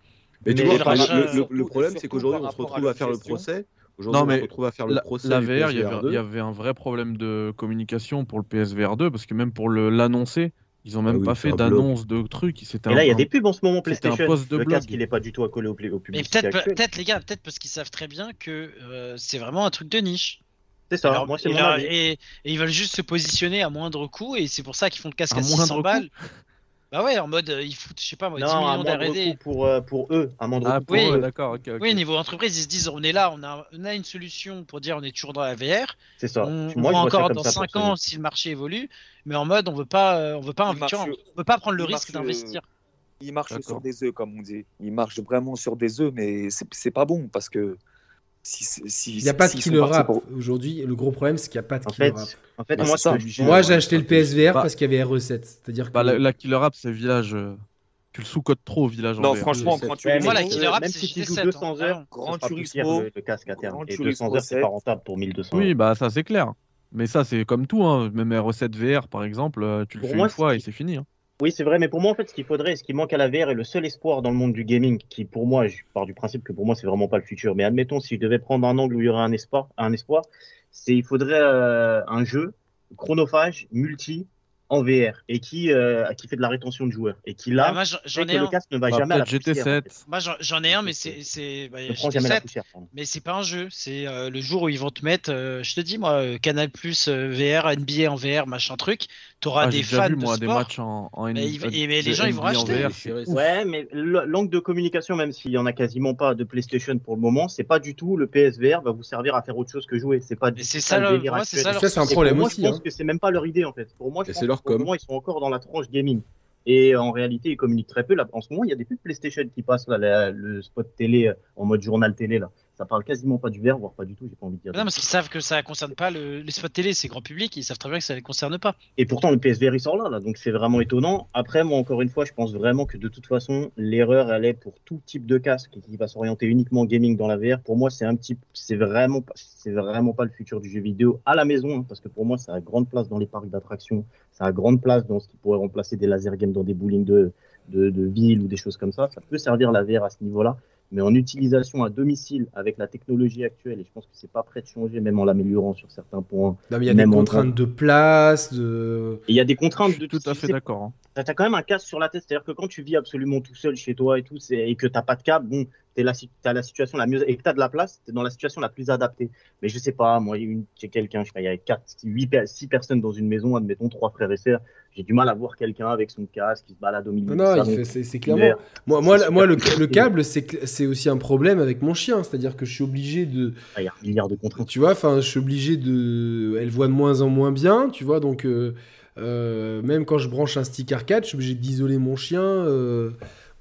Mais tu vois, le rachat, le- le problème, c'est qu'aujourd'hui, on se retrouve à faire le procès. Aujourd'hui, Non, on mais se retrouve à faire le La, procès. la VR, il y, avait, 2. il y avait un vrai problème de communication pour le PSVR 2 parce que même pour l'annoncer, ils ont même Ah oui, pas fait d'annonce de trucs. C'était Et un- là, il y a des pubs en ce moment C'était un PlayStation. post de le blog. casque, il est pas du tout accolé au, au Mais public. peut-être, peut-être les gars, peut-être parce qu'ils savent très bien que euh, c'est vraiment un truc de niche. C'est ça, Alors, moi c'est et, mon avis. et- et ils veulent juste se positionner à moindre coût et c'est pour ça qu'ils font le casque À à, moindre 600 coût balles. Bah ouais, en mode euh, ils foutent, je sais pas moi, 10 Non, à millions d'R&D. pour, euh, pour eux, à moindre Ah, coût pour Oui. eux, d'accord, ok, ok. Oui, niveau entreprise, ils se disent on est là, on a, on a une solution pour dire on est toujours dans la VR. C'est ça. On, Moi, on je voit vois ça encore dans ça pour 5 ans si le marché évolue, mais en mode on veut pas, euh, on veut pas, Il investir- marche- on veut pas prendre le risque marche, d'investir. Il marche D'accord. sur des œufs, comme on dit. Il marche vraiment sur des œufs, mais c'est c'est pas bon parce que si, si, Il n'y a pas de killer app. pour- Aujourd'hui, le gros problème, c'est qu'il n'y a pas de killer app. en fait Bah, moi, ça. Moi, j'ai acheté le PSVR Bah- parce qu'il y avait RE7. C'est-à-dire que. Bah, la, la killer app, c'est village. euh, Tu le sous-codes trop au village. en Non, franchement, c'est- Grand Ouais, Moi, la killer app, même c'est si tu joues GT7, 200 hein, heures. Grand Turismo, le, le casque à terme. Grand Et Turismo 200 heures, c'est 7. pas rentable pour 1200 Oui, euros. bah ça c'est clair. Mais ça c'est comme tout, hein. même R7 VR par exemple, euh, tu le fais une fois et c'est fini. Hein. Oui, c'est vrai, mais pour moi, en fait, ce qu'il faudrait, ce qui manque à la VR et le seul espoir dans le monde du gaming, qui pour moi, je pars du principe que pour moi, c'est vraiment pas le futur, mais admettons, si je devais prendre un angle où il y aurait un espoir, un espoir c'est il faudrait euh, un jeu chronophage, multi, en VR, et qui, euh, qui fait de la rétention de joueurs, et qui Ah, là, j'en- que ai le casque ne va Bah, jamais à la poussière. en GT7. fait. Moi j'en- ai un, mais c'est bah, Ne prend jamais la GT7. poussière. pardon. Mais c'est pas un jeu, c'est euh, le jour où ils vont te mettre, euh, je te dis moi, Canal Plus VR, NBA en VR, machin truc, t'auras Ah, des fans vu de moi sport. des matchs en, en Mais euh, et- les gens, ils vont. VR, vrai, Ouais, mais le- l'angle de communication, même s'il y en a quasiment pas de PlayStation pour le moment, c'est pas du tout le PSVR va vous servir à faire autre chose que jouer. C'est pas du Mais tout c'est ça, le moi, c'est ça Ça, c'est un problème moi, aussi. Je pense hein. que c'est même pas leur idée en fait. Pour moi, je Et pense c'est leur que pour le com. moment, ils sont encore dans la tranche gaming. Et en réalité, ils communiquent très peu. Là, en ce moment, il y a des pubs PlayStation qui passent là, la- le spot télé euh, en mode journal télé là. Ça parle quasiment pas du VR, voire pas du tout. J'ai pas envie de dire. Non, parce qu'ils savent que ça concerne pas le, les spots télé, c'est grand public, ils savent très bien que ça les concerne pas. Et pourtant, le PSVR, il sort là, là. Donc, c'est vraiment étonnant. Après, moi, encore une fois, je pense vraiment que de toute façon, l'erreur, elle est pour tout type de casque qui va s'orienter uniquement gaming dans la VR. Pour moi, c'est un petit, c'est vraiment, pas- c'est vraiment pas le futur du jeu vidéo à la maison, hein, parce que pour moi, ça a grande place dans les parcs d'attractions. Ça a grande place dans ce qui pourrait remplacer des laser games dans des bowling de, de, de ville ou des choses comme ça. Ça peut servir la VR à ce niveau-là. Mais en utilisation à domicile avec la technologie actuelle, et je pense que c'est pas prêt de changer, même en l'améliorant sur certains points. Non, mais il y a des en contraintes de place, de. Il y a des contraintes Je de suis tout à fait d'accord. hein. T'as t'as quand même un casque sur la tête, c'est-à-dire que quand tu vis absolument tout seul chez toi et tout, c'est- et que t'as pas de câble, bon, si- t'as la situation la mieux, et que t'as de la place, t'es dans la situation la plus adaptée. Mais je sais pas, moi, une- j'ai quelqu'un, je sais il y a 4, 8, 6 personnes dans une maison, admettons, trois frères et sœurs, j'ai du mal à voir quelqu'un avec son casque qui se balade au milieu Non, il c'est clairement. Moi, moi, moi le, le câble, c'est aussi un problème avec mon chien. C'est-à-dire que je suis obligé de. Ah, Il y a un milliard de contraintes. Tu vois, enfin, je suis obligé de. Elle voit de moins en moins bien, tu vois, donc. euh, euh, même quand je branche un stick arcade, je suis obligé d'isoler mon chien. euh,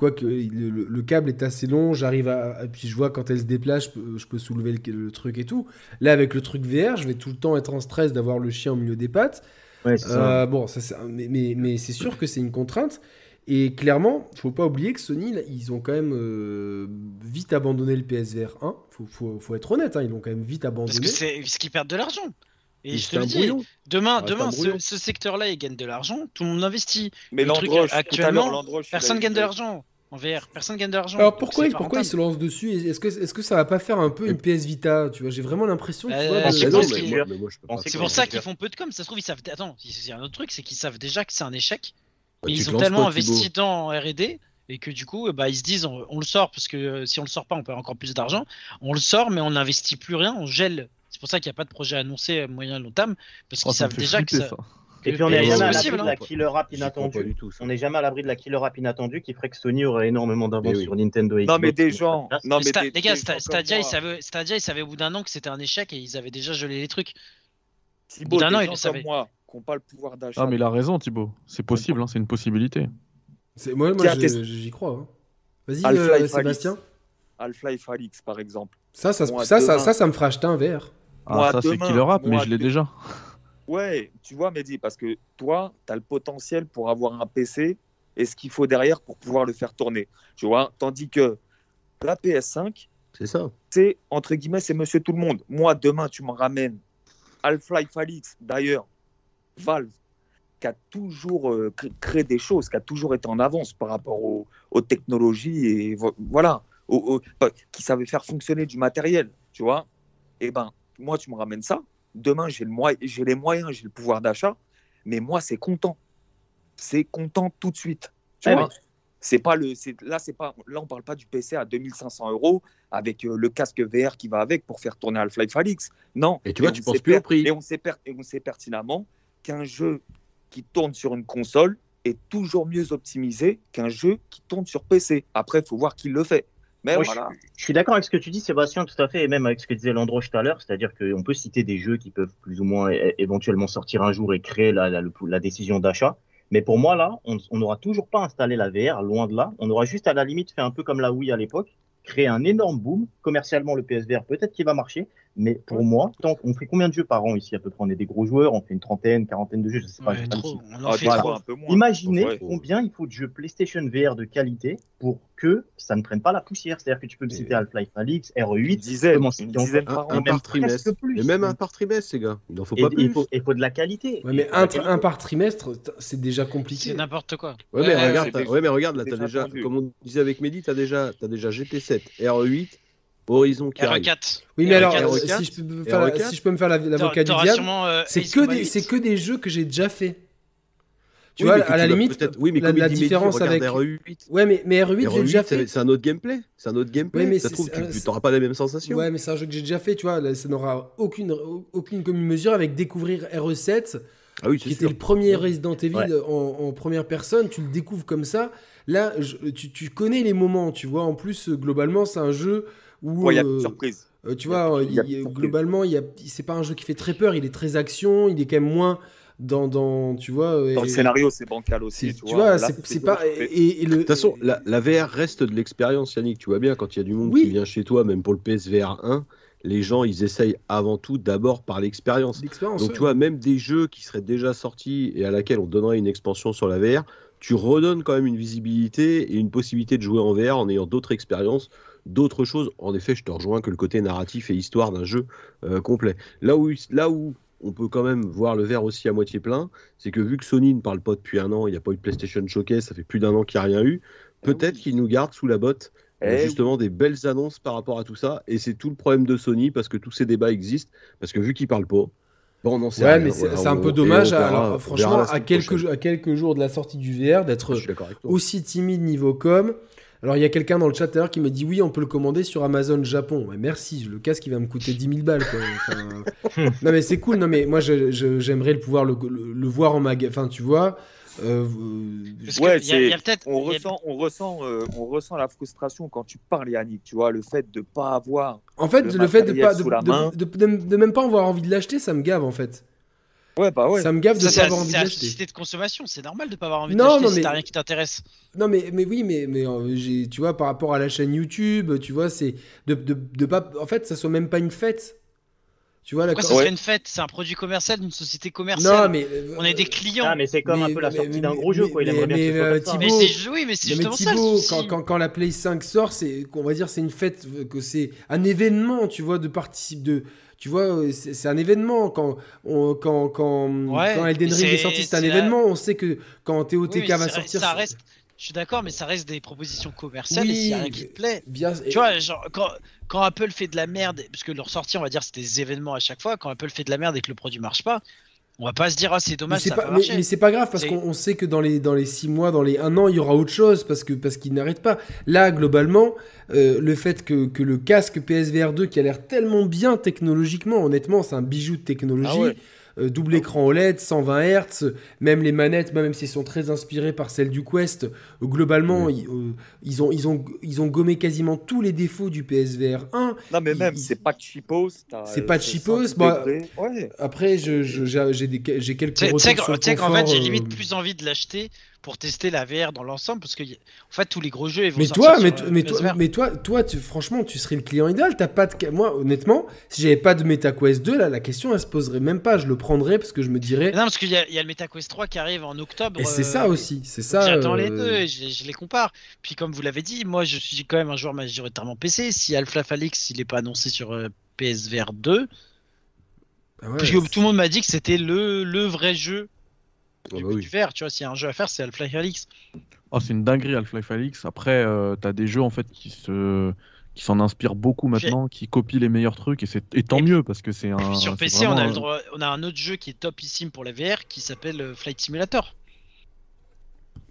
Quoique le, le- le câble est assez long, j'arrive à. Et puis je vois quand elle se déplace, je peux, je peux soulever le, le truc et tout. Là, avec le truc VR, je vais tout le temps être en stress d'avoir le chien au milieu des pattes. Ouais, c'est ça. Euh, bon, ça, mais, mais, mais c'est sûr que c'est une contrainte. Et clairement, faut pas oublier que Sony, là, ils ont quand même euh, vite abandonné le PSVR 1. Faut, faut, faut être honnête, hein, ils l'ont quand même vite Parce abandonné. que c'est parce qu'ils perdent de l'argent. Et Mais je te le dis, brouillon. demain, Ah, demain ce, secteur-là, il gagne de l'argent, tout le monde investit. Mais Le truc, l'Android, actuellement, Personne là, gagne de l'argent en VR, personne gagne de l'argent. Alors pourquoi, pourquoi ils se lancent dessus Est-ce que, est que ça va pas faire un peu une PS Vita Tu vois, j'ai vraiment l'impression. Euh, C'est pour ça qu'ils font peu de com. Ça se trouve, ils savent. Attends, c'est un autre truc, c'est qu'ils savent déjà que c'est un échec. Bah, mais ils te ont lances tellement pas, Thibaut. investi dans R&D et que du coup, bah, ils se disent, on, on le sort parce que euh, si on le sort pas, on perd encore plus d'argent. On le sort, mais on n'investit plus rien, on gèle. C'est pour ça qu'il n'y a pas de projet annoncé à moyen long terme parce Oh, qu'ils me savent déjà que ça. ça. Et puis on n'est c'est jamais à l'abri de la hein. killer app inattendue. du tout, ça. On n'est jamais à l'abri de la killer app inattendue qui ferait que Sony aurait énormément d'avance Mais oui. sur Nintendo et Non, mais des gens. Non, mais Sta- des- les gars, Stadia, ils savaient, Stadia, ils savaient au bout d'un an que c'était un échec et ils avaient déjà gelé les trucs. Thibaut, D'un des gens comme moi, qui n'ont pas le pouvoir d'achat. Ah mais il a raison Thibaut, c'est possible, hein, c'est une possibilité. moi, moi j'y crois. hein. Vas-y, euh. Sébastien. Half-Life Alix, par exemple. Ça, ça, ça, ça, ça, me fera acheter un VR. Ah Moi, ça c'est killer app, mais je l'ai déjà. Ouais, tu vois, Mehdi, parce que toi, tu as le potentiel pour avoir un PC et ce qu'il faut derrière pour pouvoir le faire tourner. Tu vois, tandis que la PS5, C'est ça. c'est entre guillemets, c'est monsieur tout le monde. Moi, demain, tu me ramènes Half-Life Alix, d'ailleurs, Valve, qui a toujours euh, cré- créé des choses, qui a toujours été en avance par rapport aux, aux technologies et vo- voilà, au- au- qui savait faire fonctionner du matériel, tu vois. Et ben, moi, tu me ramènes ça. Demain, j'ai le les moyens, j'ai le pouvoir d'achat, mais moi, c'est content. C'est content tout de suite. Tu vois C'est pas le, là, c'est pas, là, on parle pas du PC à 2500 euros avec euh, le casque VR qui va avec pour faire tourner Half-Life Alix. Non. Et tu vois, on tu penses plus au prix. Et on sait, et on sait pertinemment qu'un jeu qui tourne sur une console est toujours mieux optimisé qu'un jeu qui tourne sur PC. Après, il faut voir qui le fait. Mais Moi, voilà. Je suis d'accord avec ce que tu dis, Sébastien, tout à fait, et même avec ce que disait Landroche tout à l'heure, c'est-à-dire qu'on peut citer des jeux qui peuvent plus ou moins éventuellement sortir un jour et créer la, la, décision d'achat. Mais pour moi, là, on on n'aura toujours pas installé la VR, loin de là. On aura juste à la limite fait un peu comme la Wii à l'époque, créer un énorme boom. Commercialement, le PSVR, peut-être qu'il va marcher, mais pour moi, tant on fait combien de jeux par an ici à peu près On est des gros joueurs, on fait une trentaine, quarantaine de jeux, je sais pas. Trop, on en Ah, fait des voilà. trop. fois, un peu moins. Imaginez Ouais. combien il faut de jeux PlayStation VR de qualité pour que ça ne prenne pas la poussière. C'est-à-dire que tu peux me citer Half-Life Alix, Une RE8, dizaine, comment une citer encore dizaine Un, par un trimestre. plus. Et même un par trimestre, les gars. Il en faut Et pas il plus. faut, il faut de la qualité. Ouais, mais un, par trimestre, c'est déjà compliqué. C'est n'importe quoi. Ouais, mais Ouais, regarde, ouais, mais regarde, là, t'as déjà comme on disait avec Mehdi, t'as déjà, t'as déjà GT7, RE8, Horizon qui arrive. RE4. Oui, mais alors, R4, R4, si, je peux me faire la- R4, si je peux me faire la- l'avocat du diable, euh, c'est que, des, Combat c'est 8. que des jeux que j'ai déjà fait. Tu Oui, vois, à la limite, peut-être- oui, mais la, comme il la différence avec. RE8. Ouais, mais, mais R8, j'ai RE8, déjà fait. c'est un autre gameplay. C'est un autre gameplay. Ouais, mais ça c'est- trouve, tu n'auras pas la même sensation. Ouais, mais c'est un jeu que j'ai déjà fait, tu vois. là, ça n'aura aucune, aucune commune mesure avec découvrir RE7, Ah oui, qui c'est était sûr. le premier Resident Evil Ouais. en, en première personne. Tu le découvres comme ça. Là, je- tu, tu connais les moments, tu vois. En plus, euh, globalement, c'est un jeu où. Ouais, il y a euh, une surprise. Euh, tu Il y a- vois, il il- globalement, il y a, c'est pas un jeu qui fait très peur. Il est très action. Il est quand même moins dans, dans tu vois. Dans et- le scénario, c'est bancal c'est- aussi. tu vois, Là, c'est, pas. surpris. Et, et le, De toute façon, la, la VR reste de l'expérience, Yannick. Tu vois bien, quand il y a du monde Oui. qui vient chez toi, même pour le PSVR 1, les gens, ils essayent avant tout d'abord par l'expérience. l'expérience. Donc, ouais. tu vois, même des jeux qui seraient déjà sortis et à laquelle on donnerait une expansion sur la VR, tu redonnes quand même une visibilité et une possibilité de jouer en VR en ayant d'autres expériences, d'autres choses. En effet, je te rejoins que le côté narratif et histoire d'un jeu euh, complet. Là où, là où on peut quand même voir le verre aussi à moitié plein, c'est que vu que Sony ne parle pas depuis un an, il n'y a pas eu de PlayStation Showcase, ça fait plus d'un an qu'il n'y a rien eu, peut-être qu'ils nous gardent sous la botte euh, Eh justement des belles annonces par rapport à tout ça. Et c'est tout le problème de Sony parce que tous ces débats existent, parce que vu qu'ils parlent pas, bon, on en sait Ouais, rien, mais c'est, c'est un peu dommage. verra- alors, franchement, à quelques, à quelques jours de la sortie du VR, d'être aussi timide niveau com. Alors, il y a quelqu'un dans le chat tout à l'heure qui me dit oui, on peut le commander sur Amazon Japon. Merci, le casque il va me coûter 10 000 balles. Quoi. Enfin, non, mais c'est cool. Non, mais moi, j'aimerais le pouvoir le, le- le voir en magasin. Enfin, tu vois. euh, Ouais, y a- y a On il y a- ressent, on, ressent, euh, on ressent la frustration quand tu parles, Yannick. Tu vois, le fait de pas avoir. en fait, le le, fait pas, de même pas avoir envie de l'acheter, ça me gave en fait. Ouais, bah ouais. Ça me gave de Ça, pas c'est avoir envie c'est de la société de consommation, c'est normal de pas avoir envie non, si mais- t'as rien qui t'intéresse. Non mais, mais oui mais, mais euh, tu vois par rapport à la chaîne YouTube tu vois c'est de, de, de pas en fait ça soit même pas une fête tu vois la Pourquoi ça Ouais. serait une fête C'est un produit commercial d'une société commerciale. non mais euh, On est des clients. Ah, mais c'est comme Mais- un peu la sortie mais- d'un gros jeu, quoi. Il mais- aimerait bien que ce mais, soit euh, ça. mais Thibaut- c'est oui, mais c'est justement ça Thibaut, quand, quand, quand la Play 5 sort, c'est qu'on va dire c'est une fête, que c'est un événement, tu vois, de participe de, tu vois, euh, c'est un événement quand on, quand quand, Ouais, quand Elden Ring est sorti, c'est un la- événement. On sait que quand TOTK va sortir, ça c'est- reste. Je suis d'accord, mais ça reste des propositions commerciales. Oui, et s'il y a rien qui te plaît, bien. tu vois, genre quand, quand Apple fait de la merde, parce que leur sortie, on va dire, c'est des événements à chaque fois. Quand Apple fait de la merde et que le produit marche pas, on va pas se dire ah c'est dommage, ça pas, mais, mais c'est pas grave parce qu'on on sait que dans les dans les six mois, dans les un an, il y aura autre chose parce que parce qu'ils n'arrêtent pas. Là, globalement, euh, le fait que, que le casque PSVR 2 qui a l'air tellement bien technologiquement, honnêtement, c'est un bijou de technologie. Ah ouais. Euh, double écran OLED, 120 Hz, même les manettes, même si elles sont très inspirées par celles du Quest, euh, globalement, ils, euh, ils ont, ils, ont, ils ont gommé quasiment tous les défauts du PSVR 1. Non, mais même, c'est pas de cheapos. t'as- C'est pas cheapos, 110 bah. Ouais. Après, je- je- j'ai quelques Tu sais- qu'en fait, j'ai euh, limite plus envie de l'acheter pour tester la VR dans l'ensemble parce que en fait tous les gros jeux ils vont Mais toi, sur, mais, toi- mais, toi, PSVR. mais toi, toi, tu- franchement, tu serais le client idéal. T'as pas de, moi, honnêtement, si j'avais pas de MetaQuest 2, là, la question, elle se poserait même pas. Je le prendrais parce que je me dirais. Mais Non, parce qu'il y, a- il y a le MetaQuest 3 qui arrive en octobre. Et c'est euh, ça aussi, c'est ça. J'attends les euh, deux et je, je les compare. Puis comme vous l'avez dit, moi je suis quand même un joueur majoritairement PC. Si Half-Life Alyx il est pas annoncé sur euh, PSVR 2, ah ouais, parce que c'est- tout le monde m'a dit que c'était le, le vrai jeu Ah du, bah oui. du VR. Tu vois, s'il y a un jeu à faire, c'est Half-Life Alyx. Oh, c'est une dinguerie Half-Life Alyx. Après, euh, t'as des jeux en fait qui se qui s'en inspirent beaucoup maintenant, qui copient les meilleurs trucs et c'est et tant Et- mieux parce que c'est Et un. puis sur PC, on a, le droit, on a un autre jeu qui est topissime pour la VR qui s'appelle euh, Flight Simulator.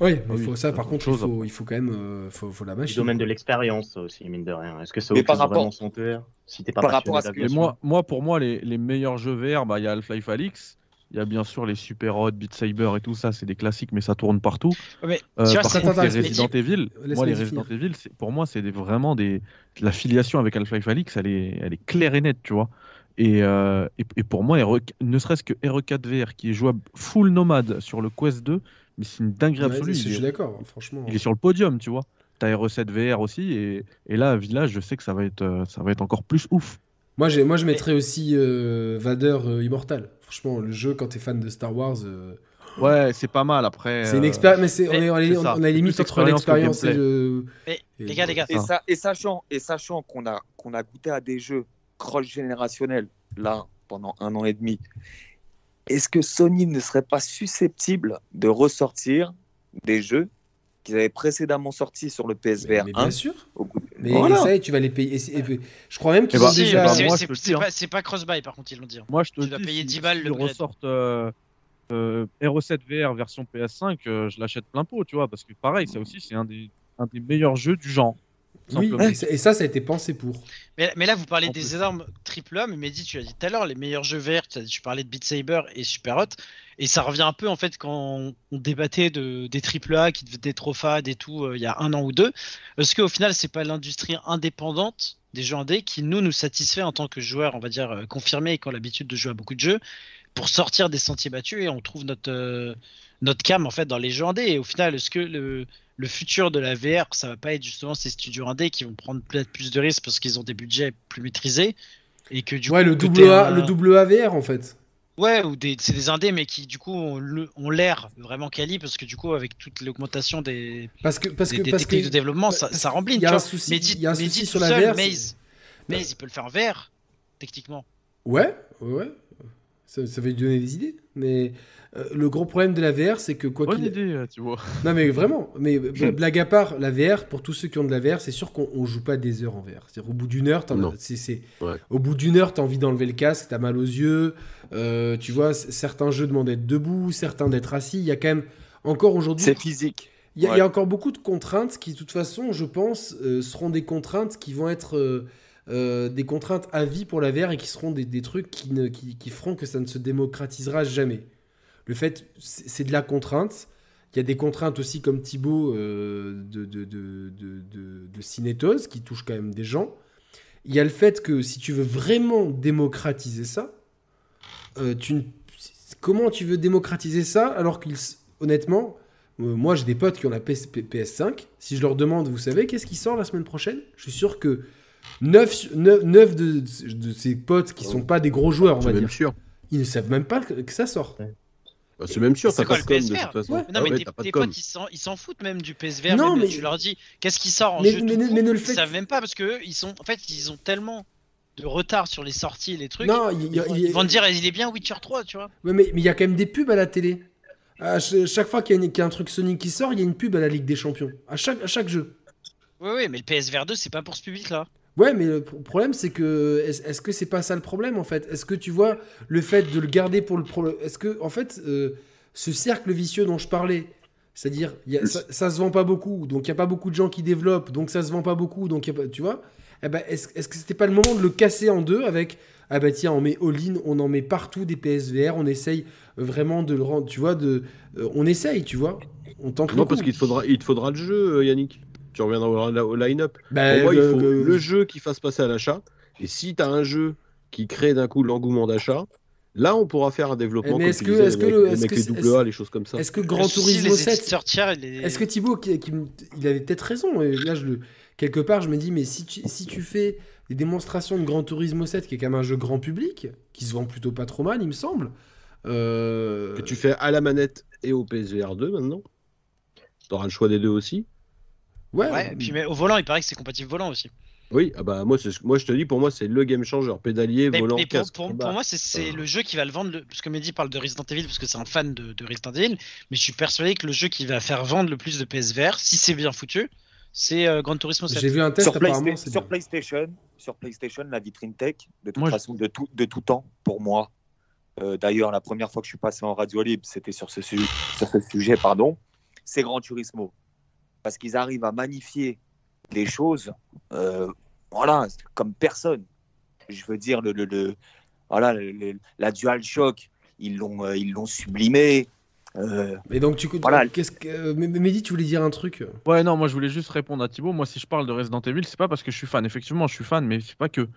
Oui, Oui, faut, ça, par contre, chose, il faut, il faut quand même euh, faut, faut la Du machine. domaine de l'expérience aussi, mine de rien. Est-ce que ça Mais par rapport- vraiment son VR Si t'es pas par rapport à ce que- moi, moi, pour moi, les, les meilleurs jeux VR, bah, il y a Half-Life Alix, il y a bien sûr les Super Hot, Beat Saber et tout ça, c'est des classiques, mais ça tourne partout. Mais Euh, tu vois, par contre, les Resident Evil, moi, les Resident. Evil, pour moi, c'est des- vraiment des. La filiation avec Half-Life Alix, elle est, elle est claire et nette, tu vois. Et, euh, et, et pour moi, RE ne serait-ce que RE4 VR, qui est jouable full nomade sur le Quest 2, mais c'est une dinguerie Ouais, absolue. je il, suis est, d'accord, hein, franchement. il est sur le podium, tu vois. T'as RE7 VR aussi, et, et là, Village, je sais que ça va être, euh, ça va être encore plus ouf. Moi, moi, je mettrais aussi euh, Vader Immortal. Franchement, le jeu, quand t'es fan de Star Wars, euh, Ouais, c'est pas mal après. c'est une euh, expérience. Mais c'est, on, mais est, on, est- on- a les c'est limites plus entre l'expérience et le. Mais, et- les gars, les gars, Et, ça. ça, et sachant, et sachant qu'on a, qu'on a goûté à des jeux cross-générationnels, là, pendant un an et demi, est-ce que Sony ne serait pas susceptible de ressortir des jeux qu'ils avaient précédemment sortis sur le Mais, PSVR mais 1 bien sûr. au bout- Mais Voilà. essaye, tu vas les payer. Et et je crois même qu'ils Eh ben, ont Si, déjà. c'est- dis, hein. pas, c'est pas cross-buy par contre, ils l'ont dit. Moi, je te Tu dis, dois payer si- 10 balles le ressortent euh, euh, RE7 VR version PS5, euh, je l'achète plein pot, tu vois, parce que pareil, ça aussi, c'est un des, un des meilleurs jeux du genre. Oui, simplement. et ça- ça, a été pensé pour. Mais, mais là, vous parlez En des plus. énormes AAA, mais Mehdi, tu l'as dit tout à l'heure, les meilleurs jeux VR, tu, as dit- tu parlais de Beat Saber et Super Hot, et ça revient un peu en fait quand on, débattait de, des AAA qui devenaient trop fades et tout euh, il y a un an ou deux. Est-ce qu'au final, c'est pas l'industrie indépendante des jeux indés qui nous nous satisfait en tant que joueurs, on va dire, euh, confirmés et qui ont l'habitude de jouer à beaucoup de jeux, pour sortir des sentiers battus et on trouve notre, euh, notre cam en fait dans les jeux indés. Et au final, est-ce que le, le futur de la VR, ça va pas être justement ces studios indés qui vont prendre peut-être plus de risques parce qu'ils ont des budgets plus maîtrisés et que du ouais, coup, le double, A, un- le double AVR en fait. Ouais, ou des, c'est des indés, mais qui du coup ont l'air vraiment quali parce que du coup, avec toute l'augmentation des, Parce que, parce des, que, des parce techniques que de développement, ça, parce ça remplit. il y a un souci- mais il y a un mais souci sur la seul, VR, Maze, Maze, il peut le faire VR, techniquement. Ouais, ouais, ouais. Ça, ça va lui donner des idées. Mais euh, le gros problème de la VR, c'est que quoi Bonne qu'il. idée, euh, tu vois. Non, mais vraiment. Mais blague à part, la VR, pour tous ceux qui ont de la VR, c'est sûr qu'on on joue pas des heures en VR. C'est-à-dire, au bout d'une heure, t'en as- Non. c'est- c'est- Ouais. au bout d'une heure, t'as envie d'enlever le casque, t'as mal aux yeux. euh, tu vois, c- certains jeux demandent d'être debout, certains d'être assis. Il y a quand même encore aujourd'hui. C'est physique. Il y, a- Ouais. il y a encore beaucoup de contraintes qui, de toute façon, je pense, euh, seront des contraintes qui vont être euh, euh, des contraintes à vie pour la VR et qui seront des, des trucs qui, ne, qui, qui feront que ça ne se démocratisera jamais. Le fait, c'est de la contrainte. Il y a des contraintes aussi comme Thibaut euh, de, de, qui touchent quand même des gens. Il y a le fait que si tu veux vraiment démocratiser ça, euh, tu ne- comment tu veux démocratiser ça alors qu'ils, honnêtement, euh, moi, j'ai des potes qui ont la PS, PS5. Si je leur demande, vous savez, qu'est-ce qui sort la semaine prochaine? Je suis sûr que 9, de, de ces potes qui sont pas des gros joueurs, on va dire, sûr. ils ne savent même pas que, que ça sort. Bah, c'est même sûr, t'as quoi, pas de com de toute façon. Ouais. Non, Ah mais ouais, tes, tes potes, ils s'en, ils s'en foutent même du PSVR. Non, même, mais- Tu leur dis, qu'est-ce qui sort en Mais- jeu mais ne- court mais ne le Ils faites- savent même pas parce que eux, ils sont, en fait, ils ont tellement de retard sur les sorties, les trucs. Non, il y ils, a- vont, a- ils te dire, il est bien Witcher 3, tu vois. Ouais, mais mais il y a quand même des pubs à la télé. À ch- chaque fois qu'il y, a une- qu'il y a un truc Sonic qui sort, il y a une pub à la Ligue des Champions. À chaque, à chaque jeu. Oui, oui, mais le PSVR 2, c'est pas pour ce public-là. Ouais, mais le pro- problème, c'est que. Est-ce que c'est pas ça le problème, en fait? Est-ce que tu vois le fait de le garder pour le problème Est-ce que, en fait, euh, ce cercle vicieux dont je parlais, c'est-à-dire, y a- ça, ça se vend pas beaucoup, donc il n'y a pas beaucoup de gens qui développent, donc ça se vend pas beaucoup, donc y a pas. Tu vois? Eh ben, Est-ce est-ce que c'était pas le moment de le casser en deux avec. Ah bah tiens, on met all-in, on en met partout des PSVR, on essaye vraiment de le rendre. Tu vois, de, euh, on essaye, tu vois? On tente le Non, coup. parce qu'il te faudra, il te faudra le jeu, euh, Yannick. Tu reviendras au, au line-up. Pour moi, il le- faut le- le jeu qui fasse passer à l'achat. Et si tu as un jeu qui crée d'un coup l'engouement d'achat, là, on pourra faire un développement Mais est-ce que- est-ce que avec, le- avec est-ce que les c'est- double A, les choses comme ça. Est-ce que Gran Le souci, Turismo les 7 éditeurs tiers, les- Est-ce que Thibaut, qui, qui il avait peut-être raison, et là, je le, quelque part, je me dis, mais si tu, si tu fais des démonstrations de Gran Turismo 7, qui est quand même un jeu grand public, qui se vend plutôt pas trop mal, il me semble. euh, Que tu fais à la manette et au PSVR 2 maintenant. Tu auras le choix des deux aussi. Ouais, Ouais, et puis mais au volant, il paraît que c'est compatible volant aussi. Oui, ah bah moi, c'est ce- moi je te dis, pour moi, c'est le game changer. Pédalier, Mais, volant, mais pour, casque. pour- combat. pour moi, c'est c'est le jeu qui va le vendre. le- Parce que Mehdi parle de Resident Evil parce que c'est un fan de, de Resident Evil. Mais je suis persuadé que le jeu qui va faire vendre le plus de PSVR, si c'est bien foutu, c'est euh, Gran Turismo 7. j'ai vu un test, Sur, apparemment, Playsta- c'est sur. PlayStation, sur PlayStation, la vitrine tech, de toute Moi, je- façon, de tout, de tout temps, pour moi. Euh, D'ailleurs, la première fois que je suis passé en radio libre, c'était sur ce, su- sur ce sujet, pardon. c'est Gran Turismo parce qu'ils arrivent à magnifier les choses, euh, voilà, comme personne. Je veux dire, le, voilà, la dual shock, ils l'ont, euh, ils l'ont sublimé. Euh, donc, tu, voilà. qu'est-ce que, euh, Mehdi, tu voulais dire un truc? Ouais, non, moi je voulais juste répondre à Thibaut. Moi, si je parle de Resident Evil, c'est pas parce que je suis fan. Effectivement, je suis fan, mais c'est pas que.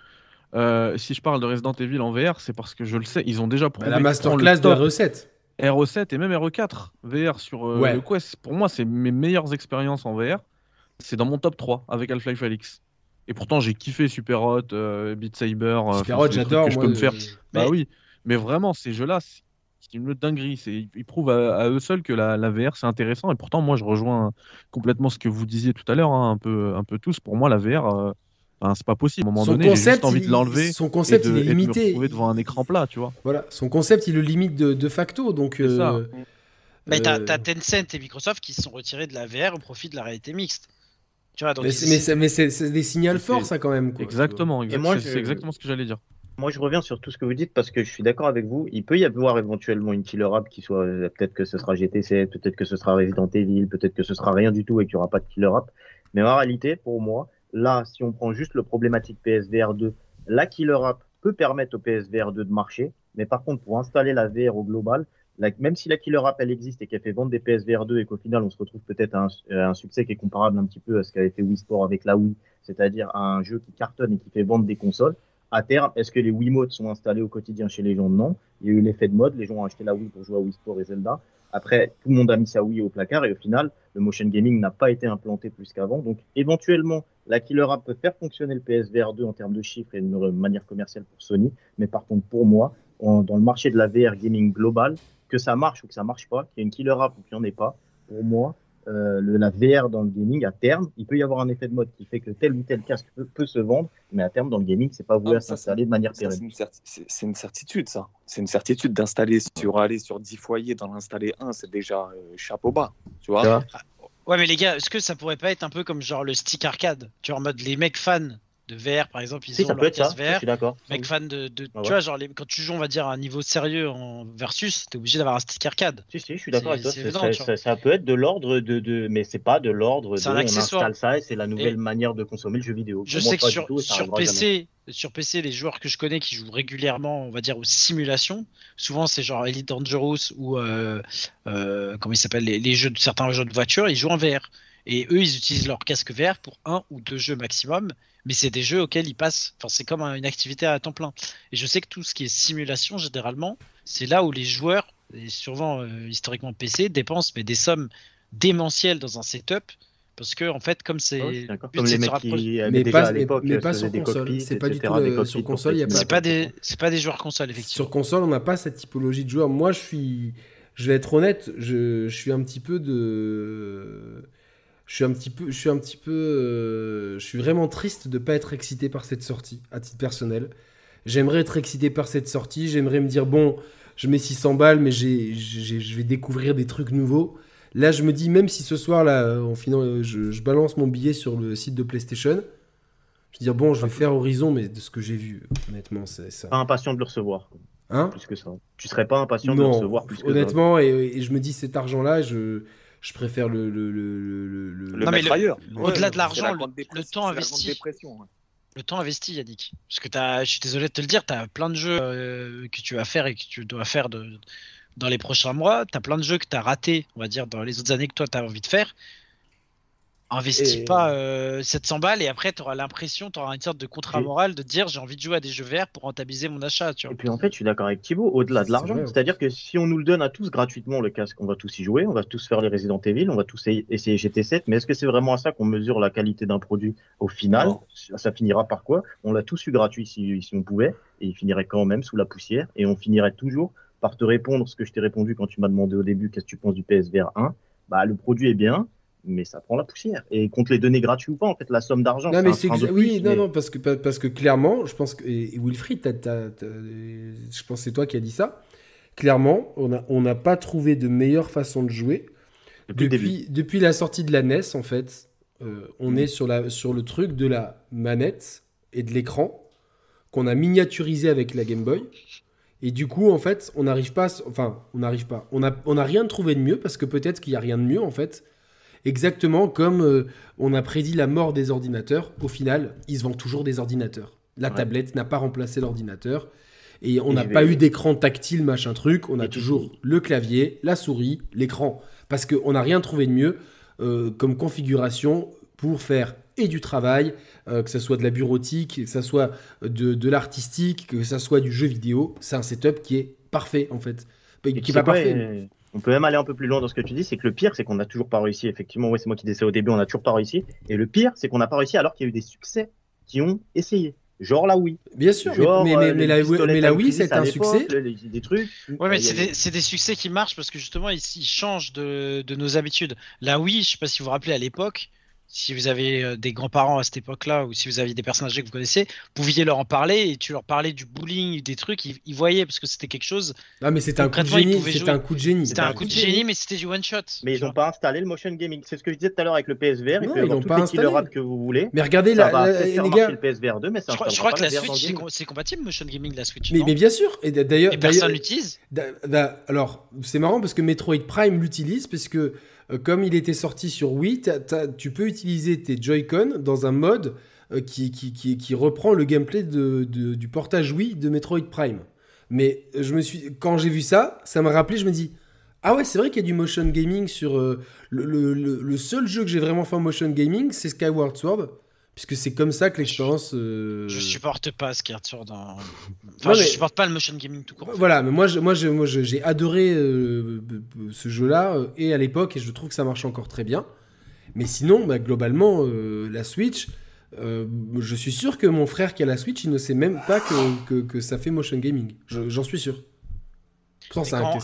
Euh, si je parle de Resident Evil en VR, c'est parce que je le sais, ils ont déjà bah, prouvé. La masterclass de recettes. RO7 et même RO4 VR sur euh, ouais. le Quest. Pour moi, c'est mes meilleures expériences en VR. C'est dans mon top 3 avec Half-Life Alix. Et pourtant, j'ai kiffé Super Hot, euh, Beat Saber. Euh, Super Hot, j'adore. Je peux me faire. Bah oui, mais vraiment, ces jeux-là, c'est une dinguerie. Ils prouvent à, à, eux seuls que la, VR, c'est intéressant. Et pourtant, moi, je rejoins complètement ce que vous disiez tout à l'heure, hein, un, peu, un peu tous. Pour moi, la VR. Euh, enfin, c'est pas possible. À un moment Son donné, j'ai juste concept, envie il- de l'enlever son et concept, de, il est et de me limité. retrouver devant un écran plat, tu vois. Voilà, son concept, il le limite de, de facto. Donc, C'est ça. euh, Mais t'as euh, t'as Tencent et Microsoft qui se sont retirés de la VR au profit de la réalité mixte. Tu vois, donc mais c'est- des signaux forts, ça, quand même. quoi, Exactement, exact- moi, c'est je- c'est exactement ce que j'allais dire. Moi, je reviens sur tout ce que vous dites parce que je suis d'accord avec vous. Il peut y avoir éventuellement une killer app qui soit, euh, peut-être que ce sera GTC, peut-être que ce sera Resident Evil, peut-être que ce sera rien du tout et qu'il n'y aura pas de killer app. Mais en réalité, pour moi, là, si on prend juste le problématique PSVR 2, la killer app peut permettre au PSVR 2 de marcher. Mais par contre, pour installer la VR au global, même si la killer app elle existe et qu'elle fait vendre des PSVR 2 et qu'au final on se retrouve peut-être à un, à un succès qui est comparable un petit peu à ce qu'avait fait Wii Sport avec la Wii, c'est-à-dire à un jeu qui cartonne et qui fait vendre des consoles, à terme, est-ce que les Wiimotes sont installés au quotidien chez les gens? Non. Il y a eu l'effet de mode, les gens ont acheté la Wii pour jouer à Wii Sport et Zelda. Après, tout le monde a mis sa Wii au placard et au final, le motion gaming n'a pas été implanté plus qu'avant. Donc, éventuellement, la Killer App peut faire fonctionner le PSVR 2 en termes de chiffres et de manière commerciale pour Sony. Mais par contre, pour moi, dans le marché de la VR gaming global, que ça marche ou que ça marche pas, qu'il y ait une Killer App ou qu'il n'y en ait pas, pour moi, euh, le, la VR dans le gaming, à terme, il peut y avoir un effet de mode qui fait que tel ou tel casque peut, peut se vendre, mais à terme, dans le gaming, c'est pas voué Ah, à s'installer de manière pérenne. c'est une, certi- certitude, ça. C'est une certitude d'installer sur aller sur 10 foyers, d'en installer un, c'est déjà euh, chapeau bas. Tu vois Tu vois Ouais, mais les gars, est-ce que ça pourrait pas être un peu comme genre le stick arcade Tu vois, en mode les mecs fans de VR, par exemple, ils Si, ont ça peut leur être ça, je suis d'accord. Mec fan de, de- Ah ouais. tu vois genre les- quand tu joues on va dire à un niveau sérieux en versus t'es obligé d'avoir un stick arcade Si, si, je suis d'accord avec toi. évident, Ça, ça- peut être de l'ordre de, de, mais c'est pas de l'ordre de C'est un on accessoire. installe ça et c'est la nouvelle Et- manière de consommer le jeu vidéo. je Pour moi, sais que sur, tout, sur jamais. PC sur PC les joueurs que je connais qui jouent régulièrement on va dire aux simulations souvent c'est genre Elite Dangerous ou euh, euh, comment ils s'appellent les, les jeux de certains jeux de voiture ils jouent en VR et eux ils utilisent leur casque VR pour un ou deux jeux maximum mais c'est des jeux auxquels ils passent. Enfin c'est comme un- une activité à temps plein. Et je sais que tout ce qui est simulation généralement c'est là où les joueurs et souvent euh, historiquement PC dépensent mais des sommes démentielles dans un setup parce que en fait comme c'est le but, Comme c'est les mecs qui Mais déjà pas- à l'époque mais euh, pas sur des console. C'est pas du tout, euh, sur console, il y a pas- c'est pas des pas des joueurs console effectivement. Sur console, on n'a pas cette typologie de joueur. Moi, je suis, je vais être honnête, je, je suis un petit peu de, je suis un petit peu, je suis un petit peu, euh, je suis vraiment triste de pas être excité par cette sortie à titre personnel. J'aimerais être excité par cette sortie. J'aimerais me dire bon, je mets 600 balles, mais j'ai, je vais découvrir des trucs nouveaux. Là, je me dis même si ce soir là, en finant, je, je balance mon billet sur le site de PlayStation. Je veux dire bon, je vais faire Horizon, mais de ce que j'ai vu, honnêtement, c'est ça. Pas impatient de le recevoir, Hein? Plus que ça. Tu serais pas impatient de le recevoir plus que ça. honnêtement, et, et je me dis cet argent-là, je, je préfère le. le, le, le, le- le- Le Non, mais mettre le- ailleurs. au-delà de l'argent, la le- temps investi. le temps investi, Yannick. Parce que t'as, je suis désolé de te le dire, tu as plein de jeux euh, que tu vas faire et que tu dois faire de, dans les prochains mois. Tu as plein de jeux que tu as ratés, on va dire, dans les autres années que toi tu as envie de faire. Investis Et- pas euh, 700 balles et après tu auras l'impression, tu auras une sorte de contrat Et- moral de dire j'ai envie de jouer à des jeux verts pour rentabiliser mon achat. Tu vois. Et puis en fait, je suis d'accord avec Thibaut, au-delà de C'est l'argent, c'est-à-dire que si on nous le donne à tous gratuitement, le casque, on va tous y jouer, on va tous faire les Resident Evil, on va tous essayer GT7, mais est-ce que c'est vraiment à ça qu'on mesure la qualité d'un produit au final? Non. Ça finira par quoi? On l'a tous eu gratuit si, si on pouvait, et il finirait quand même sous la poussière, et on finirait toujours par te répondre ce que je t'ai répondu quand tu m'as demandé au début qu'est-ce que tu penses du PSVR 1. Bah, le produit est bien, mais ça prend la poussière. Et qu'on te les donner gratuit ou pas, en fait, la somme d'argent, Non, mais c'est oui, non, mais- non, parce que, pa- parce que clairement, je pense que. Et Wilfried, t'as- je pense que c'est toi qui as dit ça. Clairement, on n'a on n'a pas trouvé de meilleure façon de jouer. Depuis. Depuis, depuis la sortie de la NES, en fait, euh, on est sur, la, sur le truc de la manette et de l'écran qu'on a miniaturisé avec la Game Boy. Et du coup, en fait, on n'arrive pas. Enfin, on n'arrive pas. On n'a on a rien trouvé de mieux parce que peut-être qu'il n'y a rien de mieux, en fait. Exactement comme euh, on a prédit la mort des ordinateurs. Au final, ils se vendent toujours des ordinateurs. La Ouais. tablette n'a pas remplacé l'ordinateur. Et on n'a pas eu d'écran tactile, machin truc. On a toujours le clavier, la souris, l'écran. Parce qu'on n'a rien trouvé de mieux euh, comme configuration pour faire et du travail, euh, que ce soit de la bureautique, que ce soit de, de l'artistique, que ce soit du jeu vidéo. C'est un setup qui est parfait, en fait. Qui tu pas parfait. On peut même aller un peu plus loin dans ce que tu dis, c'est que le pire, c'est qu'on n'a toujours pas réussi. Effectivement, ouais, c'est moi qui disais au début, on n'a toujours pas réussi. Et le pire, c'est qu'on n'a pas réussi alors qu'il y a eu des succès qui ont essayé. Genre la Wii. Bien sûr, mais- Genre, mais, mais, euh, mais la, mais la Wii, c'est un succès. le- les- des trucs. Ouais, mais c'est des, succès qui marchent parce que justement, ils, ils changent de, de nos habitudes. La Wii, je sais pas si vous vous rappelez à l'époque, si vous avez euh, des grands-parents à cette époque-là ou si vous aviez des personnes âgées que vous connaissez, vous pouviez leur en parler et tu leur parlais du bowling, des trucs, ils, ils voyaient parce que c'était quelque chose. Ah, mais c'était un coup de génie. C'était un coup de génie. C'était un coup de génie, mais c'était du one-shot. Mais tu ils n'ont pas installé le motion gaming. C'est ce que je disais tout à l'heure avec le PSVR. Non, ils toutes pas installé. apps que vous voulez. Mais regardez, Ça la, les faire gars. marcher le PSVR 2, mais ça Je crois, je crois que la Switch, le c'est compatible motion gaming, la Switch. Mais, non mais bien sûr. Et d'ailleurs, personne l'utilise. Alors, c'est marrant parce que Metroid Prime l'utilise parce que euh, comme il était sorti sur Wii, tu peux utiliser tes Joy-Con dans un mode euh, qui, reprend le gameplay du portage Wii de Metroid Prime. Mais euh, je me suis, quand j'ai vu ça, ça m'a rappelé, je me dis, ah ouais, c'est vrai qu'il y a du motion gaming sur euh, le- le seul jeu que j'ai vraiment fait en motion gaming, c'est Skyward Sword, puisque c'est comme ça que l'expérience. euh, Je supporte pas Skyward Sword. en- Non, Enfin, je mais- supporte pas le motion gaming tout court. en fait. Voilà, mais moi, je- moi, je- moi, j'ai adoré euh, ce jeu-là euh, et à l'époque, et je trouve que ça marche encore très bien. Mais sinon, bah, globalement, euh, la Switch, je suis sûr que mon frère qui a la Switch, il ne sait même pas que, que, que ça fait motion gaming. Je- J'en suis sûr. Et ça a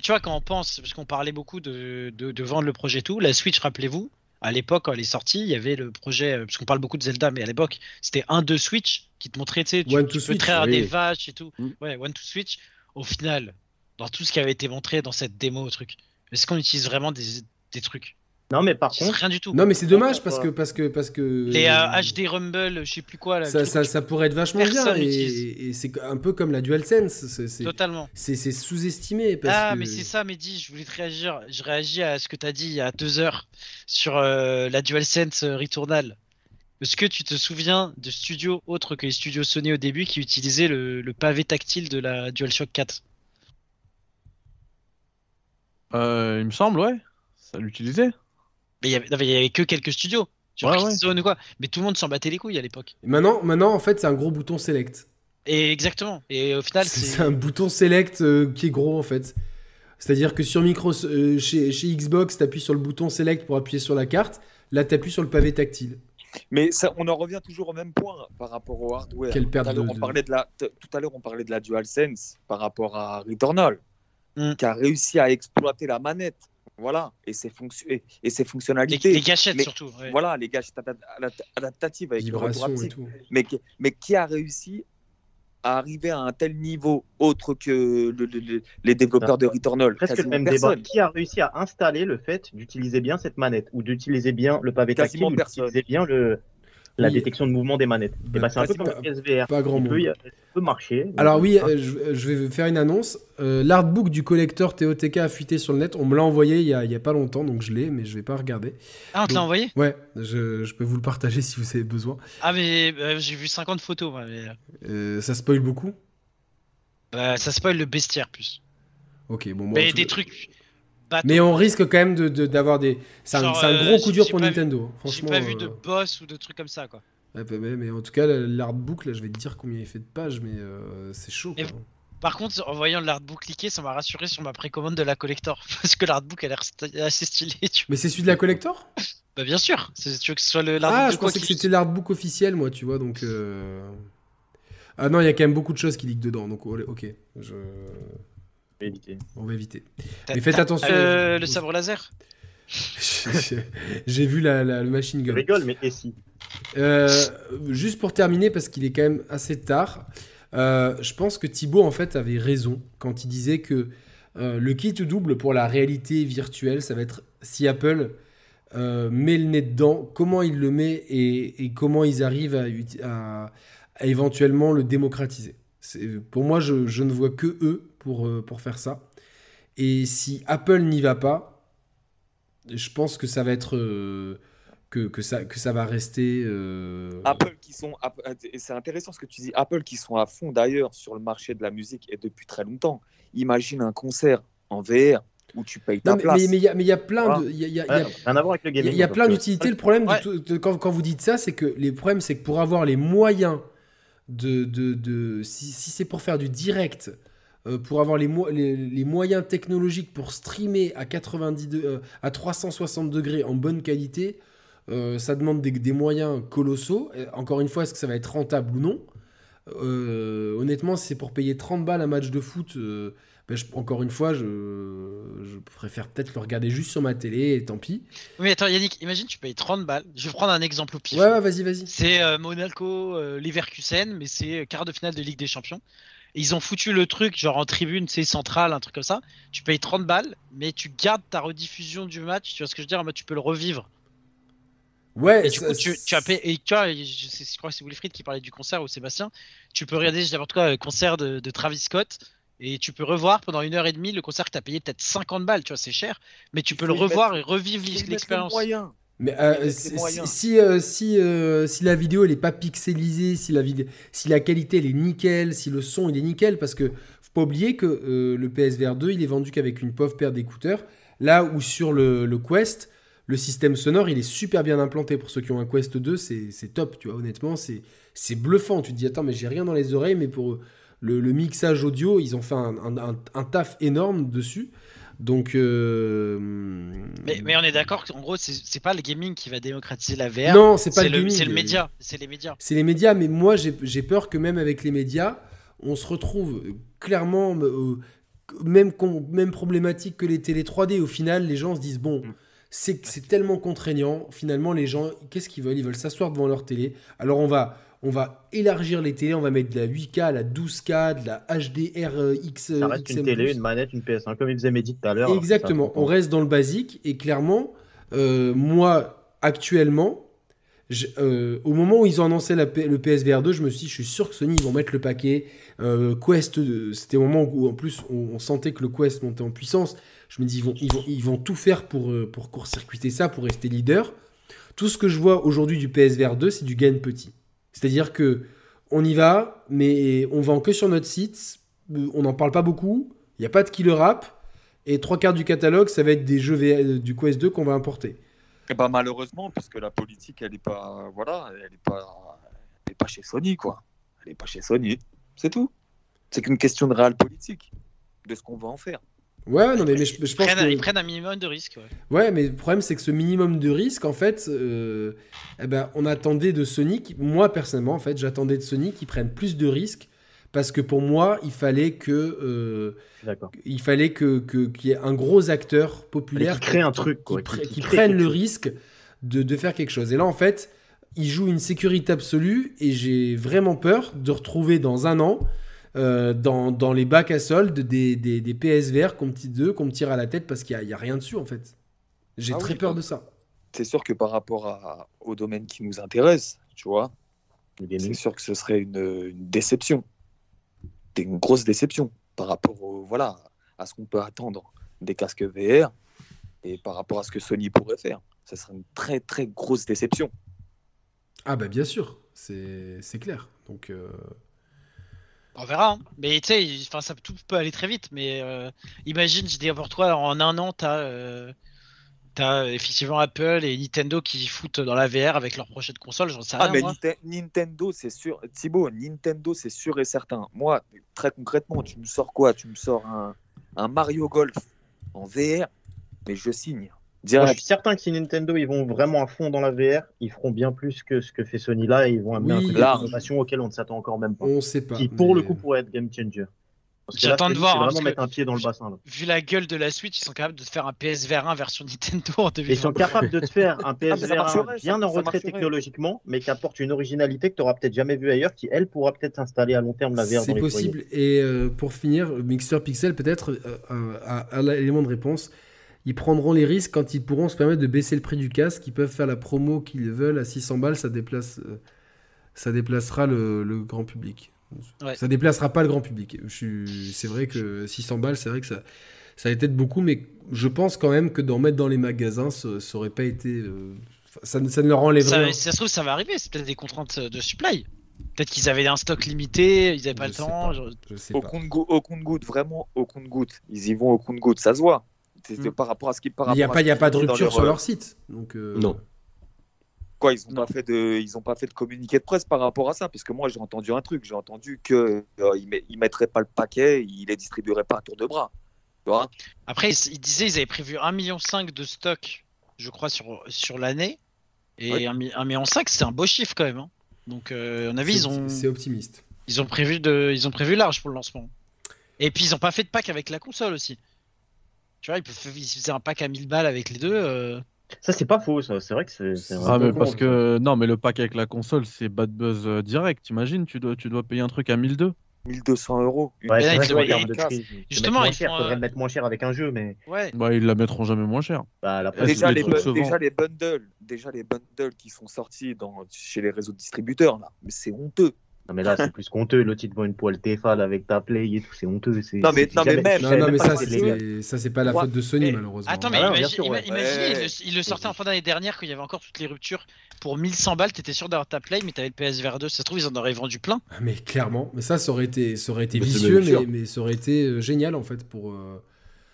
tu vois, quand on pense, parce qu'on parlait beaucoup de, de, de vendre le projet et tout, la Switch, rappelez-vous, à l'époque, quand elle est sortie, il y avait le projet, euh, parce qu'on parle beaucoup de Zelda, mais à l'époque, c'était un de Switch qui te montrait, tu sais, tu, peux traire oui. des vaches et tout. Mm. Ouais, One to Switch. Au final, dans tout ce qui avait été montré dans cette démo, truc, est-ce qu'on utilise vraiment des, des trucs? Non, mais par C'est contre, rien du tout. Non, mais c'est dommage parce que, parce que, parce que Les euh, HD Rumble, je sais plus quoi, là, ça, ça, pourrait être vachement bien et, c'est un peu comme la DualSense. Totalement. C'est c'est sous-estimé. Ah, que- mais c'est ça, Mehdi, je voulais te réagir. Je réagis à ce que tu as dit il y a deux heures sur euh, la DualSense euh, Returnal. Est-ce que tu te souviens de studios autres que les studios Sony au début qui utilisaient le, le pavé tactile de la DualShock 4 Euh, il me semble, ouais. Ça l'utilisait. Mais il y avait, que quelques studios. Sur Ouais, Killzone ou quoi. Mais tout le monde s'en battait les couilles à l'époque. Maintenant, maintenant, en fait, c'est un gros bouton select. Et exactement. Et au final, C'est un bouton select euh, qui est gros en fait. C'est-à-dire que sur micro, euh, chez, chez Xbox, tu appuies sur le bouton select pour appuyer sur la carte. Là, tu appuies sur le pavé tactile. Mais ça, on en revient toujours au même point par rapport au hardware. Quelle perte tout à l'heure, de- on de- parlait de la, t- tout à l'heure, on parlait de la DualSense par rapport à Returnal, Mm. qui a réussi à exploiter la manette. Voilà, et ses, fonction- et, et ses Les, fonctionnalités. les gâchettes Mais- surtout. ouais. Voilà, les gâchettes adap- adap- adaptatives avec le retour Vibration et haptique. tout. Mais, qui- mais qui a réussi à arriver à un tel niveau autre que le- le- le- les développeurs de Returnal? Presque le même personne. débat. Qui a réussi à installer le fait d'utiliser bien cette manette ou d'utiliser bien le pavé tactile Quasiment d'utiliser bien le, la Oui. détection de mouvement des manettes Et Bah, bah, C'est un peu quasiment comme le PSVR. Pas grand Il peut, y- il peut marcher. Alors oui, Hein. euh, je, je vais faire une annonce. Euh, L'artbook du collecteur TOTK a fuité sur le net. On me l'a envoyé il y, a, il y a pas longtemps, donc je l'ai, mais je vais pas regarder. Ah, on te l'a envoyé? Ouais, je, je peux vous le partager si vous avez besoin. Ah, mais euh, j'ai vu 50 photos. moi, mais, Euh, ça spoil beaucoup? bah, ça spoil le bestiaire plus. Ok, bon. bon, mais des trucs. Mais on risque quand même d'avoir de, d'avoir des. C'est un, euh, gros coup j'ai- dur j'ai pour pas vu- Nintendo. hein. J'ai Franchement. pas vu de euh, boss ou de trucs comme ça, quoi. ouais, bah, mais en tout cas, l'artbook, là, je vais te dire combien il fait de pages, mais euh, c'est chaud. Quoi. Par contre, en voyant l'artbook cliquer, ça m'a rassuré sur ma précommande de la collector. Parce que l'artbook a l'air assez stylé. Tu... Mais c'est celui de la collector? Bah, bien sûr. Tu veux que ce soit le Ah, je de pensais que c'était l'artbook officiel, moi, tu vois, donc. euh, Ah non, il y a quand même beaucoup de choses qui liquent dedans, donc oh, ok, je... éviter. on va éviter. Mais faites attention. euh, le sabre laser? J'ai vu la, la- le machine Je gun. rigole, mais et si? Euh, juste pour terminer, parce qu'il est quand même assez tard, euh, je pense que Thibaut en fait avait raison quand il disait que euh, le kit double pour la réalité virtuelle, ça va être si Apple euh, met le nez dedans, comment il le met et, et comment ils arrivent à, uti- à- à éventuellement le démocratiser. Pour moi, je, je ne vois que eux pour, euh, pour faire ça. Et si Apple n'y va pas, je pense que ça va être. euh, que, que, ça, que ça va rester. euh, Apple qui sont, et c'est intéressant ce que tu dis, Apple qui sont à fond d'ailleurs sur le marché de la musique et depuis très longtemps. Imagine un concert en VR où tu payes ta Non, mais place. mais- il y a- mais il y a plein Voilà. de. il y a- y a- y a- avec le gaming. a plein que- d'utilités. Le problème, Ouais. de- quand, quand vous dites ça, c'est que les problèmes, c'est que pour avoir les moyens de. de, de- si si c'est pour faire du direct, euh, pour avoir les, mo- les, les moyens technologiques pour streamer à, 90 de- euh, à 360 degrés en bonne qualité, euh, ça demande des, des moyens colossaux. Encore une fois, est-ce que ça va être rentable ou non? Honnêtement, si c'est pour payer 30 balles un match de foot. ben, je- encore une fois, je, je préfère peut-être le regarder juste sur ma télé et tant pis. Oui, mais attends, Yannick, imagine, tu payes 30 balles. Je vais prendre un exemple au pif. Ouais, ouais, vas-y, vas-y. C'est Monaco, Leverkusen, mais c'est quart de finale de Ligue des Champions. Ils ont foutu le truc, genre en tribune, c'est central, un truc comme ça. Tu payes 30 balles, mais tu gardes ta rediffusion du match. Tu vois ce que je veux dire tu peux le revivre. Ouais, Et du ça- coup, tu, tu as payé. Et tu vois, je, crois que c'est Wilfried qui parlait du concert ou Sébastien. Tu peux regarder n'importe quoi, le concert de, de Travis Scott. Et tu peux revoir pendant une heure et demie le concert que tu as payé peut-être 50 balles, tu vois, c'est cher. Mais tu peux le revoir mettre- et revivre l'expérience. Mais euh, si, euh, si, euh, si la vidéo elle est pas pixelisée, si la, si la qualité elle est nickel, si le son il est nickel, parce que faut pas oublier que le PSVR 2 il est vendu qu'avec une pauvre paire d'écouteurs, là où sur le, le Quest, le système sonore il est super bien implanté. Pour ceux qui ont un Quest 2, c'est top, tu vois, honnêtement, c'est c'est bluffant. Tu te dis, attends, mais j'ai rien dans les oreilles, mais pour le, le mixage audio, ils ont fait un, un- un- un taf énorme dessus. Donc. euh, Mais, mais on est d'accord qu'en gros, c'est pas le gaming qui va démocratiser la VR. non, c'est pas le, gaming. c'est le média. C'est les médias. C'est les médias, mais moi j'ai peur que même avec les médias, on se retrouve clairement euh, même, même problématique que les télé 3D. Au final, les gens se disent bon, c'est c'est tellement contraignant. Finalement, les gens, qu'est-ce qu'ils veulent? Ils veulent s'asseoir devant leur télé. Alors on va, on va élargir les télés, on va mettre de la 8K, la 12K, de la HDR Ça reste une télé, une manette, une PS1, comme il faisait Mehdi tout à l'heure. Exactement. On reste dans le basique et clairement, euh, moi actuellement, je- euh, au moment où ils ont annoncé la le PSVR 2, je me suis dit, je suis sûr que Sony ils vont mettre le paquet. Euh, Quest, euh, c'était au moment où en plus on, on sentait que le Quest montait en puissance. Je me dis, ils vont, ils vont, ils vont tout faire pour, euh, pour court-circuiter ça, pour rester leader. Tout ce que je vois aujourd'hui du PSVR 2, c'est du gain petit. C'est-à-dire que on y va, mais on vend que sur notre site. euh, On n'en parle pas beaucoup. Il n'y a pas de killer app. Et trois quarts du catalogue, ça va être des jeux VR du Quest 2 qu'on va importer. Eh ben, malheureusement, puisque la politique, elle n'est pas, voilà, elle est pas, elle pas chez Sony, quoi. Elle n'est pas chez Sony. C'est tout. C'est qu'une question de réel politique, de ce qu'on va en faire. Ouais, non, mais, mais je, je Ils pense prennent, que... ils prennent un minimum de risques. ouais. Ouais, mais le problème, c'est que ce minimum de risque, en fait, euh, eh ben, on attendait de Sony, qui- moi personnellement, en fait, j'attendais de Sony qu'ils prennent plus de risques, parce que pour moi, il fallait que, euh, il fallait que que- qu'il y ait un gros acteur populaire Qui crée un truc, quoi, qui, qui- prenne le risque de, de faire quelque chose. Et là, en fait, il joue une sécurité absolue, et j'ai vraiment peur de retrouver dans un an. Euh, dans, dans les bacs à solde des, des, des PSVR qu'on me, tire- d'eux, qu'on me tire à la tête parce qu'il n'y a, il y a rien dessus en fait. J'ai Ah très oui, peur bah. de ça. C'est sûr que par rapport à- au domaine qui nous intéresse, tu vois, c'est sûr que ce serait une, une déception. Une grosse déception par rapport au, voilà, à ce qu'on peut attendre des casques VR et par rapport à ce que Sony pourrait faire. Ce serait une très très grosse déception. Ah bah bien sûr, c'est c'est clair. Donc euh, On verra. hein. Mais tu sais, enfin, ça tout peut aller très vite. Mais euh, imagine, je dis pour toi, en un an, t'as euh, t'as effectivement Apple et Nintendo qui foutent dans la VR avec leur prochaine console. J'en sais rien. Ah, mais moi. Ninte- Nintendo, c'est sûr. Thibaut, Nintendo, c'est sûr et certain. Moi, très concrètement, tu me sors quoi? Tu me sors un, un Mario Golf en VR, mais je signe. Moi, je suis certain que si Nintendo ils vont vraiment à fond dans la VR, ils feront bien plus que ce que fait Sony là et ils vont amener Oui, un large. d'innovation auquel on ne s'attend encore même pas. on sait pas. Qui pour le coup pourrait être game changer. J'attends de voir, hein, vraiment parce mettre que- un pied dans le bassin. Là. Vu la gueule de la Switch, ils sont capables de te faire un PSVR 1 version Nintendo en Et ils 2020. sont capables de te faire un Ah, PSVR marcherait, bien ça- en retrait technologiquement, mais qui apporte une originalité que tu n'auras peut-être jamais vue ailleurs, qui elle pourra peut-être s'installer à long terme la VR C'est foyers. possible. Et euh, pour finir, Mixer Pixel peut-être euh, a l'élément de réponse. Ils prendront les risques quand ils pourront se permettre de baisser le prix du casque. Ils peuvent faire la promo qu'ils veulent à 600 balles. Ça déplace, euh, ça déplacera le, le grand public. Ouais. Ça déplacera pas le grand public. C'est vrai que 600 balles, c'est vrai que ça, ça a été de beaucoup, mais je pense quand même que d'en mettre dans les magasins, ça, ça aurait pas été. euh, Ça, ne- ça ne leur enlèverait. Ça, ça se trouve, ça va arriver. C'est peut-être des contraintes de supply. Peut-être qu'ils avaient un stock limité, ils avaient pas Je le sais temps. pas. Je au compte-goutte, vraiment, au compte-goutte. Ils y vont au compte-goutte, ça se voit. Par rapport à ce qui par Il n'y a pas, à il y a ce pas qu'ils de rupture sur euh, leur site. Donc, euh, Non. Quoi, ils ont pas fait de, ils ont pas fait de communiqué de presse par rapport à ça, parce que moi j'ai entendu un truc, j'ai entendu que euh, ils, met- ils mettraient pas le paquet, ils les distribueraient pas à tour de bras. Tu vois? Après, ils, ils disaient ils avaient prévu 1,5 million de stock, je crois, sur, sur l'année. Et Ouais. 1,5 million, c'est un beau chiffre quand même. hein. Donc, euh, à mon avis, c'est- ils ont, C'est optimiste. ils, ont prévu de, ils ont prévu large pour le lancement. Et puis, ils ont pas fait de pack avec la console aussi. Tu vois, ils, peuvent, faisaient un pack à 1000 balles avec les deux. euh, Ça, c'est pas faux, ça. C'est vrai que c'est. Ah, vrai. Ah, mais con, parce ça. que. Non, mais le pack avec la console, c'est bad buzz euh, direct. T'imagines, tu dois, tu dois payer un truc à 1002. 1200 euros. Ouais, là, vrai de prix, Justement, ils font, faudrait euh, le mettre moins cher avec un jeu, mais Ouais. Bah, ils la mettront jamais moins cher. bah, la Déjà les, bu- déjà les bundles, déjà les bundles qui sont sortis dans, chez les réseaux de distributeurs là, mais c'est honteux. Non, mais là, c'est plus honteux. L'autre, il te vend une poêle Tefal avec ta play et tout, c'est honteux. c'est- Non, mais- non, mais jamais- même- Non, mais ça, c'est ça, c'est pas la faute de Sony, Eh, malheureusement. Attends, mais Ah, imagine, il, le, il le sortait en fin d'année dernière quand il y avait encore toutes les ruptures. Pour 1100 balles, t'étais sûr d'avoir ta play, mais t'avais le PSVR 2. Ça se trouve, ils en auraient vendu plein. Ah, Mais clairement, mais ça, ça aurait été, ça aurait été vicieux, mais, mais ça aurait été euh, génial en fait pour.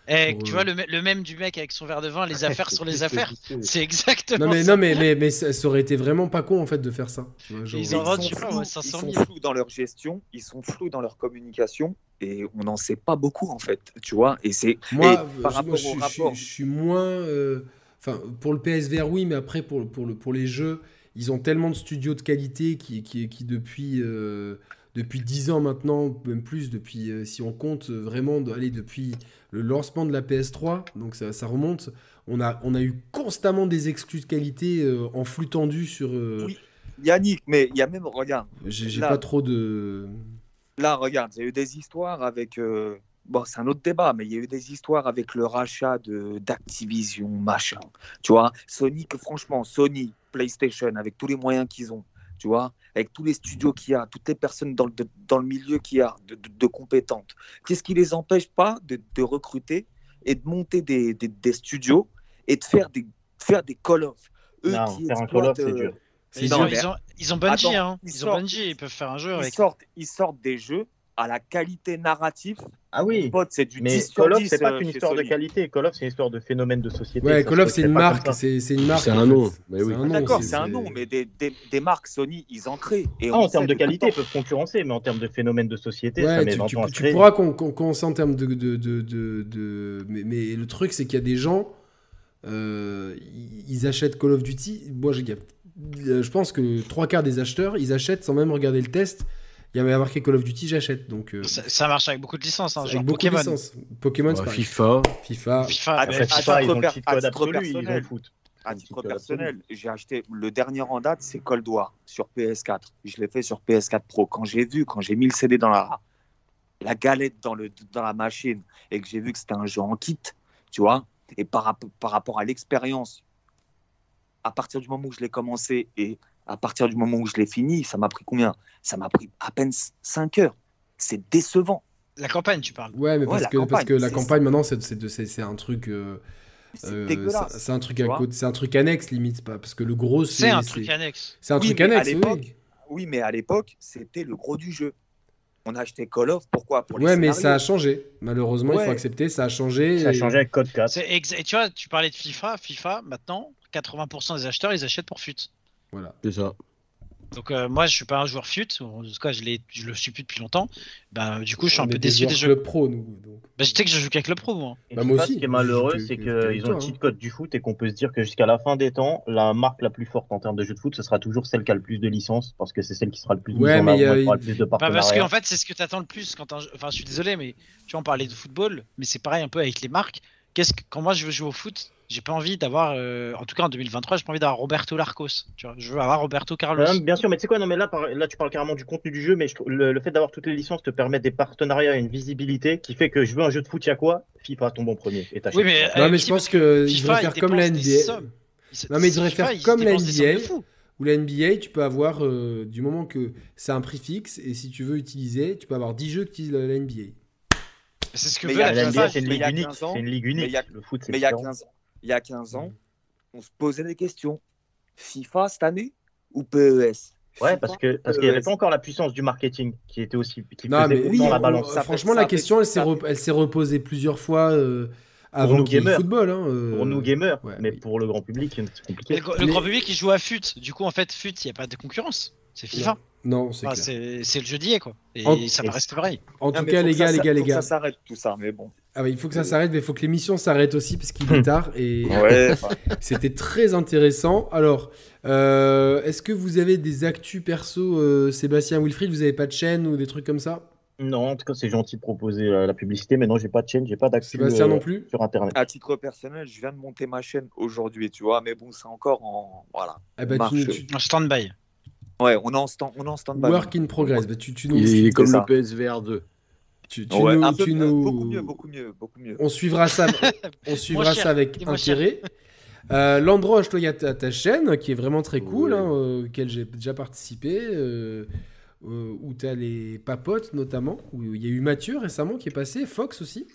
Pour, tu vois, le, me- le même du mec avec son verre de vin, les affaires sur les affaires. C'est exactement Non mais ça. non mais mais, mais ça, ça aurait été vraiment pas con en fait de faire ça. tu vois, genre, Ils en sont flous, ouais, 500 ils 000. sont flous dans leur gestion, ils sont flous dans leur communication et on n'en sait pas beaucoup en fait, tu vois. Et c'est Moi, et par je- rapport moi, au je rapport, je suis moins. euh, Enfin, pour le PSVR, oui, mais après, pour, pour, le, pour les jeux, ils ont tellement de studios de qualité qui, qui, qui depuis, euh, depuis 10 ans maintenant, même plus, depuis, euh, si on compte euh, vraiment, de- allez, depuis le lancement de la PS3, donc ça, ça remonte, on a, on a eu constamment des exclus de qualité euh, en flux tendu sur. euh, Oui. Yannick, mais il y a même regarde, J'ai pas trop de. là regarde, il y a eu des histoires avec bon, c'est un autre débat, mais il y a eu des histoires avec le rachat de d'Activision, machin. Tu vois, Sony que franchement, Sony, PlayStation avec tous les moyens qu'ils ont, tu vois, avec tous les studios qu'il y a, toutes les personnes dans le, de- dans le milieu qu'il y a, de, de- de compétentes. Qu'est-ce qui les empêche pas de, de recruter et de monter des, des- des studios et de faire des, faire des Call of Eux Non, qui faire un Call of, exploitent, c'est dur. Ils non, ont, ils ont, ils ont Bungie, Attends, hein. ils Ils ont Bungie, ils peuvent faire un jeu ils avec. sortent, ils sortent des jeux à la qualité narrative. Ah oui, Pote, c'est du mais 10 sur Call of, 10, c'est pas euh, qu'une chez histoire de qualité. Call of, c'est une histoire de phénomène de société. Ouais, Ça Call of, c'est une marque, ça. c'est une marque. C'est un nom, mais oui. nom, D'accord, c'est un nom, mais des, des, des marques Sony, ils en créent. Et Ah, en termes de qualité, ils peuvent concurrencer, mais en termes de phénomène de société, ça Ouais, met tu, 20 tu- tu créer. pourras con- con- commencer en termes de. de, de, de, de- Mais, mais le truc, c'est qu'il y a des gens, euh, ils ils achètent Call of Duty. Moi, je, je pense que trois quarts des acheteurs, ils achètent sans même regarder le test. Il y avait marqué Call of Duty, j'achète. Donc, euh, Ça, ça marche avec beaucoup de licences, hein, avec genre beaucoup Pokémon. de licences. Pokémon, Ouais. FIFA. FIFA. FIFA, Ah, à FIFA, ils titre ont le per- cheat à code titre absolu, ils ont personnel. le foot. À Un titre petit peu personnel, j'ai acheté le dernier en date, c'est Cold War sur PS4. Je l'ai fait sur PS4 Pro. Quand j'ai vu, quand j'ai mis le CD dans la, la galette dans, le, dans la machine et que j'ai vu que c'était un jeu en kit, tu vois, et par, par rapport à l'expérience, à partir du moment où je l'ai commencé et à partir du moment où je l'ai fini, ça m'a pris combien? Ça m'a pris à peine 5 heures. C'est décevant. La campagne, tu parles. Ouais, mais Ouais, parce, la que, parce que la campagne maintenant, c'est c'est de- c'est- c'est un truc. euh, C'est euh, dégueulasse. c'est- c'est un truc à côté, c'est un truc annexe limite, pas parce que le gros C'est un truc annexe. C'est un Oui, truc mais à annexe, l'époque, oui. Oui, mais à l'époque, c'était le gros du jeu. On a acheté Call of, pourquoi? Pour les Ouais, mais ça a changé. Malheureusement, il faut Ouais. accepter, ça a changé. Ça a changé avec Code 4. C'est exa- Et tu vois, tu parlais de FIFA. FIFA, maintenant, 80% des acheteurs, ils achètent pour FUT. Voilà. C'est ça. Donc euh, moi, je suis pas un joueur FUT. En tout cas, je, l'ai- je le suis plus depuis longtemps. Bah, du coup, je suis On un peu déçu des jeux. Club Pro, nous. donc. Bah, je sais que je joue qu'avec le pro, moi. Bah, moi aussi. Ce qui est malheureux, Que- c'est que- qu'ils ont le cheat code du foot et qu'on peut se dire que jusqu'à la fin des temps, la marque la plus forte en termes de jeux de foot, ce sera toujours celle qui a le plus de licences parce que c'est celle qui sera le plus Ouais, mise en mais a- le plus de Bah, parce que partenariats. en fait, c'est ce que t'attends le plus quand un jeu- Enfin, je suis désolé, mais tu vois, on parlait de football, mais c'est pareil un peu avec les marques. Qu'est-ce que quand moi je veux jouer au foot, j'ai pas envie d'avoir, euh, en tout cas en 2023, j'ai pas envie d'avoir Roberto Larcos. Tu vois, je veux avoir Roberto Carlos. Ouais, bien sûr, mais tu sais quoi, non, mais là, par- là, tu parles carrément du contenu du jeu, mais je le, le fait d'avoir toutes les licences te permet des partenariats et une visibilité qui fait que je veux un jeu de foot, il y a quoi? FIFA tombe en premier. Et. Oui, mais Non, euh, mais je pense que FIFA, faire comme la NBA. Non, mais ils devraient faire comme la NBA. Ou la NBA, tu peux avoir, euh, du moment que c'est un prix fixe, et si tu veux utiliser, tu peux avoir 10 jeux qui utilisent la NBA. C'est ce que Mais veut la. NBA, c'est une ligue unique. 15 ans, C'est une ligue mais il unique. y a- Le foot, c'est Mais il y a différent. 15 ans, il y a 15 ans, on se posait des questions. FIFA cette année ou PES Ouais, FIFA, parce que parce qu'il n'y avait pas encore la puissance du marketing qui était aussi qui Non, faisait mais oui, la balance. ça franchement, ça la question, elle s'est re- elle s'est reposée plusieurs fois euh, avant qu'il le gamers. football. hein, euh. Pour nous gamers, ouais, mais oui. pour le grand public, c'est compliqué. Le, le Mais- grand public, il joue à FUT. Du coup, en fait, FUT, il n'y a pas de concurrence. C'est FIFA. Non, c'est Enfin, c'est le jeu d'hier, quoi. Et En- ça va rester pareil. En Non, tout cas, les ça gars, les gars, les gars. Ça s'arrête tout ça, mais bon. Ah oui, il faut que ça s'arrête, mais il faut que l'émission s'arrête aussi parce qu'il est tard et Ouais, c'était très intéressant. Alors, euh, est-ce que vous avez des actus perso, euh, Sébastien Wilfried? Vous avez pas de chaîne ou des trucs comme ça? Non, en tout cas, c'est gentil de proposer euh, la publicité, mais non, j'ai pas de chaîne, j'ai pas d'actu Sébastien euh, non plus? sur Internet. à titre personnel, je viens de monter ma chaîne aujourd'hui, tu vois, mais bon, c'est encore en. Voilà. Ah bah, tu, marche. tu- En stand-by. Ouais, on est en stand- on est en stand-by. Work in progress. Bah, tu, tu nous, Il est comme ça. le PSVR 2. Tu, tu Ouais, nous- un peu tu mieux, nous- beaucoup mieux, beaucoup mieux, beaucoup mieux. On suivra ça, on suivra ça avec intérêt. Euh, Landroche, toi, il y a ta, ta chaîne qui est vraiment très cool, Ouais. hein, euh, auquel j'ai déjà participé, euh, euh, où tu as les papotes notamment, où il y a eu Mathieu récemment qui est passé, Fox aussi.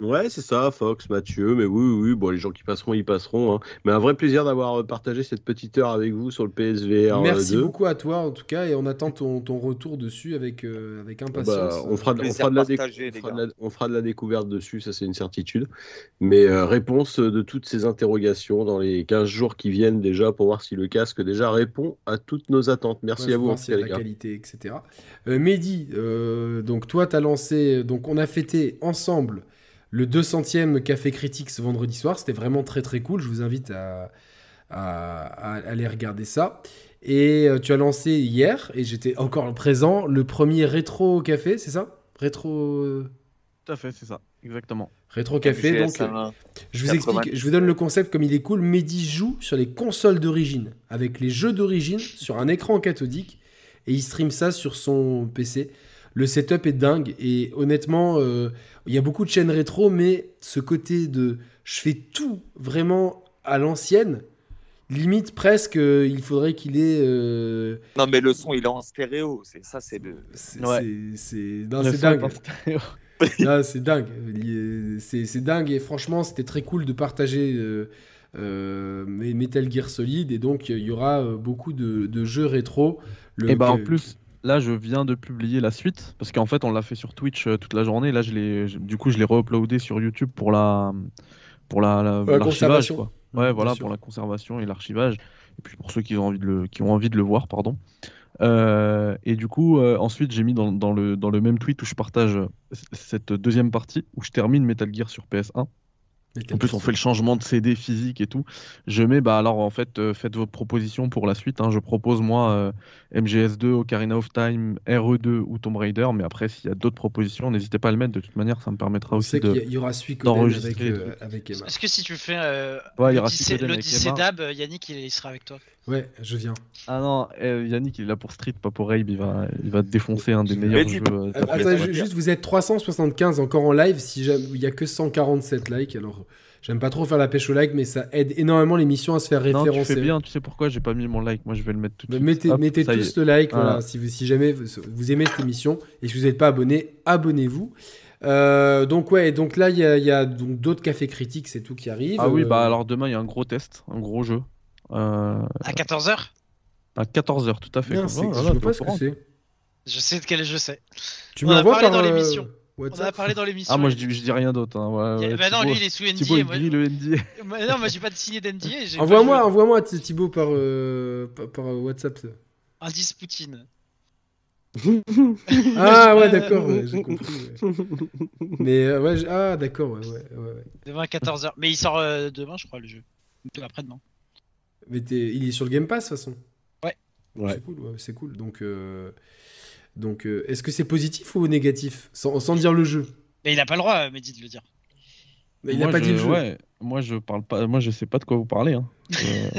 Ouais, c'est ça, Fox, Mathieu, mais oui, oui, bon, les gens qui passeront, ils passeront. hein. Mais un vrai plaisir d'avoir partagé cette petite heure avec vous sur le PSVR Merci 2. beaucoup à toi en tout cas, et on attend ton, ton retour dessus avec, euh, avec impatience. Bah, on, fera de, on, Plaisir fera de la déc- partagé, on les fera de gars. la- on fera de la découverte dessus, ça c'est une certitude. Mais euh, réponse de toutes ces interrogations dans les 15 jours qui viennent déjà pour voir si le casque déjà répond à toutes nos attentes. Merci Ouais, à vous, de les la gars. qualité, etc. Euh, Mehdi, euh, donc toi, tu as lancé. Donc, on a fêté ensemble le 200e Café Critiques ce vendredi soir. C'était vraiment très très cool. Je vous invite à, à- à aller regarder ça. Et euh, tu as lancé hier, et j'étais encore présent, le premier rétro café, c'est ça? Rétro. euh, Tout à fait, c'est ça, exactement. Rétro café, donc. euh, GS1, Je vous 80. explique, je vous donne le concept comme il est cool. Mehdi joue sur les consoles d'origine, avec les jeux d'origine, sur un écran cathodique, et il stream ça sur son PC. Le setup est dingue, et honnêtement, euh, il y a beaucoup de chaînes rétro, mais ce côté de je fais tout vraiment à l'ancienne, limite presque, euh, il faudrait qu'il ait. euh, Non, mais le son, il est en stéréo. C'est ça, c'est le. c'est Ouais. dingue. en c'est dingue. C'est c'est dingue et franchement, c'était très cool de partager euh, euh, mes Metal Gear Solid et donc il y aura beaucoup de, de jeux rétro. Le- Et bah en que- plus, là je viens de publier la suite parce qu'en fait on l'a fait sur Twitch euh, toute la journée. Là je l'ai, du coup je l'ai re-uploadé sur YouTube pour la, pour la, la- l'archivage. Bien Ouais voilà sûr. pour la conservation et l'archivage. Et puis pour ceux qui ont envie de le, qui ont envie de le voir pardon. Euh, et du coup euh, ensuite j'ai mis dans, dans le dans le même tweet où je partage cette deuxième partie où je termine Metal Gear sur PS1. Metal En plus, on fait le changement de CD physique et tout. Je mets, bah alors en fait, euh, faites votre proposition pour la suite. hein. Je propose moi MGS2, Ocarina of Time, RE2 ou Tomb Raider. Mais après, s'il y a d'autres propositions, n'hésitez pas à le mettre. De toute manière, ça me permettra aussi de. a- il y aura Suikoden avec, euh, avec Emma. Est-ce que si tu fais euh, Ouais, l'Odyssée d'Ab, euh, Yannick, il, sera avec toi. Ouais, je viens. Ah non, euh, Yannick, il est là pour Street, pas pour Rabe. Il va, il va défoncer un des meilleurs jeux. euh, Attends, PS1. ju- juste, vous êtes 375 encore en live. Si il y a que 147 likes, alors j'aime pas trop faire la pêche au like, mais ça aide énormément l'émission à se faire Non, tu référencer. fais bien. Tu sais pourquoi j'ai pas mis mon like Moi, je vais le mettre tout de Mais suite. mettez, Hop, tous le like, voilà. Voilà. Si, vous, si jamais vous, vous aimez cette émission et si vous n'êtes pas abonné, abonnez-vous. Euh, donc ouais, donc là il y a, il y a donc d'autres cafés critiques, c'est tout qui arrive. Ah oui, Euh, bah alors demain, il y a un gros test, un gros jeu. Euh, À 14h à 14h, tout à fait. Voilà, je sais t'es pas au ce que courant. c'est. Je sais de quel jeu c'est. Tu On en a parlé dans euh, On en a parlé dans l'émission. Ah, moi je dis, je dis rien d'autre. Hein. Ouais, a- ouais, bah non, Thibaut- lui il est sous Thibaut, NDA. il moi- grille le NDA. moi- non, moi j'ai pas de signé d'NDA. Envoie-moi, envoie-moi Thibaut par, euh, par, par, euh, WhatsApp. ça. Indice Poutine. Ah ouais, d'accord, ouais, j'ai compris. ouais. Mais euh, ouais, ah d'accord, ouais, ouais, ouais. Demain à 14h. Mais il sort euh, demain, je crois, le jeu. Après-demain. Mais t'es- il est sur le Game Pass de toute façon. Ouais. Ouais. C'est cool, ouais, c'est cool. Donc, euh, donc euh, est-ce que c'est positif ou négatif sans, sans dire le jeu. Mais il a pas le droit, euh, Mehdi, de le dire. Mais il n'a Moi, pas je- dit le jeu. Ouais, moi je parle pas, moi je sais pas de quoi vous parlez. hein. Euh,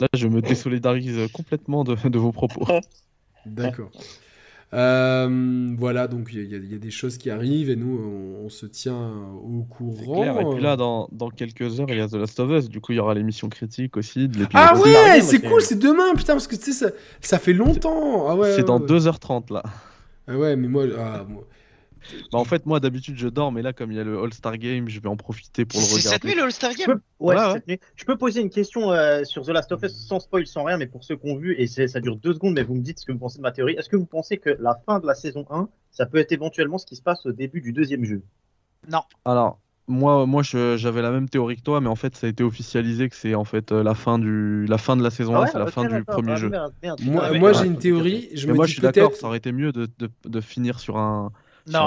là, je me désolidarise complètement de, de vos propos. d'accord. Euh, voilà, donc il y, a- il y a des choses qui arrivent et nous, on, on se tient au courant. clair. Et puis là, dans, dans quelques heures, il y a The Last of Us. Du coup, il y aura l'émission critique aussi. De Ah ouais, c'est cool, c'est- c'est demain, putain, parce que tu sais, ça, ça fait longtemps. Ah ouais, C'est ouais, dans ouais. 2h30 là. Ah ouais, mais moi, ah, moi- Bah, en fait, moi d'habitude je dors, mais là, comme il y a le All-Star Game, je vais en profiter pour le C'est cette regarder. nuit le All-Star Je Game peux, ouais, Ouais, c'est ouais. cette nuit. Je peux poser une question euh, sur The Last of Us sans spoil, sans rien, mais pour ceux qui ont vu, et ça dure deux secondes, mais vous me dites ce que vous pensez de ma théorie. Est-ce que vous pensez que la fin de la saison 1, ça peut être éventuellement ce qui se passe au début du deuxième jeu? Non. Alors, moi, moi je- j'avais la même théorie que toi, mais en fait, ça a été officialisé que c'est en fait euh, la fin du, la fin de la saison 1, Ah ouais, c'est la fin du premier Ah, jeu. merde, merde. moi, moi j'ai une théorie. Je mais me moi, dis je suis d'accord, peut-être. ça aurait été mieux de, de, de finir sur un, Non,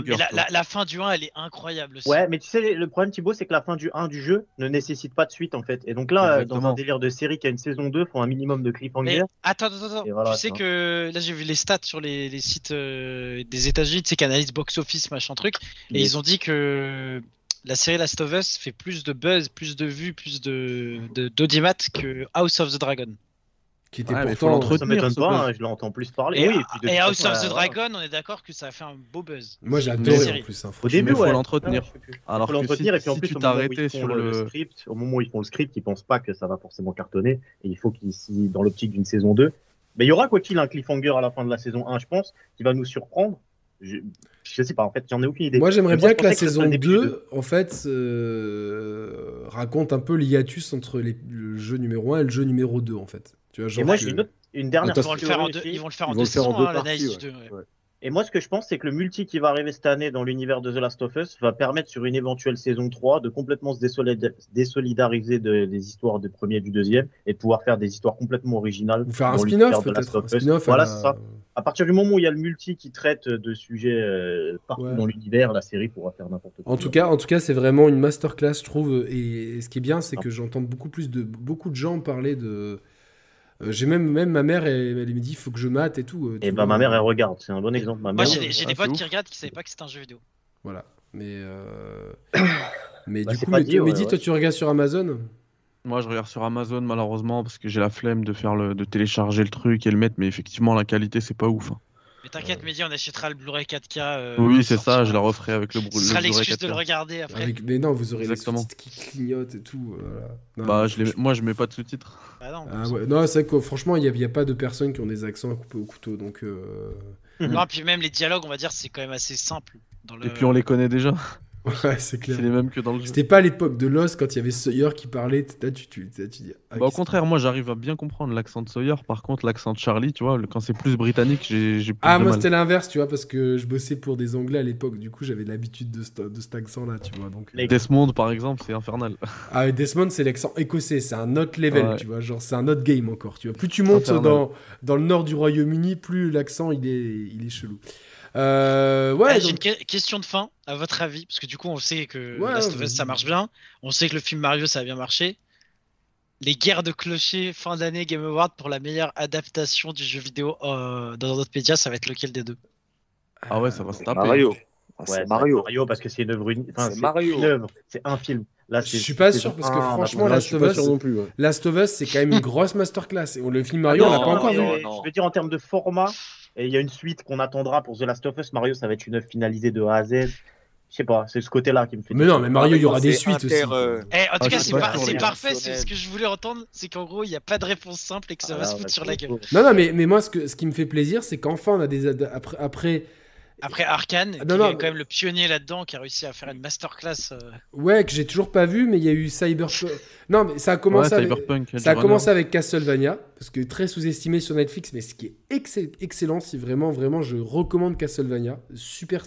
mais la, la- la fin du 1, elle est incroyable aussi. Ouais, mais tu sais, le problème, Thibaut, c'est que la fin du 1 du jeu ne nécessite pas de suite, en fait. Et donc là, euh, dans un délire de série qui a une saison 2, font un minimum de cliffhanger. Mais attends, attends, attends. Voilà, tu sais que là j'ai vu les stats sur les, les sites euh, des États-Unis, tu sais, qui analysent box office, machin truc, et ils ont dit que la série Last of Us fait plus de buzz, plus de vues, plus de de- d'audimat que House of the Dragon. Qui était Ouais, pourtant. l'entretenir. Ça m'étonne pas, hein, je l'entends plus parler. Et, oui, puis de et toute House façon, of the voilà. Dragon, on est d'accord que ça a fait un beau buzz. Moi j'ai Mais- adoré série. en plus. hein, Au début, Mais faut ouais. l'entretenir. Alors faut que l'entretenir si- et puis en si plus tu t'arrêtais sur le, le- script, au moment où ils font le script, ils pensent pas que ça va forcément cartonner et il faut qu'ils si dans l'optique d'une saison 2. Mais il y aura quoi qu'il un cliffhanger à la fin de la saison 1, je pense, qui va nous surprendre? Je, je sais pas, en fait, j'en ai aucune idée. Moi j'aimerais bien que la ce saison soit le début du 2, en fait, euh, raconte un peu l'hiatus entre les- le jeu numéro 1 et le jeu numéro 2, en fait. Tu vois, Et genre moi, que- j'ai une, autre- une dernière Attends, Ils vont le faire en théorie deux, aussi. ils vont le faire en Ils deux vont le faire en saisons, hein, l'analyse ouais. ouais. Et moi, ce que je pense, c'est que le multi qui va arriver cette année dans l'univers de The Last of Us va permettre sur une éventuelle saison 3 de complètement se désolida- désolidariser de- des histoires du premier et du deuxième et de pouvoir faire des histoires complètement originales. Ou faire un spin-off peut-être. Voilà, à la- c'est ça. À partir du moment où il y a le multi qui traite de sujets euh, partout Ouais. dans l'univers, la série pourra faire n'importe quoi. En tout cas, en tout cas, c'est vraiment une masterclass, je trouve. Et, et ce qui est bien, c'est que j'entends beaucoup plus de beaucoup de gens parler de. Euh, j'ai même même ma mère, elle, elle me dit, faut que je mate et tout. euh, tu Et bah, vois. ma mère, elle regarde. C'est un bon exemple. Ma Moi mère, j'ai des, ah, potes ouf. qui regardent qui savaient pas que c'était un jeu vidéo. Voilà. Mais euh, mais Bah, du coup, mais- dit, ouais, Mehdi, ouais. toi, tu regardes sur Amazon Moi, je regarde sur Amazon malheureusement parce que j'ai la flemme de faire le, de télécharger le truc et le mettre, mais effectivement la qualité c'est pas ouf. hein. Mais t'inquiète, Mehdi, on achètera le Blu-ray 4K. euh, oui, c'est ça, je la referai avec le, brou- Ce le sera Blu-ray l'excuse de le 4K. regarder après. Avec... Mais non, vous aurez Exactement. les sous-titres qui clignotent et tout. voilà. Non, Bah, je les... moi je mets pas de sous-titres. Bah non, Ah ouais. Non, c'est vrai que franchement, il n'y a, il y a pas de personnes qui ont des accents à couper au couteau. Donc. euh, Non, puis même les dialogues, on va dire, c'est quand même assez simple. Dans le... Et puis on les connaît déjà, Ouais, c'est clair. c'est les mêmes que dans le jeu. C'était pas l'époque de Lost quand il y avait Sawyer qui parlait. Là, tu, tu, tu, tu dis. ah, Bah, au contraire, moi j'arrive à bien comprendre l'accent de Sawyer, par contre l'accent de Charlie, tu vois, quand c'est plus britannique, j'ai plus Ah, de moi c'était l'inverse, tu vois, parce que je bossais pour des Anglais à l'époque. Du coup, j'avais l'habitude de, ce- de cet accent-là, tu vois. Donc, Les- Desmond par exemple, c'est infernal. Ah, et Desmond, c'est l'accent écossais, c'est un autre level, Ouais. tu vois, genre c'est un autre game encore, tu vois. Plus tu montes Infernal. dans, dans le nord du Royaume-Uni, plus l'accent il est, il est chelou. Euh, ouais, Ah, J'ai donc- une que- question de fin, à votre avis, parce que du coup, on sait que Ouais, Last of. Us ça marche bien. On sait que le film Mario ça a bien marché. Les guerres de clochers fin d'année Game Award pour la meilleure adaptation du jeu vidéo euh, dans notre média, ça va être lequel des deux? Ah ouais, ça va se taper. Mario. Ah, Ouais, c'est c'est Mario. Mario parce que c'est une œuvre unique. Enfin, C'est c'est Mario. une œuvre, c'est un film. Là, Je suis pas c'est sûr, parce que un- franchement, Là, Last of Us- non plus. ouais. Last of Us, c'est quand même une grosse masterclass. Et on- le film Mario, on l'a non, pas encore non, vu. non. Je veux dire en termes de format, et il y a une suite qu'on attendra pour The Last of Us. Mario, ça va être une œuvre finalisée de A à Z. Je sais pas, c'est ce côté-là qui me fait. Mais non, mais Mario, il y aura des suites aussi. inter, euh, Eh, en tout Ah, cas, c'est par- parfait. Ce que je voulais entendre, c'est qu'en gros, il n'y a pas de réponse simple et que ça va se foutre sur la gueule. Non, non, mais, mais moi, ce, que, ce qui me fait plaisir, c'est qu'enfin, on a des. ad- Après, après Après Arkane, Ah, qui non, est mais- quand même le pionnier là-dedans, qui a réussi à faire une masterclass. euh, ouais, que j'ai toujours pas vu, mais il y a eu Cyberpunk. Non, mais ça a Ouais, commencé avec. Cyberpunk, Ça a commencé avec Castlevania, parce que très sous-estimé sur Netflix, mais ce qui est excell- excellent, si vraiment, vraiment, je recommande Castlevania. Super,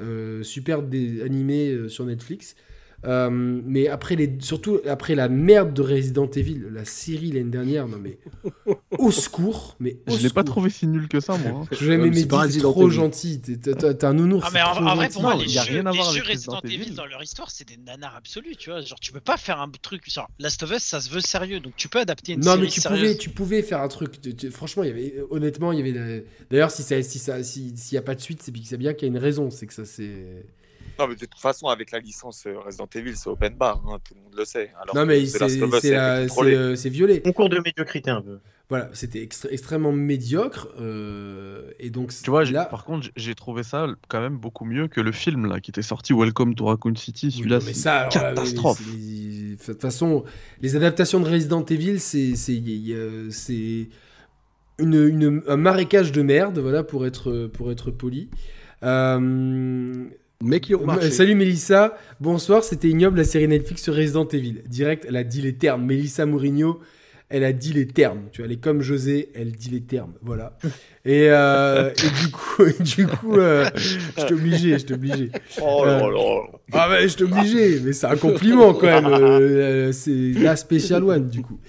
euh, super animé euh, sur Netflix. Euh, mais après les, surtout après la merde de Resident Evil, la série l'année dernière, non mais au secours, mais au Je l'ai pas trouvé si nul que ça, moi. hein. Je vais Ouais, mais c'est trop Evil. gentil, t'es- un nounours. Ah mais en, en vrai gentil. pour moi les jeux, rien à les voir jeux Resident Resident Evil dans leur histoire c'est des nanars absolus tu vois genre tu peux pas faire un truc genre Last of Us ça se veut sérieux donc tu peux adapter une Non série mais tu sérieuse. pouvais, tu pouvais faire un truc. tu- tu- franchement, il y avait, honnêtement, il y avait. D'ailleurs, si ça, si ça, si- s'il y a pas de suite, c'est bien- c'est bien qu'il y a une raison. C'est que ça, c'est. Non, mais de toute façon, avec la licence euh, Resident Evil, c'est open bar, hein, tout le monde le sait. Alors Non, mais c'est euh, violet. Concours de médiocrité un peu. Voilà, c'était extré- extrêmement médiocre. euh, et donc, Tu vois, là, par contre, j'ai- trouvé ça quand même beaucoup mieux que le film là qui était sorti Welcome to Raccoon City. Oui, Celui-là, mais c'est catastrophe. De toute façon, les adaptations de Resident Evil, c'est une, une- un marécage de merde, voilà, pour être, pour être poli. Euh, Mec. Salut Mélissa, bonsoir, c'était ignoble la série Netflix sur Resident Evil. Direct, elle a dit les termes. Mélissa Mourinho, elle a dit les termes. Tu vois, elle est comme José, elle dit les termes. Voilà. Et, euh, et du coup, du coup euh, je t'ai obligé, je t'ai obligé. Oh Euh, là. Ah mais je t'ai obligé, mais c'est un compliment quand même. euh, euh, c'est la Special One du coup.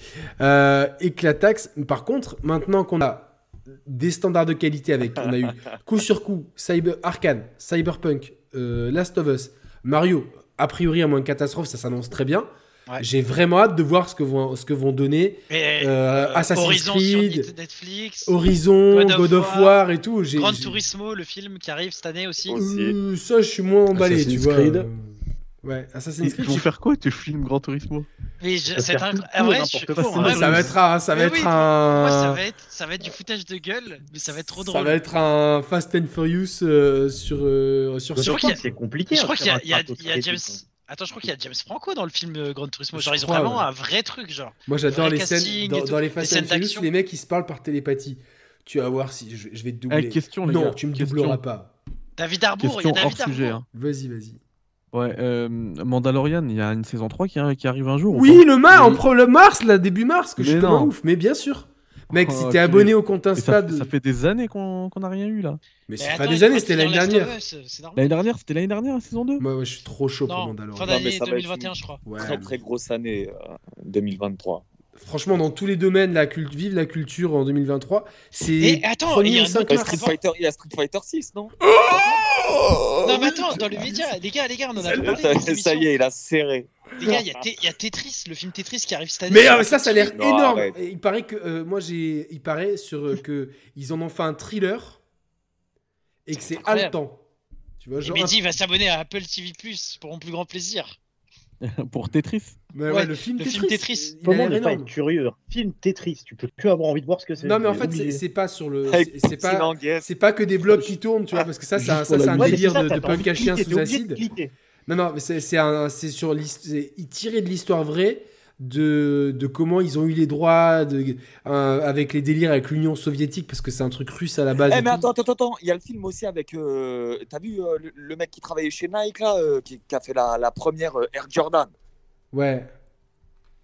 Éclatax. Par contre, maintenant qu'on a des standards de qualité avec, on a eu coup sur coup, Cyber Arcane, Cyberpunk, euh, Last of Us, Mario. A priori, à moins de catastrophe, ça s'annonce très bien. Ouais. J'ai vraiment hâte de voir ce que vont, ce que vont donner euh, euh, Assassin's Horizon Creed, sur Netflix, Horizon, God of God of War, War et tout. J'ai- Gran j'ai- Turismo, le film qui arrive cette année aussi. Aussi. Euh, ça, je suis moins emballé, tu vois. Creed. Ouais, Assassin's Ils Creed. vont j'ai- faire quoi Tu filmes Gran Turismo Mais je- Ça c'est un. ah ouais, je- ça va être un, ça va être oui, un. Moi, ça va être, ça va être du foutage de gueule, mais ça va être trop Ça drôle. va être un Fast and Furious euh, sur euh, sur. Je sur- crois qu'il y a- c'est compliqué. Je hein, crois de qu'il y a, y y James. hein. Attends, je crois qu'il y a James Franco dans le film euh, Gran Turismo. Genre, Je ils ont vraiment ouais. un vrai truc, genre. Moi, j'adore les scènes dans, les Fast Les and scènes Furious, d'action. les mecs ils se parlent par télépathie. Tu vas voir si je, vais te Eh, doubler. question, les non, gars, tu me question. doubleras pas. David Harbour, il y a hors David sujet. Harbour. hein. Vas-y, vas-y. Ouais, euh, Mandalorian, il y a une saison 3 qui, qui arrive un jour. ou Oui, pas le mars, Oui. en pro- le mars, là, début mars, que je suis Mais non. ouf. Mais bien sûr. Mec, Oh, si t'es purée. abonné au compte Insta ça, de. ça fait des années qu'on qu'on n'a rien eu là. Mais Mais c'est pas des années, pas c'était l'année dernière. L'année dernière, c'était l'année dernière la saison 2 Moi, ouais, je suis trop chaud pour Mandalorian. fin mais d'année ça va être 2021, une- je crois. Ouais, Très mais- très grosse année euh, 2023. Franchement, dans tous les domaines, la culte, vive la culture en 2023. C'est Et attends, il y a un autre. Street Fighter, il y a Street Fighter 6, non Non, mais attends, dans le média, les gars, les gars, on en a pas parlé. ça, ça y est, il a serré. Les gars, il y, a y Tetris, le film Tetris qui arrive cette année. Mais euh, ça, ça a l'air énorme. arrête. Et Il paraît que euh, moi j'ai, il paraît sur euh, que ils en ont fait un thriller et que c'est haletant. Tu vois, Et genre. Mehdi va s'abonner à Apple TV Plus pour mon plus grand plaisir. pour Tetris. Mais ouais, Ouais, le film le Tetris. film Tetris. Il a Comment ne pas être curieux Film Tetris, tu peux plus avoir envie de voir ce que c'est. Non, mais en fait, c'est, pas sur le, c'est, pas, pas que des blocs qui tournent, tu vois, parce que ça, c'est un, Juste ça, c'est un délire de, punk à chien sous acide. Non, non, mais c'est, sur tiré de l'histoire vraie de, de comment ils ont eu les droits de, euh, avec les délires avec l'Union soviétique, parce que c'est un truc russe à la base. Eh et mais attends, attends, attends, il y a le film aussi avec. euh, T'as vu euh, le, le mec qui travaillait chez Nike là, euh, qui, qui a fait la, la première euh, Air Jordan Ouais.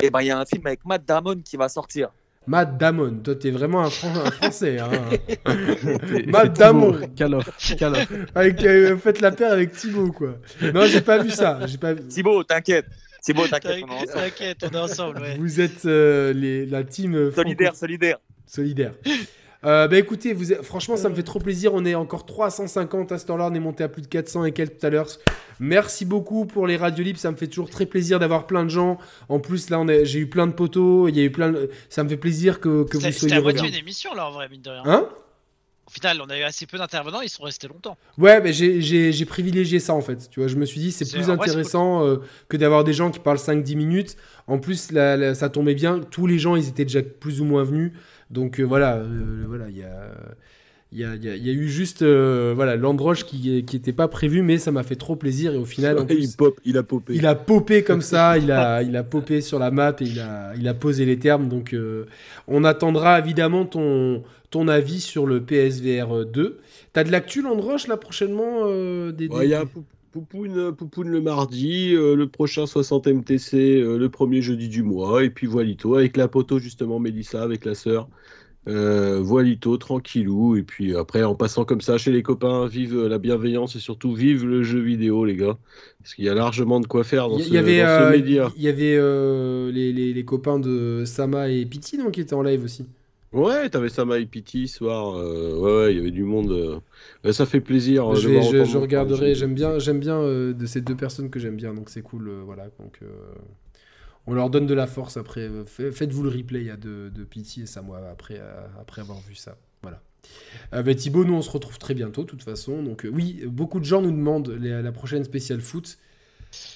Eh ben il y a un film avec Matt Damon qui va sortir. Matt Damon, toi t'es vraiment un, Fran- un français. Hein. Et- Matt et Damon. Thibaut, Call of, Call of. Avec, faites la paire avec Thibaut, quoi. Non, j'ai pas vu ça. J'ai pas... Thibaut, t'inquiète. Thibaut, t'inquiète, on est ensemble. T'inquiète, on est ensemble, ouais. Vous êtes euh, les, la team euh, Solidaire, solidaire. solidaire. Euh, bah écoutez, vous êtes- franchement, ça me fait trop plaisir. On est encore 350 à ce temps-là. On est monté à plus de 400 et quelques tout à l'heure. Merci beaucoup pour les radios libres. Ça me fait toujours très plaisir d'avoir plein de gens. En plus, là, on a- j'ai eu plein de potos. Il y a eu plein de... Ça me fait plaisir que, que vous C'était c'était soyez à moitié une émission là en vrai, mine de rien. Hein? Au final, on a eu assez peu d'intervenants, ils sont restés longtemps. Ouais, mais j'ai- privilégié ça en fait. Tu vois, je me suis dit c'est plus vrai, intéressant euh, que d'avoir des gens qui parlent 5-10 minutes. En plus, là, là, ça tombait bien. Tous les gens, ils étaient déjà plus ou moins venus. Donc euh, voilà, euh, voilà, il y a, il y, a, il y a- il y a eu juste euh, voilà l'Androche qui qui était pas prévu, mais ça m'a fait trop plaisir et au final, en plus, il, pop, il a popé. il a popé comme ça, il a, il a popé sur la map et il a, il a posé les termes. Donc, euh, on attendra évidemment ton, ton avis sur le PSVR 2. T'as de l'actu, Landroche, là, prochainement euh, des, Ouais, des- Il y a Pou- Poupoune, Poupoune le mardi, euh, le prochain 60 MTC euh, le premier jeudi du mois, et puis Voilito avec la poteau justement, Mélissa avec la sœur. Euh, Voilito, tranquillou, et puis après en passant comme ça chez les copains, vive la bienveillance et surtout vive le jeu vidéo les gars, parce qu'il y a largement de quoi faire dans ce, y avait, dans ce euh, média. il y avait euh, les, les- les copains de Sama et Pity donc, qui étaient en live aussi. Ouais, t'avais Sama et Pity ce soir, euh, ouais, ouais, il y avait du monde, euh, ça fait plaisir. euh, je, vais- regarderai, j'aime bien, j'aime bien euh, de ces deux personnes que j'aime bien, donc c'est cool. euh, voilà, donc on leur donne de la force après. fa- Faites-vous le replay à de, de Pity et Sama après, euh, après avoir vu ça. Voilà. Thibaut, nous on se retrouve très bientôt, de toute façon. Donc oui, beaucoup de gens nous demandent les- la prochaine spéciale foot.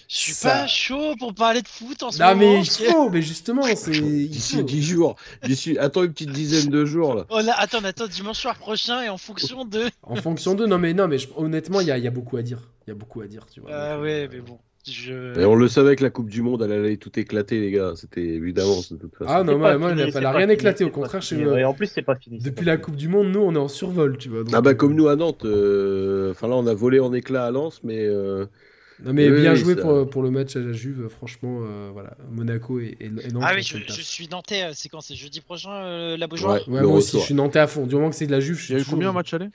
Je suis Ça- pas chaud pour parler de foot en ce Non moment. mais il faut, mais justement, c'est D'ici faut. 10 jours. D'ici... Attends une petite dizaine de jours là. On a... Attends, attends, dimanche soir prochain et en fonction de. En fonction de, non mais non mais je- honnêtement, il y a, il y a beaucoup à dire. Il y a beaucoup à dire, tu vois. Ah ouais, euh, mais bon. Je... Et on le savait que la Coupe du Monde, elle allait tout éclater, les gars. C'était évidemment, de toute façon. Ah non, moi, moi, fini, elle a- c'est elle a pas rien fini, éclaté, au contraire, chez moi. Et en plus, c'est pas fini. Depuis pas la fini. Coupe du Monde, nous on est en survol, tu vois. donc, Ah bah euh, comme nous à Nantes, euh, enfin là on a volé en éclats à Lens, mais euh, Non mais Oui, bien joué ça- pour, pour le match à la Juve, franchement, euh, voilà. Monaco et, et, Nantes. Ah oui, je, suis nantais. euh, C'est quand? C'est jeudi prochain, euh, la Beaujoire? Ouais, moi aussi, je suis nantais à fond. Du moment que c'est de la Juve, je suis Il y a eu toujours- combien de matchs aller?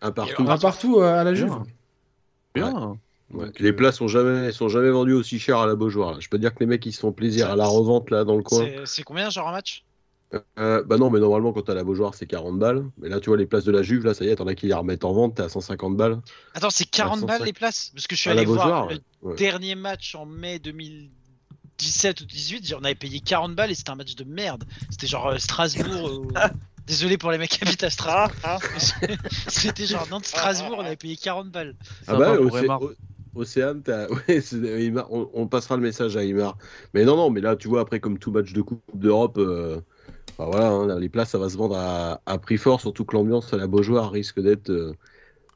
Un partout. Un partout à la Juve. Bien. Bien. Ouais. Donc, Les places sont jamais, sont jamais vendues aussi cher à la Beaujoire. là. Je peux te dire que les mecs ils se font plaisir à la revente là dans le coin. C'est- C'est combien, genre, un match? Euh, bah non, mais normalement quand t'as la Beaujoire c'est 40 balles. Mais là tu vois les places de la Juve, là ça y est, t'en as qui les remettent en vente, t'es à 150 balles. Attends, c'est 40 105. balles les places? Parce que je suis À allé voir le ouais. Dernier match en mai 2017 ou 18. On avait payé 40 balles et c'était un match de merde. C'était genre euh, Strasbourg. euh, Désolé pour les mecs qui habitent à Strasbourg. Ah, ah. C'était genre Nantes-Strasbourg, on avait payé 40 balles. Ah bah Océane, ouais, on, on passera le message à Aymar. Mais non, non, mais là tu vois après comme tout match de Coupe d'Europe, euh, voilà, hein, là, les places ça va se vendre à, à prix fort, surtout que l'ambiance à la Beaujoire risque d'être. euh,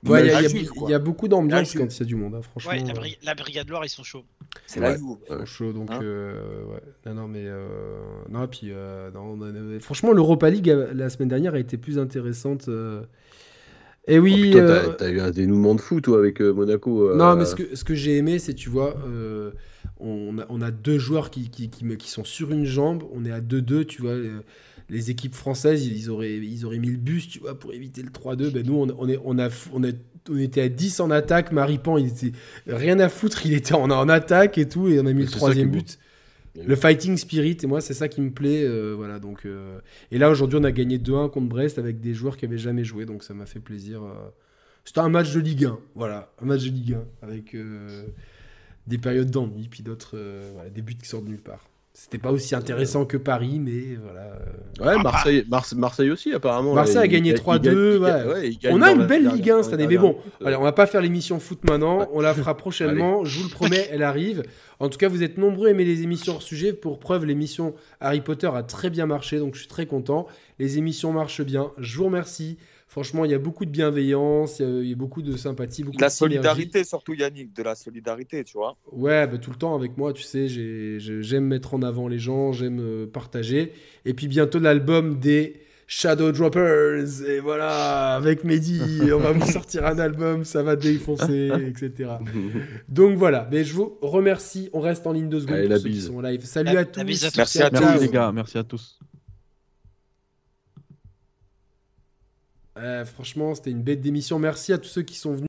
Ouais, il y, a- beaucoup d'ambiance La quand il y a du monde, hein, franchement. Ouais, la, euh, bri- la Brigade Loire, ils sont chauds. C'est la Ouais. Juve. Ils sont chauds, donc Hein euh, ouais. Non, non, mais euh, non, puis euh, non, non, non, franchement, l'Europa League la semaine dernière a été plus intéressante. euh. Et Oh, oui. putain, t'as- euh, eu un dénouement de fou toi avec euh, Monaco. euh, Non, mais ce que, ce que j'ai aimé, c'est, tu vois, euh, on, a, on a deux joueurs qui, qui, qui, qui sont sur une jambe. On est à 2-2, tu vois. Les équipes françaises, ils auraient, ils auraient mis le bus, tu vois, pour éviter le 3-2. Ben, nous, on, on, est, on, a, on, a, on était à 10 en attaque. Maripan, il était rien à foutre. Il était en, en attaque et tout. Et on a mis le troisième but. Le fighting spirit, et moi, c'est ça qui me plaît. euh, voilà, donc, euh, Et là, aujourd'hui, on a gagné 2-1 contre Brest avec des joueurs qui avaient jamais joué. Donc, ça m'a fait plaisir. euh. C'était un match de Ligue 1. Voilà, un match de Ligue 1 avec euh, des périodes d'ennui, puis d'autres, voilà, des buts qui sortent de nulle part. C'était pas aussi intéressant que Paris, mais voilà. Ouais, Marseille, Marse- Marseille aussi apparemment. Marseille a gagné il- il 3-2, gagne- il ouais. gagne- ouais, il gagne On a une belle Ligue 1 dans cette année, mais bon, allez, on va pas faire l'émission foot maintenant, on la fera prochainement, je vous le promets, elle arrive. En tout cas, vous êtes nombreux à aimer les émissions hors sujet. Pour preuve, l'émission Harry Potter a très bien marché, donc je suis très content. Les émissions marchent bien, je vous remercie. Franchement, il y a beaucoup de bienveillance, il y a, il y a beaucoup de sympathie, beaucoup De la de solidarité, surtout Yannick, de la solidarité, tu vois. Ouais, bah, tout le temps avec moi, tu sais, j'ai- j'ai- j'aime mettre en avant les gens, j'aime euh, partager. Et puis bientôt l'album des Shadow Droppers. Et voilà, avec Mehdi, on va vous sortir un album, ça va défoncer, etc. Donc voilà, mais je vous remercie. On reste en ligne deux secondes Allez, pour la ceux qui sont live. Salut La- à la tous. bise à tous. Merci à tous. Les gars, merci à tous. Euh, franchement, c'était une bête d'émission. Merci à tous ceux qui sont venus.